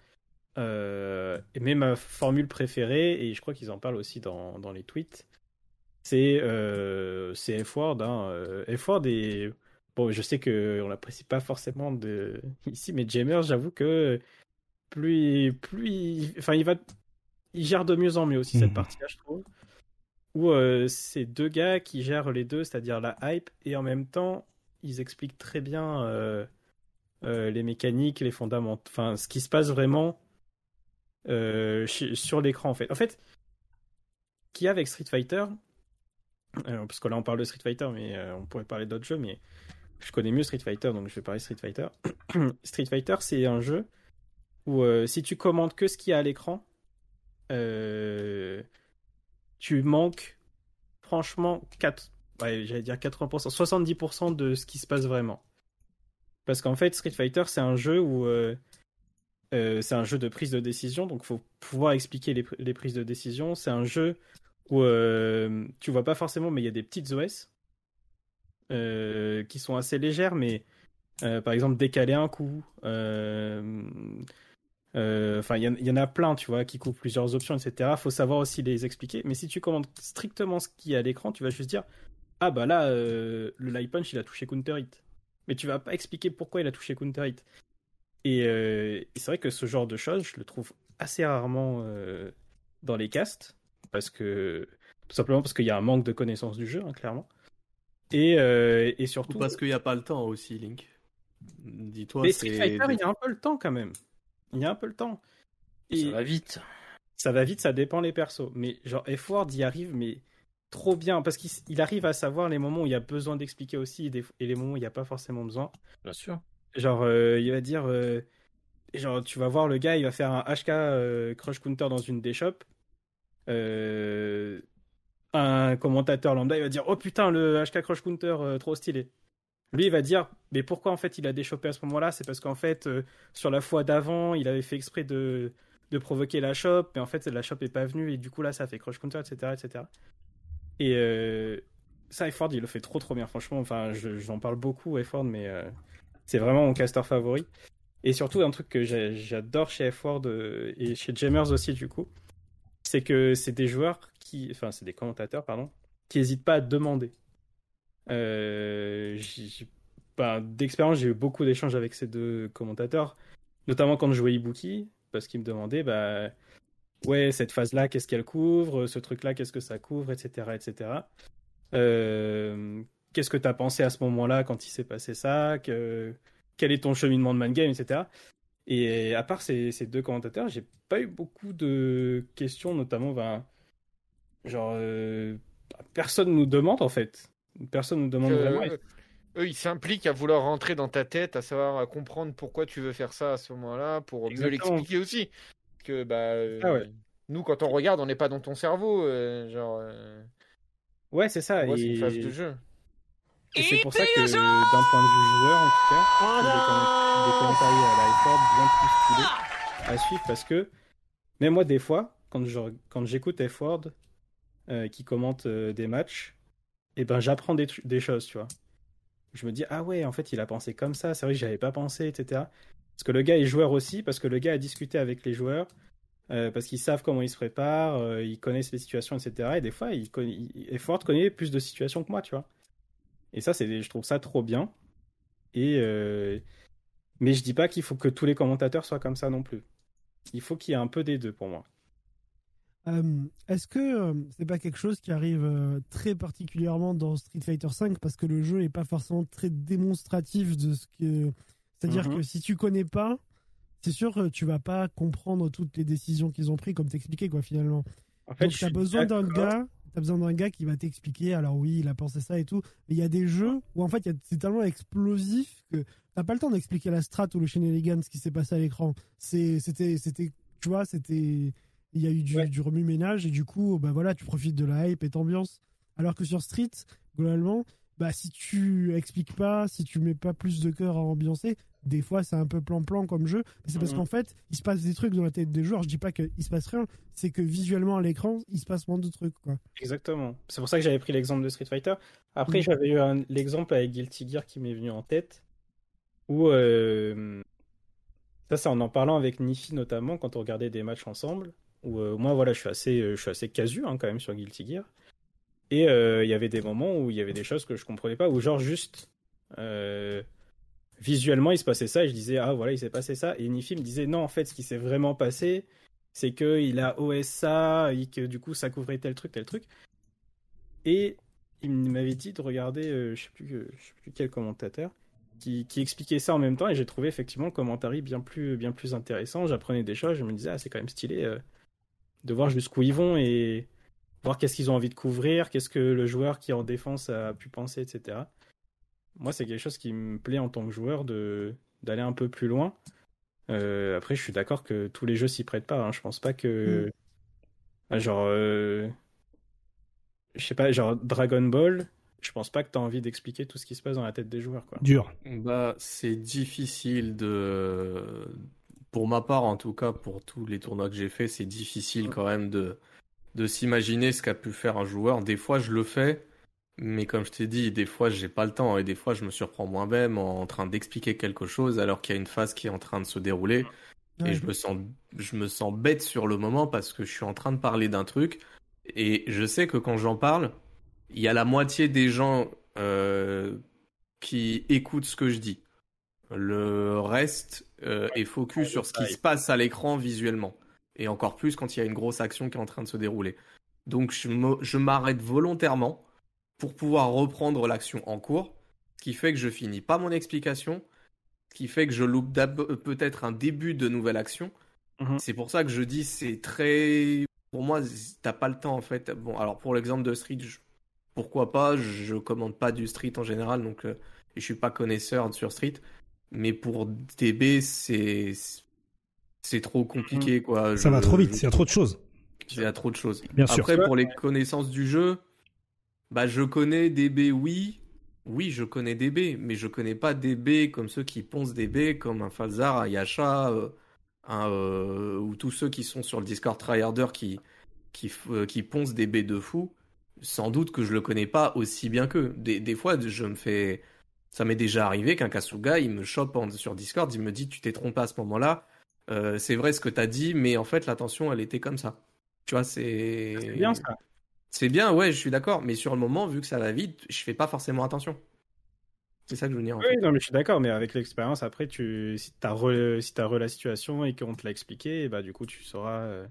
Speaker 4: Euh, mais ma formule préférée, et je crois qu'ils en parlent aussi dans, dans les tweets, c'est euh, c'est F-Word. Hein. Euh, F-Word est... Bon, je sais qu'on l'apprécie pas forcément de... (laughs) ici, mais Jammer, j'avoue que plus, plus il... Enfin, il va... Il gère de mieux en mieux aussi cette
Speaker 1: Mhm.
Speaker 4: partie-là, je trouve. Où euh, c'est deux gars qui gèrent les deux, c'est-à-dire la hype, et en même temps, ils expliquent très bien euh, euh, les mécaniques, les fondamentaux, enfin, ce qui se passe vraiment sur l'écran, en fait. En fait, qu'il a avec Street Fighter, parce que là, on parle de Street Fighter, mais on pourrait parler d'autres jeux, mais je connais mieux Street Fighter, donc je vais parler Street Fighter. (clears throat) Street Fighter, c'est un jeu où si tu commandes que ce qu'il y a à l'écran, tu manques franchement 4, ouais, j'allais dire 80%, 70% de ce qui se passe vraiment. Parce qu'en fait, Street Fighter, c'est un jeu où euh, euh, c'est un jeu de prise de décision, donc faut pouvoir expliquer les, prises de décision. C'est un jeu où euh, tu vois pas forcément, mais il y a des petites OS euh, qui sont assez légères, mais par exemple décaler un coup. Euh, Enfin, il y, en- il y en a plein, tu vois, qui couvrent plusieurs options, etc. Faut savoir aussi les expliquer. Mais si tu commandes strictement ce qui est à l'écran, tu vas juste dire Ah bah là, euh, le light punch, il a touché counter hit. Mais tu vas pas expliquer pourquoi il a touché counter hit. Et, euh, et c'est vrai que ce genre de choses, je le trouve assez rarement euh, dans les castes. Parce que. Tout simplement parce qu'il y a un manque de connaissance du jeu, hein, clairement. Et, et
Speaker 6: Ou
Speaker 4: surtout.
Speaker 6: parce qu'il n'y a pas le temps aussi, Link. Dis-toi,
Speaker 4: Mais. Street Fighter, il y a un peu le temps quand même. Il y a un peu le temps. Et
Speaker 2: Ça va vite.
Speaker 4: ça va vite, ça dépend les persos. Mais genre F-Word y arrive, mais trop bien. Parce qu'il arrive à savoir les moments où il y a besoin d'expliquer aussi et, des- et les moments où il n'y a pas forcément besoin.
Speaker 2: Bien sûr.
Speaker 4: Genre, euh, il va dire. euh, genre, tu vas voir le gars, il va faire un HK euh, Crush Counter dans une des shops. Un commentateur lambda, il va dire Oh putain, le HK Crush Counter, trop stylé. Lui, il va dire Mais pourquoi en fait il a déchopé à ce moment-là? C'est parce qu'en fait, euh, sur la fois d'avant, il avait fait exprès de, de provoquer la shop, mais en fait, la shop est pas venue, et du coup, là, ça fait Crush Counter, etc. etc. Et euh, ça, Efford, il le fait trop trop bien, franchement. Enfin, je- j'en parle beaucoup, Efford, mais euh, c'est vraiment mon caster favori. Et surtout, un truc que j'adore chez F-Word euh, et chez Jammers aussi, du coup, c'est que c'est des joueurs qui. Enfin, c'est des commentateurs, pardon, qui n'hésitent pas à demander. Euh, ben, D'expérience, j'ai eu beaucoup d'échanges avec ces deux commentateurs, notamment quand je jouais Ibuki, parce qu'ils me demandaient, bah, ouais, cette phase-là, qu'est-ce qu'elle couvre, ce truc-là, qu'est-ce que ça couvre, etc. etc. Euh, qu'est-ce que tu as pensé à ce moment-là quand il s'est passé ça que quel est ton cheminement de man game, etc. Et à part ces, ces deux commentateurs, j'ai pas eu beaucoup de questions, notamment, ben, genre, euh, personne nous demande en fait. Personne nous demande vraiment. Et
Speaker 3: eux, ils s'impliquent à vouloir rentrer dans ta tête, à savoir à comprendre pourquoi tu veux faire ça à ce moment-là, pour mieux
Speaker 4: Exactement.
Speaker 3: l'expliquer aussi. Que bah, euh,
Speaker 4: Ah ouais.
Speaker 3: nous, quand on regarde, on n'est pas dans ton cerveau, euh, genre. euh,
Speaker 4: Ouais, c'est ça.
Speaker 3: c'est une phase de jeu.
Speaker 4: Et c'est pour ça que, d'un point de vue joueur, en tout cas, trouve des, comment- des commentaires à la F4 bien plus stylés à suivre parce que, même moi, des fois, quand je, quand j'écoute F-Word euh, qui commente euh, des matchs, et ben j'apprends des, choses, tu vois. Je me dis, ah ouais, en fait, il a pensé comme ça, c'est vrai que j'avais pas pensé, etc. Parce que le gars est joueur aussi, parce que le gars a discuté avec les joueurs, euh, parce qu'ils savent comment ils se préparent, euh, ils connaissent les situations, etc. Et des fois, il, conna- il, F-Word connaît plus de situations que moi, tu vois. Et ça, c'est, je trouve ça trop bien. Et euh, mais je dis pas qu'il faut que tous les commentateurs soient comme ça non plus. Il faut qu'il y ait un peu des deux pour moi.
Speaker 5: Euh, Est-ce que euh, c'est pas quelque chose qui arrive euh, très particulièrement dans Street Fighter V parce que le jeu est pas forcément très démonstratif de ce que. C'est-à-dire
Speaker 4: Mhm.
Speaker 5: que si tu connais pas, c'est sûr que tu vas pas comprendre toutes les décisions qu'ils ont prises, comme t'expliquais quoi finalement.
Speaker 4: En fait,
Speaker 5: t'as
Speaker 4: suis
Speaker 5: besoin d'un gars, t'as besoin d'un gars qui va t'expliquer. Alors oui, il a pensé ça et tout, mais il y a des jeux où en fait c'est tellement explosif que t'as pas le temps d'expliquer la strat ou le shenanigan ce qui s'est passé à l'écran. C'est, c'était, c'était, tu vois, c'était, il y a eu du,
Speaker 4: Ouais.
Speaker 5: du remue-ménage et du coup, bah voilà, tu profites de la hype et t'ambiance. Alors que sur Street, globalement, bah si tu expliques pas, si tu mets pas plus de cœur à ambiancer, des fois c'est un peu plan-plan comme jeu. Mais c'est parce
Speaker 4: Mhm.
Speaker 5: qu'en fait, il se passe des trucs dans la tête des joueurs. Je dis pas qu'il se passe rien, c'est que visuellement à l'écran, il se passe moins de trucs, quoi.
Speaker 4: Exactement. C'est pour ça que j'avais pris l'exemple de Street Fighter. Après,
Speaker 5: Mm.
Speaker 4: j'avais eu un- l'exemple avec Guilty Gear qui m'est venu en tête. Où, euh, ça, c'est en en parlant avec Nifi notamment, quand on regardait des matchs ensemble. Où euh, moi, voilà, je suis assez, euh, je suis assez casu hein, quand même sur Guilty Gear. Et euh, il y avait des moments où il y avait des choses que je comprenais pas, où genre juste visuellement il se passait ça et je disais ah voilà il s'est passé ça. Et Nifi me disait non en fait ce qui s'est vraiment passé c'est que il a OSA et que du coup ça couvrait tel truc tel truc. Et il m'avait dit de regarder je sais plus je sais plus quel commentateur qui, qui expliquait ça en même temps et j'ai trouvé effectivement le commentaire bien plus bien plus intéressant. J'apprenais des choses je me disais ah c'est quand même stylé de voir jusqu'où ils vont et voir qu'est-ce qu'ils ont envie de couvrir qu'est-ce que le joueur qui est en défense a pu penser etc moi c'est quelque chose qui me plaît en tant que joueur de d'aller un peu plus loin Euh, après je suis d'accord que tous les jeux s'y prêtent pas hein. je pense pas que Ah, genre euh, je sais pas genre Dragon Ball je pense pas que t'as envie d'expliquer tout ce qui se passe dans la tête des joueurs quoi
Speaker 1: Dur.
Speaker 6: Bah, c'est difficile de. Pour ma part, en tout cas, pour tous les tournois que j'ai fait, c'est difficile quand même de, de s'imaginer ce qu'a pu faire un joueur. Des fois, je le fais, mais comme je t'ai dit, des fois, j'ai pas le temps et des fois, je me surprends moi-même en train d'expliquer quelque chose alors qu'il y a une phase qui est en train de se dérouler.
Speaker 5: Ouais.
Speaker 6: Et je me sens, je me sens bête sur le moment parce que je suis en train de parler d'un truc et je sais que quand j'en parle, il y a la moitié des gens euh, qui écoutent ce que je dis. Le reste euh, est focus sur ce qui se passe à l'écran visuellement. Et encore plus quand il y a une grosse action qui est en train de se dérouler. Donc je m'arrête volontairement pour pouvoir reprendre l'action en cours, ce qui fait que je finis pas mon explication, ce qui fait que je loupe euh, peut-être un début de nouvelle action.
Speaker 4: Mhm.
Speaker 6: C'est pour ça que je dis c'est très pour moi t'as pas le temps en fait. Bon alors pour l'exemple de Street, je- pourquoi pas, je commande pas du Street en général donc euh, je suis pas connaisseur sur Street, mais pour DB c'est c'est trop compliqué quoi.
Speaker 1: Ça
Speaker 6: Je-
Speaker 1: va trop vite,
Speaker 6: je-
Speaker 1: il y a trop de choses.
Speaker 6: il y a trop de choses.
Speaker 1: Bien sûr.
Speaker 6: Après, pour les connaissances du jeu, bah, je connais DB, oui. Oui, je connais DB, mais je connais pas DB comme ceux qui poncent DB, comme un Falzar, un Yasha, euh, un, euh, ou tous ceux qui sont sur le Discord Tryharder qui, qui, euh, qui poncent DB de fou. Sans doute que je le connais pas aussi bien qu'eux. Des, des fois, je me fais. Ça m'est déjà arrivé qu'un Kasuga, il me chope en- sur Discord, il me dit Tu t'es trompé à ce moment-là. Euh, c'est vrai ce que t'as dit, mais en fait, l'attention, elle était comme ça. Tu vois, c'est.
Speaker 4: c'est bien ça
Speaker 6: C'est bien, ouais, je suis d'accord, mais sur le moment, vu que ça va vite, je fais pas forcément attention. C'est ça que je veux dire. En
Speaker 4: Oui,
Speaker 6: fait.
Speaker 4: non, mais je suis d'accord, mais avec l'expérience, après, tu, si t'as re, si t'as re la situation et qu'on te l'a expliqué, bah, du coup, tu sauras. euh,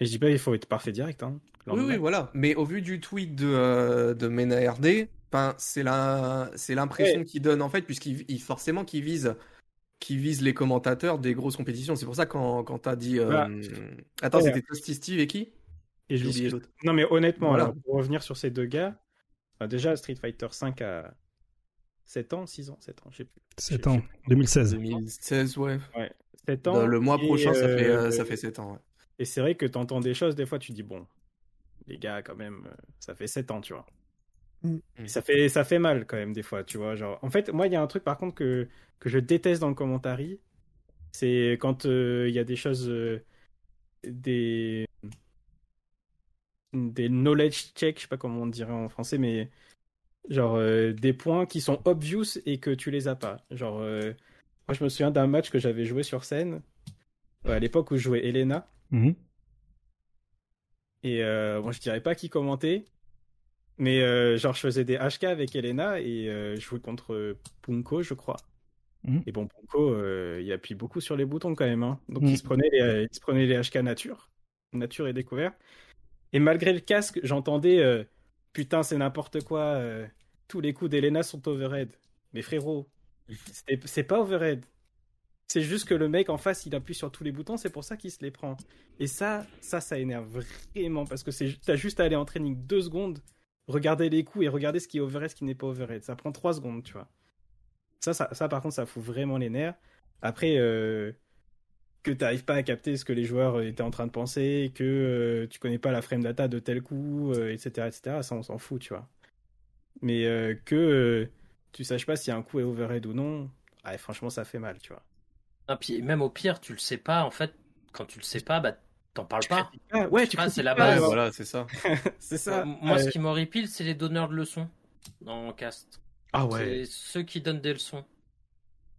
Speaker 4: Et je dis pas, il faut être parfait direct, hein.
Speaker 6: Oui, oui, voilà. Mais au vu du tweet de, euh, de Mena RD, enfin, c'est la, c'est l'impression qu'il donne en fait, puisqu'il il- forcément qu'il vise, qu'il vise les commentateurs des grosses compétitions. C'est pour ça quand, quand t'as dit, euh,
Speaker 4: Voilà.
Speaker 6: attends,
Speaker 4: Ouais.
Speaker 6: c'était Toasty Steve et qui?
Speaker 4: Et je
Speaker 6: J'ai oublié l'autre.
Speaker 4: Non, mais honnêtement,
Speaker 6: Voilà.
Speaker 4: alors, pour revenir sur ces deux gars, bah, déjà, Street Fighter 5 a... 7 ans, 6 ans, 7 ans, je sais plus.
Speaker 1: 7 ans, 2016.
Speaker 6: 2016, ouais.
Speaker 4: 7 ans.
Speaker 6: Dans le mois prochain, ça, fait,
Speaker 4: euh,
Speaker 6: euh, ça fait 7 ans. ouais.
Speaker 4: Et c'est vrai que t'entends des choses, des fois tu dis, bon, les gars, quand même, euh, ça fait 7 ans, tu vois.
Speaker 5: Mm.
Speaker 4: Et ça fait, ça fait mal quand même, des fois, tu vois. Genre... En fait, moi, il y a un truc par contre que, que je déteste dans le commentary, c'est quand euh, il y a des choses, euh, des, des knowledge check, je sais pas comment on dirait en français, mais genre euh, des points qui sont obvious et que tu les as pas. Genre, euh, moi, je me souviens d'un match que j'avais joué sur scène à l'époque où je jouais Elena.
Speaker 1: Mhm.
Speaker 4: Et euh, bon, je dirais pas qui commentait, mais euh, genre je faisais des HK avec Elena et euh, je jouais contre Punko, je crois.
Speaker 1: Mhm.
Speaker 4: Et bon, Punko, euh, il appuie beaucoup sur les boutons quand même. hein. Donc
Speaker 1: Mhm.
Speaker 4: il, se prenait les, il se prenait les HK nature, nature et découvert. Et malgré le casque, j'entendais putain, c'est n'importe quoi, tous les coups d'Elena sont overhead. Mais frérot, c'est pas overhead. C'est juste que le mec en face, il appuie sur tous les boutons, c'est pour ça qu'il se les prend. Et ça, ça, ça énerve vraiment parce que t'as juste à aller en training deux secondes, regarder les coups et regarder ce qui est overhead, ce qui n'est pas overhead. Ça prend trois secondes, tu vois. Ça, ça, par contre, ça fout vraiment les nerfs. Après, euh, que t'arrives pas à capter ce que les joueurs euh, étaient en train de penser, que euh, tu connais pas la frame data de tel coup, etc., etc., ça, on s'en fout, tu vois. Mais que tu saches pas si un coup est overhead ou non, ouais, franchement, ça fait mal, tu vois.
Speaker 2: Ah, même au pire, tu le sais pas, en fait, quand tu le sais pas, bah t'en parles pas.
Speaker 4: Ah, ouais,
Speaker 2: tu critiques c'est la
Speaker 6: Ouais,
Speaker 2: base.
Speaker 6: voilà, c'est ça. (laughs)
Speaker 4: c'est ça.
Speaker 2: Moi,
Speaker 4: Ouais.
Speaker 2: ce qui m'horripile, c'est les donneurs de leçons dans le cast.
Speaker 6: Ah
Speaker 2: C'est ceux qui donnent des leçons.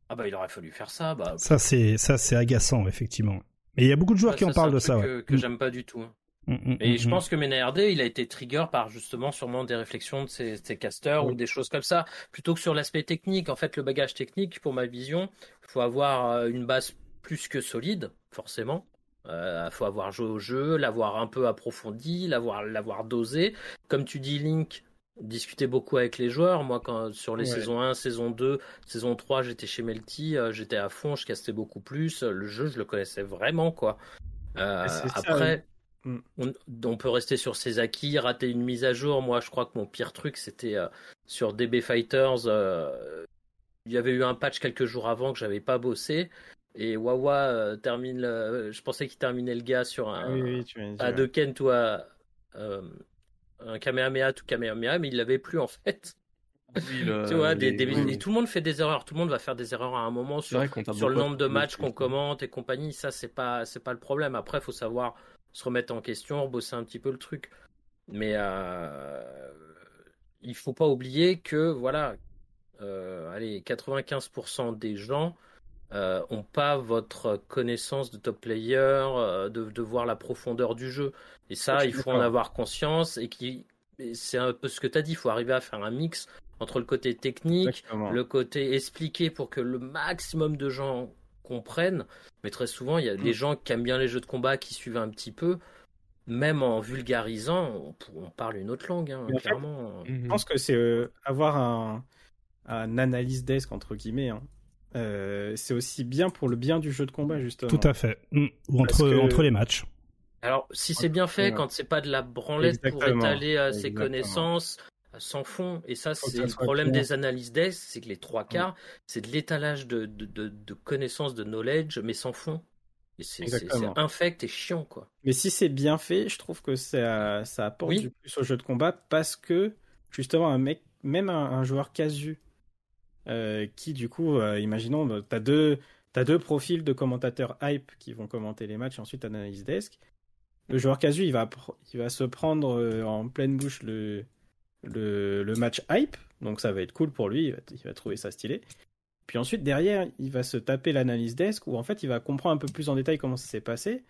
Speaker 2: Ah bah il aurait fallu faire ça, bah.
Speaker 1: Ça, c'est ça, c'est agaçant, effectivement. Mais il y a beaucoup de joueurs
Speaker 2: ouais,
Speaker 1: qui en parlent
Speaker 2: un
Speaker 1: de ça. ouais.
Speaker 2: Que, que
Speaker 1: Mm,
Speaker 2: j'aime pas du tout. hein.
Speaker 1: mm, mm,
Speaker 2: Et je pense que MenaRD, il a été trigger par justement sûrement des réflexions de ses, ses casters ou des choses comme ça, plutôt que sur l'aspect technique. En fait, le bagage technique, pour ma vision, il faut avoir euh, une base plus que solide, forcément. Il faut avoir joué au jeu, l'avoir un peu approfondi, l'avoir l'avoir dosé. Comme tu dis, Link, discuter beaucoup avec les joueurs. Moi, quand sur les
Speaker 4: Ouais.
Speaker 2: saisons 1, saison 2, saison 3, j'étais chez Melty, euh, j'étais à fond, je castais beaucoup plus. Le jeu, je le connaissais vraiment, quoi. Euh,
Speaker 4: ça,
Speaker 2: après.
Speaker 4: Mm.
Speaker 2: on, on peut rester sur ses acquis, rater une mise à jour. Moi, je crois que mon pire truc, c'était euh, sur DB Fighters. euh, il y avait eu un patch quelques jours avant que j'avais pas bossé. Et Wawa euh, termine. le- je pensais qu'il terminait le gars sur un,
Speaker 4: Oui, oui, tu dit,
Speaker 2: à
Speaker 4: ouais.
Speaker 2: deux Kent ou à euh, un Kamehameha tout Kamehameha, mais il l'avait plus en fait.
Speaker 6: Oui, le- (laughs)
Speaker 2: tu vois, des,
Speaker 6: les-
Speaker 2: des-
Speaker 6: oui.
Speaker 2: et tout le monde fait des erreurs. Tout le monde va faire des erreurs à un moment sur le nombre de matchs qu'on commente et compagnie, ça c'est pas c'est pas le problème. Après, il faut savoir se remettre en question, bosser un petit peu le truc. Mais euh, il faut pas oublier que voilà, euh, allez, 95% des gens euh, ont pas votre connaissance de top player, euh, de, de voir la profondeur du jeu. Et ça,
Speaker 4: Je
Speaker 2: il faut en avoir conscience et qui c'est un peu ce que tu as dit, il faut arriver à faire un mix entre le côté technique,
Speaker 4: Exactement.
Speaker 2: le côté expliqué pour que le maximum de gens comprennent. Mais très souvent, il y a
Speaker 4: Mm.
Speaker 2: des gens qui aiment bien les jeux de combat, qui suivent un petit peu. Même en vulgarisant, on, on parle une autre langue, hein,
Speaker 4: fait,
Speaker 2: clairement.
Speaker 4: Je pense que c'est euh, avoir un, un analyse desk entre guillemets. hein. Euh, c'est aussi bien pour le bien du jeu de combat justement.
Speaker 1: Tout à fait. Mm. Ou entre,
Speaker 4: Parce que-
Speaker 1: entre les matchs.
Speaker 2: Alors, si c'est bien fait,
Speaker 4: Ouais.
Speaker 2: quand c'est pas de la branlette pour étaler euh, ses connaissances euh, sans fond, et ça, c'est le problème
Speaker 4: clair.
Speaker 2: des analyses desk, c'est que les trois quarts, c'est de l'étalage de, de, de, de connaissances, de knowledge, mais sans fond. Et c'est infect et chiant, quoi.
Speaker 4: Mais si c'est bien fait, je trouve que ça, ça apporte
Speaker 2: Oui.
Speaker 4: du plus au jeu de combat parce que justement un mec, même un, un joueur casu, euh, qui du coup, euh, imaginons, bah, t'as deux, t'as deux profils de commentateurs hype qui vont commenter les matchs, et ensuite analyse desk. Le joueur casu, il va, il va se prendre euh, en pleine bouche le, le, match hype, donc ça va être cool pour lui, il va, trouver ça stylé. Puis ensuite, derrière, il va se taper l'analyse desk où en fait, il va comprendre un peu plus en détail comment ça s'est passé.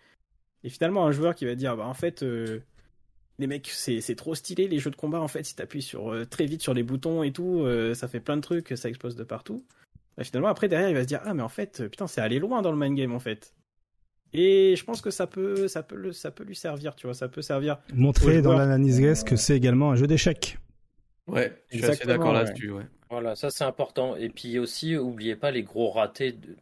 Speaker 4: Et finalement, un joueur qui va dire, bah en fait, euh, les mecs, c'est c'est trop stylé les jeux de combat. En fait, si t'appuies sur euh, très vite sur les boutons et tout, euh, ça fait plein de trucs, ça explose de partout. Bah, finalement, après derrière, il va se dire, ah mais en fait, putain, c'est aller loin dans le mind game en fait. Et je pense que ça peut, ça peut, le, ça peut lui servir, tu vois, ça peut servir.
Speaker 1: Montrer dans l'analyse guest que c'est également un jeu d'échecs.
Speaker 6: Ouais, je suis d'accord
Speaker 4: ouais.
Speaker 6: là-dessus. Ouais.
Speaker 2: Voilà, ça c'est important. Et puis aussi, oubliez pas les gros ratés de,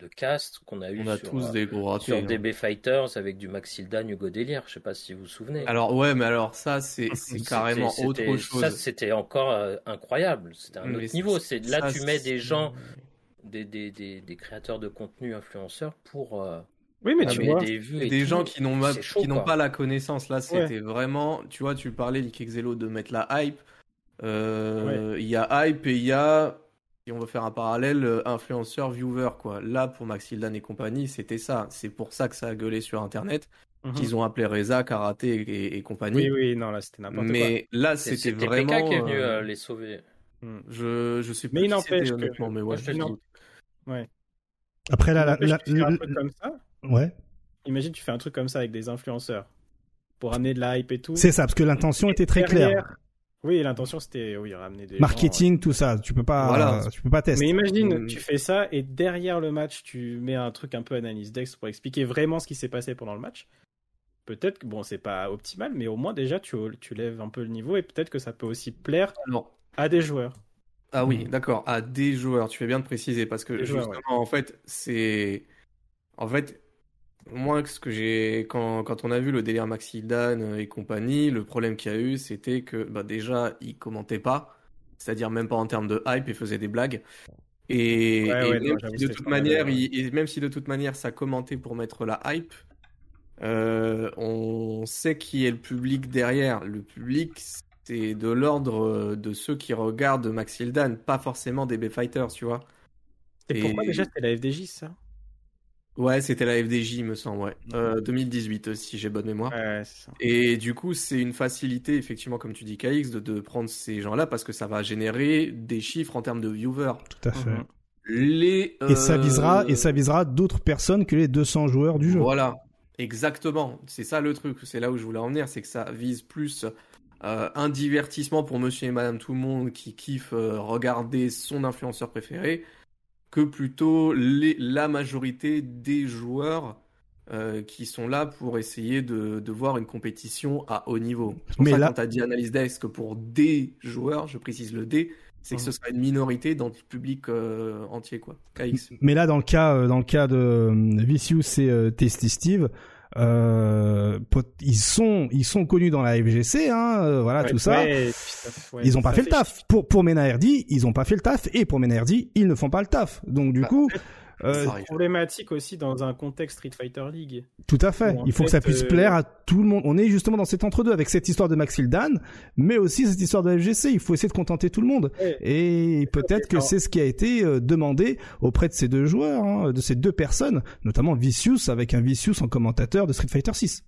Speaker 2: de cast qu'on a eu
Speaker 6: On a
Speaker 2: sur,
Speaker 6: tous
Speaker 2: euh,
Speaker 6: des gros ratés.
Speaker 2: sur
Speaker 6: hein.
Speaker 2: DB Fighters avec du Maxildan, Hugo Délire. Je sais pas si vous vous souvenez.
Speaker 6: Alors ouais, mais alors ça c'est (laughs) carrément autre chose.
Speaker 2: Ça, c'était encore euh, incroyable. C'était un
Speaker 6: Mais
Speaker 2: autre niveau. C'est là,
Speaker 6: ça,
Speaker 2: tu mets des gens, des, des, des, des créateurs de contenu influenceurs pour euh,
Speaker 4: Oui, mais
Speaker 6: Ah,
Speaker 4: tu
Speaker 6: mais
Speaker 4: vois.
Speaker 2: des vues et
Speaker 6: des
Speaker 2: tout.
Speaker 6: gens qui n'ont qui pas la connaissance là c'était vraiment tu vois tu parlais Xelo de mettre la hype Euh, il y a hype et il y a si on veut faire un parallèle euh, influenceur viewer quoi là pour Maxildan et compagnie c'était ça c'est pour ça que ça a gueulé sur internet
Speaker 4: Mhm.
Speaker 6: qu'ils ont appelé Reza Karaté et, et compagnie
Speaker 4: Oui, oui, non, là, c'était n'importe quoi.
Speaker 6: mais là
Speaker 2: C'est-
Speaker 6: c'était
Speaker 2: C'était
Speaker 6: vraiment
Speaker 2: PK qui est venu
Speaker 6: euh,
Speaker 2: euh, les sauver.
Speaker 4: Mm.
Speaker 6: je je sais plus
Speaker 4: Mais il
Speaker 6: qui
Speaker 4: n'empêche
Speaker 6: c'était,
Speaker 4: que-
Speaker 6: honnêtement mais ouais
Speaker 2: Moi, je
Speaker 4: Non.
Speaker 2: dis.
Speaker 1: Après, là,
Speaker 4: un truc comme ça.
Speaker 1: ouais.
Speaker 4: Imagine, tu fais un truc comme ça avec des influenceurs pour amener de la hype et tout.
Speaker 1: C'est ça, parce que l'intention était très claire.
Speaker 4: Oui, l'intention c'était oui, ramener des gens,
Speaker 1: Marketing, tout ça, tu peux pas,
Speaker 6: Voilà.
Speaker 1: tu peux pas tester.
Speaker 4: Mais imagine,
Speaker 6: Mm.
Speaker 4: tu fais ça et derrière le match, tu mets un truc un peu analyse dex pour expliquer vraiment ce qui s'est passé pendant le match. Peut-être que bon, c'est pas optimal, mais au moins déjà tu, tu lèves un peu le niveau et peut-être que ça peut aussi plaire
Speaker 6: Alors,
Speaker 4: à des joueurs.
Speaker 6: Ah oui, d'accord, à des joueurs, tu fais bien de préciser parce que
Speaker 4: Des joueurs,
Speaker 6: justement, en fait, c'est. En fait, moi, ce que j'ai. Quand, quand on a vu le délire Maxi Dan euh, et compagnie, le problème qu'il y a eu, c'était que bah, déjà, ils commentaient pas, c'est-à-dire même pas en termes de hype, ils faisaient des blagues. Et,
Speaker 4: Ouais,
Speaker 6: et
Speaker 4: ouais,
Speaker 6: même,
Speaker 4: non,
Speaker 6: si de toute manière,
Speaker 4: ouais.
Speaker 6: il- et même si de toute manière ça commentait pour mettre la hype, euh, on sait qui est le public derrière. Le public, c'est de l'ordre euh, de ceux qui regardent Maxildan, pas forcément des B-Fighters, tu vois.
Speaker 4: Et
Speaker 6: Et-
Speaker 4: pourquoi déjà c'était la FDJ ça?
Speaker 6: Ouais, c'était la FDJ, il me semble, ouais. Euh, 2018, euh, si j'ai bonne mémoire.
Speaker 4: Ouais, c'est ça.
Speaker 6: Et du coup, c'est une facilité, effectivement, comme tu dis, KX, de, de prendre ces gens-là parce que ça va générer des chiffres en termes de viewers.
Speaker 1: Tout à fait.
Speaker 4: Mhm.
Speaker 6: Les,
Speaker 1: Et ça
Speaker 6: euh,
Speaker 1: visera, et ça visera d'autres personnes que les 200 joueurs du jeu.
Speaker 6: Voilà, exactement. C'est ça le truc. C'est là où je voulais en venir, c'est que ça vise plus euh, un divertissement pour Monsieur et Madame tout le monde qui kiffe euh, regarder son influenceur préféré, que plutôt les, la majorité des joueurs euh, qui sont là pour essayer de, de voir une compétition à haut niveau. Pour
Speaker 1: Mais
Speaker 6: ça
Speaker 1: là-
Speaker 6: quand tu as dit analyse desk pour des joueurs, je précise le D, c'est que ce sera une minorité dans le public euh, entier, quoi. KX.
Speaker 1: Mais là, dans le cas, euh, dans le cas de Vicious et euh, Tasty Steve, euh, ils sont, ils sont connus dans la FGC, hein, euh, voilà
Speaker 4: Ouais,
Speaker 1: tout ça.
Speaker 4: ouais, ouais,
Speaker 1: ils ont pas fait le taf. Pour pour ils ont pas fait le taf, et pour Menardi, ils ne font pas le taf. Donc du
Speaker 6: Bah,
Speaker 1: coup, euh,
Speaker 4: problématique aussi dans un contexte Street Fighter League.
Speaker 1: tout à fait. Il faut que ça puisse
Speaker 4: euh,
Speaker 1: plaire à tout le monde. On est justement dans cet entre-deux avec cette histoire de Maxildan, mais aussi cette histoire de FGC. Il faut essayer de contenter tout le monde.
Speaker 4: Ouais.
Speaker 1: Et peut-être que c'est ce qui a été euh, demandé auprès de ces deux joueurs, hein, de ces deux personnes, notamment Vicious avec un Vicious en commentateur de Street Fighter 6.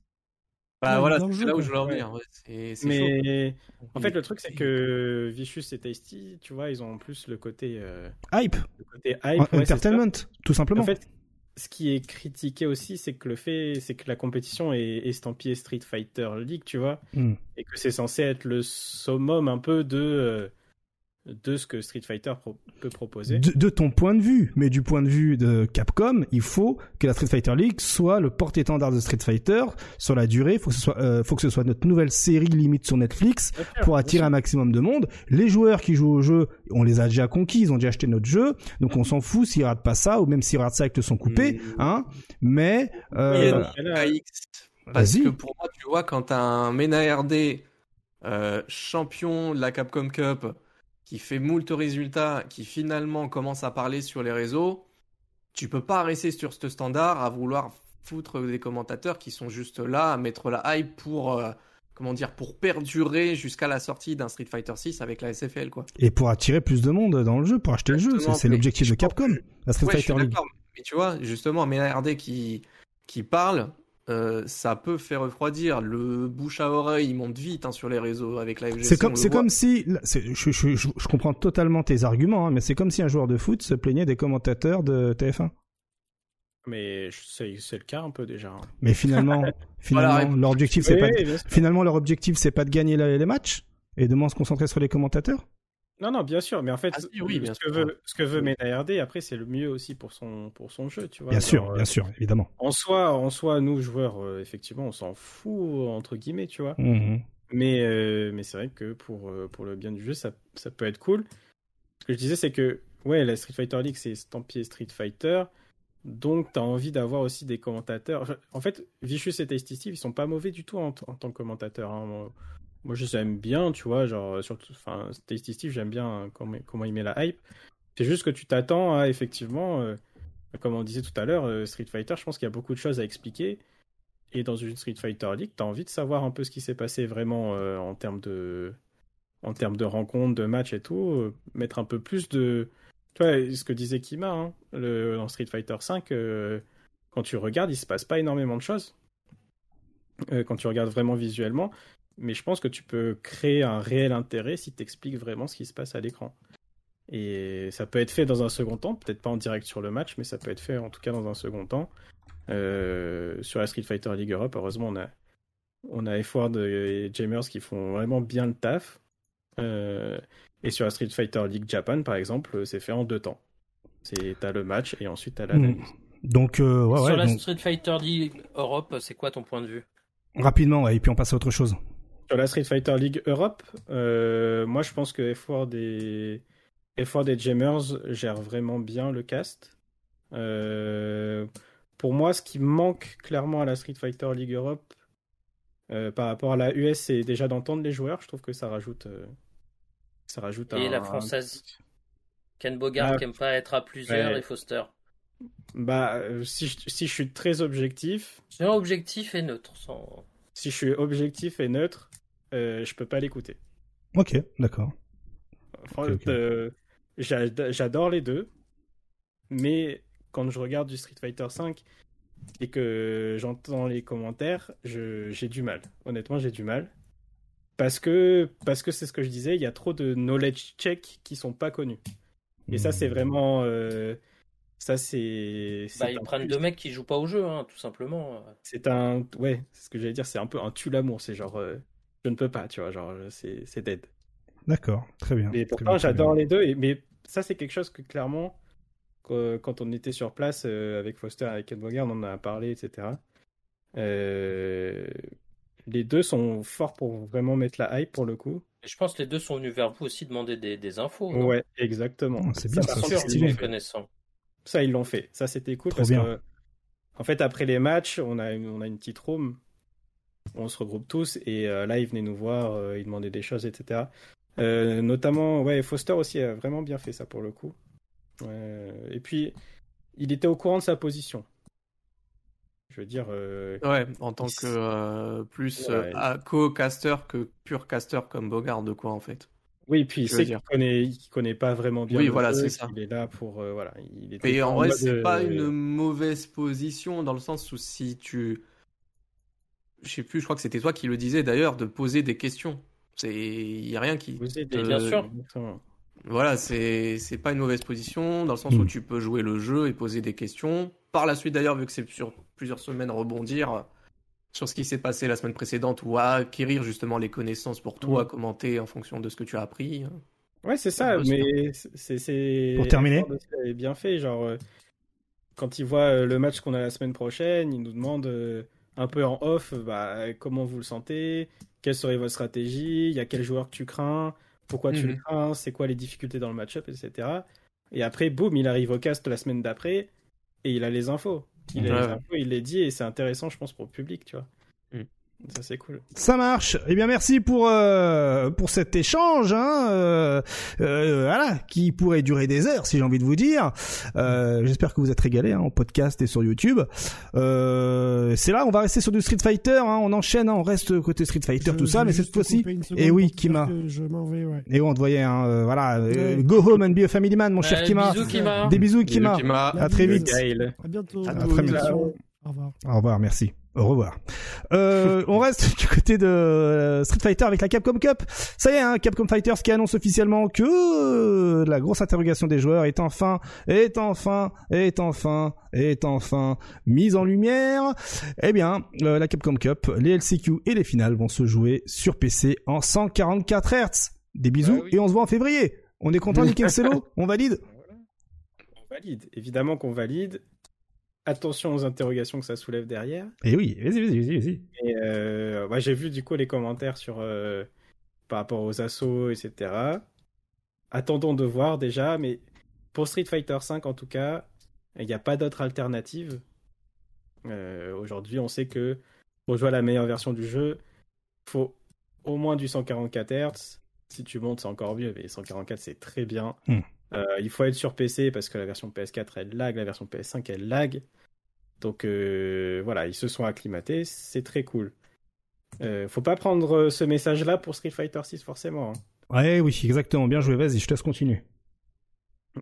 Speaker 6: Bah voilà, c'est
Speaker 5: jeu,
Speaker 6: là où je voulais en venir. ouais. C'est c'est chaud.
Speaker 4: Mais en fait, le truc, c'est que Vicious et Tasty, tu vois, ils ont en plus le côté, euh,
Speaker 1: Hype,
Speaker 4: le côté hype.
Speaker 1: entertainment, tout simplement.
Speaker 4: En fait, ce qui est critiqué aussi, c'est que le fait, c'est que la compétition est estampillée Street Fighter League, tu vois,
Speaker 1: Hmm.
Speaker 4: et que c'est censé être le summum un peu de euh, de ce que Street Fighter pro- peut proposer.
Speaker 1: de, de ton point de vue, mais du point de vue de Capcom, il faut que la Street Fighter League soit le porte-étendard de Street Fighter sur la durée. Faut que ce soit, euh, faut que ce soit notre nouvelle série limite sur Netflix
Speaker 4: sûr,
Speaker 1: pour attirer un maximum de monde. Les joueurs qui jouent au jeu, on les a déjà conquis, ils ont déjà acheté notre jeu, donc on s'en fout s'ils ratent pas ça ou même s'ils ratent ça avec le son coupé,
Speaker 6: Mm.
Speaker 1: hein. Mais euh.
Speaker 6: Parce que pour moi, tu vois, quand t'as un Mena RD euh, champion de la Capcom Cup qui fait moult résultats, qui finalement commence à parler sur les réseaux, tu peux pas rester sur ce standard à vouloir foutre des commentateurs qui sont juste là à mettre la hype pour euh, comment dire pour perdurer jusqu'à la sortie d'un Street Fighter 6 avec la SFL quoi.
Speaker 1: et pour attirer plus de monde dans le jeu, pour acheter le jeu, c'est
Speaker 6: mais
Speaker 1: l'objectif
Speaker 6: je
Speaker 1: de Capcom, la Street
Speaker 6: Ouais,
Speaker 1: Fighter League.
Speaker 6: mais tu vois, justement, RD qui qui parle, euh, ça peut faire refroidir. Le bouche à oreille, il monte vite hein, sur les réseaux avec la FGC.
Speaker 1: C'est comme, c'est si, là, c'est- je, je, je, je comprends totalement tes arguments, hein, mais c'est comme si un joueur de foot se plaignait des commentateurs de TF1.
Speaker 4: mais c'est c'est le cas un peu déjà. hein.
Speaker 1: Mais finalement, (laughs) finalement,
Speaker 6: Voilà,
Speaker 1: leur objectif, c'est
Speaker 4: Oui,
Speaker 1: pas,
Speaker 4: oui,
Speaker 1: finalement, leur objectif, c'est pas de gagner la- les matchs et de moins se concentrer sur les commentateurs?
Speaker 4: Non, non, bien sûr, mais en fait,
Speaker 6: Ah si, oui, bien
Speaker 4: ce, que veut, ce que veut après, c'est le mieux aussi pour son, pour son jeu, tu vois.
Speaker 1: Bien sûr,
Speaker 4: euh,
Speaker 1: bien sûr, évidemment.
Speaker 4: En soi, en soi, nous, joueurs, euh, effectivement, on s'en fout, entre guillemets, tu vois.
Speaker 1: Mhm.
Speaker 4: Mais, euh, mais c'est vrai que pour, euh, pour le bien du jeu, ça, ça peut être cool. Ce que je disais, c'est que, ouais, la Street Fighter League, c'est estampillé Street Fighter. Donc, tu as envie d'avoir aussi des commentateurs. En fait, Vicious et Tasty Steve, ils sont pas mauvais du tout en, en tant que commentateurs. hein. Moi, je aime bien, tu vois. Genre, surtout, enfin, Tasty Steve, j'aime bien hein, comment, il met la hype. C'est juste que tu t'attends à, effectivement, euh, comme on disait tout à l'heure, euh, Street Fighter, je pense qu'il y a beaucoup de choses à expliquer. Et dans une Street Fighter League, tu as envie de savoir un peu ce qui s'est passé vraiment euh, en termes de en termes de rencontres, de matchs et tout, euh, mettre un peu plus de tu vois ce que disait Kima hein, le, dans Street Fighter 5 quand tu regardes, il se passe pas énormément de choses. Euh, quand tu regardes vraiment visuellement, mais je pense que tu peux créer un réel intérêt si tu expliques vraiment ce qui se passe à l'écran. Et ça peut être fait dans un second temps, peut-être pas en direct sur le match, mais ça peut être fait en tout cas dans un second temps. Euh, sur la Street Fighter League Europe, heureusement, on a, on a F-Ward et Jamers qui font vraiment bien le taf. Euh, et sur la Street Fighter League Japan, par exemple, c'est fait en deux temps. C'est t'as le match et ensuite t'as l'analyse.
Speaker 1: Donc, euh, ouais,
Speaker 2: Sur
Speaker 1: ouais,
Speaker 2: la
Speaker 1: donc,
Speaker 2: Street Fighter League Europe, c'est quoi ton point de vue?
Speaker 1: Rapidement, ouais, et puis on passe à autre chose.
Speaker 4: Sur la Street Fighter League Europe, euh, moi je pense que F-Ward et, F-Ward et Jammers gèrent vraiment bien le cast. Euh, pour moi, ce qui manque clairement à la Street Fighter League Europe euh, par rapport à la US, c'est déjà d'entendre les joueurs. Je trouve que ça rajoute, ça rajoute
Speaker 2: Et
Speaker 4: un-
Speaker 2: la française Ken Bogart
Speaker 4: Ah,
Speaker 2: qui aime pas être à plusieurs
Speaker 4: ouais.
Speaker 2: et Foster.
Speaker 4: Bah, si je, si je suis très objectif,
Speaker 2: C'est un objectif et neutre. Sans...
Speaker 4: si je suis objectif et neutre, euh, je peux pas l'écouter.
Speaker 1: Ok, d'accord.
Speaker 4: Euh, j'a- J'adore les deux, mais quand je regarde du Street Fighter V et que j'entends les commentaires, j'ai du mal. Honnêtement, j'ai du mal. Parce que parce que c'est ce que je disais, il y a trop de knowledge check qui sont pas connus. Et ça, c'est vraiment. euh, ça, c'est.
Speaker 2: Bah, ils prennent
Speaker 4: plus-
Speaker 2: deux mecs qui jouent pas au jeu, hein, tout simplement.
Speaker 4: C'est un. Ouais, c'est ce que j'allais dire, c'est un peu un tue l'amour. C'est genre. euh, je ne peux pas, tu vois, genre, c'est dead.
Speaker 1: D'accord, très bien.
Speaker 4: Mais pourtant, j'adore les deux. Et, mais ça, c'est quelque chose que clairement, que- quand on était sur place euh, avec Foster, avec Ken Bogard, on en a parlé, etc. Euh, les deux sont forts pour vraiment mettre la hype pour le coup.
Speaker 2: Et je pense que les deux sont venus vers vous aussi demander des, des infos. non?
Speaker 4: Ouais, exactement.
Speaker 1: Oh, c'est bien, ça, c'est
Speaker 4: fait.
Speaker 2: connaissant.
Speaker 4: Ça, ils l'ont fait. Ça, c'était cool
Speaker 1: Trop
Speaker 4: parce
Speaker 1: bien.
Speaker 4: que, en fait, après les matchs, on a, une- on a une petite room. On se regroupe tous et euh, là, ils venaient nous voir, euh, ils demandaient des choses, etc. Euh, notamment, ouais, Foster aussi a vraiment bien fait ça pour le coup. Et puis, il était au courant de sa position. Je veux dire, euh,
Speaker 6: Ouais, en tant
Speaker 4: Il
Speaker 6: que euh, plus
Speaker 4: Ouais.
Speaker 6: euh, co-caster que pur caster comme Bogard, de quoi en fait.
Speaker 4: oui, puis il
Speaker 6: dire.
Speaker 4: qu'il connaît, il connaît pas vraiment bien
Speaker 6: Oui, voilà, c'est ça.
Speaker 4: Il est là pour, voilà, il
Speaker 6: Et en vrai, c'est pas une mauvaise position dans le sens où si tu. Je sais plus, je crois que c'était toi qui le disais d'ailleurs, de poser des questions. C'est. Il y a rien qui.
Speaker 4: Vous êtes-
Speaker 6: Euh,
Speaker 2: bien sûr.
Speaker 6: Voilà, c'est c'est pas une mauvaise position dans le sens où
Speaker 1: Mm.
Speaker 6: tu peux jouer le jeu et poser des questions. Par la suite d'ailleurs, vu que c'est sur plusieurs semaines, rebondir sur ce qui s'est passé la semaine précédente ou acquérir justement les connaissances pour toi,
Speaker 4: Mm.
Speaker 6: commenter en fonction de ce que tu as appris.
Speaker 4: Ouais, c'est
Speaker 6: Ça
Speaker 4: mais c'est
Speaker 1: Pour terminer.
Speaker 4: Bien fait, genre euh, quand il voit euh, le match qu'on a la semaine prochaine, il nous demande euh, un peu en off, bah comment vous le sentez, quelle serait votre stratégie, il y a quel joueur que tu crains, pourquoi tu le
Speaker 6: Mhm.
Speaker 4: crains, c'est quoi les difficultés dans le match-up, etc. Et après, boum, il arrive au cast la semaine d'après et il a les infos. Il a les infos, il les dit et c'est intéressant, je pense, pour le public, tu vois. Ça c'est cool.
Speaker 1: Ça marche. Eh bien, merci pour euh, pour cet échange, hein, euh, euh, voilà, qui pourrait durer des heures, si j'ai envie de vous dire. Euh, J'espère que vous êtes régalés hein, en podcast et sur YouTube. Euh, c'est là, on va rester sur du Street Fighter. Hein, on enchaîne, hein, on reste côté Street Fighter,
Speaker 5: Je-
Speaker 1: tout ça, mais cette fois-ci.
Speaker 5: seconde
Speaker 1: Eh oui, Kima.
Speaker 5: Je m'en vais, ouais.
Speaker 1: Et on te voyait, hein, euh, voilà. euh,
Speaker 5: Ouais.
Speaker 1: go home and be a family man, mon cher
Speaker 2: Euh,
Speaker 1: Kima.
Speaker 2: bisous, Kima.
Speaker 1: Des bisous, Kima.
Speaker 6: Kima.
Speaker 1: À très vite.
Speaker 4: Gaël.
Speaker 5: À bientôt.
Speaker 1: À
Speaker 5: Bonne
Speaker 1: très
Speaker 5: émission. Au revoir.
Speaker 1: Au revoir, merci. Au revoir. Euh, on reste du côté de euh, Street Fighter avec la Capcom Cup. Ça y est, hein, Capcom Fighters qui annonce officiellement que euh, la grosse interrogation des joueurs est enfin, est enfin, est enfin, est enfin mise en lumière. Eh bien, euh, la Capcom Cup, les LCQ et les finales vont se jouer sur PC en 144 Hz. Des bisous
Speaker 3: Ah oui.
Speaker 1: et on se voit en février. On est content, (laughs) Nickel Celo On valide?
Speaker 4: On valide, évidemment qu'on valide. Attention aux interrogations que ça soulève derrière.
Speaker 1: Eh oui, vas-y, vas-y, vas-y.
Speaker 4: Et euh, j'ai vu du coup les commentaires sur euh, par rapport aux assauts, etc. Attendons de voir déjà, mais pour Street Fighter V en tout cas, Il n'y a pas d'autre alternative. Euh, Aujourd'hui, on sait que pour jouer à la meilleure version du jeu, il faut au moins du 144 Hz. Si tu montes, c'est encore mieux, mais 144, c'est très bien.
Speaker 1: Hmm.
Speaker 4: Euh, il faut être sur PC parce que la version PS4, elle lag, la version PS5, elle lag. Donc euh, voilà, ils se sont acclimatés, c'est très cool. Euh, faut pas prendre ce message-là pour Street Fighter 6 forcément. hein.
Speaker 1: Ouais, oui, exactement. Bien joué. Vas-y, je te laisse continuer.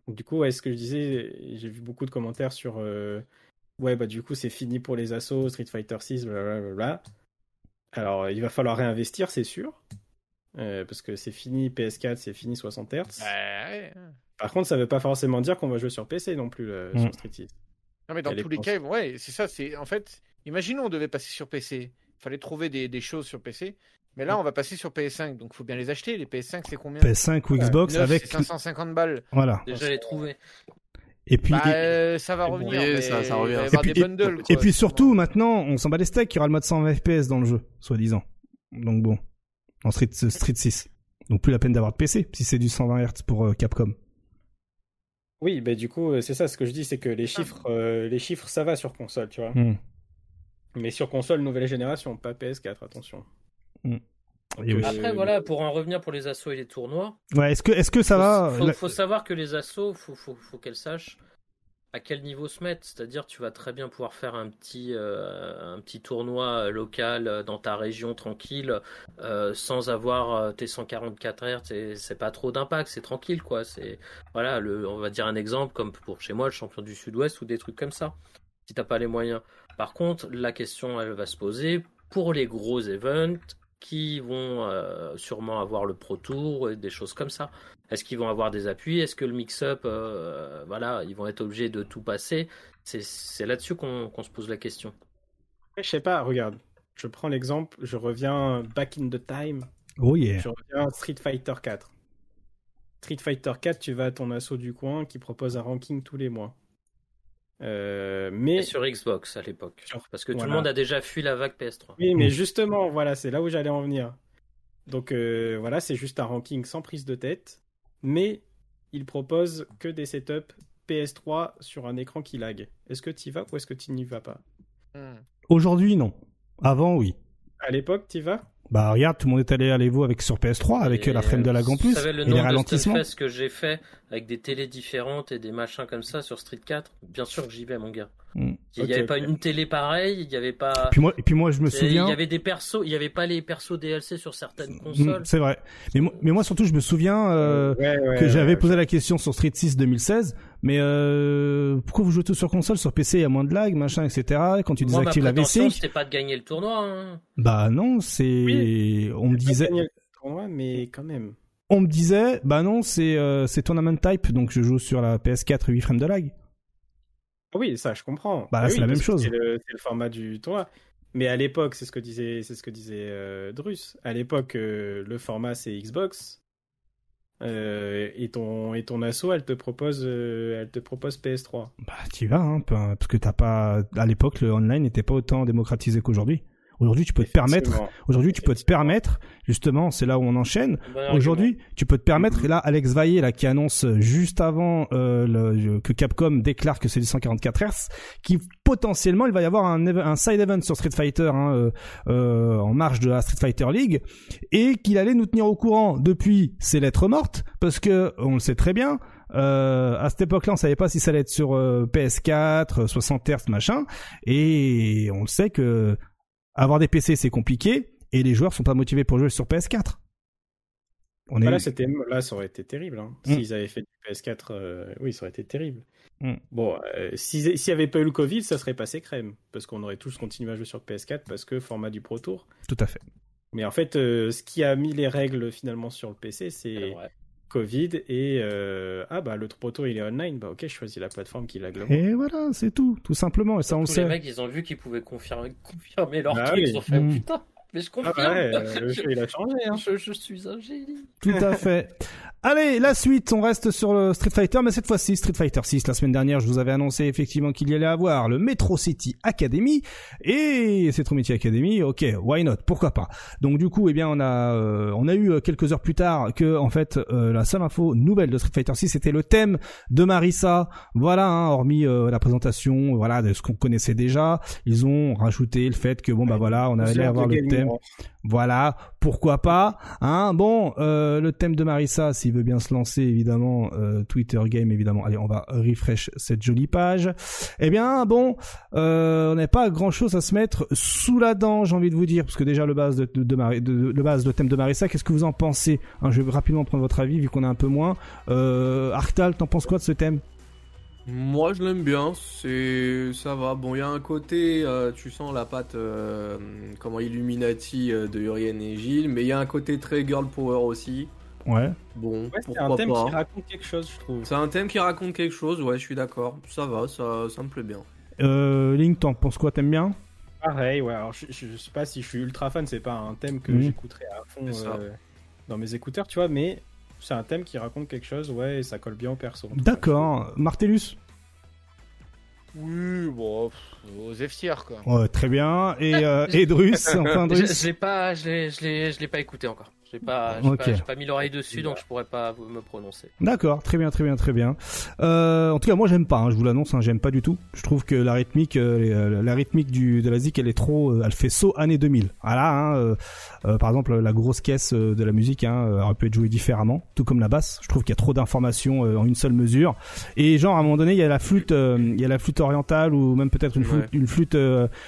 Speaker 4: Du coup, ouais, ce que je disais, j'ai vu beaucoup de commentaires sur euh, ouais, bah du coup, c'est fini pour les assos, Street Fighter 6, blablabla. Alors, il va falloir réinvestir, c'est sûr. Euh, parce que c'est fini PS4, c'est fini 60 Hz.
Speaker 3: Ouais.
Speaker 4: Par contre, ça veut pas forcément dire qu'on va jouer sur PC non plus euh,
Speaker 1: Mm.
Speaker 4: sur Street 6.
Speaker 3: Non, mais dans tous les cas, ouais, c'est ça. C'est en fait, imaginons on devait passer sur PC. Il fallait trouver des, des choses sur PC. Mais là, on va passer sur PS5, donc faut bien les acheter. Les PS5, c'est combien?
Speaker 1: PS5 ou Xbox avec.
Speaker 3: c'est 550 balles.
Speaker 1: Voilà.
Speaker 2: Déjà les trouver.
Speaker 1: Et puis.
Speaker 3: Bah,
Speaker 1: et-
Speaker 3: euh, ça va revenir.
Speaker 6: brouillé,
Speaker 3: mais
Speaker 6: ça- ça
Speaker 3: il
Speaker 6: revient.
Speaker 3: va y
Speaker 6: Et
Speaker 1: puis-
Speaker 3: des
Speaker 1: et-
Speaker 3: bundles.
Speaker 1: Et
Speaker 3: quoi,
Speaker 1: puis
Speaker 3: sûrement.
Speaker 1: surtout, maintenant, on s'en bat les steaks, il y aura le mode 120 FPS dans le jeu, soi-disant. Donc bon, en Street, Street 6. Donc plus la peine d'avoir de PC, si c'est du 120 Hz pour euh, Capcom.
Speaker 4: Oui, bah du coup, euh, c'est ça ce que je dis, c'est que les chiffres, euh, les chiffres, ça va sur console, tu vois.
Speaker 1: Hmm.
Speaker 4: Mais sur console nouvelle génération, pas PS4, attention.
Speaker 1: Et oui.
Speaker 4: Euh,
Speaker 2: Après, voilà, pour en revenir pour les assos et les tournois,
Speaker 1: Ouais, est-ce que, est-ce que ça va
Speaker 2: faut, faut savoir que les assos, faut, faut, faut qu'elles sachent à quel niveau se mettre. C'est-à-dire, tu vas très bien pouvoir faire un petit, euh, tournoi euh, local euh, dans ta région tranquille, sans avoir tes 144 Hz. C'est pas trop d'impact, c'est tranquille, quoi. C'est voilà, le, on va dire un exemple comme pour chez moi, le champion du Sud-Ouest ou des trucs comme ça. Si t'as pas les moyens. Par contre, la question, elle va se poser pour les gros events qui vont sûrement avoir le Pro Tour et des choses comme ça. Est-ce qu'ils vont avoir des appuis? Est-ce que le mix-up, euh, voilà, ils vont être obligés de tout passer? C'est là-dessus qu'on se pose la question.
Speaker 4: Je sais pas, regarde, je prends l'exemple, je reviens back in the time,
Speaker 1: Oh yeah.
Speaker 4: je reviens à Street Fighter 4. Street Fighter 4, tu vas à ton assaut du coin qui propose un ranking tous les mois. Euh, mais
Speaker 2: Et sur Xbox à l'époque.
Speaker 4: Sur-
Speaker 2: Parce que tout le monde a déjà fui la vague PS3.
Speaker 4: Oui, mais justement, voilà, c'est là où j'allais en venir. Donc euh, voilà, c'est juste un ranking sans prise de tête, mais il propose que des setups PS3 sur un écran qui lag. Est-ce que tu y vas ou est-ce que tu n'y vas pas?
Speaker 3: Hmm.
Speaker 1: Aujourd'hui, non. Avant, oui.
Speaker 4: À l'époque, tu y vas?
Speaker 1: Bah regarde, tout le monde est allé à l'Evo avec sur PS3 avec
Speaker 2: Et,
Speaker 1: la frame de lag en plus
Speaker 2: le
Speaker 1: et les
Speaker 2: nombre de
Speaker 1: ralentissements.
Speaker 2: Stunfest que j'ai fait avec des télés différentes et des machins comme ça sur Street 4 Bien sûr que j'y vais, mon gars.
Speaker 1: Mm.
Speaker 2: Il n'y avait pas une télé pareille, il n'y avait pas.
Speaker 1: Puis moi, et puis moi, je me souviens.
Speaker 2: Il y avait des persos, il n'y avait pas les persos DLC sur certaines
Speaker 1: Mm,
Speaker 2: consoles.
Speaker 1: C'est vrai. Mais moi, mais moi surtout, je me souviens euh,
Speaker 4: Ouais, ouais,
Speaker 1: que j'avais
Speaker 4: ouais,
Speaker 1: posé la question sur Street 6 2016. Mais euh, pourquoi vous jouez tous sur console, sur PC, il y a moins de lag, machin, etc. Quand tu
Speaker 2: Moi, ma
Speaker 1: désactives la
Speaker 2: prétention,
Speaker 1: VC,
Speaker 2: c'était pas de gagner le tournoi. hein.
Speaker 1: bah non, c'est.
Speaker 4: Oui.
Speaker 1: On me
Speaker 4: Pas
Speaker 1: disait,
Speaker 4: gagné le tournoi, mais quand même.
Speaker 1: on me disait, bah non, c'est euh, c'est tournament type, donc je joue sur la PS4 8 frames de lag.
Speaker 4: Oui, ça, je comprends.
Speaker 1: Bah,
Speaker 4: Ah
Speaker 1: c'est
Speaker 4: oui,
Speaker 1: la même chose.
Speaker 4: C'est le, format du tournoi. Mais à l'époque, c'est ce que disait, c'est ce que disait euh, Drus. À l'époque, euh, le format c'est Xbox. Euh, et ton et ton asso, elle te propose, elle te propose PS3.
Speaker 1: Bah tu y vas, hein, parce que t'as pas. À l'époque, le online n'était pas autant démocratisé qu'aujourd'hui. Aujourd'hui, tu peux te permettre. Aujourd'hui, tu peux te permettre. Justement, c'est là où on enchaîne.
Speaker 2: Argument.
Speaker 1: Aujourd'hui, tu peux te permettre, et là, Alex Vaillé, là, qui annonce juste avant euh, le- que Capcom déclare que c'est du 144 Hz, qui potentiellement, il va y avoir un, un side event sur Street Fighter hein, euh, euh, en marge de la Street Fighter League, et qu'il allait nous tenir au courant depuis ses lettres mortes, parce que on le sait très bien. Euh, à cette époque-là, on savait pas si ça allait être sur euh, PS4, 60 Hz, machin, et on le sait que avoir des PC c'est compliqué, et les joueurs sont pas motivés pour jouer sur PS4. On
Speaker 4: Bah
Speaker 1: est...
Speaker 4: là, ça aurait été terrible. Hein.
Speaker 1: Mm.
Speaker 4: S'ils avaient fait du PS4, euh, oui, ça aurait été terrible.
Speaker 1: Mm.
Speaker 4: Bon, euh, s'il n'y avait pas eu le Covid, ça serait passé crème. Parce qu'on aurait tous continué à jouer sur PS4 parce que format du Pro Tour.
Speaker 1: Tout à fait.
Speaker 4: Mais en fait, euh, ce qui a mis les règles finalement sur le PC,
Speaker 2: C'est.
Speaker 4: Covid et euh, ah bah le Pro Tour il est online, bah ok, je choisis la plateforme qui lag le moins.
Speaker 1: Et voilà, c'est tout, tout simplement. Et ça, on le
Speaker 2: Tous les
Speaker 1: sait.
Speaker 2: mecs, ils ont vu qu'ils pouvaient confirmer, confirmer leur
Speaker 4: Ah
Speaker 2: truc.
Speaker 4: oui.
Speaker 2: Ils ont fait,
Speaker 1: Mm.
Speaker 2: putain, mais je
Speaker 4: Ah
Speaker 2: confirme.
Speaker 4: ouais, le jeu il a changé. Hein. (laughs)
Speaker 2: je, je suis un génie.
Speaker 1: Tout à fait. Allez, la suite, on reste sur le Street Fighter, mais cette fois-ci Street Fighter 6. La semaine dernière, je vous avais annoncé effectivement qu'il y allait avoir le Metro City Academy et c'est City Academy. Ok, why not Pourquoi pas Donc du coup, eh bien, on a euh, on a eu euh, quelques heures plus tard que en fait euh, la seule info nouvelle de Street Fighter 6 c'était le thème de Marissa. Voilà, hein, hormis la présentation, voilà de ce qu'on connaissait déjà, ils ont rajouté le fait que bon bah voilà, on allait avoir le thème. Voilà, pourquoi pas hein Bon, euh, le thème de Marissa, s'il veut bien se lancer, évidemment, euh, Twitter Game, évidemment. Allez, on va refresh cette jolie page. Eh bien, bon, euh, on n'a pas grand-chose à se mettre sous la dent, j'ai envie de vous dire, parce que déjà le base de, de, le base, thème de Marissa, qu'est-ce que vous en pensez hein, Je vais rapidement prendre votre avis, vu qu'on a un peu moins. Euh, Arctal, t'en penses quoi de ce thème?
Speaker 6: Moi je l'aime bien, c'est ça va. Bon, il y a un côté, euh, tu sens la patte euh, comment Illuminati euh, de Uriel et Gilles, mais il y a un côté très girl power aussi.
Speaker 1: Ouais.
Speaker 6: Bon,
Speaker 4: c'est un thème qui raconte quelque chose, je trouve.
Speaker 6: C'est un thème qui raconte quelque chose, ouais, je suis d'accord. Ça va, ça, ça me plaît bien.
Speaker 1: Euh, Link, t'en penses quoi T'aimes bien?
Speaker 4: Pareil, ouais. Alors, je, je, sais pas si je suis ultra fan, c'est pas un thème que mhm. j'écouterai à fond dans mes écouteurs, tu vois, mais c'est un thème qui raconte quelque chose, ouais, et ça colle bien au perso.
Speaker 1: D'accord. Martellus
Speaker 3: oui, bon, aux F quoi.
Speaker 1: Ouais, très bien. Et euh, Edrus, (laughs) enfin
Speaker 2: Je, l'ai pas, je l'ai pas écouté encore. J'ai pas, pas, pas, mis l'oreille dessus, donc je pourrais pas me prononcer.
Speaker 1: D'accord, très bien, très bien, très bien. Euh, en tout cas, moi, j'aime pas. Hein, je vous l'annonce, hein, j'aime pas du tout. Je trouve que la rythmique, euh, euh, la rythmique du de la zik, elle est trop, elle fait saut année 2000. Voilà. Hein, par exemple, la grosse caisse de la musique hein, aurait pu être jouée différemment, tout comme la basse. Je trouve qu'il y a trop d'informations en une seule mesure. Et genre, à un moment donné, il y a la flûte, il y a la flûte orientale ou même peut-être une flûte, une flûte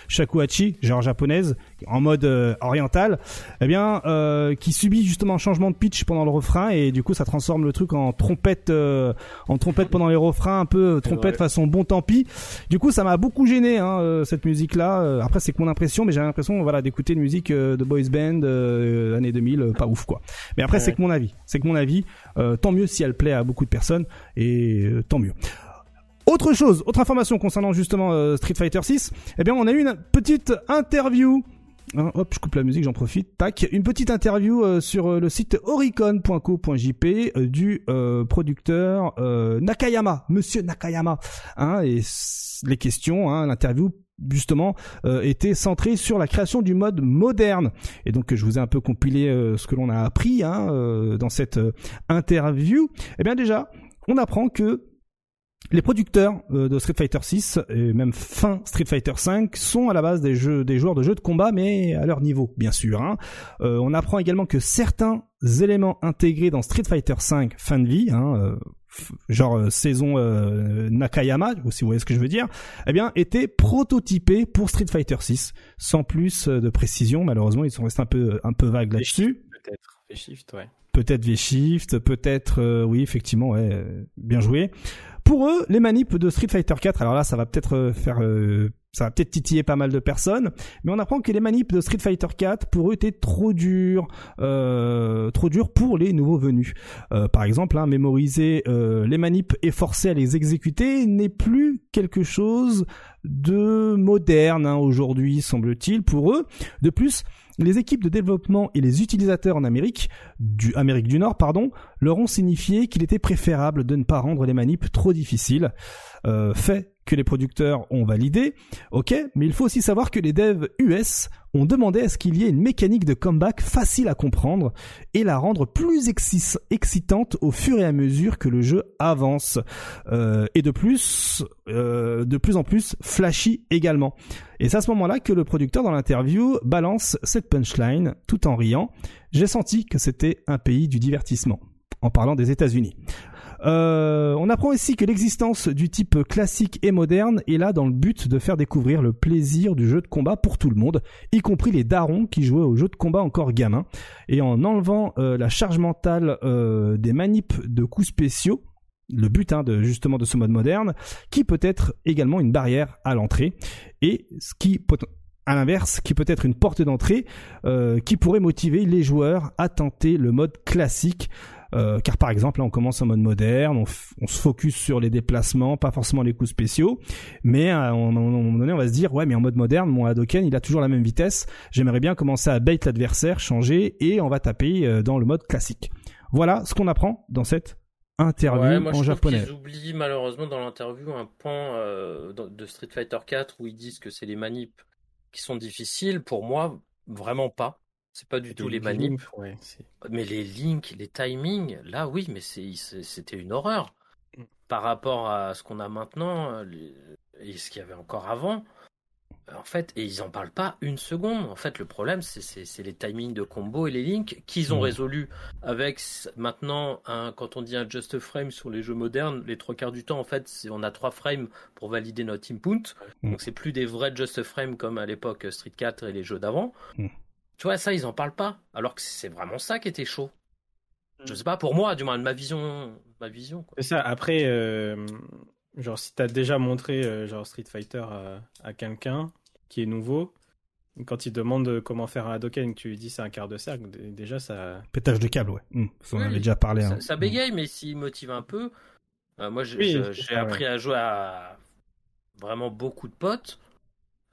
Speaker 1: shakuhachi, genre japonaise, en mode oriental. Eh bien, qui subit justement un changement de pitch pendant le refrain et du coup ça transforme le truc en trompette euh, en trompette pendant les refrains un peu euh, trompette façon bon tant pis. Du coup ça m'a beaucoup gêné hein, euh, cette musique là après c'est que mon impression mais j'ai l'impression voilà d'écouter une musique de boys band années 2000 pas ouf quoi. Mais après c'est que mon avis. C'est que mon avis. Tant mieux si elle plaît à beaucoup de personnes et tant mieux. Autre chose, autre information concernant justement Street Fighter 6, eh bien on a eu une petite interview Hein, hop, je coupe la musique, j'en profite. Tac, une petite interview euh, sur euh, le site oricon.co.jp euh, du producteur Nakayama, Monsieur Nakayama. Hein, et les questions, hein, l'interview justement était centrée sur la création du mode moderne. Et donc je vous ai un peu compilé ce que l'on a appris hein, dans cette interview. Eh bien déjà, on apprend que les producteurs euh, de Street Fighter 6 et même fin Street Fighter 5 sont à la base des jeux, des joueurs de jeux de combat, mais à leur niveau, bien sûr. Hein. Euh, on apprend également que certains éléments intégrés dans Street Fighter 5 fin de vie, hein, euh, genre saison Nakayama, si vous voyez ce que je veux dire, eh bien, étaient prototypés pour Street Fighter 6, sans plus de précision. Malheureusement, ils sont restés un peu, un peu vagues là-dessus.
Speaker 4: Peut-être V-Shift, ouais.
Speaker 1: Peut-être V-Shift, peut-être, oui, effectivement, ouais, bien joué. Pour eux, les manips de Street Fighter 4, alors là, ça va peut-être euh, faire euh, ça va peut-être titiller pas mal de personnes, mais on apprend que les manips de Street Fighter 4 pour eux étaient trop durs, euh, trop durs pour les nouveaux venus. Par exemple, hein, mémoriser les manips et forcer à les exécuter n'est plus quelque chose de moderne hein, aujourd'hui, semble-t-il, pour eux. De plus, les équipes de développement et les utilisateurs en Amérique, du Nord, pardon, leur ont signifié qu'il était préférable de ne pas rendre les manips trop difficiles. Euh, fait que les producteurs ont validé, ok, mais il faut aussi savoir que les devs US ont demandé à ce qu'il y ait une mécanique de comeback facile à comprendre et la rendre plus excitante au fur et à mesure que le jeu avance. Euh, et de plus, euh, de plus en plus flashy également. Et c'est à ce moment-là que le producteur dans l'interview balance cette punchline tout en riant. J'ai senti que c'était un pays du divertissement en parlant des États-Unis. Euh, on apprend aussi que l'existence du type classique et moderne est là dans le but de faire découvrir le plaisir du jeu de combat pour tout le monde, y compris les darons qui jouaient au jeu de combat encore gamins. Et en enlevant euh, la charge mentale euh, des manips de coups spéciaux, le but hein, de justement de ce mode moderne, qui peut être également une barrière à l'entrée, et ce qui à l'inverse, qui peut être une porte d'entrée, qui pourrait motiver les joueurs à tenter le mode classique euh, car par exemple, là, on commence en mode moderne, on, se focus sur les déplacements, pas forcément les coups spéciaux, mais à un moment donné, on va se dire, ouais, mais en mode moderne, mon Hadoken, il a toujours la même vitesse. J'aimerais bien commencer à bait l'adversaire, changer, et on va taper euh, dans le mode classique. Voilà ce qu'on apprend dans cette interview
Speaker 2: Ouais, moi,
Speaker 1: en
Speaker 2: je
Speaker 1: japonais.
Speaker 2: trouve qu'ils oublient malheureusement dans l'interview un pan euh, de Street Fighter 4 où ils disent que c'est les manips qui sont difficiles. Pour moi, vraiment pas. C'est pas du tout les manips.
Speaker 4: Ouais,
Speaker 2: Mais les links, les timings, là oui, mais c'était une horreur.
Speaker 4: Mm.
Speaker 2: Par rapport à ce qu'on a maintenant euh, les- et ce qu'il y avait encore avant. En fait, et ils en parlent pas une seconde. En fait, le problème, c'est- les timings de combo et les links qu'ils ont
Speaker 1: Mm.
Speaker 2: résolu avec maintenant, un, quand on dit un just frame sur les jeux modernes, les trois quarts du temps, en fait, on a trois frames pour valider notre input.
Speaker 1: Mm.
Speaker 2: Donc, c'est plus des vrais just frames comme à l'époque Street 4 et les jeux d'avant.
Speaker 1: Mm.
Speaker 2: Tu vois, ça, ils en parlent pas. Alors que c'est vraiment ça qui était chaud. Je sais pas, pour moi, du moins, de ma vision. Ma vision quoi.
Speaker 4: C'est ça. Après, euh, genre, si t'as déjà montré euh, genre Street Fighter à, à quelqu'un qui est nouveau, quand il demande comment faire un Hadoken, que tu lui dis c'est un quart de cercle, déjà ça.
Speaker 1: Pétage de câble, ouais. Hmm, ça, on
Speaker 2: Oui,
Speaker 1: avait déjà parlé.
Speaker 2: Ça,
Speaker 1: hein.
Speaker 2: ça bégaye, mais s'il motive un peu. euh, moi, j'ai
Speaker 4: Oui,
Speaker 2: appris à jouer à vraiment beaucoup de potes.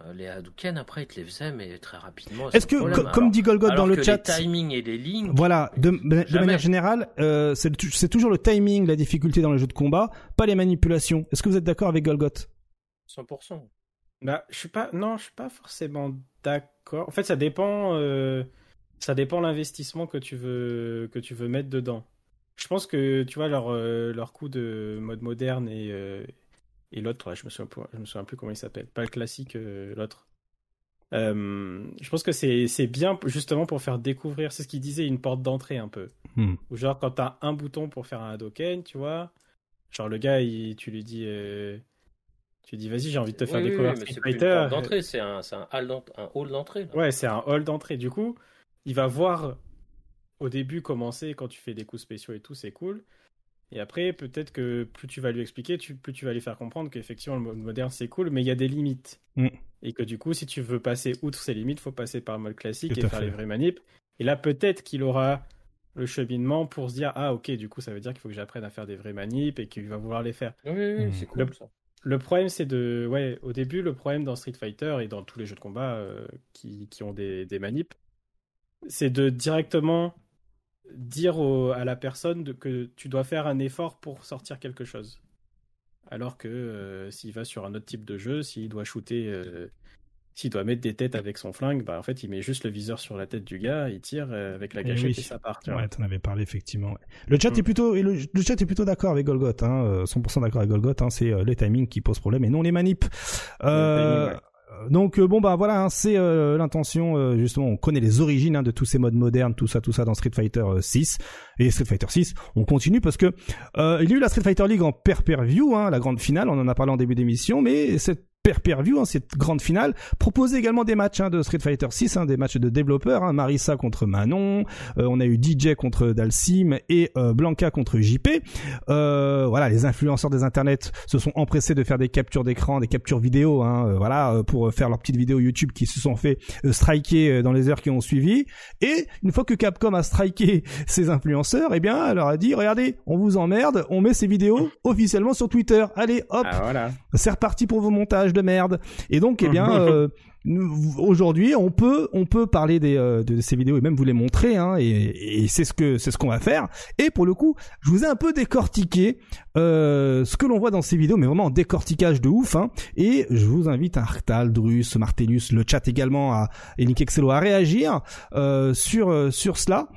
Speaker 2: Euh, les Hadouken, après, ils te les faisaient, mais très rapidement.
Speaker 1: Est-ce que,
Speaker 2: problème.
Speaker 1: comme
Speaker 2: Alors-
Speaker 1: dit Golgot dans le
Speaker 2: que
Speaker 1: chat,
Speaker 2: Les timings et les lignes.
Speaker 1: Voilà, de, manière générale, euh, c'est toujours le timing, la difficulté dans les jeux de combat, pas les manipulations. Est-ce que vous êtes d'accord avec Golgot
Speaker 2: 100%.
Speaker 4: Bah, je suis pas. Non, je suis pas forcément d'accord. En fait, ça dépend. euh, Ça dépend l'investissement que tu veux que tu veux mettre dedans. Je pense que tu vois leur leur coup de mode moderne et et l'autre, là, je me souviens plus, je me souviens plus comment il s'appelle. Pas le classique, euh, l'autre. Euh, je pense que c'est c'est bien justement pour faire découvrir. C'est ce qu'il disait, une porte d'entrée un peu.
Speaker 1: Hmm.
Speaker 4: Ou genre quand t'as un bouton pour faire un Hadoken, tu vois. Genre le gars, il, tu lui dis. euh, tu lui dis vas-y j'ai envie de te faire
Speaker 2: Oui,
Speaker 4: découvrir
Speaker 2: oui, mais
Speaker 4: Street
Speaker 2: c'est
Speaker 4: Fighter.
Speaker 2: porte d'entrée, c'est un, c'est un hall d'ent- un hall d'entrée.
Speaker 4: Ouais, c'est un hall d'entrée. Du coup, il va voir au début commencer quand tu fais des coups spéciaux et tout, c'est cool. Et après, peut-être que plus tu vas lui expliquer, tu- plus tu vas lui faire comprendre qu'effectivement le mode moderne c'est cool, mais il y a des limites.
Speaker 1: Mm.
Speaker 4: Et que du coup, si tu veux passer outre ces limites, faut passer par le mode classique
Speaker 1: Tout
Speaker 4: et faire
Speaker 1: fait.
Speaker 4: les vrais manips. Et là, peut-être qu'il aura le cheminement pour se dire ah ok, du coup, ça veut dire qu'il faut que j'apprenne à faire des vrais manips et qu'il va vouloir les faire.
Speaker 2: Oui, oui, oui,
Speaker 1: Hmm.
Speaker 2: c'est cool
Speaker 4: Le-
Speaker 2: ça.
Speaker 4: Le problème, c'est de. Ouais, au début, le problème dans Street Fighter et dans tous les jeux de combat euh, qui, qui ont des, des manips, c'est de directement dire au- à la personne de- que tu dois faire un effort pour sortir quelque chose. Alors que euh, s'il va sur un autre type de jeu, s'il doit shooter, euh, s'il doit mettre des têtes avec son flingue, bah en fait, il met juste le viseur sur la tête du gars, il tire euh, avec la
Speaker 1: Eh
Speaker 4: gâchette
Speaker 1: oui.
Speaker 4: et ça part. tu.
Speaker 1: Ouais, t'en avais parlé effectivement. Le chat
Speaker 4: Mm.
Speaker 1: est plutôt, et le, le chat est plutôt d'accord avec Golgot, hein, euh, 100% d'accord avec Golgot. Hein, c'est les timings qui posent problème et non les manips. Euh,
Speaker 4: timing, ouais.
Speaker 1: Donc euh, bon bah voilà, hein, c'est euh, l'intention euh, justement. On connaît les origines hein, de tous ces modes modernes, tout ça, tout ça dans Street Fighter euh, 6 et Street Fighter 6. On continue parce que euh, il y a eu la Street Fighter League en per-per-view, hein, la grande finale. On en a parlé en début d'émission, mais cette per-per-view, hein, cette grande finale, proposait également des matchs hein, de Street Fighter 6, hein, des matchs de développeurs, Marissa contre Manon, euh, on a eu DJ contre Dalsim et euh, Blanca contre JP. Euh, voilà, les influenceurs des internets se sont empressés de faire des captures d'écran, des captures vidéo, voilà, pour faire leurs petites vidéos YouTube qui se sont fait striker dans les heures qui ont suivi. Et une fois que Capcom a striké (laughs) ces influenceurs, eh bien, elle leur a dit, regardez, on vous emmerde, on met ces vidéos officiellement sur Twitter. Allez, hop,
Speaker 4: Ah voilà.
Speaker 1: c'est reparti pour vos montages de merde. Et donc, eh bien, (laughs) euh, aujourd'hui, on peut, on peut parler des, euh, de ces vidéos et même vous les montrer, hein, et, et c'est ce que, c'est ce qu'on va faire. Et pour le coup, je vous ai un peu décortiqué euh, ce que l'on voit dans ces vidéos, mais vraiment en décortiquage de ouf. Hein, et je vous invite à Arctal, Drus, Martellus, le chat également, à et Nick Excello à réagir sur sur cela.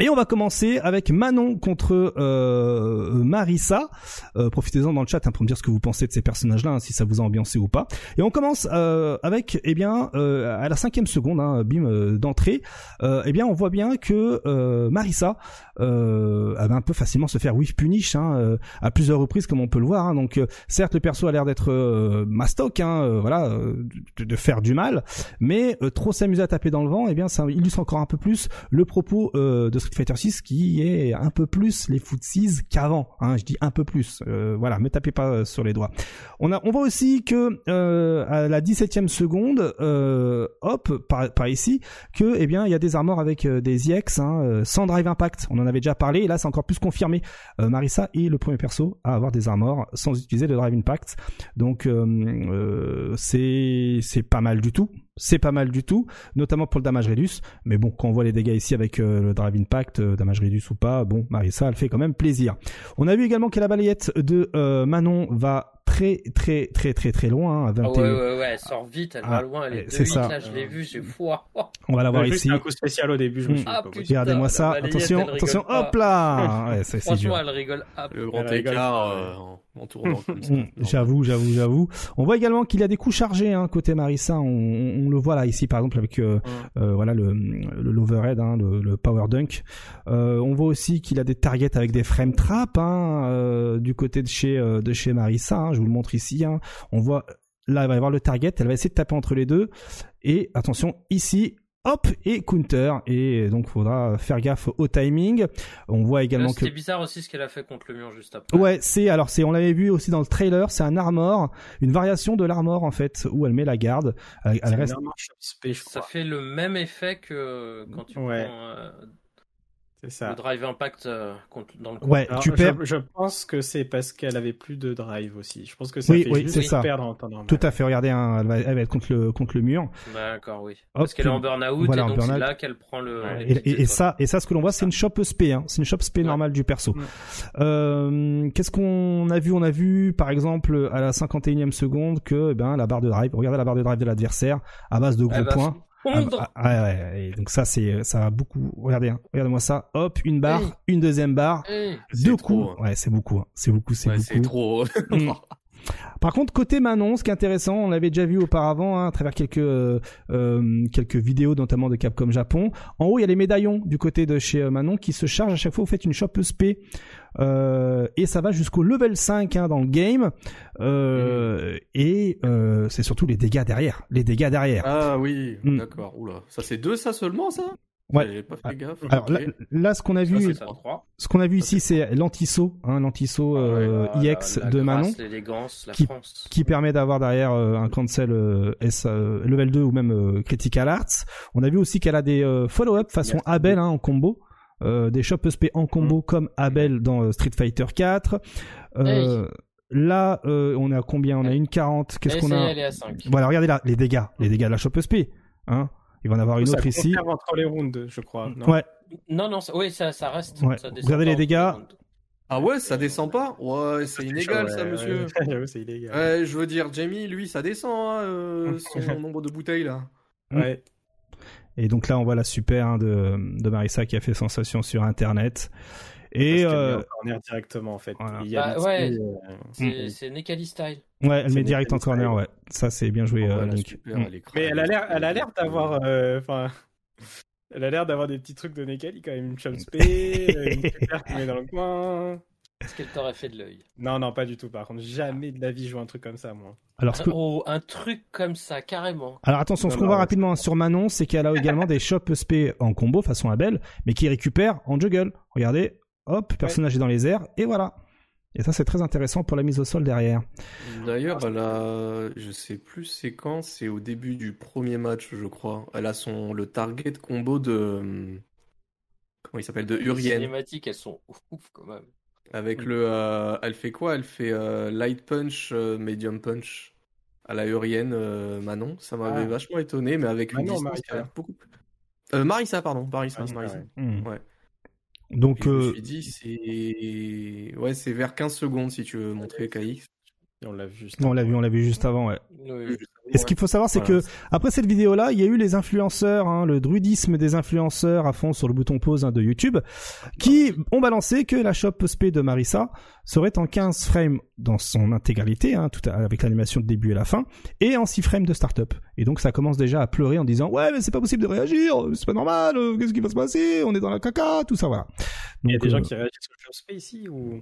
Speaker 1: Et on va commencer avec Manon contre euh, Marissa. Euh, Profitez-en dans le chat hein, pour me dire ce que vous pensez de ces personnages-là, hein, si ça vous a ambiancé ou pas. Et on commence euh, avec, eh bien, euh, à la cinquième seconde, hein, bim euh, d'entrée, euh, eh bien, on voit bien que Marissa va un peu facilement se faire whiff punish hein, à plusieurs reprises, comme on peut le voir. hein. Donc, certes, le perso a l'air d'être mastoc, hein, voilà, de, de faire du mal, mais trop s'amuser à taper dans le vent, eh bien, ça illustre encore un peu plus le propos de Fighter 6 qui est un peu plus les footsies qu'avant. Hein, je dis un peu plus. Euh, voilà, me tapez pas euh, sur les doigts. On a, on voit aussi que euh, à la 17e seconde, hop, par, ici, que eh bien il y a des armors avec des EX hein, sans drive impact. On en avait déjà parlé et là c'est encore plus confirmé. Marissa est le premier perso à avoir des armors sans utiliser le drive impact. Donc c'est c'est pas mal du tout. C'est pas mal du tout, notamment pour le damage reduce. Mais bon, quand on voit les dégâts ici avec euh, le drive impact, euh, damage reduce ou pas, bon, Marissa, elle fait quand même plaisir. On a vu également que la balayette de euh, Manon va très très très très très loin. hein, à
Speaker 2: Ah
Speaker 1: 21.
Speaker 2: ouais, ouais, ouais, elle sort vite, elle
Speaker 1: Ah,
Speaker 2: va loin, elle est
Speaker 1: c'est
Speaker 2: 2
Speaker 1: ça.
Speaker 2: là, je l'ai vu, j'ai foi.
Speaker 1: On va la voir ici.
Speaker 4: un coup spécial au début, je me
Speaker 1: Mm.
Speaker 4: suis dit,
Speaker 2: Ah,
Speaker 4: possible.
Speaker 1: Regardez-moi ça. Attention, attention. Hop là. Ouais, c'est c'est dur.
Speaker 2: Franchement, elle rigole.
Speaker 6: Le grand écart euh, en, en tournant (laughs) comme ça. (laughs)
Speaker 1: J'avoue, j'avoue, j'avoue. On voit également qu'il y a des coups chargés hein, côté Marissa. On, on- on le voit là ici, par exemple, avec euh, euh, voilà le, le l'overhead, hein, le, le power dunk. Euh, on voit aussi qu'il a des targets avec des frame traps hein, euh, du côté de chez euh, de chez Marissa. Je vous le montre ici. hein. On voit là, elle va y avoir le target. Elle va essayer de taper entre les deux. Et attention, ici. Hop et counter et donc faudra faire gaffe au timing. On voit
Speaker 2: Là,
Speaker 1: également que
Speaker 2: C'était bizarre aussi ce qu'elle a fait contre le mur juste après.
Speaker 1: Ouais, c'est alors c'est on l'avait vu aussi dans le trailer, c'est un armor, une variation de l'armor en fait où elle met la garde, elle, reste
Speaker 2: Ça fait le même effet que quand tu
Speaker 4: Ouais.
Speaker 2: prends euh,
Speaker 4: C'est ça.
Speaker 2: le drive impact euh, contre- dans le
Speaker 1: Ouais,
Speaker 4: Alors,
Speaker 1: tu
Speaker 4: je,
Speaker 1: perds
Speaker 4: je pense que c'est parce qu'elle avait plus de drive aussi. Je pense que ça
Speaker 1: Oui,
Speaker 4: fait
Speaker 1: oui,
Speaker 4: juste
Speaker 1: c'est ça.
Speaker 4: perdre en temps normal.
Speaker 1: tout à fait. Regardez, hein, elle, va, elle va être contre le contre le mur.
Speaker 2: D'accord, oui.
Speaker 1: Hop,
Speaker 2: Parce qu'elle est en burn-out
Speaker 1: voilà,
Speaker 2: et donc c'est là qu'elle prend le.
Speaker 4: Ouais.
Speaker 2: les
Speaker 1: Et, et- ça, et ça, ce que l'on voit, c'est une shop spé, hein. c'est une shop spé
Speaker 2: Ouais.
Speaker 1: normale du perso.
Speaker 4: Ouais.
Speaker 1: Euh, Qu'est-ce qu'on a vu? On a vu, par exemple, à la 51e seconde, que eh ben la barre de drive. Regardez la barre de drive de l'adversaire à base de gros points. Ah,
Speaker 2: fondre.
Speaker 1: ah, ouais, ouais, et donc ça, c'est ça va beaucoup. Regardez, hein, regardez-moi ça. Hop, une barre, une deuxième barre, deux
Speaker 6: trop,
Speaker 1: coups.
Speaker 6: hein.
Speaker 1: Ouais, c'est beaucoup. hein. C'est beaucoup, c'est
Speaker 6: Ouais,
Speaker 1: beaucoup.
Speaker 6: c'est trop. (laughs)
Speaker 1: Mm. Par contre, côté Manon, ce qui est intéressant, on l'avait déjà vu auparavant hein, à travers quelques euh, euh, quelques vidéos, notamment de Capcom Japon. En haut, il y a les médaillons du côté de chez euh, Manon qui se chargent à chaque fois. Vous faites une shop SP euh, et ça va jusqu'au level 5 hein, dans le game. Euh, Et euh, c'est surtout les dégâts derrière. Les dégâts derrière.
Speaker 6: Ah oui,
Speaker 1: Mm.
Speaker 6: d'accord. Oula, ça c'est deux ça seulement ça?
Speaker 1: Ouais.
Speaker 6: J'ai pas fait gaffe.
Speaker 1: Alors là, là, ce qu'on a
Speaker 2: ça,
Speaker 1: vu,
Speaker 2: c'est ça, trois.
Speaker 1: ce qu'on a vu ici, c'est l'anti-saut, hein, l'anti-saut euh,
Speaker 2: Ah ouais,
Speaker 1: IX
Speaker 2: la- la
Speaker 1: de
Speaker 2: grâce,
Speaker 1: Manon.
Speaker 2: L'élégance, la
Speaker 1: qui-
Speaker 2: France.
Speaker 1: qui permet d'avoir derrière euh, un cancel euh, S euh, level 2 ou même euh, critical arts. On a vu aussi qu'elle a des euh, follow-up façon. Abel hein, en combo. Euh, des shop SP en combo
Speaker 2: Mm.
Speaker 1: comme Abel dans euh, Street Fighter 4. Euh, Là, euh, on est à combien? On a une 40. Qu'est-ce qu'on
Speaker 2: ça
Speaker 1: a?
Speaker 2: Elle est à 5.
Speaker 1: Voilà, regardez là, les dégâts. Les dégâts de la shop SP. Hein Il va en avoir une
Speaker 4: Ça
Speaker 1: autre ici.
Speaker 4: conserve entre les rounds, je crois. non?
Speaker 1: Ouais,
Speaker 2: Non, non, ça, oui, ça, ça reste.
Speaker 1: Ouais.
Speaker 2: ça
Speaker 1: Regardez les dégâts.
Speaker 6: Ah ouais, ça descend pas? Ouais, c'est inégal
Speaker 4: Ouais,
Speaker 6: ça,
Speaker 4: ouais,
Speaker 6: monsieur.
Speaker 4: ouais, (laughs) c'est illégal.
Speaker 6: Je veux dire, Jamie, lui, ça descend, hein, euh, son (laughs) nombre de bouteilles là.
Speaker 4: Ouais.
Speaker 1: Et donc là, on voit la super hein, de, de Marissa qui a fait sensation sur Internet. Et euh,
Speaker 4: met en corner directement en fait.
Speaker 1: voilà.
Speaker 4: Il y a
Speaker 2: Bah,
Speaker 4: des
Speaker 2: ouais.
Speaker 4: petits, euh,
Speaker 2: C'est Nekali style.
Speaker 1: ouais, elle met direct en corner. Ouais, ça c'est bien joué,
Speaker 6: Oh,
Speaker 1: euh,
Speaker 6: voilà,
Speaker 1: Link.
Speaker 6: super,
Speaker 1: Mm.
Speaker 6: elle
Speaker 4: Mais elle a l'air, elle a l'air d'avoir, euh, enfin, elle a l'air d'avoir des petits trucs de Nekali quand même, une chop spé, euh, (laughs) une super qui met dans le coin.
Speaker 2: Est-ce qu'elle t'aurait fait de l'œil
Speaker 4: Non, non, pas du tout. Par contre, jamais de la vie joue un truc comme ça, moi.
Speaker 1: Alors, ce que-
Speaker 2: Oh, un truc comme ça, carrément.
Speaker 1: Alors attention, ce
Speaker 4: Non,
Speaker 1: qu'on
Speaker 4: non,
Speaker 1: voit rapidement sur Manon, c'est qu'elle a également des shop SP en combo façon Abel, mais qui récupère en juggle. Regardez, hop, personnage est dans les airs, et voilà. Et ça, c'est très intéressant pour la mise au sol derrière.
Speaker 6: D'ailleurs, elle a, je sais plus c'est quand, c'est au début du premier match, je crois. Elle a son le target combo de comment il s'appelle de
Speaker 2: Les
Speaker 6: Urien
Speaker 2: cinématiques, elles sont ouf quand même.
Speaker 6: Avec le euh, elle fait quoi? Elle fait euh, light punch, euh, medium punch à la Urien euh, Manon. Ça m'avait
Speaker 4: Ah.
Speaker 6: vachement étonné, mais avec une
Speaker 4: Manon,
Speaker 6: distance
Speaker 4: Marissa.
Speaker 6: qui a l'air beaucoup plus. Euh, Marissa, pardon, Marissa,
Speaker 4: Marissa,
Speaker 6: Marissa.
Speaker 4: ouais.
Speaker 6: Ouais.
Speaker 1: Donc,
Speaker 6: je me suis dit, c'est ouais, c'est vers 15 secondes si tu veux montrer KX.
Speaker 4: Et on l'a vu juste.
Speaker 1: on l'a vu, on l'a vu juste avant, ouais. Et ce qu'il faut savoir, c'est
Speaker 6: Voilà.
Speaker 1: que après cette vidéo-là, il y a eu les influenceurs, hein, le druidisme des influenceurs à fond sur le bouton pause hein, de YouTube, qui ont balancé que la shop SP de Marissa serait en 15 frames dans son intégralité, hein, tout à- avec l'animation de début et la fin, et en 6 frames de start-up. Et donc ça commence déjà à pleurer en disant ouais mais c'est pas possible de réagir, c'est pas normal, euh, qu'est-ce qui va se passer, on est dans la caca, tout ça voilà.
Speaker 4: Il y a des gens
Speaker 1: euh,
Speaker 4: qui réagissent au shop ici ou?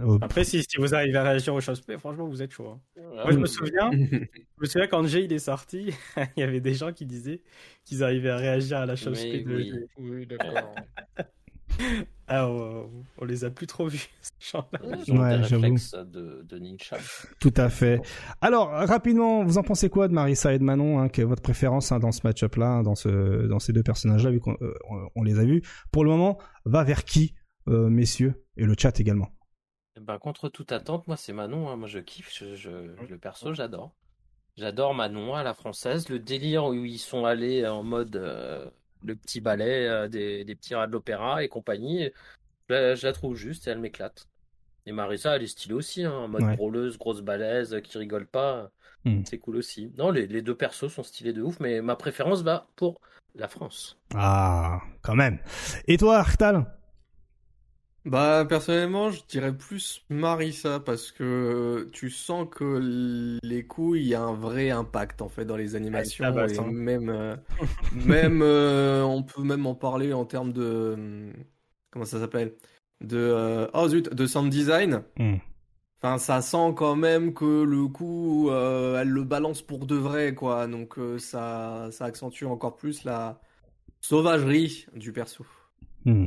Speaker 1: euh,
Speaker 4: Après, si, si vous arrivez à réagir au shop franchement, vous êtes chaud. hein.
Speaker 2: Ah,
Speaker 4: Moi, je me
Speaker 2: oui.
Speaker 4: souviens, (laughs) je me souviens quand Jay il est sorti, (laughs) il y avait des gens qui disaient qu'ils arrivaient à réagir à la shop
Speaker 2: Mais
Speaker 4: de
Speaker 2: oui.
Speaker 3: Oui, d'accord. (laughs)
Speaker 4: Ah, on, on les a plus trop vus, ces gens-là.
Speaker 1: Ouais, j'avoue.
Speaker 2: de, de ninja.
Speaker 1: Tout à fait. Alors rapidement, vous en pensez quoi de Marissa et de Manon hein, Quelle est votre préférence hein, dans ce match-up-là, hein, dans ce dans ces deux personnages-là, vu qu'on euh, on- on les a vus? Pour le moment, va vers qui, euh, messieurs, et le chat également.
Speaker 2: Ben, contre toute attente, moi c'est Manon, hein. moi je kiffe, je, je- le perso j'adore. J'adore Manon à la française. Le délire où ils sont allés en mode euh, le petit ballet euh, des, des petits rats de l'opéra et compagnie. Je la, je la trouve juste et elle m'éclate. Et Marissa, elle est stylée aussi, hein, en mode
Speaker 1: Ouais.
Speaker 2: drôleuse, grosse balèze, euh, qui rigole pas.
Speaker 1: Hmm.
Speaker 2: C'est cool aussi. Non, les, les deux persos sont stylés de ouf, mais ma préférence va pour la France.
Speaker 1: Ah, quand même. Et toi, Artal?
Speaker 6: Bah personnellement, je dirais plus Marissa parce que tu sens que les coups, il y a un vrai impact en fait dans les animations
Speaker 4: Ah,
Speaker 6: et même euh, (laughs) même euh, on peut même en parler en termes de comment ça s'appelle? De euh, oh zut de sound design.
Speaker 1: Hmm.
Speaker 6: Enfin, ça sent quand même que le coup, euh, elle le balance pour de vrai quoi. Donc euh, ça ça accentue encore plus la sauvagerie du perso.
Speaker 1: Hmm.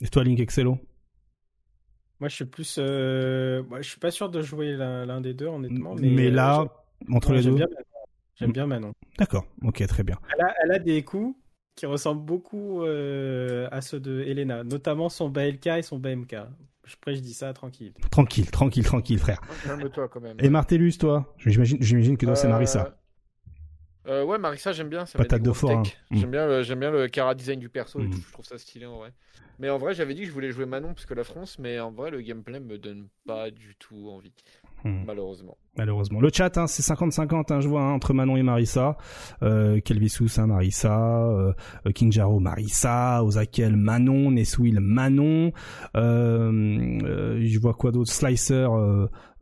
Speaker 1: Et toi, Link Excello?
Speaker 4: Moi, je suis plus. euh, moi, je suis pas sûr de jouer l'un des deux, honnêtement. Mais,
Speaker 1: Mais
Speaker 4: euh,
Speaker 1: là, entre
Speaker 4: j'aime-
Speaker 1: les
Speaker 4: j'aime
Speaker 1: deux
Speaker 4: bien Manon. J'aime bien Manon.
Speaker 1: D'accord, ok, très bien.
Speaker 4: Elle a, elle a des coups qui ressemblent beaucoup euh, à ceux de Elena, notamment son BLK et son BMK. Après, je dis ça tranquille.
Speaker 1: Tranquille, tranquille, tranquille, frère.
Speaker 3: Calme-toi quand même.
Speaker 1: Et Martellus, toi? J'imagine, que toi, c'est
Speaker 3: Euh,
Speaker 1: Marissa.
Speaker 3: Euh, ouais, Marissa, j'aime bien. Ça
Speaker 1: Patate de
Speaker 3: grosses
Speaker 1: forain.
Speaker 3: techs.
Speaker 1: Mm.
Speaker 3: J'aime bien, le- j'aime bien le cara design du perso et
Speaker 1: Mm.
Speaker 3: tout. Je trouve ça stylé en vrai. Mais en vrai, j'avais dit que je voulais jouer Manon parce que la France, mais en vrai, le gameplay me donne pas du tout envie,
Speaker 1: Hmm.
Speaker 3: malheureusement.
Speaker 1: Malheureusement. Le chat, hein, c'est 50-50, hein, je vois, hein, entre Manon et Marissa. Euh, Kelvisous, hein, Marissa. Euh, euh, King Jaro, Marissa. Ozakel, Manon. Neswill, Manon. Euh, euh, je vois quoi d'autre? Slicer,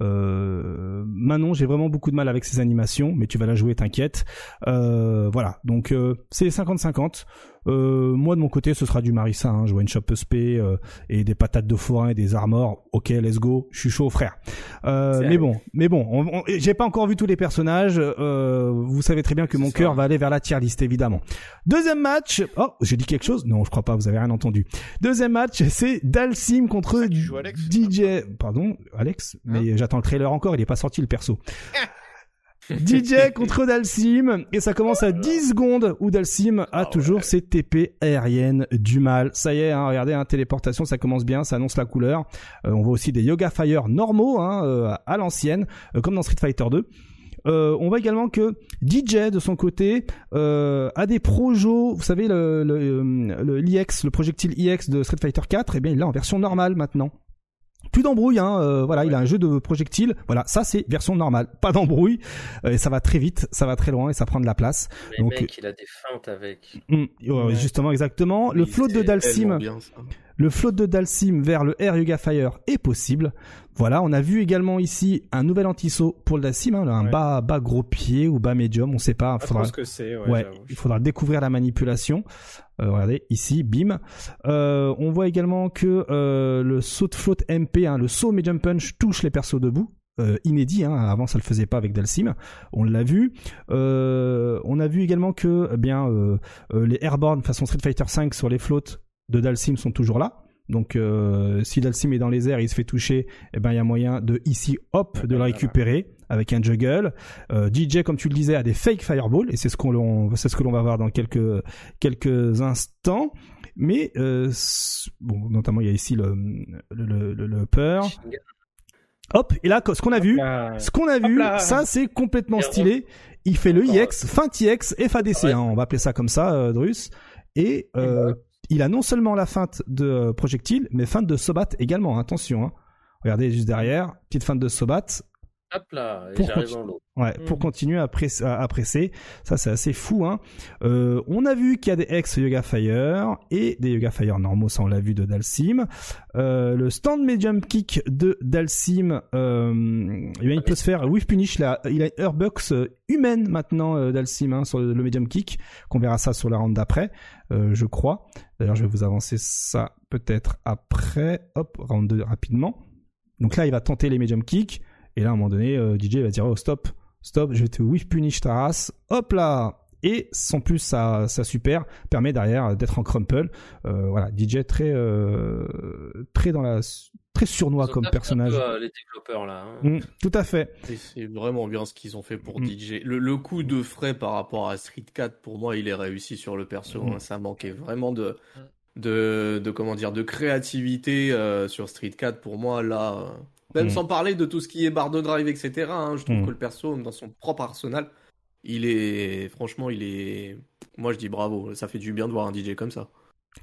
Speaker 1: euh, Manon. J'ai vraiment beaucoup de mal avec ces animations, mais tu vas la jouer, t'inquiète. Euh, voilà, donc euh, c'est 50-50. Euh, moi de mon côté, ce sera du Marissa. Hein. Je vois une shop SP euh, et des patates de forain et des armors. Ok, let's go. Je suis chaud, frère. Euh, mais bon, mais bon, on- on- j'ai pas encore vu tous les personnages. Euh, vous savez très bien que mon cœur va aller vers la tier list, évidemment. Deuxième match. Oh, j'ai dit quelque chose? Non, je crois pas. Vous avez rien entendu. Deuxième match, c'est Dalsim contre
Speaker 3: Alex
Speaker 1: DJ. Pardon, Alex.
Speaker 3: Hein
Speaker 1: Mais j'attends le trailer encore. Il est pas sorti le perso. (laughs) (laughs) DJ contre Dalsim et ça commence à 10 secondes où Dalsim a
Speaker 6: Ah
Speaker 1: toujours
Speaker 6: ouais.
Speaker 1: ses TP aériennes du mal. Ça y est, hein, regardez, hein, téléportation, ça commence bien, ça annonce la couleur. Euh, on voit aussi des Yoga Fire normaux hein, euh, à l'ancienne, euh, comme dans Street Fighter 2. Euh, on voit également que DJ de son côté euh, a des projos, vous savez le, le, euh, le l'IX, le projectile IX de Street Fighter 4, et bien il l'a en version normale maintenant. Plus d'embrouille, hein, euh, voilà, il a un jeu de projectiles, voilà, ça c'est version normale, pas d'embrouille, euh, et ça va très vite, ça va très loin et ça prend de la place.
Speaker 2: Mais
Speaker 1: Donc-
Speaker 2: mec, il a des feintes avec.
Speaker 1: Ouais,
Speaker 4: Ouais.
Speaker 1: Justement, exactement. le
Speaker 6: Oui,
Speaker 1: float de Dalsim,
Speaker 6: bien.
Speaker 1: Le float de Dalsim vers le Air Yuga Fire est possible. Voilà, on a vu également ici un nouvel anti-saut pour le Dalsim, hein, un
Speaker 4: Ouais.
Speaker 1: bas, bas gros pied ou bas médium, on sait pas. Faudra-
Speaker 4: que ouais,
Speaker 1: Ouais,
Speaker 4: j'avoue.
Speaker 1: il faudra découvrir la manipulation. Euh, regardez, ici, bim. Euh, on voit également que euh, le saut de float MP, hein, le saut medium punch touche les persos debout. Euh, inédit, hein, avant ça le faisait pas avec Dalsim, on l'a vu. Euh, on a vu également que eh bien euh, les airborne façon Street Fighter 5 sur les floats de Dalsim sont toujours là. Donc euh, si Dalsim est dans les airs, il se fait toucher, eh ben il y a moyen de ici hop de le récupérer avec un juggle. Euh, DJ comme tu le disais a des fake fireball et c'est ce qu'on c'est ce que l'on va voir dans quelques quelques instants. Mais euh, bon notamment il y a ici le le, le, le- upper. Hop et là ce qu'on a vu ce qu'on a vu, ça c'est complètement stylé. Il fait le IX, fin IX, FADC,
Speaker 2: Ouais.
Speaker 1: hein, on va appeler ça comme ça, euh, Drus. Et euh, il a non seulement la feinte de euh, projectile, mais feinte de Sobat également. Attention, hein. regardez juste derrière, petite feinte de Sobat.
Speaker 2: Hop là, et
Speaker 1: Pour
Speaker 2: j'arrive
Speaker 1: continu-
Speaker 2: dans l'eau.
Speaker 1: Ouais, pour continuer à, press- à, à presser. Ça, c'est assez fou. Hein. Euh, on a vu qu'il y a des ex Yoga Fire et des Yoga Fire normaux, ça on l'a vu de Dalsim. Euh, le stand medium kick de Dalsim, euh, eh bien, il peut se faire with punish. Là, il a une airbox humaine maintenant, euh, Dalsim, hein, sur le, le medium kick. Qu'on verra ça sur la round d'après, euh, je crois. D'ailleurs, je vais vous avancer ça peut-être après. Hop, round 2 rapidement. Donc là, il va tenter les medium kicks. Et là, à un moment donné, euh, DJ va dire oh stop, stop, je vais te whiff punish ta race. Hop là. Et sans plus, ça, ça super permet derrière d'être en crumple. Euh, voilà, DJ très, euh, très dans la, très
Speaker 2: ont
Speaker 1: comme
Speaker 2: un
Speaker 1: personnage.
Speaker 2: peu, euh, les développeurs là. hein.
Speaker 1: Mm, tout à fait.
Speaker 6: C'est vraiment bien ce qu'ils ont fait pour
Speaker 1: Mm.
Speaker 6: DJ. Le, le coup de frais par rapport à Street 4, pour moi, il est réussi sur le perso.
Speaker 1: Mm.
Speaker 6: hein. Ça manquait vraiment de, de, de comment dire, de créativité euh, sur Street 4. Pour moi, là, euh, même
Speaker 1: Mm.
Speaker 6: sans parler de tout ce qui est barre de drive, etc. hein, je trouve
Speaker 1: Mm.
Speaker 6: que le perso, dans son propre arsenal, il est franchement, il est. Moi, je dis bravo. Ça fait du bien de voir un DJ comme ça.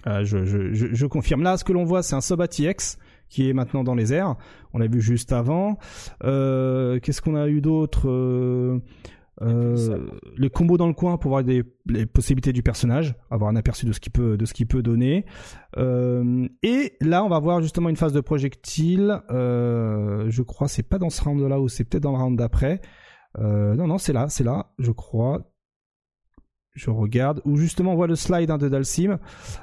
Speaker 1: Euh, je, je, je, je confirme. Là, ce que l'on voit, c'est un Sobati X qui est maintenant dans les airs. On l'a vu juste avant. Euh, Qu'est-ce qu'on a eu d'autre? Euh, les combos dans le coin pour voir des, les possibilités du personnage, avoir un aperçu de ce qu'il peut, de ce qu'il peut donner. Euh, et là, on va voir justement une phase de projectile. Euh, je crois, c'est pas dans ce round-là ou c'est peut-être dans le round d'après. Non, non, c'est là, c'est là, je crois. Je regarde. Où justement on voit le slide hein, de Dalsim.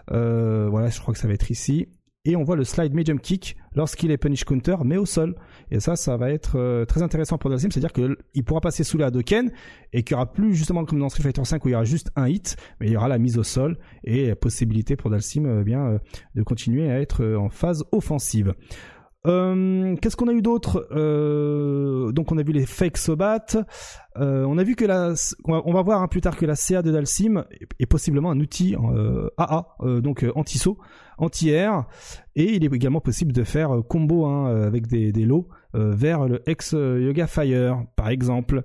Speaker 1: Voilà, je crois que ça va être ici. Et on voit le slide medium kick lorsqu'il est punish counter, mais au sol. Et ça, ça va être euh, très intéressant pour Dalsim, c'est-à-dire qu'il pourra passer sous la Hadoken et qu'il n'y aura plus justement comme dans Street Fighter 5 où il y aura juste un hit, mais il y aura la mise au sol et possibilité pour Dalsim euh, bien euh, de continuer à être en phase offensive. Qu'est-ce qu'on a eu d'autre? Donc on a vu les fake sobat. On a vu que la, on va, voir hein, plus tard que la CA de Dalsim est, possiblement un outil AA, donc anti-saut, anti-air, et il est également possible de faire euh, combo hein, euh, avec des, des lots euh, vers le ex Yoga Fire, par exemple.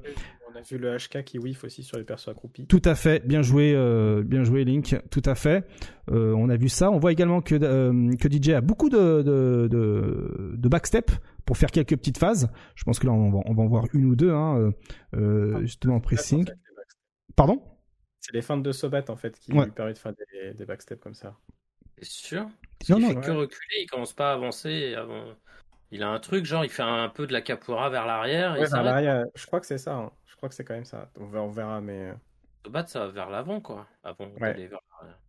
Speaker 4: On a vu le HK qui whiff aussi sur les persos accroupis.
Speaker 1: Tout à fait, bien joué, euh, bien joué Link, tout à fait. Euh, on a vu ça. On voit également que, que DJ a beaucoup de, de, de, de backstep pour faire quelques petites phases. Je pense que là on va, on va en voir une ou deux, hein, justement en pressing. Pardon?
Speaker 4: C'est les feintes de Sobat en fait qui
Speaker 1: Ouais.
Speaker 4: lui permettent de faire des, des backsteps comme ça.
Speaker 2: C'est sûr Parce
Speaker 1: Non,
Speaker 2: fait que reculer, il commence pas à avancer. Avant... Il a un truc, genre il fait un peu de la capoeira vers l'arrière
Speaker 4: Ouais, vers je crois que c'est ça. hein. Je crois que c'est quand même ça. On verra, on verra mais euh,
Speaker 2: Se battre, ça va vers l'avant, quoi. Avant
Speaker 4: Ouais.
Speaker 2: d'aller vers l'arrière.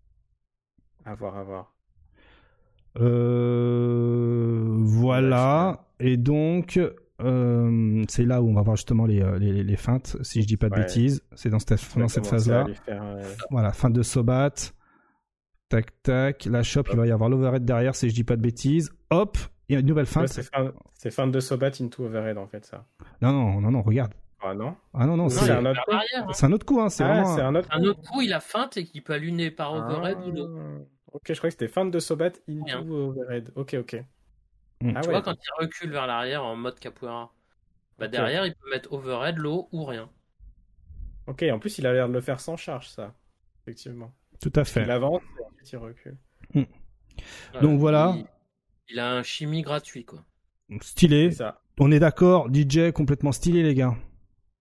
Speaker 4: à voir, à voir.
Speaker 1: Euh, voilà. Et donc, euh, c'est là où on va voir justement les, euh, les, les feintes, si je dis pas de
Speaker 4: Ouais.
Speaker 1: bêtises. C'est dans cette, dans phase-là.
Speaker 4: faire, euh,
Speaker 1: Voilà, fin de Sobat. Tac, tac. La shop, il va y avoir l'overhead derrière, si je dis pas de bêtises. Hop. Et une nouvelle
Speaker 4: ouais,
Speaker 1: feinte.
Speaker 4: c'est fin- de Sobat into overhead en fait ça.
Speaker 1: non, non, non, non, regarde.
Speaker 4: Ah non?
Speaker 1: Ah non, non,
Speaker 4: Non,
Speaker 1: c'est
Speaker 4: un autre
Speaker 2: hein.
Speaker 1: c'est un autre coup, hein. C'est
Speaker 4: Ah, un autre
Speaker 2: Un
Speaker 4: coup.
Speaker 2: autre coup, il a feinte et qu'il peut allumer par overhead ou.
Speaker 4: Ah. Ok, je crois que c'était feinte de Sobat into
Speaker 2: Rien.
Speaker 4: overhead. Ok, ok.
Speaker 1: Mm.
Speaker 4: Ah
Speaker 2: Tu
Speaker 4: ouais.
Speaker 2: vois, quand il recule vers l'arrière en mode capoeira, bah derrière, il peut mettre overhead, low ou rien.
Speaker 4: Ok, en plus il a l'air de le faire sans charge ça. Effectivement.
Speaker 1: Tout à fait.
Speaker 4: Il avance et ensuite il recule.
Speaker 1: Donc voilà.
Speaker 2: Il, il a un chimie gratuit, quoi.
Speaker 1: Stylé.
Speaker 4: Ça.
Speaker 1: On est d'accord. DJ complètement stylé, les gars.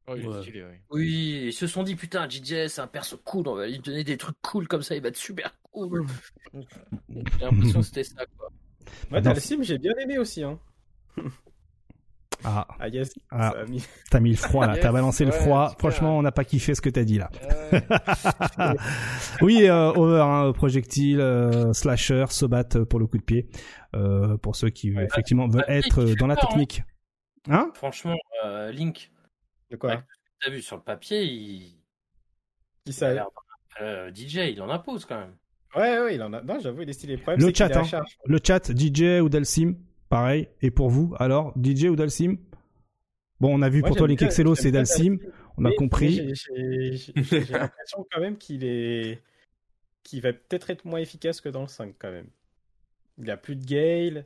Speaker 3: Oh, il est
Speaker 6: Ouais.
Speaker 3: stylé, oui.
Speaker 2: Oui, ils se sont dit, putain, DJ, c'est un perso cool, on va lui donner des trucs cool comme ça, il va être super cool. J'ai l'impression que c'était ça, quoi.
Speaker 4: Moi,
Speaker 1: Non.
Speaker 4: Dalsim, j'ai bien aimé aussi. Hein. (laughs)
Speaker 1: Ah,
Speaker 4: Ah yes,
Speaker 1: Ah.
Speaker 4: ça a mis-
Speaker 1: t'as mis le froid là. (laughs)
Speaker 3: Yes,
Speaker 1: T'as balancé le froid.
Speaker 3: super.
Speaker 1: Franchement, on n'a pas kiffé ce que t'as dit là.
Speaker 3: Euh, (laughs)
Speaker 1: oui, euh, over, hein, projectile, euh, slasher, sobat euh, pour le coup de pied. Euh, pour ceux qui
Speaker 4: Ouais.
Speaker 1: effectivement veulent être euh, dans la
Speaker 2: hein.
Speaker 1: technique. Hein?
Speaker 2: Franchement, euh, Link,
Speaker 4: De quoi?
Speaker 2: Ouais. t'as vu sur le papier, il,
Speaker 4: Qui
Speaker 2: il a
Speaker 4: ça
Speaker 2: euh, DJ, il en impose quand même.
Speaker 4: Ouais, ouais, il en a. Non, j'avoue, il est stylé. Le problème,
Speaker 1: Le chat, hein. Le chat, DJ ou Dalsim, pareil. Et pour vous, alors, DJ ou Dalsim? Bon, on a vu
Speaker 4: Moi,
Speaker 1: pour toi Excello,
Speaker 4: j'aime
Speaker 1: c'est Dalsim. On a
Speaker 4: Mais-
Speaker 1: compris.
Speaker 4: j'ai- l'impression quand même qu'il est. qu'il va peut-être être moins efficace que dans le 5 quand même. Il a plus de Gale.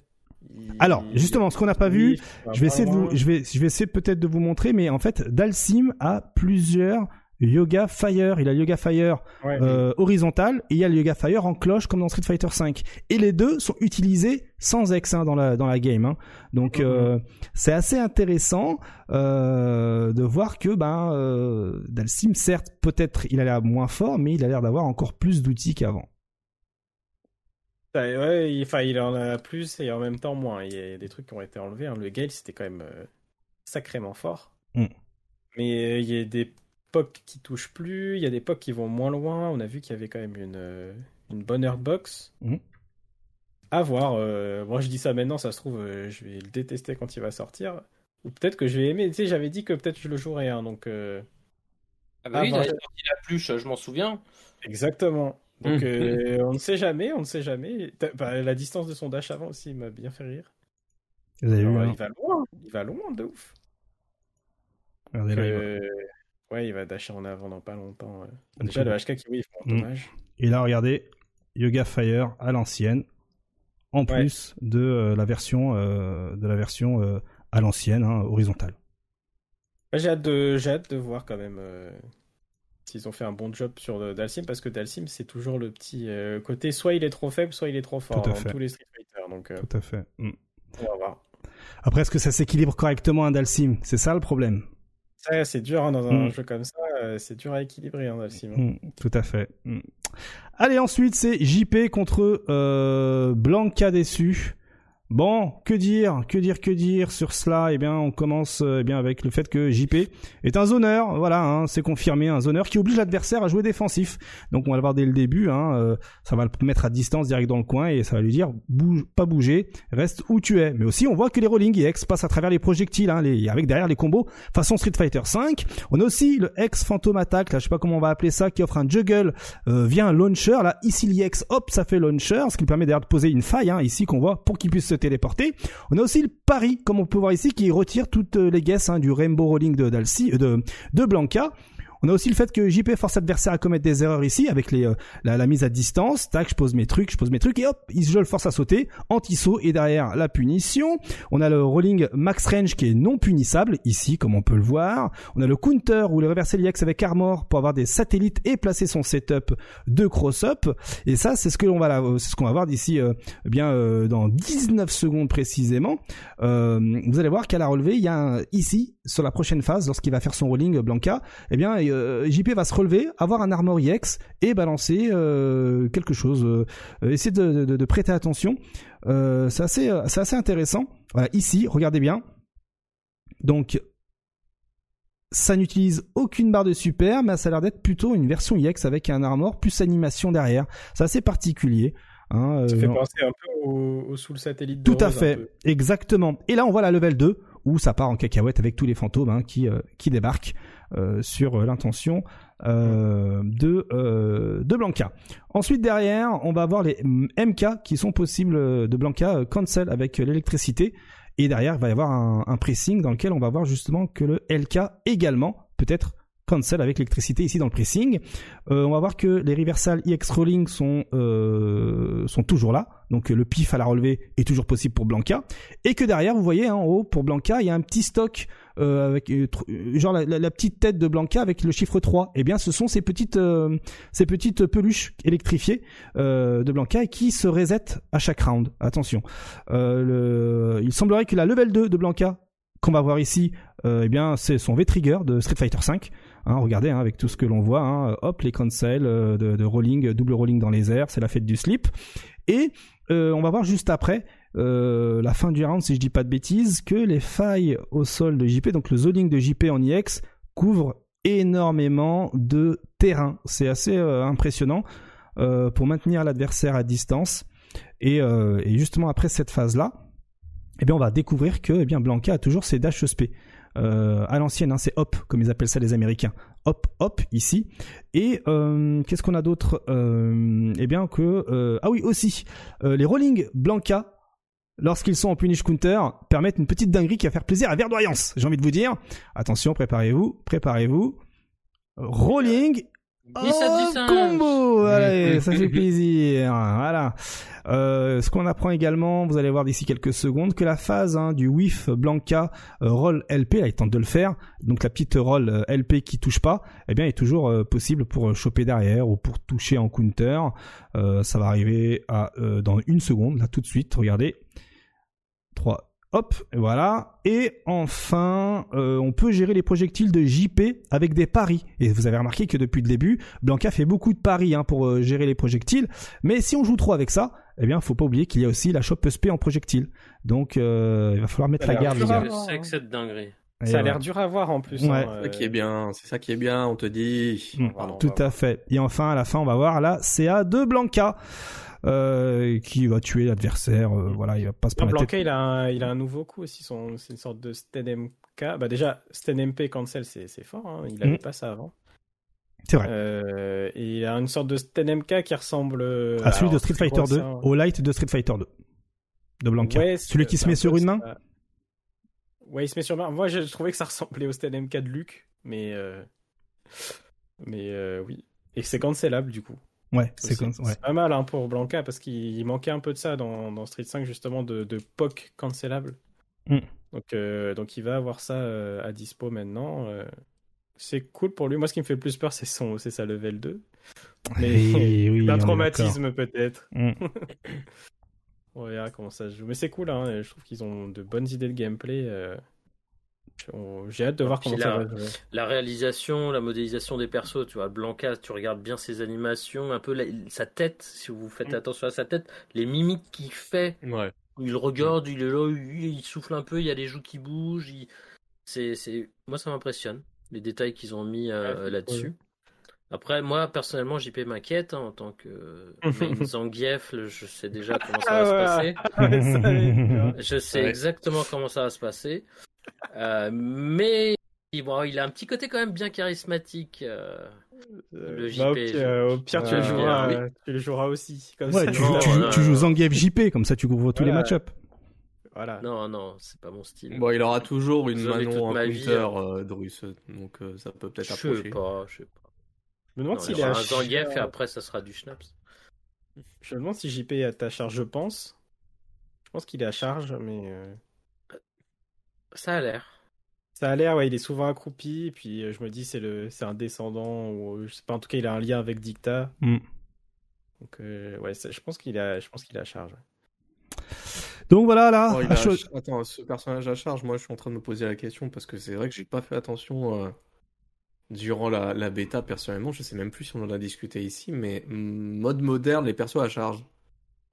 Speaker 4: il-
Speaker 1: Alors, justement, ce qu'on n'a pas vu, Je vais essayer de vous, je vais, je vais essayer peut-être de vous montrer, mais en fait, Dalsim a plusieurs Yoga Fire. Il a le Yoga Fire.
Speaker 4: Ouais,
Speaker 1: euh, horizontal et il y a le Yoga Fire en cloche comme dans Street Fighter 5. Et les deux sont utilisés sans ex hein, dans la dans la game. hein. Donc euh, c'est assez intéressant euh, de voir que ben Dalsim, certes, peut-être il a l'air moins fort, mais il a l'air d'avoir encore plus d'outils qu'avant.
Speaker 4: Ouais, il, enfin, il en a plus et en même temps moins. Il y a des trucs qui ont été enlevés. hein. Le Gale, c'était quand même sacrément fort.
Speaker 1: Mm.
Speaker 4: Mais il y a des POC qui touchent plus, il y a des POC qui vont moins loin. On a vu qu'il y avait quand même une, euh, une bonne Earthbox.
Speaker 1: Mm.
Speaker 4: À voir. euh, moi, je dis ça maintenant, ça se trouve, euh, je vais le détester quand il va sortir. Ou peut-être que je vais aimer. Tu sais, j'avais dit que peut-être je le jouerais. hein, donc, euh,
Speaker 2: Ah bah
Speaker 4: Ah,
Speaker 2: oui, il a sorti la pluche, je m'en souviens.
Speaker 4: Exactement. Donc,
Speaker 2: Mhm.
Speaker 4: euh, on ne sait jamais, on ne sait jamais. Bah, la distance de son dash avant aussi m'a bien fait rire.
Speaker 1: Vous avez vu
Speaker 4: Alors,
Speaker 1: hein
Speaker 4: il va loin, il va loin de ouf.
Speaker 1: Regardez là,
Speaker 4: Ouais, il va dasher en avant dans pas longtemps. euh. Déjà, le HK qui oui,
Speaker 1: Mm.
Speaker 4: dommage.
Speaker 1: Et là, regardez, Yoga Fire à l'ancienne, en plus de euh, la version euh, de la version euh, à l'ancienne, hein, horizontale.
Speaker 4: J'ai hâte de, hâte de voir quand même. euh, s'ils ont fait un bon job sur euh, Dalsim parce que Dalsim c'est toujours le petit euh, côté soit il est trop faible soit il est trop fort
Speaker 1: Tout à
Speaker 4: tous les Street Fighter donc euh,
Speaker 1: Tout à fait. Mm.
Speaker 4: on va voir.
Speaker 1: Après, est-ce que ça s'équilibre correctement un Dalsim? C'est ça le problème.
Speaker 4: Ça c'est dur hein, dans un
Speaker 1: Mm.
Speaker 4: jeu comme ça, euh, c'est dur à équilibrer hein, Dalsim.
Speaker 1: Mm, tout à fait. Mm. Allez, ensuite, c'est JP contre euh, Blanca déçu. Bon, que dire, que dire, que dire sur cela? Eh bien, on commence euh, eh bien avec le fait que JP est un zoneur. Voilà, hein, c'est confirmé, un zoneur qui oblige l'adversaire à jouer défensif. Donc, on va le voir dès le début. Hein, euh, ça va le mettre à distance direct dans le coin et ça va lui dire bouge, pas bouger, reste où tu es. Mais aussi, on voit que les rolling EX passent à travers les projectiles, hein, les, avec derrière les combos façon Street Fighter 5. On a aussi le ex Phantom Attack, là, je sais pas comment on va appeler ça, qui offre un juggle euh, via un launcher. Là, ici l'EX, hop, ça fait launcher, ce qui permet d'ailleurs de poser une faille, hein, ici qu'on voit, pour qu'il puisse se téléporter. On a aussi le pari, comme on peut voir ici, qui retire toutes euh, les guesses hein, du Rainbow Rolling de, Dalcy, euh, de, de Blanca. On a aussi le fait que JP force l'adversaire à commettre des erreurs ici avec euh, la, mise à distance. Tac, je pose mes trucs, je pose mes trucs et hop, je le force à sauter. Anti-saut et derrière la punition. On a le rolling max range qui est non punissable ici, comme on peut le voir. On a le counter ou le reversé l'IX avec armor pour avoir des satellites et placer son setup de cross-up. Et ça, c'est ce que l'on ce qu'on va voir d'ici, euh, eh bien, euh, dans 19 secondes précisément. Euh, vous allez voir qu'à la relevée, il y a ici, sur la prochaine phase, lorsqu'il va faire son rolling Blanca, eh bien, euh, JP va se relever, avoir un armor IX et balancer euh, quelque chose. Euh, essayez de, de- de prêter attention. C'est assez, intéressant. Voilà, ici, regardez bien. Donc, ça n'utilise aucune barre de super, mais ça a l'air d'être plutôt une version IX avec un armor plus animation derrière. C'est assez particulier. hein,
Speaker 4: Ça
Speaker 1: euh,
Speaker 4: fait penser un peu au, au sous le satellite.
Speaker 1: tout à fait, exactement. Et là, on voit la level 2 où ça part en cacahuète avec tous les fantômes hein, qui euh, qui débarquent sur euh, l'intention euh, de euh, de Blanca. Ensuite, derrière, on va avoir les MK qui sont possibles de Blanca cancel avec l'électricité. Et derrière, il va y avoir un, pressing dans lequel on va voir justement que le LK également peut être cancel avec l'électricité ici dans le pressing. On va voir que les reversal EX rolling sont toujours là. Donc le pif à la relevée est toujours possible pour Blanca et que derrière vous voyez hein, en haut pour Blanca il y a un petit stock euh, avec euh, euh, genre la, petite tête de Blanca avec le chiffre 3. Eh bien ce sont ces petites ces petites peluches électrifiées de Blanca qui se resettent à chaque round. Attention. Il semblerait que la level 2 de Blanca qu'on va voir ici, eh bien, c'est son V-Trigger de Street Fighter 5. Hein, regardez, hein, avec tout ce que l'on voit, hein, hop, les cancels de, rolling, double rolling dans les airs, c'est la fête du slip. Et on va voir juste après, euh, la fin du round, si je dis pas de bêtises, que les failles au sol de JP, donc le zoning de JP en IX, couvre énormément de terrain. C'est assez euh, impressionnant euh, pour maintenir l'adversaire à distance. Et, justement après cette phase-là, eh bien on va découvrir que eh bien Blanca a toujours ses dash SP. À l'ancienne, hein, c'est hop, comme ils appellent ça les Américains. Hop, hop, ici. Et qu'est-ce qu'on a d'autre? Eh bien que... ah oui, aussi, les rolling Blanca, lorsqu'ils sont en punish counter, permettent une petite dinguerie qui va faire plaisir à Verdoyance, j'ai envie de vous dire. Attention, préparez-vous, préparez-vous. Rolling
Speaker 2: 17
Speaker 1: Oh,
Speaker 2: 15.
Speaker 1: combo Allez, ça fait plaisir. Voilà. Euh, ce qu'on apprend également, vous allez voir d'ici quelques secondes, que la phase hein, du whiff Blanca euh, roll LP, là il tente de le faire, donc la petite roll euh, LP qui touche pas, eh bien est toujours euh, possible pour choper derrière ou pour toucher en counter. Euh, ça va arriver à euh, dans une seconde, là tout de suite, regardez. 3, Hop, voilà. Et enfin, euh, on peut gérer les projectiles de JP avec des paris. Et vous avez remarqué que depuis le début, Blanca fait beaucoup de paris hein, pour euh, gérer les projectiles. Mais si on joue trop avec ça, eh bien, faut pas oublier qu'il y a aussi la chope SP en projectile. Donc, euh, il va falloir mettre la garde,
Speaker 4: hein.
Speaker 2: que c'est de dinguerie.
Speaker 1: Et
Speaker 4: Ça a l'air dur à voir en plus.
Speaker 1: Ouais.
Speaker 4: hein,
Speaker 6: C'est ça qui
Speaker 4: euh,
Speaker 6: est bien, c'est ça qui est bien, on te dit.
Speaker 1: Mm,
Speaker 4: Pardon,
Speaker 1: Tout à fait. Et enfin, à la fin, on va voir la CA de Blanca. Euh, qui va tuer l'adversaire, euh, voilà, il va pas se prendre la tête.
Speaker 4: Blanca, il a, un, il a un nouveau coup aussi. Son, c'est une sorte de Sten MK. Bah déjà, Sten MP cancel, c'est, c'est fort. hein, Il avait
Speaker 1: Mhm.
Speaker 4: pas ça avant.
Speaker 1: C'est vrai.
Speaker 4: Euh, et il a une sorte de Sten MK qui ressemble euh,
Speaker 1: à celui de Street Fighter
Speaker 4: gros,
Speaker 1: 2,
Speaker 4: ça, hein?
Speaker 1: au light de Street Fighter 2. De Blanca.
Speaker 4: Ouais,
Speaker 1: celui qui se met sur une main?
Speaker 4: ça. Ouais, il se met sur main. Moi, je trouvais que ça ressemblait au Sten MK de Luke, mais mais oui. Et que c'est cancelable du coup.
Speaker 1: Ouais, c'est comme ouais.
Speaker 4: pas mal hein, pour Blanca parce qu'il manquait un peu de ça dans, dans Street 5 justement de, de POC cancelable.
Speaker 1: Mm.
Speaker 4: Donc, euh, donc il va avoir ça euh, à dispo maintenant. euh, c'est cool pour lui. Moi, ce qui me fait le plus peur, c'est son, c'est sa level 2.
Speaker 1: Mais oui, (laughs)
Speaker 4: un traumatisme peut-être.
Speaker 1: Mm. (laughs)
Speaker 4: On verra comment ça se joue. Mais c'est cool, hein. je trouve qu'ils ont de bonnes idées de gameplay. J'ai hâte de voir comment
Speaker 2: là-
Speaker 4: ça va jouer.
Speaker 2: La réalisation, la modélisation des persos, tu vois, Blanca, tu regardes bien ses animations, un peu la- sa tête, si vous faites
Speaker 6: Mm.
Speaker 2: attention à sa tête, les mimiques qu'il fait,
Speaker 6: Ouais.
Speaker 2: où il regarde, il est là, il, souffle un peu, il y a les joues qui bougent, il- c'est, c'est, moi ça m'impressionne, les détails qu'ils ont mis euh,
Speaker 4: Ouais,
Speaker 2: là-dessus. Après, moi personnellement, JP m'inquiète hein, en tant que (laughs) Zangief, je sais déjà comment ça va
Speaker 4: Ah
Speaker 2: se
Speaker 4: ouais.
Speaker 2: passer. (laughs) Je sais
Speaker 6: Ouais.
Speaker 2: exactement comment ça va se passer. Euh, mais bon, il a un petit côté quand même bien charismatique. euh. Le
Speaker 4: Euh, bah, au,
Speaker 2: JP,
Speaker 4: euh, au pire, tu,
Speaker 6: Euh,
Speaker 4: le joueras,
Speaker 2: oui.
Speaker 4: euh, tu le joueras aussi. Comme
Speaker 1: Ouais,
Speaker 4: ça,
Speaker 1: tu,
Speaker 2: non,
Speaker 1: joues- tu,
Speaker 2: non,
Speaker 1: joues-
Speaker 2: non.
Speaker 1: Zangief JP, comme ça tu couvres tous les match-ups.
Speaker 4: Voilà.
Speaker 2: Non, non, c'est pas mon style.
Speaker 6: Bon, il aura toujours une
Speaker 2: toute
Speaker 6: Manon en
Speaker 2: ma
Speaker 6: counter
Speaker 2: hein.
Speaker 6: euh, de russe, donc euh, ça peut peut-être
Speaker 2: je sais
Speaker 6: approcher.
Speaker 2: pas, je sais pas.
Speaker 4: Je me demande
Speaker 2: Non, il
Speaker 4: s'il à
Speaker 2: un Zangief
Speaker 4: charge-
Speaker 2: et après ça sera du Schnaps.
Speaker 4: Je me demande si JP est à ta charge, je pense. Je pense qu'il est à charge, mais euh,
Speaker 2: Ça a l'air.
Speaker 4: ça a l'air, ouais, il est souvent accroupi, et puis euh, je me dis c'est le, c'est un descendant, ou euh, je sais pas, en tout cas il a un lien avec Dicta.
Speaker 1: Mm.
Speaker 4: Donc euh, ouais, ça- je pense qu'il a, je pense qu'il est à charge. ouais.
Speaker 1: Donc voilà, là.
Speaker 6: Oh, il a-
Speaker 1: chaud-
Speaker 6: Attends, ce personnage à charge, moi je suis en train de me poser la question parce que c'est vrai que j'ai pas fait attention euh, durant la, la bêta personnellement. Je sais même plus si on en a discuté ici, mais mm, mode moderne, les persos à charge.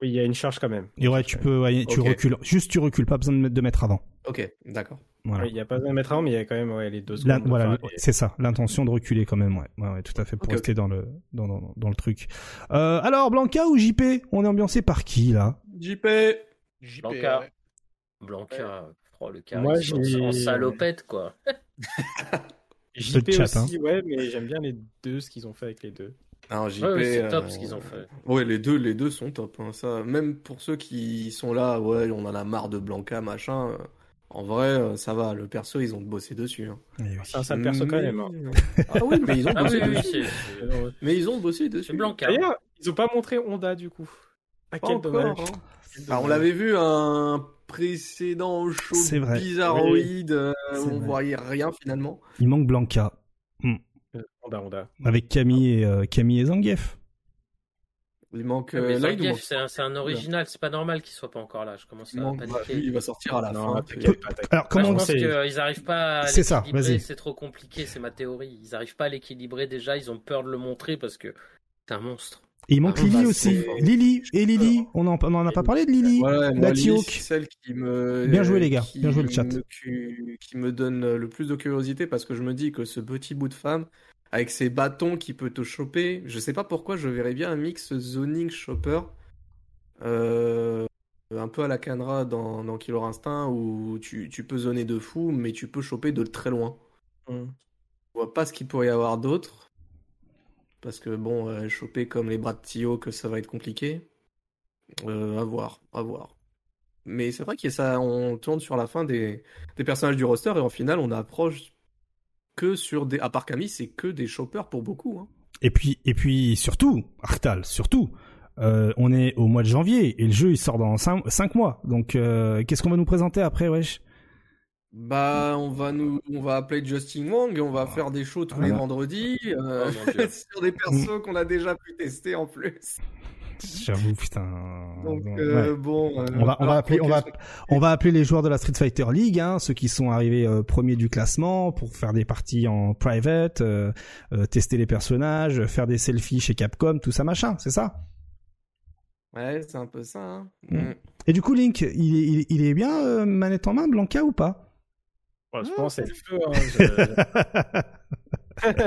Speaker 4: Oui, il y a une charge quand même.
Speaker 1: Et ouais, tu peux, ouais, tu recules. Juste, tu recules, pas besoin de mettre, de mettre avant.
Speaker 6: Ok, d'accord.
Speaker 1: Voilà.
Speaker 4: Oui, Il n'y a pas besoin de mettre un, mais il y a quand même ouais, les deux secondes.
Speaker 1: voilà,
Speaker 4: enfin,
Speaker 1: c'est ça, l'intention de reculer quand même, ouais, ouais, ouais, tout à fait, pour rester dans le dans, dans, dans le truc. Euh, alors, Blanca ou JP On est ambiancé par qui là?
Speaker 6: JP
Speaker 3: JP,
Speaker 2: Blanca.
Speaker 3: ouais.
Speaker 2: Blanca, oh, le
Speaker 4: Moi,
Speaker 2: charisme
Speaker 4: j'ai-
Speaker 2: en salopette, quoi. (laughs)
Speaker 4: JP aussi, ouais, mais j'aime bien les deux, ce qu'ils ont fait avec les deux.
Speaker 6: Alors, JP,
Speaker 2: Ouais, ouais, c'est top
Speaker 6: euh,
Speaker 2: ce qu'ils ont fait.
Speaker 6: Ouais, les deux, les deux sont top. hein, ça, même pour ceux qui sont là, ouais, on en a marre de Blanca, machin. euh, en vrai, euh, ça va. Le perso, ils ont bossé dessus. hein.
Speaker 1: Oui.
Speaker 4: C'est un sale perso quand même. hein.
Speaker 6: Ah oui, mais ils ont (laughs)
Speaker 2: Ah
Speaker 6: bossé
Speaker 2: oui, oui,
Speaker 6: dessus.
Speaker 4: Euh,
Speaker 6: Mais ils ont bossé dessus.
Speaker 2: Blanca.
Speaker 4: D'ailleurs, ils ont pas montré Honda du coup. Ah, quel
Speaker 6: encore,
Speaker 4: dommage.
Speaker 6: hein.
Speaker 4: Quel
Speaker 6: on l'avait vu un précédent show bizarroïde euh, on
Speaker 1: vrai.
Speaker 6: voyait rien finalement.
Speaker 1: Il manque Blanca
Speaker 4: Euh, Honda, Honda.
Speaker 1: avec Camille et euh, Camille et Zangief.
Speaker 6: Il manque
Speaker 2: Ah, mais
Speaker 6: euh,
Speaker 2: Zangief, c'est un, un original, c'est pas normal qu'il soit pas encore là. Je commence
Speaker 6: il
Speaker 2: à
Speaker 6: manque- bah,
Speaker 2: paniquer.
Speaker 6: lui, il va sortir à la
Speaker 4: Non,
Speaker 6: fin.
Speaker 1: Alors comment
Speaker 2: je pense
Speaker 4: c'est-
Speaker 2: qu'ils arrivent pas à
Speaker 1: C'est ça, vas-y.
Speaker 2: c'est trop compliqué, c'est ma théorie. Ils arrivent pas à l'équilibrer déjà, ils ont peur de le montrer parce que c'est un monstre.
Speaker 1: Et il manque
Speaker 6: Ah,
Speaker 1: Lily
Speaker 6: bah,
Speaker 1: aussi. Lily et Lily, on en, on en a pas parlé de Lily.
Speaker 6: Moi,
Speaker 1: La
Speaker 6: Lily, celle qui me.
Speaker 1: Bien joué, les gars.
Speaker 6: qui
Speaker 1: Bien joué, le chat.
Speaker 6: me- qui, qui me donne le plus de curiosité parce que je me dis que ce petit bout de femme, avec ses bâtons qui peut te choper, je sais pas pourquoi je verrais bien un mix zoning chopper. euh, un peu à la Canra dans, dans Killer Instinct où tu, tu peux zoner de fou, mais tu peux choper de très loin.
Speaker 4: Hum.
Speaker 6: Je vois pas ce qu'il pourrait y avoir d'autre. Parce que bon, euh, choper comme les bras de Tio, que ça va être compliqué. Euh, à voir, à voir. Mais c'est vrai que ça, on tourne sur la fin des, des personnages du roster et en finale, on approche que sur des. À part Camille, c'est que des choppers pour beaucoup. hein.
Speaker 1: Et puis et puis surtout, Arctal, surtout. euh, on est au mois de janvier et le jeu il sort dans 5 mois. Donc euh, qu'est-ce qu'on va nous présenter après, wesh?
Speaker 6: Bah, on va nous, on va appeler Justin Wong et on va faire des shows tous les
Speaker 1: Voilà.
Speaker 6: vendredis euh,
Speaker 2: Oh, (laughs)
Speaker 6: sur des persos qu'on a déjà pu tester en plus.
Speaker 1: J'avoue, putain.
Speaker 6: Donc
Speaker 1: Ouais.
Speaker 6: euh, bon, euh,
Speaker 1: On va, on va appeler, on va, on va appeler les joueurs de la Street Fighter League, hein, ceux qui sont arrivés euh, premiers du classement, pour faire des parties en private, euh, euh, tester les personnages, faire des selfies chez Capcom, tout ça machin, c'est ça?
Speaker 6: Ouais, c'est un peu ça. hein.
Speaker 1: Mm.
Speaker 6: Mm.
Speaker 1: Et du coup, Link, il, est- il, est- il est bien euh, manette en main, Blanca ou pas?
Speaker 4: Ouais, je pense que c'est le feu. hein, je-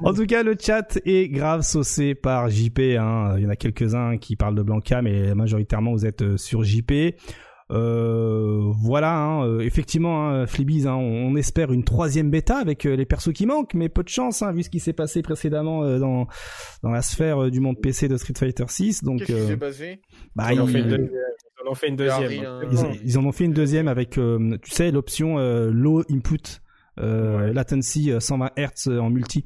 Speaker 4: (laughs)
Speaker 1: En tout cas, le chat est grave saucé par JP. Hein. Il y en a quelques-uns qui parlent de Blanca, mais majoritairement vous êtes euh, sur JP. Euh, voilà, hein, euh, effectivement, hein, Flibiz, hein, on, espère une troisième bêta avec les persos qui manquent, mais peu de chance, hein, vu ce qui s'est passé précédemment dans dans la sphère du monde PC de Street Fighter 6. Donc,
Speaker 3: Qu'est-ce qui s'est passé?
Speaker 1: bah,
Speaker 4: Ils en ont
Speaker 1: ils-
Speaker 4: fait une deuxième. Ils en ont fait une deuxième.
Speaker 3: rien.
Speaker 1: ils, ils en ont fait une deuxième avec, euh, tu sais, l'option euh, low input euh,
Speaker 4: Ouais.
Speaker 1: latency euh, 120 Hz en multi.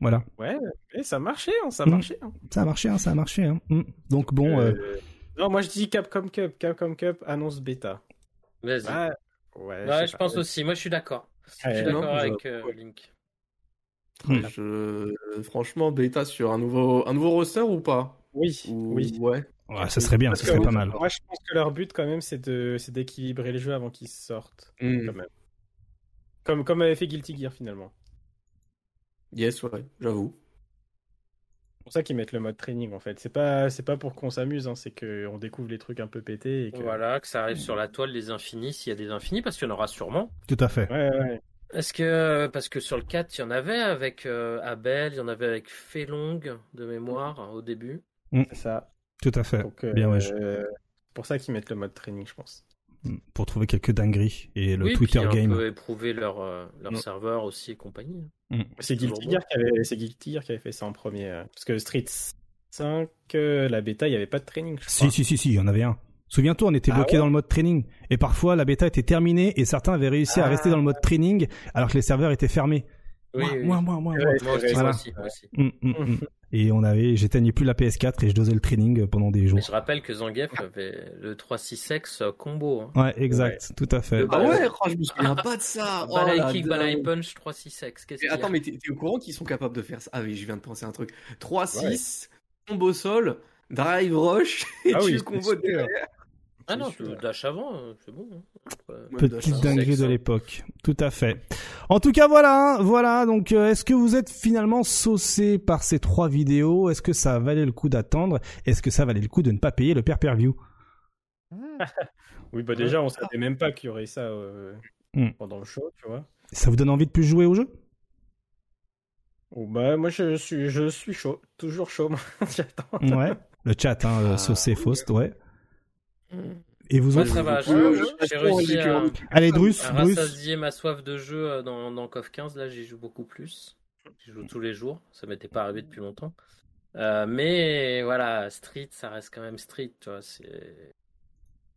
Speaker 1: Voilà,
Speaker 4: Ouais, mais ça marchait, hein, ça
Speaker 1: Mm.
Speaker 4: hein.
Speaker 1: ça a marché, hein, ça a marché. Hein. Mm. Donc bon, euh,
Speaker 4: Euh, Non, moi je dis Capcom Cup. Capcom Cup annonce bêta.
Speaker 2: Vas-y.
Speaker 4: Ouais, ouais,
Speaker 2: je
Speaker 4: pas.
Speaker 2: pense aussi. Moi, je suis d'accord. Je suis d'accord avec euh. Link.
Speaker 6: Je... Franchement, bêta sur un nouveau, un nouveau roster ou pas?
Speaker 4: Oui,
Speaker 6: Ou-
Speaker 4: oui.
Speaker 6: Ouais.
Speaker 1: Ouais, ça serait bien,
Speaker 4: Parce
Speaker 1: ça serait pas mal.
Speaker 4: Moi, je pense que leur but, quand même, c'est de, c'est d'équilibrer les jeux avant qu'ils sortent.
Speaker 6: Hmm.
Speaker 4: Quand même. Comme, comme avait fait Guilty Gear finalement.
Speaker 6: Yes, ouais, j'avoue.
Speaker 4: C'est pour ça qu'ils mettent le mode training en fait. C'est pas, c'est pas pour qu'on s'amuse, hein, c'est qu'on découvre les trucs un peu pétés. Et que...
Speaker 2: Voilà, que ça arrive sur la toile des infinis, s'il y a des infinis, parce qu'il y en aura sûrement.
Speaker 1: Tout à fait.
Speaker 4: Ouais, ouais.
Speaker 2: Est-ce que parce que sur le 4, il y en avait avec euh, Abel, il y en avait avec Felong de mémoire hein, au début.
Speaker 4: C'est ça.
Speaker 1: Tout à fait.
Speaker 4: Donc, euh,
Speaker 1: Bien, ouais.
Speaker 4: c'est pour ça qu'ils mettent le mode training, je pense.
Speaker 1: Pour trouver quelques dingueries. Et le
Speaker 2: oui,
Speaker 1: Twitter
Speaker 2: puis un
Speaker 1: game.
Speaker 2: peu éprouver leur euh, leur
Speaker 6: Mm.
Speaker 2: serveur aussi et compagnie.
Speaker 4: C'est
Speaker 2: toujours
Speaker 4: Guilty
Speaker 2: bon.
Speaker 4: Gear qui avait, c'est Guilty Gear qui avait fait ça en premier. euh, Parce que Street 5, euh, la bêta, il n'y avait pas de training. Je
Speaker 1: Si,
Speaker 4: crois.
Speaker 1: si, si, si, il y en avait un. Souviens-toi, on était
Speaker 4: Ah
Speaker 1: bloqué
Speaker 4: ouais
Speaker 1: dans le mode training. Et parfois, la bêta était terminée et certains avaient réussi à
Speaker 4: Ah.
Speaker 1: rester dans le mode training alors que les serveurs étaient fermés.
Speaker 2: Oui,
Speaker 1: moi,
Speaker 2: oui.
Speaker 1: moi, moi, moi,
Speaker 4: Ouais,
Speaker 1: moi.
Speaker 2: Moi aussi,
Speaker 1: Voilà.
Speaker 2: moi aussi, moi aussi.
Speaker 1: Hum, hum. (laughs) Et on avait, j'éteignais plus la PS4 et je dosais le training pendant des jours.
Speaker 2: Mais je rappelle que Zangief avait le 3-6-X combo. Hein.
Speaker 1: Ouais, exact, tout à fait.
Speaker 6: Ah
Speaker 2: Bah,
Speaker 6: ouais, oh, je me souviens pas de ça. Oh,
Speaker 2: Balai
Speaker 6: la
Speaker 2: kick, balai punch, 3-6-X. Qu'est-ce
Speaker 6: Mais
Speaker 2: qu'il y a
Speaker 6: attends, mais t'es au courant qu'ils sont capables de faire ça? Ah oui, je viens de penser à un truc. 3-6, combo sol, drive rush, (laughs) et
Speaker 4: Ah oui,
Speaker 6: tu
Speaker 4: c'est
Speaker 6: combo derrière.
Speaker 2: Ah non, dash avant, euh, c'est bon. hein.
Speaker 6: Ouais,
Speaker 1: Petite dinguerie de l'époque. Tout à fait. En tout cas, voilà, hein, voilà. Donc, euh, est-ce que vous êtes finalement saucé par ces trois vidéos? Est-ce que ça valait le coup d'attendre? Est-ce que ça valait le coup de ne pas payer le pay-per-view? (laughs)
Speaker 4: Oui, bah déjà, on savait même pas qu'il y aurait ça euh,
Speaker 1: Hmm.
Speaker 4: pendant le show, tu vois.
Speaker 1: Ça vous donne envie de plus jouer au jeu?
Speaker 4: Oh, bah, moi, je suis, je suis chaud. Toujours chaud, moi. (laughs) J'attends.
Speaker 1: Ouais. Le chat, hein,
Speaker 6: Ah,
Speaker 1: saucé, Faust, ouais. Et vous
Speaker 2: Ouais,
Speaker 1: autres
Speaker 2: ça va, j'ai réussi à.
Speaker 1: Allez, Drus,
Speaker 2: à rassasier ma soif de jeu euh, dans, dans KOF 15. Là, j'y joue beaucoup plus. J'y joue tous les jours. Ça m'était pas arrivé depuis longtemps. Euh, mais voilà, Street, ça reste quand même Street. Tu vois, c'est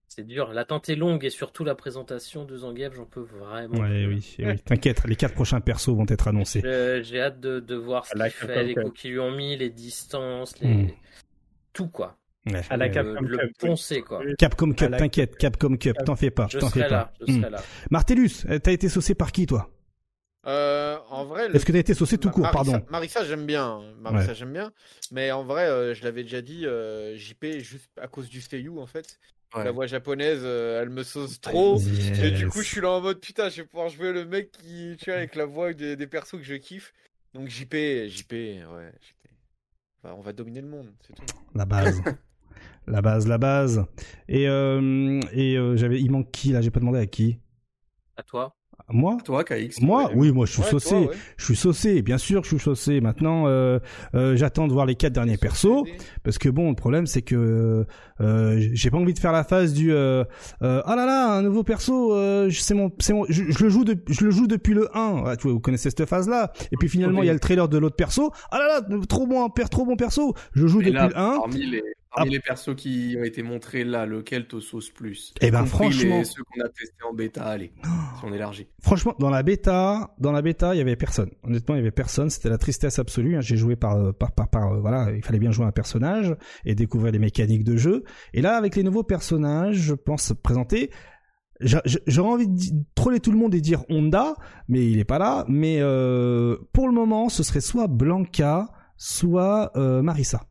Speaker 2: c'est dur. L'attente est longue et surtout la présentation de Zangief, j'en peux vraiment.
Speaker 1: Ouais, oui, oui. T'inquiète, les quatre prochains persos vont être annoncés.
Speaker 2: J'ai hâte de, de voir ce
Speaker 4: La
Speaker 2: qu'il fait, les coups qu'ils lui ont mis, les distances, les...
Speaker 1: Hmm.
Speaker 2: tout quoi.
Speaker 1: Ouais.
Speaker 4: À la
Speaker 2: Le,
Speaker 4: Capcom
Speaker 2: le
Speaker 4: Cup, oui.
Speaker 2: poncer quoi.
Speaker 1: Capcom Cup,
Speaker 4: la-
Speaker 1: t'inquiète, Capcom Cup, t'en fais pas,
Speaker 2: Je
Speaker 1: t'en fais
Speaker 2: serai
Speaker 1: pas.
Speaker 2: là, je
Speaker 1: Hmm.
Speaker 2: serai là.
Speaker 1: Martellus, euh, t'as été saucé par qui, toi?
Speaker 3: Euh, en vrai, le-
Speaker 1: Est-ce que t'as été saucé tout court,
Speaker 3: Marissa-
Speaker 1: pardon?
Speaker 3: Marissa, j'aime bien. hein. Marissa,
Speaker 1: Ouais.
Speaker 3: j'aime bien. Mais en vrai, euh, je l'avais déjà dit, euh, JP, juste à cause du Seiyu, en fait.
Speaker 6: Ouais.
Speaker 3: La voix japonaise, euh, elle me sauce trop. Et du coup, je suis là en mode putain, je vais pouvoir jouer le mec qui, tu vois, avec la voix des, des persos que je kiffe. Donc JP, JP, ouais, JP. Enfin, on va dominer le monde, c'est tout.
Speaker 1: La base. (laughs) la base, la base. Et, euh, et euh, j'avais, il manque qui là? J'ai pas demandé à qui.
Speaker 2: À toi.
Speaker 1: Moi?
Speaker 6: Toi, KX
Speaker 1: Moi,
Speaker 6: ouais.
Speaker 1: oui, moi je suis
Speaker 3: Ouais,
Speaker 1: saucé.
Speaker 3: toi, ouais.
Speaker 1: Je suis saucé, bien sûr que je suis saucé. Maintenant, euh, euh, j'attends de voir les quatre derniers persos. Parce que bon, le problème c'est que euh, j'ai pas envie de faire la phase du euh, euh, ah là là un nouveau perso, euh, c'est mon, c'est mon, je, je le joue de, je le joue depuis le 1. Ouais, tu vois, vous connaissez cette phase là. Et puis finalement il y a le trailer de l'autre perso. Ah là là, trop bon, per, trop bon perso. Je joue
Speaker 6: Mais
Speaker 1: depuis
Speaker 6: là,
Speaker 1: le 1.
Speaker 6: Parmi les, parmi les persos qui ont été montrés là, lequel te sauce plus?
Speaker 1: Eh ben, franchement-
Speaker 6: les- ceux qu'on a testés en bêta, allez, si on élargit.
Speaker 1: Franchement, dans la bêta, dans la bêta, il y avait personne. Honnêtement, il y avait personne. C'était la tristesse absolue. hein. J'ai joué par, euh, par, par, par, euh, voilà, il fallait bien jouer un personnage et découvrir les mécaniques de jeu. Et là, avec les nouveaux personnages, je pense présenter. j'a- j'a- J'aurais envie de troller tout le monde et dire Honda, mais il est pas là. Mais euh, pour le moment, ce serait soit Blanca, soit euh, Marissa.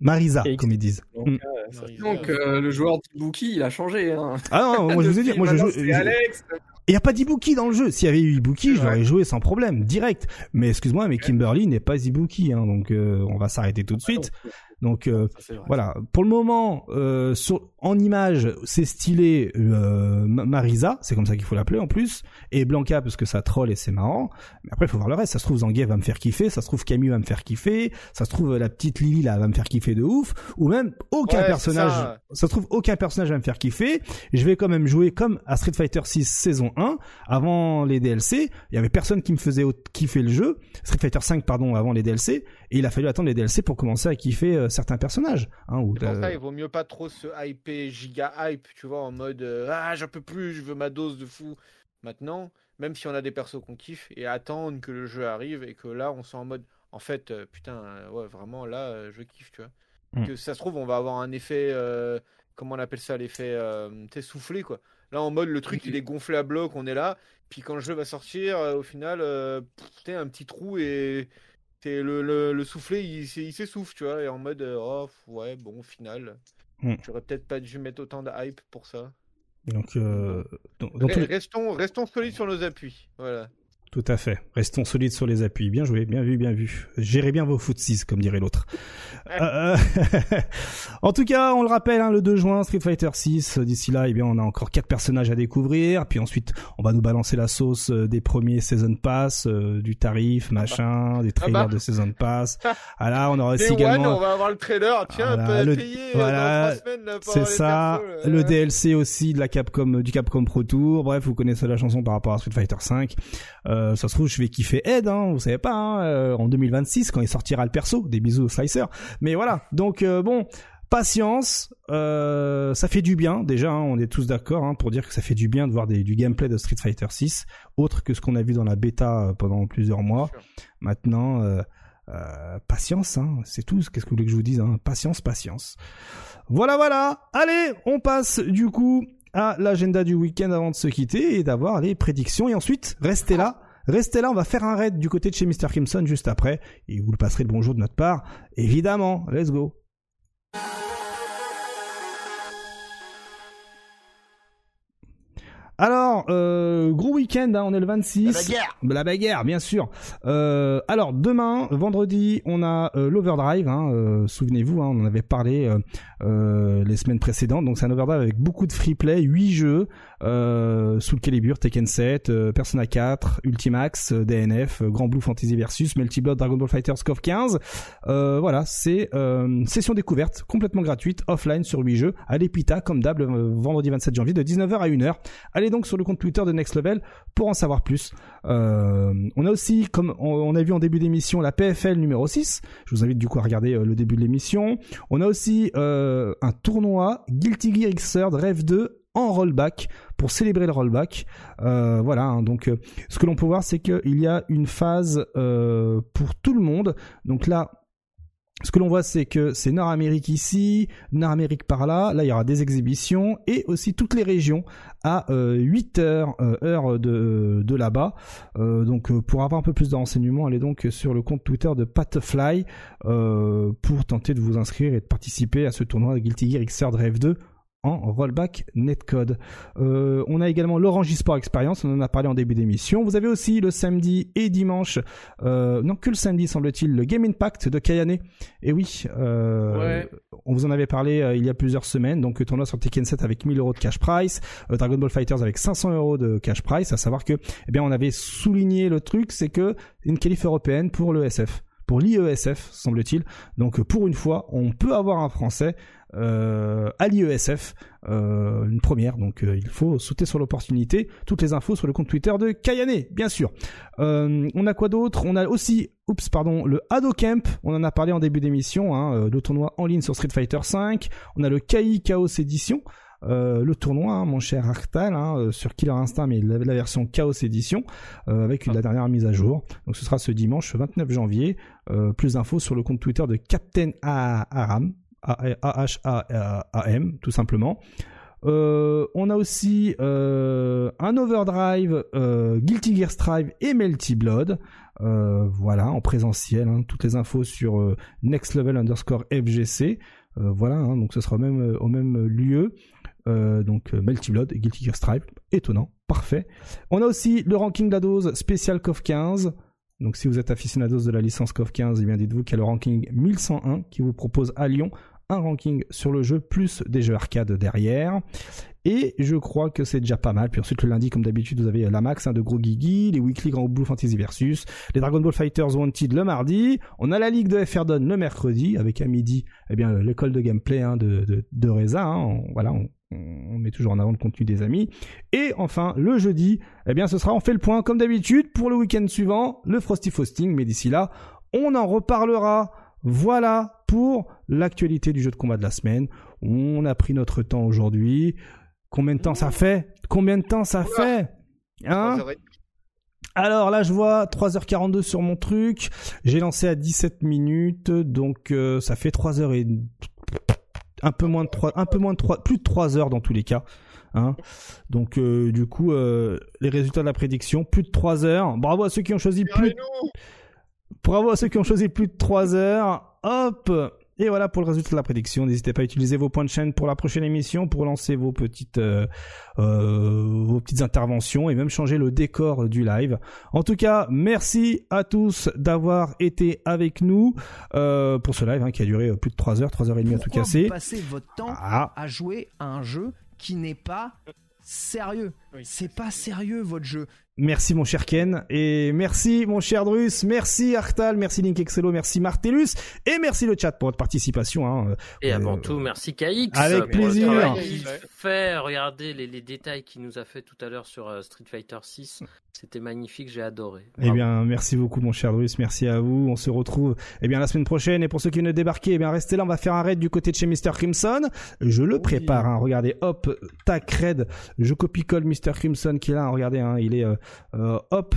Speaker 1: Marisa,
Speaker 4: Et-
Speaker 1: comme ils disent.
Speaker 4: Donc,
Speaker 1: Mm.
Speaker 4: euh,
Speaker 6: Donc, euh, le joueur d'Ibuki, il a changé. Hein.
Speaker 1: Ah non, moi (laughs) je vous ai dit, moi je joue.
Speaker 6: c'est
Speaker 1: je-
Speaker 6: Alex.
Speaker 1: Il n'y a pas d'Ibuki dans le jeu. S'il y avait eu Ibuki, je l'aurais joué sans problème, direct. Mais excuse-moi, mais Kimberly n'est pas Ibuki, hein, donc euh, on va s'arrêter tout de suite. Donc euh,
Speaker 6: Ça,
Speaker 1: voilà. Pour le moment, euh, sur, en image, c'est stylé euh, Ma- Marisa, c'est comme ça qu'il faut l'appeler en plus, et Blanca parce que ça troll et c'est marrant. Mais après, il faut voir le reste. Ça se trouve Zangief va me faire kiffer, ça se trouve Camille va me faire kiffer, ça se trouve la petite Lily là va me faire kiffer de ouf, ou même aucun
Speaker 3: Ouais,
Speaker 1: personnage.
Speaker 3: ça.
Speaker 1: Ça. se trouve aucun personnage va me faire kiffer. Je vais quand même jouer comme à Street Fighter 6 saison 1 avant les DLC. Il y avait personne qui me faisait kiffer le jeu. Street Fighter 5 pardon avant les DLC et il a fallu attendre les DLC pour commencer à kiffer euh, certains personnages. Hein, où
Speaker 3: pour ça, il vaut mieux pas trop se hyper, giga hype, tu vois, en mode euh, ah j'en peux plus, je veux ma dose de fou. Maintenant, même si on a des persos qu'on kiffe, et attendre que le jeu arrive et que là on soit en mode en fait, euh, putain, ouais, vraiment là je kiffe, tu vois.
Speaker 1: Mm.
Speaker 3: Que ça se trouve, on va avoir un effet, comment on appelle ça, l'effet tu sais, soufflé quoi. Là, en mode, le truc, il est gonflé à bloc, on est là. Puis quand le jeu va sortir, au final, t'es un petit trou et t'es le, le, le soufflet, il, il s'essouffle, tu vois. Et en mode, euh, oh, ouais, bon, au final,
Speaker 1: Hmm.
Speaker 3: j'aurais peut-être pas dû mettre autant de hype pour ça.
Speaker 1: Donc, euh, les-
Speaker 3: Restons, restons solides sur nos appuis. Voilà.
Speaker 1: Tout à fait. Restons solides sur les appuis. Bien joué, bien vu, bien vu. Gérez bien vos footsies, comme dirait l'autre. Euh, (laughs) en tout cas, on le rappelle, hein, le 2 juin, Street Fighter 6. D'ici là, eh bien, on a encore quatre personnages à découvrir. Puis ensuite, on va nous balancer la sauce euh, des premiers Season Pass, euh, du tarif, machin, des trailers
Speaker 3: bah.
Speaker 1: de Season Pass. (laughs) Ah là, on aura aussi
Speaker 3: One,
Speaker 1: également...
Speaker 3: on va avoir le trailer. Tiens, pas
Speaker 1: le-
Speaker 3: payé euh,
Speaker 1: voilà, C'est ça,
Speaker 3: persos,
Speaker 1: le DLC aussi de la Capcom, du Capcom Pro Tour. Bref, vous connaissez la chanson par rapport à Street Fighter 5. Euh, ça se trouve, je vais kiffer Ed, hein, vous savez pas, hein, euh, en 2026 quand il sortira le perso. Des bisous au Slicer. Mais voilà, donc euh, bon, patience. Euh, ça fait du bien déjà. hein, on est tous d'accord hein, pour dire que ça fait du bien de voir des, du gameplay de Street Fighter 6, autre que ce qu'on a vu dans la bêta euh, pendant plusieurs mois. Maintenant, euh, euh, patience, c'est tout. Qu'est-ce que vous voulez que je vous dise Patience, patience. Voilà, voilà. Allez, on passe du coup à l'agenda du week-end avant de se quitter et d'avoir les prédictions. Et ensuite, restez là. Restez là, on va faire un raid du côté de chez Mr. Crimson juste après. Et vous le passerez le bonjour de notre part. Évidemment, let's go. Alors, euh, gros week-end, hein, on est le 26.
Speaker 7: La bagarre.
Speaker 1: La bagarre, bien sûr. Euh, alors, demain, vendredi, on a euh, l'Overdrive. Hein, Souvenez-vous, hein, on en avait parlé les semaines précédentes. Donc, c'est un Overdrive avec beaucoup de free play, 8 jeux. Euh, Soul Calibur, Tekken 7, euh, Persona 4, Ultimax, euh, DNF, Grand Blue Fantasy Versus, Multi Blood, Dragon Ball Fighters KOF 15. Euh, voilà, c'est session découverte complètement gratuite, offline sur 8 jeux, à l'Epita, comme d'hab, vendredi 27 janvier de 19h à 1h. Allez donc sur le compte Twitter de Next Level pour en savoir plus. On a aussi, comme on, a vu en début d'émission, la PFL numéro 6. Je vous invite du coup à regarder le début de l'émission. On a aussi un tournoi Guilty Gear Xrd Rêve 2 en rollback pour célébrer le rollback. Euh, voilà, hein, donc euh, ce que l'on peut voir, c'est qu'il y a une phase euh, pour tout le monde. Donc là, ce que l'on voit, c'est que c'est Nord-Amérique ici, Nord-Amérique par là. Là, il y aura des exhibitions et aussi toutes les régions à euh, 8 heures, heure de, de là-bas. Donc, pour avoir un peu plus de allez donc sur le compte Twitter de Patfly pour tenter de vous inscrire et de participer à ce tournoi de Guilty Gear Xrd Rave 2 en rollback netcode. Euh, on a également l'Orange eSport Experience, on en a parlé en début d'émission. Vous avez aussi le samedi et dimanche, euh, non que le samedi semble-t-il, le Game Impact de Kayane. Et oui, euh,
Speaker 6: Ouais.
Speaker 1: on vous en avait parlé il y a plusieurs semaines, donc tournoi sur Tekken 7 avec 1000 euros de cash price, Dragon Ball Fighters avec 500 euros de cash price, à savoir que, eh bien, on avait souligné le truc, c'est que une qualif européenne pour le SF pour l'IESF, semble-t-il. Donc pour une fois, on peut avoir un Français à l'IESF, euh, une première. Donc euh, il faut sauter sur l'opportunité. Toutes les infos sur le compte Twitter de Kayane, bien sûr. Euh, on a quoi d'autre? On a aussi, oups, pardon, le Hado Camp. On en a parlé en début d'émission. Hein, euh, le tournoi en ligne sur Street Fighter 5. On a le KI Chaos Edition. Euh, le tournoi, hein, mon cher Arctal, hein, euh, sur Killer Instinct, mais la, version Chaos Edition, euh, avec la dernière mise à jour. Donc ce sera ce dimanche 29 janvier. Euh, plus d'infos sur le compte Twitter de Captain Aram, A-H-A-A-M, tout simplement. Euh, on a aussi euh, un Overdrive, euh, Guilty Gear Strive et Melty Blood. Voilà, en présentiel. hein. toutes les infos sur Next Level underscore FGC. Voilà, hein, donc ce sera au même, au même lieu. Donc Melty Blood et Guilty Gear Strive. Étonnant, parfait. On a aussi le ranking de la dose spécial KOF 15. Donc si vous êtes aficionados de la licence KOF 15, eh bien dites-vous qu'il y a le ranking 1101 qui vous propose à Lyon un ranking sur le jeu plus des jeux arcade derrière. Et je crois que c'est déjà pas mal. Puis ensuite le lundi, comme d'habitude, vous avez la max hein, de Gros Guigui, les Weekly Grand Blue Fantasy Versus, les Dragon Ball Fighters Wanted le mardi. On a la Ligue de FR le mercredi, avec à midi, eh bien l'école de gameplay hein, de, de, Reza. hein. On- voilà, on, on met toujours en avant le contenu des amis. Et enfin, le jeudi, eh bien ce sera, on fait le point comme d'habitude pour le week-end suivant, le Frosty Frosting. Mais d'ici là, on en reparlera. Voilà pour l'actualité du jeu de combat de la semaine. On a pris notre temps aujourd'hui. Combien de temps ça fait? Combien de temps ça fait? Hein? Alors là, je vois 3h42 sur mon truc. J'ai lancé à 17 minutes, donc euh, ça fait 3 heures et un peu moins de 3 un peu moins de 3 plus de 3 heures dans tous les cas. Hein. Donc euh, du coup, euh, les résultats de la prédiction, plus de 3 heures. Bravo à ceux qui ont choisi plus. Bravo à ceux qui ont choisi plus de 3 heures. Hop et voilà pour le résultat de la prédiction. N'hésitez pas à utiliser vos points de chaîne pour la prochaine émission, pour lancer vos petites, euh, euh, vos petites interventions et même changer le décor du live. En tout cas, merci à tous d'avoir été avec nous euh, pour ce live hein, qui a duré plus de 3 heures, 3 heures et demie à tout casser.
Speaker 7: vous passez votre temps
Speaker 1: Ah,
Speaker 7: à jouer à un jeu qui n'est pas sérieux? C'est pas sérieux votre jeu.
Speaker 1: Merci mon cher Ken et merci mon cher Drus, merci Arctal, merci Link Excello, merci Martellus et merci le chat pour votre participation. Hein.
Speaker 2: Et
Speaker 1: Euh,
Speaker 2: avant tout, merci KX.
Speaker 1: avec
Speaker 2: pour
Speaker 1: plaisir.
Speaker 2: Le travail qu'il
Speaker 3: Ouais.
Speaker 2: fait. Regardez les, les détails qu'il nous a fait tout à l'heure sur euh, Street Fighter 6. C'était magnifique, j'ai adoré.
Speaker 1: Eh bien, merci beaucoup, mon cher Drus. Merci à vous. On se retrouve, eh bien, la semaine prochaine. Et pour ceux qui viennent de débarquer, eh bien, restez là. On va faire un raid du côté de chez Mr. Crimson. Je le
Speaker 6: Oui.
Speaker 1: prépare, hein. Regardez, hop, tac, raid. Je copie-colle Mr. Crimson qui est là. hein. Regardez, hein. Il est, euh, euh, hop.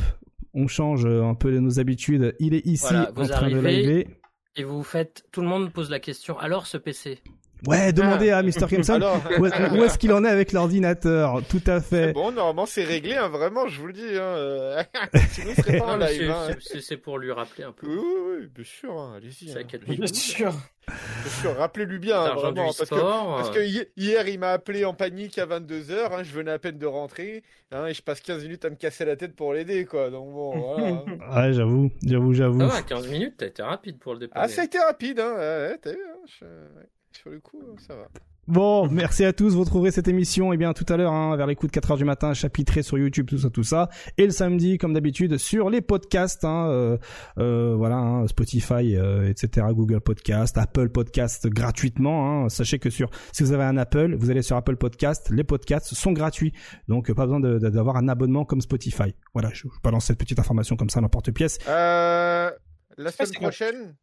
Speaker 1: On change euh, un peu de nos habitudes. Il est ici
Speaker 2: Voilà,
Speaker 1: en train de liver.
Speaker 2: Et vous faites, tout le monde pose la question. Alors ce PC
Speaker 1: Ouais, demandez à Mr. Crimson
Speaker 3: Alors,
Speaker 1: où est- où est-ce qu'il en est avec l'ordinateur? Tout à fait.
Speaker 3: bon, normalement c'est réglé, hein, vraiment, je vous le dis. Hein, euh, (laughs) Sinon, serait pas en live.
Speaker 2: c'est-
Speaker 3: hein.
Speaker 2: c'est- pour lui rappeler un peu.
Speaker 3: Oui, oui, oui, bien sûr, hein, allez-y. Hein.
Speaker 2: 4
Speaker 4: Bien sûr.
Speaker 3: Bien sûr, rappelez-lui bien, hein, vraiment, parce que. Parce
Speaker 2: euh,
Speaker 3: que hier, il m'a appelé en panique à 22h, hein, je venais à peine de rentrer, hein, et je passe 15 minutes à me casser la tête pour l'aider, quoi. Donc bon, voilà. (laughs)
Speaker 1: Ouais, j'avoue, j'avoue, j'avoue.
Speaker 2: Ça va, 15 minutes, t'as été rapide pour le dépanner.
Speaker 3: ah, ça a été rapide, hein. ouais, ouais, t'as vu, je- ouais, Sur le coup, ça va.
Speaker 1: Bon, merci à tous. Vous retrouverez cette émission, eh bien, tout à l'heure, hein, vers les coups de 4 heures du matin, chapitré sur YouTube, tout ça, tout ça. Et le samedi, comme d'habitude, sur les podcasts, hein, euh, euh, voilà, hein, Spotify, euh, etc., Google Podcast, Apple Podcast gratuitement. Hein. Sachez que sur, si vous avez un Apple, vous allez sur Apple Podcast, les podcasts sont gratuits. Donc, pas besoin d'avoir un abonnement comme Spotify. Voilà, je, je balance cette petite information comme ça, n'importe pièce.
Speaker 3: Euh, la semaine prochaine,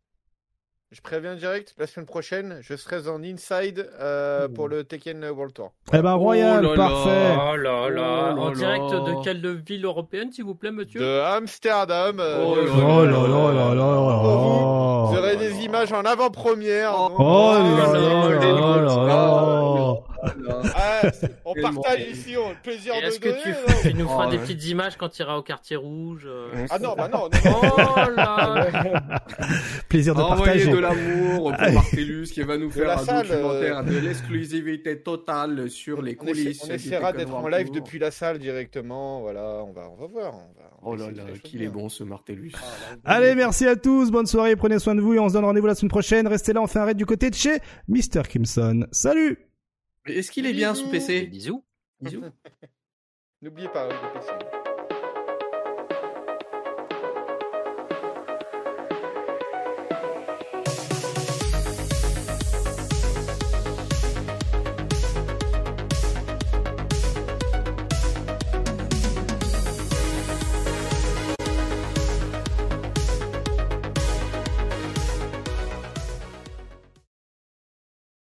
Speaker 3: je préviens direct, la semaine prochaine, je serai en inside euh, pour le Tekken World Tour.
Speaker 1: Eh ben, Royal,
Speaker 6: là.
Speaker 1: parfait.
Speaker 2: Oh là là,
Speaker 6: Oh
Speaker 2: en
Speaker 6: là
Speaker 2: direct
Speaker 6: là.
Speaker 2: de quelle ville européenne, s'il vous plaît, monsieur
Speaker 3: De Amsterdam. euh,
Speaker 6: Oh là
Speaker 1: Oh là là là
Speaker 3: vous,
Speaker 1: là.
Speaker 3: Vous aurez des images en avant-première.
Speaker 6: Oh.
Speaker 1: Oh là
Speaker 2: Oh
Speaker 1: là
Speaker 2: là
Speaker 1: là.
Speaker 3: Ah, on partage ici on, le plaisir
Speaker 2: Et
Speaker 3: de
Speaker 2: Est-ce que
Speaker 3: donner.
Speaker 2: tu, tu nous feras
Speaker 6: Oh,
Speaker 2: des
Speaker 6: ouais.
Speaker 2: petites images quand tu iras au quartier rouge euh
Speaker 3: Ah non, bah non, non, non.
Speaker 2: Oh là (laughs)
Speaker 1: Plaisir de
Speaker 6: Envoyez
Speaker 1: partager.
Speaker 6: de l'amour pour Martellus qui va nous faire
Speaker 3: la
Speaker 6: un
Speaker 3: salle,
Speaker 6: documentaire de l'exclusivité totale sur les coulisses.
Speaker 3: on essaiera d'être en live depuis la salle directement. Voilà, on va, on va voir. On va, on va
Speaker 6: Oh là là, qu'il est bon ce Martellus.
Speaker 3: Ah,
Speaker 1: Allez, merci à tous, bonne soirée, prenez soin de vous et on se donne rendez-vous la semaine prochaine. Restez là, on fait un raid du côté de chez Mr. Kimson. Salut
Speaker 6: Est-ce qu'il est bien sous PC
Speaker 2: Bisous. Bisous. (laughs)
Speaker 3: N'oubliez pas, le PC.